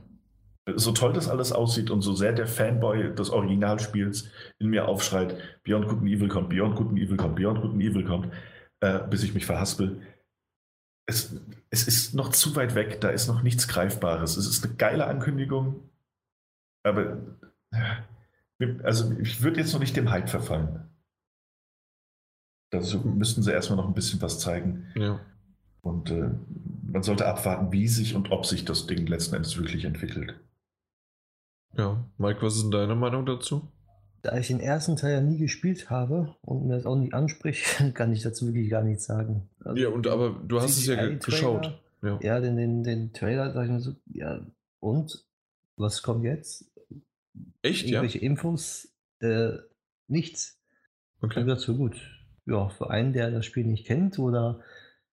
So toll das alles aussieht und so sehr der Fanboy des Originalspiels in mir aufschreit, Beyond Good and Evil kommt, Beyond Good and Evil kommt, Beyond Good and Evil kommt, äh, bis ich mich verhaspel. Es, es ist noch zu weit weg, da ist noch nichts Greifbares. Es ist eine geile Ankündigung, aber äh, also ich würde jetzt noch nicht dem Hype verfallen. Dazu müssten sie erstmal noch ein bisschen was zeigen. Ja. Und äh, man sollte abwarten, wie sich und ob sich das Ding letzten Endes wirklich entwickelt. Ja, Mike, was ist denn deine Meinung dazu? Da ich den ersten Teil ja nie gespielt habe und mir das auch nicht anspricht, kann ich dazu wirklich gar nichts sagen. Also ja, und aber du hast es ja geschaut. Ja, ja den, den, den Trailer sag ich mir so, ja, und? Was kommt jetzt? Echt, Irgendwelche ja? Infos? Äh, nichts. Okay. Ich so gut. Ja, für einen, der das Spiel nicht kennt oder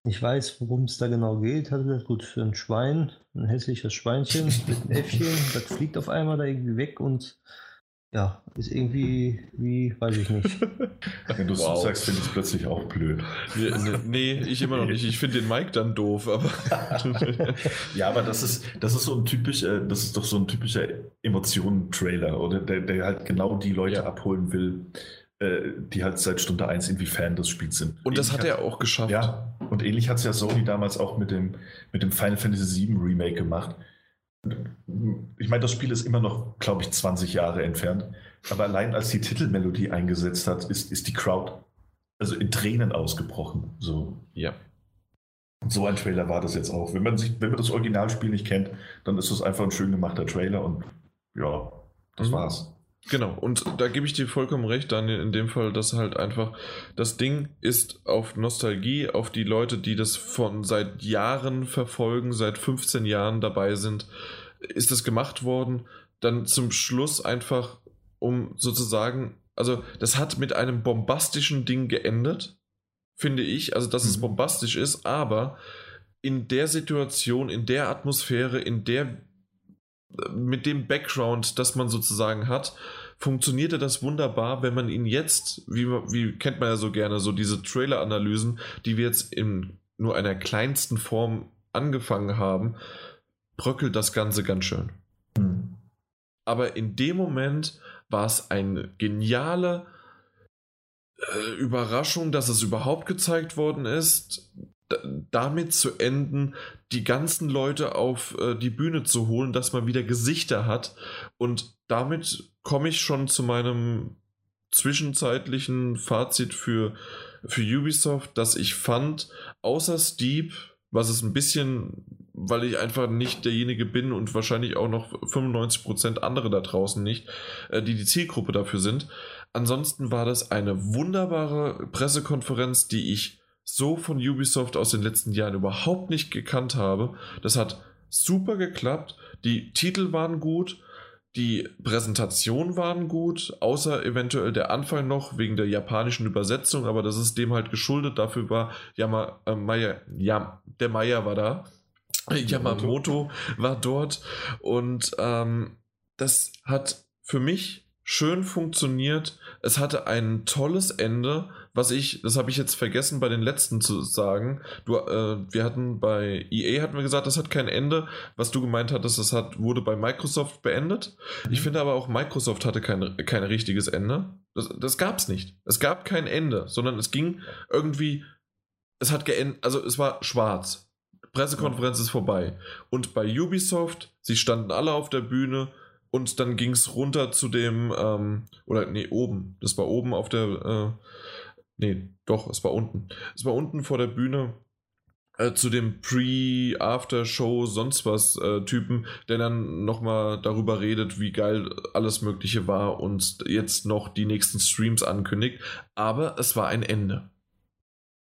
nicht weiß, worum es da genau geht, hat er gesagt, gut, für ein Schwein, ein hässliches Schweinchen mit einem Äffchen, das fliegt auf einmal da irgendwie weg und ja, ist irgendwie, wie, weiß ich nicht. Wenn du es wow. so sagst, finde ich es plötzlich auch blöd. Nee, nee, ich immer noch nicht. Ich finde den Mike dann doof, aber. ja, aber das ist, das ist so ein typischer, das ist doch so ein typischer Emotionen-Trailer, oder? Der, der halt genau die Leute ja. abholen will, äh, die halt seit Stunde 1 irgendwie Fan des Spiels sind. Und das hat er auch geschafft. Ja, und ähnlich hat es ja Sony damals auch mit dem, mit dem Final Fantasy VII Remake gemacht. Ich meine, das Spiel ist immer noch, glaube ich, 20 Jahre entfernt. Aber allein als die Titelmelodie eingesetzt hat, ist, ist die Crowd also in Tränen ausgebrochen. So. Ja. Und so ein Trailer war das jetzt auch. Wenn man, sich, wenn man das Originalspiel nicht kennt, dann ist das einfach ein schön gemachter Trailer und ja, das mhm. war's. Genau, und da gebe ich dir vollkommen recht, Daniel, in dem Fall, dass halt einfach das Ding ist auf Nostalgie, auf die Leute, die das von seit Jahren verfolgen, seit 15 Jahren dabei sind, ist das gemacht worden. Dann zum Schluss einfach, um sozusagen, also das hat mit einem bombastischen Ding geendet, finde ich, also dass mhm. es bombastisch ist, aber in der Situation, in der Atmosphäre, in der mit dem Background, das man sozusagen hat, funktionierte das wunderbar, wenn man ihn jetzt, wie, wie kennt man ja so gerne, so diese Trailer-Analysen, die wir jetzt in nur einer kleinsten Form angefangen haben, bröckelt das Ganze ganz schön. Mhm. Aber in dem Moment war es eine geniale äh, Überraschung, dass es überhaupt gezeigt worden ist damit zu enden, die ganzen Leute auf äh, die Bühne zu holen, dass man wieder Gesichter hat. Und damit komme ich schon zu meinem zwischenzeitlichen Fazit für, für Ubisoft, dass ich fand, außer Steep, was es ein bisschen, weil ich einfach nicht derjenige bin und wahrscheinlich auch noch 95% andere da draußen nicht, äh, die die Zielgruppe dafür sind. Ansonsten war das eine wunderbare Pressekonferenz, die ich so von Ubisoft aus den letzten Jahren überhaupt nicht gekannt habe. Das hat super geklappt. Die Titel waren gut. Die Präsentation waren gut, außer eventuell der Anfang noch wegen der japanischen Übersetzung, aber das ist dem halt geschuldet. Dafür war Yama, äh, Maya, ja, der Maya war da. Yamamoto war dort und ähm, das hat für mich schön funktioniert. Es hatte ein tolles Ende, was ich, das habe ich jetzt vergessen bei den letzten zu sagen. Du, äh, wir hatten bei EA hatten wir gesagt, das hat kein Ende. Was du gemeint hattest, das hat, wurde bei Microsoft beendet. Mhm. Ich finde aber auch Microsoft hatte kein, kein richtiges Ende. Das, das gab es nicht. Es gab kein Ende, sondern es ging irgendwie, es hat geendet, also es war schwarz. Pressekonferenz ist vorbei. Und bei Ubisoft, sie standen alle auf der Bühne und dann ging es runter zu dem, ähm, oder nee, oben. Das war oben auf der, äh, nee, doch, es war unten. Es war unten vor der Bühne äh, zu dem Pre-, After-Show, sonst was äh, Typen, der dann nochmal darüber redet, wie geil alles Mögliche war und jetzt noch die nächsten Streams ankündigt. Aber es war ein Ende.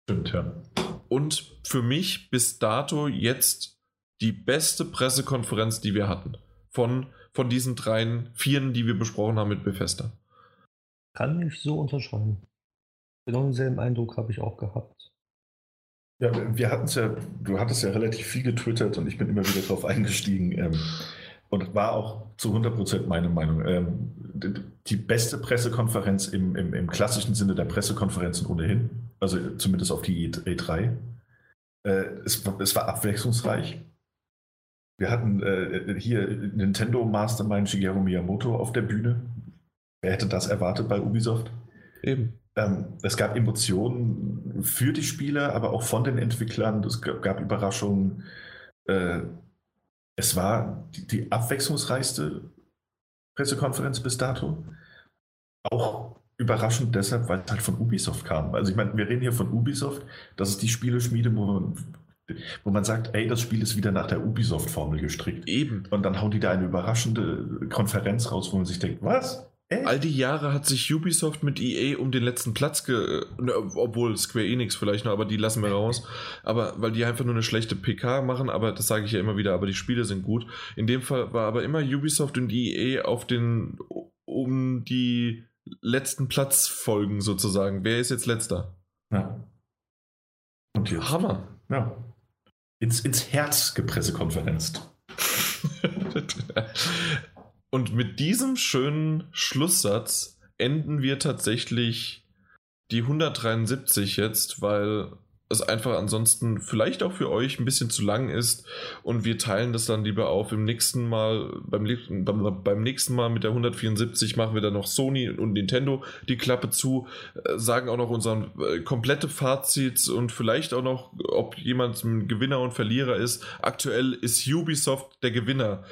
Stimmt, ja. Und für mich bis dato jetzt die beste Pressekonferenz, die wir hatten. Von von diesen dreien, vieren, die wir besprochen haben mit Bethesda. Kann ich so unterschreiben. Genau denselben Eindruck habe ich auch gehabt. Ja, wir hatten es ja, du hattest ja relativ viel getwittert und ich bin immer wieder drauf eingestiegen. Ähm, und war auch zu 100% meine Meinung. Ähm, die beste Pressekonferenz im, im, im, klassischen Sinne der Pressekonferenzen ohnehin, also zumindest auf die E3. Äh, es, es war abwechslungsreich. Wir hatten äh, hier Nintendo Mastermind Shigeru Miyamoto auf der Bühne. Wer hätte das erwartet bei Ubisoft? Eben. Ähm, es gab Emotionen für die Spieler, aber auch von den Entwicklern. Es gab, Überraschungen. Äh, es war die, die, abwechslungsreichste Pressekonferenz bis dato. Auch überraschend deshalb, weil es halt von Ubisoft kam. Also ich meine, wir reden hier von Ubisoft. Das ist die Spieleschmiede, wo man wo man sagt, ey, das Spiel ist wieder nach der Ubisoft-Formel gestrickt. Eben. Und dann hauen die da eine überraschende Konferenz raus, wo man sich denkt, was? Echt? All die Jahre hat sich Ubisoft mit EA um den letzten Platz ge... Ne, obwohl Square Enix vielleicht noch, aber die lassen wir raus. Aber weil die einfach nur eine schlechte PK machen, aber das sage ich ja immer wieder, aber die Spiele sind gut. In dem Fall war aber immer Ubisoft und EA auf den um die letzten Platzfolgen sozusagen. Wer ist jetzt letzter? Ja. Und jetzt? Hammer. Ja ins, ins Herz gepressekonferenzt. Und mit diesem schönen Schlusssatz enden wir tatsächlich die 173 jetzt, weil es einfach ansonsten vielleicht auch für euch ein bisschen zu lang ist und wir teilen das dann lieber auf im nächsten Mal, beim, beim, beim nächsten Mal mit der 174 machen wir dann noch Sony und Nintendo die Klappe zu, äh, sagen auch noch unseren äh, komplette Fazit und vielleicht auch noch, ob jemand ein Gewinner und Verlierer ist. Aktuell ist Ubisoft der Gewinner.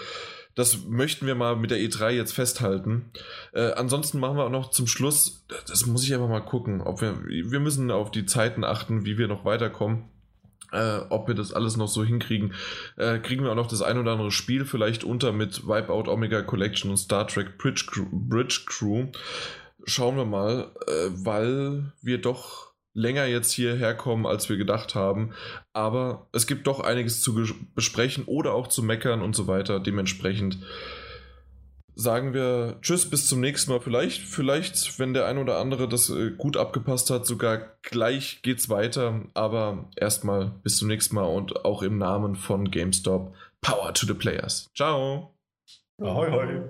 Das möchten wir mal mit der E3 jetzt festhalten. Äh, ansonsten machen wir auch noch zum Schluss, das muss ich einfach mal gucken, ob wir, wir müssen auf die Zeiten achten, wie wir noch weiterkommen. Äh, ob wir das alles noch so hinkriegen. Äh, kriegen wir auch noch das ein oder andere Spiel vielleicht unter mit Wipeout Omega Collection und Star Trek Bridge Crew. Bridge Crew. Schauen wir mal, äh, weil wir doch länger jetzt hierher kommen, als wir gedacht haben. Aber es gibt doch einiges zu besprechen oder auch zu meckern und so weiter. Dementsprechend sagen wir Tschüss, bis zum nächsten Mal. Vielleicht, vielleicht, wenn der ein oder andere das äh, gut abgepasst hat, sogar gleich geht's weiter. Aber erstmal bis zum nächsten Mal und auch im Namen von GameStop. Power to the Players. Ciao. Ahoi, hoi.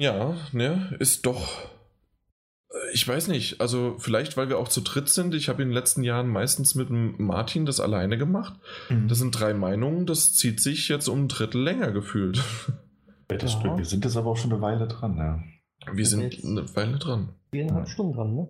Ja, ne, ist doch ich weiß nicht, also vielleicht, weil wir auch zu dritt sind. Ich habe in den letzten Jahren meistens mit Martin das alleine gemacht. Mhm. Das sind drei Meinungen, das zieht sich jetzt um ein Drittel länger gefühlt. Ja, das ja. stimmt. Wir sind jetzt aber auch schon eine Weile dran, ja. Wir sind eine Weile dran. Viereinhalb Stunden dran, ne?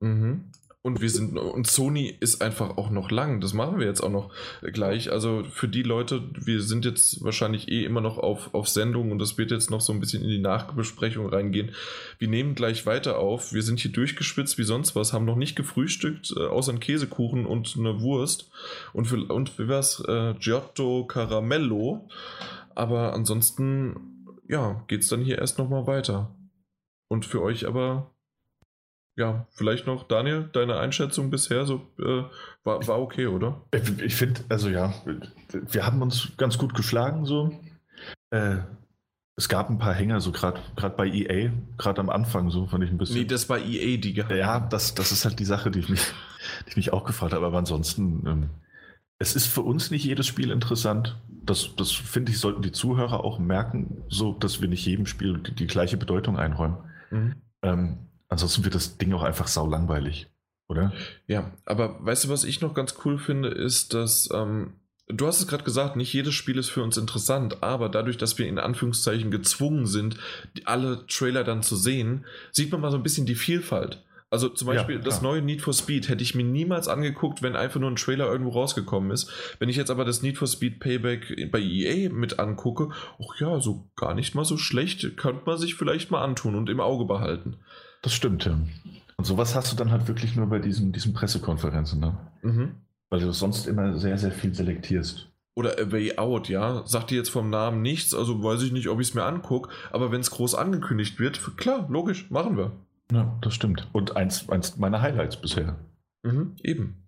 Mhm. Und wir sind, und Sony ist einfach auch noch lang. Das machen wir jetzt auch noch gleich. Also für die Leute, wir sind jetzt wahrscheinlich eh immer noch auf, auf Sendung und das wird jetzt noch so ein bisschen in die Nachbesprechung reingehen. Wir nehmen gleich weiter auf. Wir sind hier durchgeschwitzt wie sonst was, haben noch nicht gefrühstückt, äh, außer einen Käsekuchen und eine Wurst. Und für, und wie war's? Äh, Giotto Caramello. Aber ansonsten, ja, geht's dann hier erst nochmal weiter. Und für euch aber ja, vielleicht noch, Daniel, deine Einschätzung bisher so äh, war, war okay, oder? Ich, ich finde, also ja, wir haben uns ganz gut geschlagen so. Äh, es gab ein paar Hänger, so gerade bei EA, gerade am Anfang, so fand ich ein bisschen. Nee, das war EA, die gehabt Ja, das, das ist halt die Sache, die ich mich, die ich mich auch gefragt habe. Aber ansonsten, ähm, es ist für uns nicht jedes Spiel interessant. Das, das finde ich, sollten die Zuhörer auch merken, so dass wir nicht jedem Spiel die, die gleiche Bedeutung einräumen. Mhm. Ähm, Ansonsten wird das Ding auch einfach sau langweilig, oder? Ja, aber weißt du, was ich noch ganz cool finde, ist, dass ähm, du hast es gerade gesagt, nicht jedes Spiel ist für uns interessant, aber dadurch, dass wir in Anführungszeichen gezwungen sind, alle Trailer dann zu sehen, sieht man mal so ein bisschen die Vielfalt. Also zum Beispiel ja, das neue Need for Speed hätte ich mir niemals angeguckt, wenn einfach nur ein Trailer irgendwo rausgekommen ist. Wenn ich jetzt aber das Need for Speed Payback bei EA mit angucke, ach ja, so gar nicht mal so schlecht, könnte man sich vielleicht mal antun und im Auge behalten. Das stimmt, ja. Und sowas hast du dann halt wirklich nur bei diesen, diesen Pressekonferenzen, ne? Mhm. Weil du sonst immer sehr, sehr viel selektierst. Oder A Way Out, ja. Sagt dir jetzt vom Namen nichts, also weiß ich nicht, ob ich es mir angucke, aber wenn es groß angekündigt wird, klar, logisch, machen wir. Ja, das stimmt. Und eins, eins meiner Highlights bisher. Mhm, eben.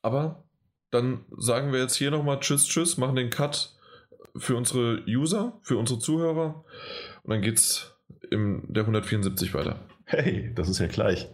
Aber dann sagen wir jetzt hier nochmal Tschüss, Tschüss, machen den Cut für unsere User, für unsere Zuhörer und dann geht's in der 174 weiter. Hey, das ist ja gleich.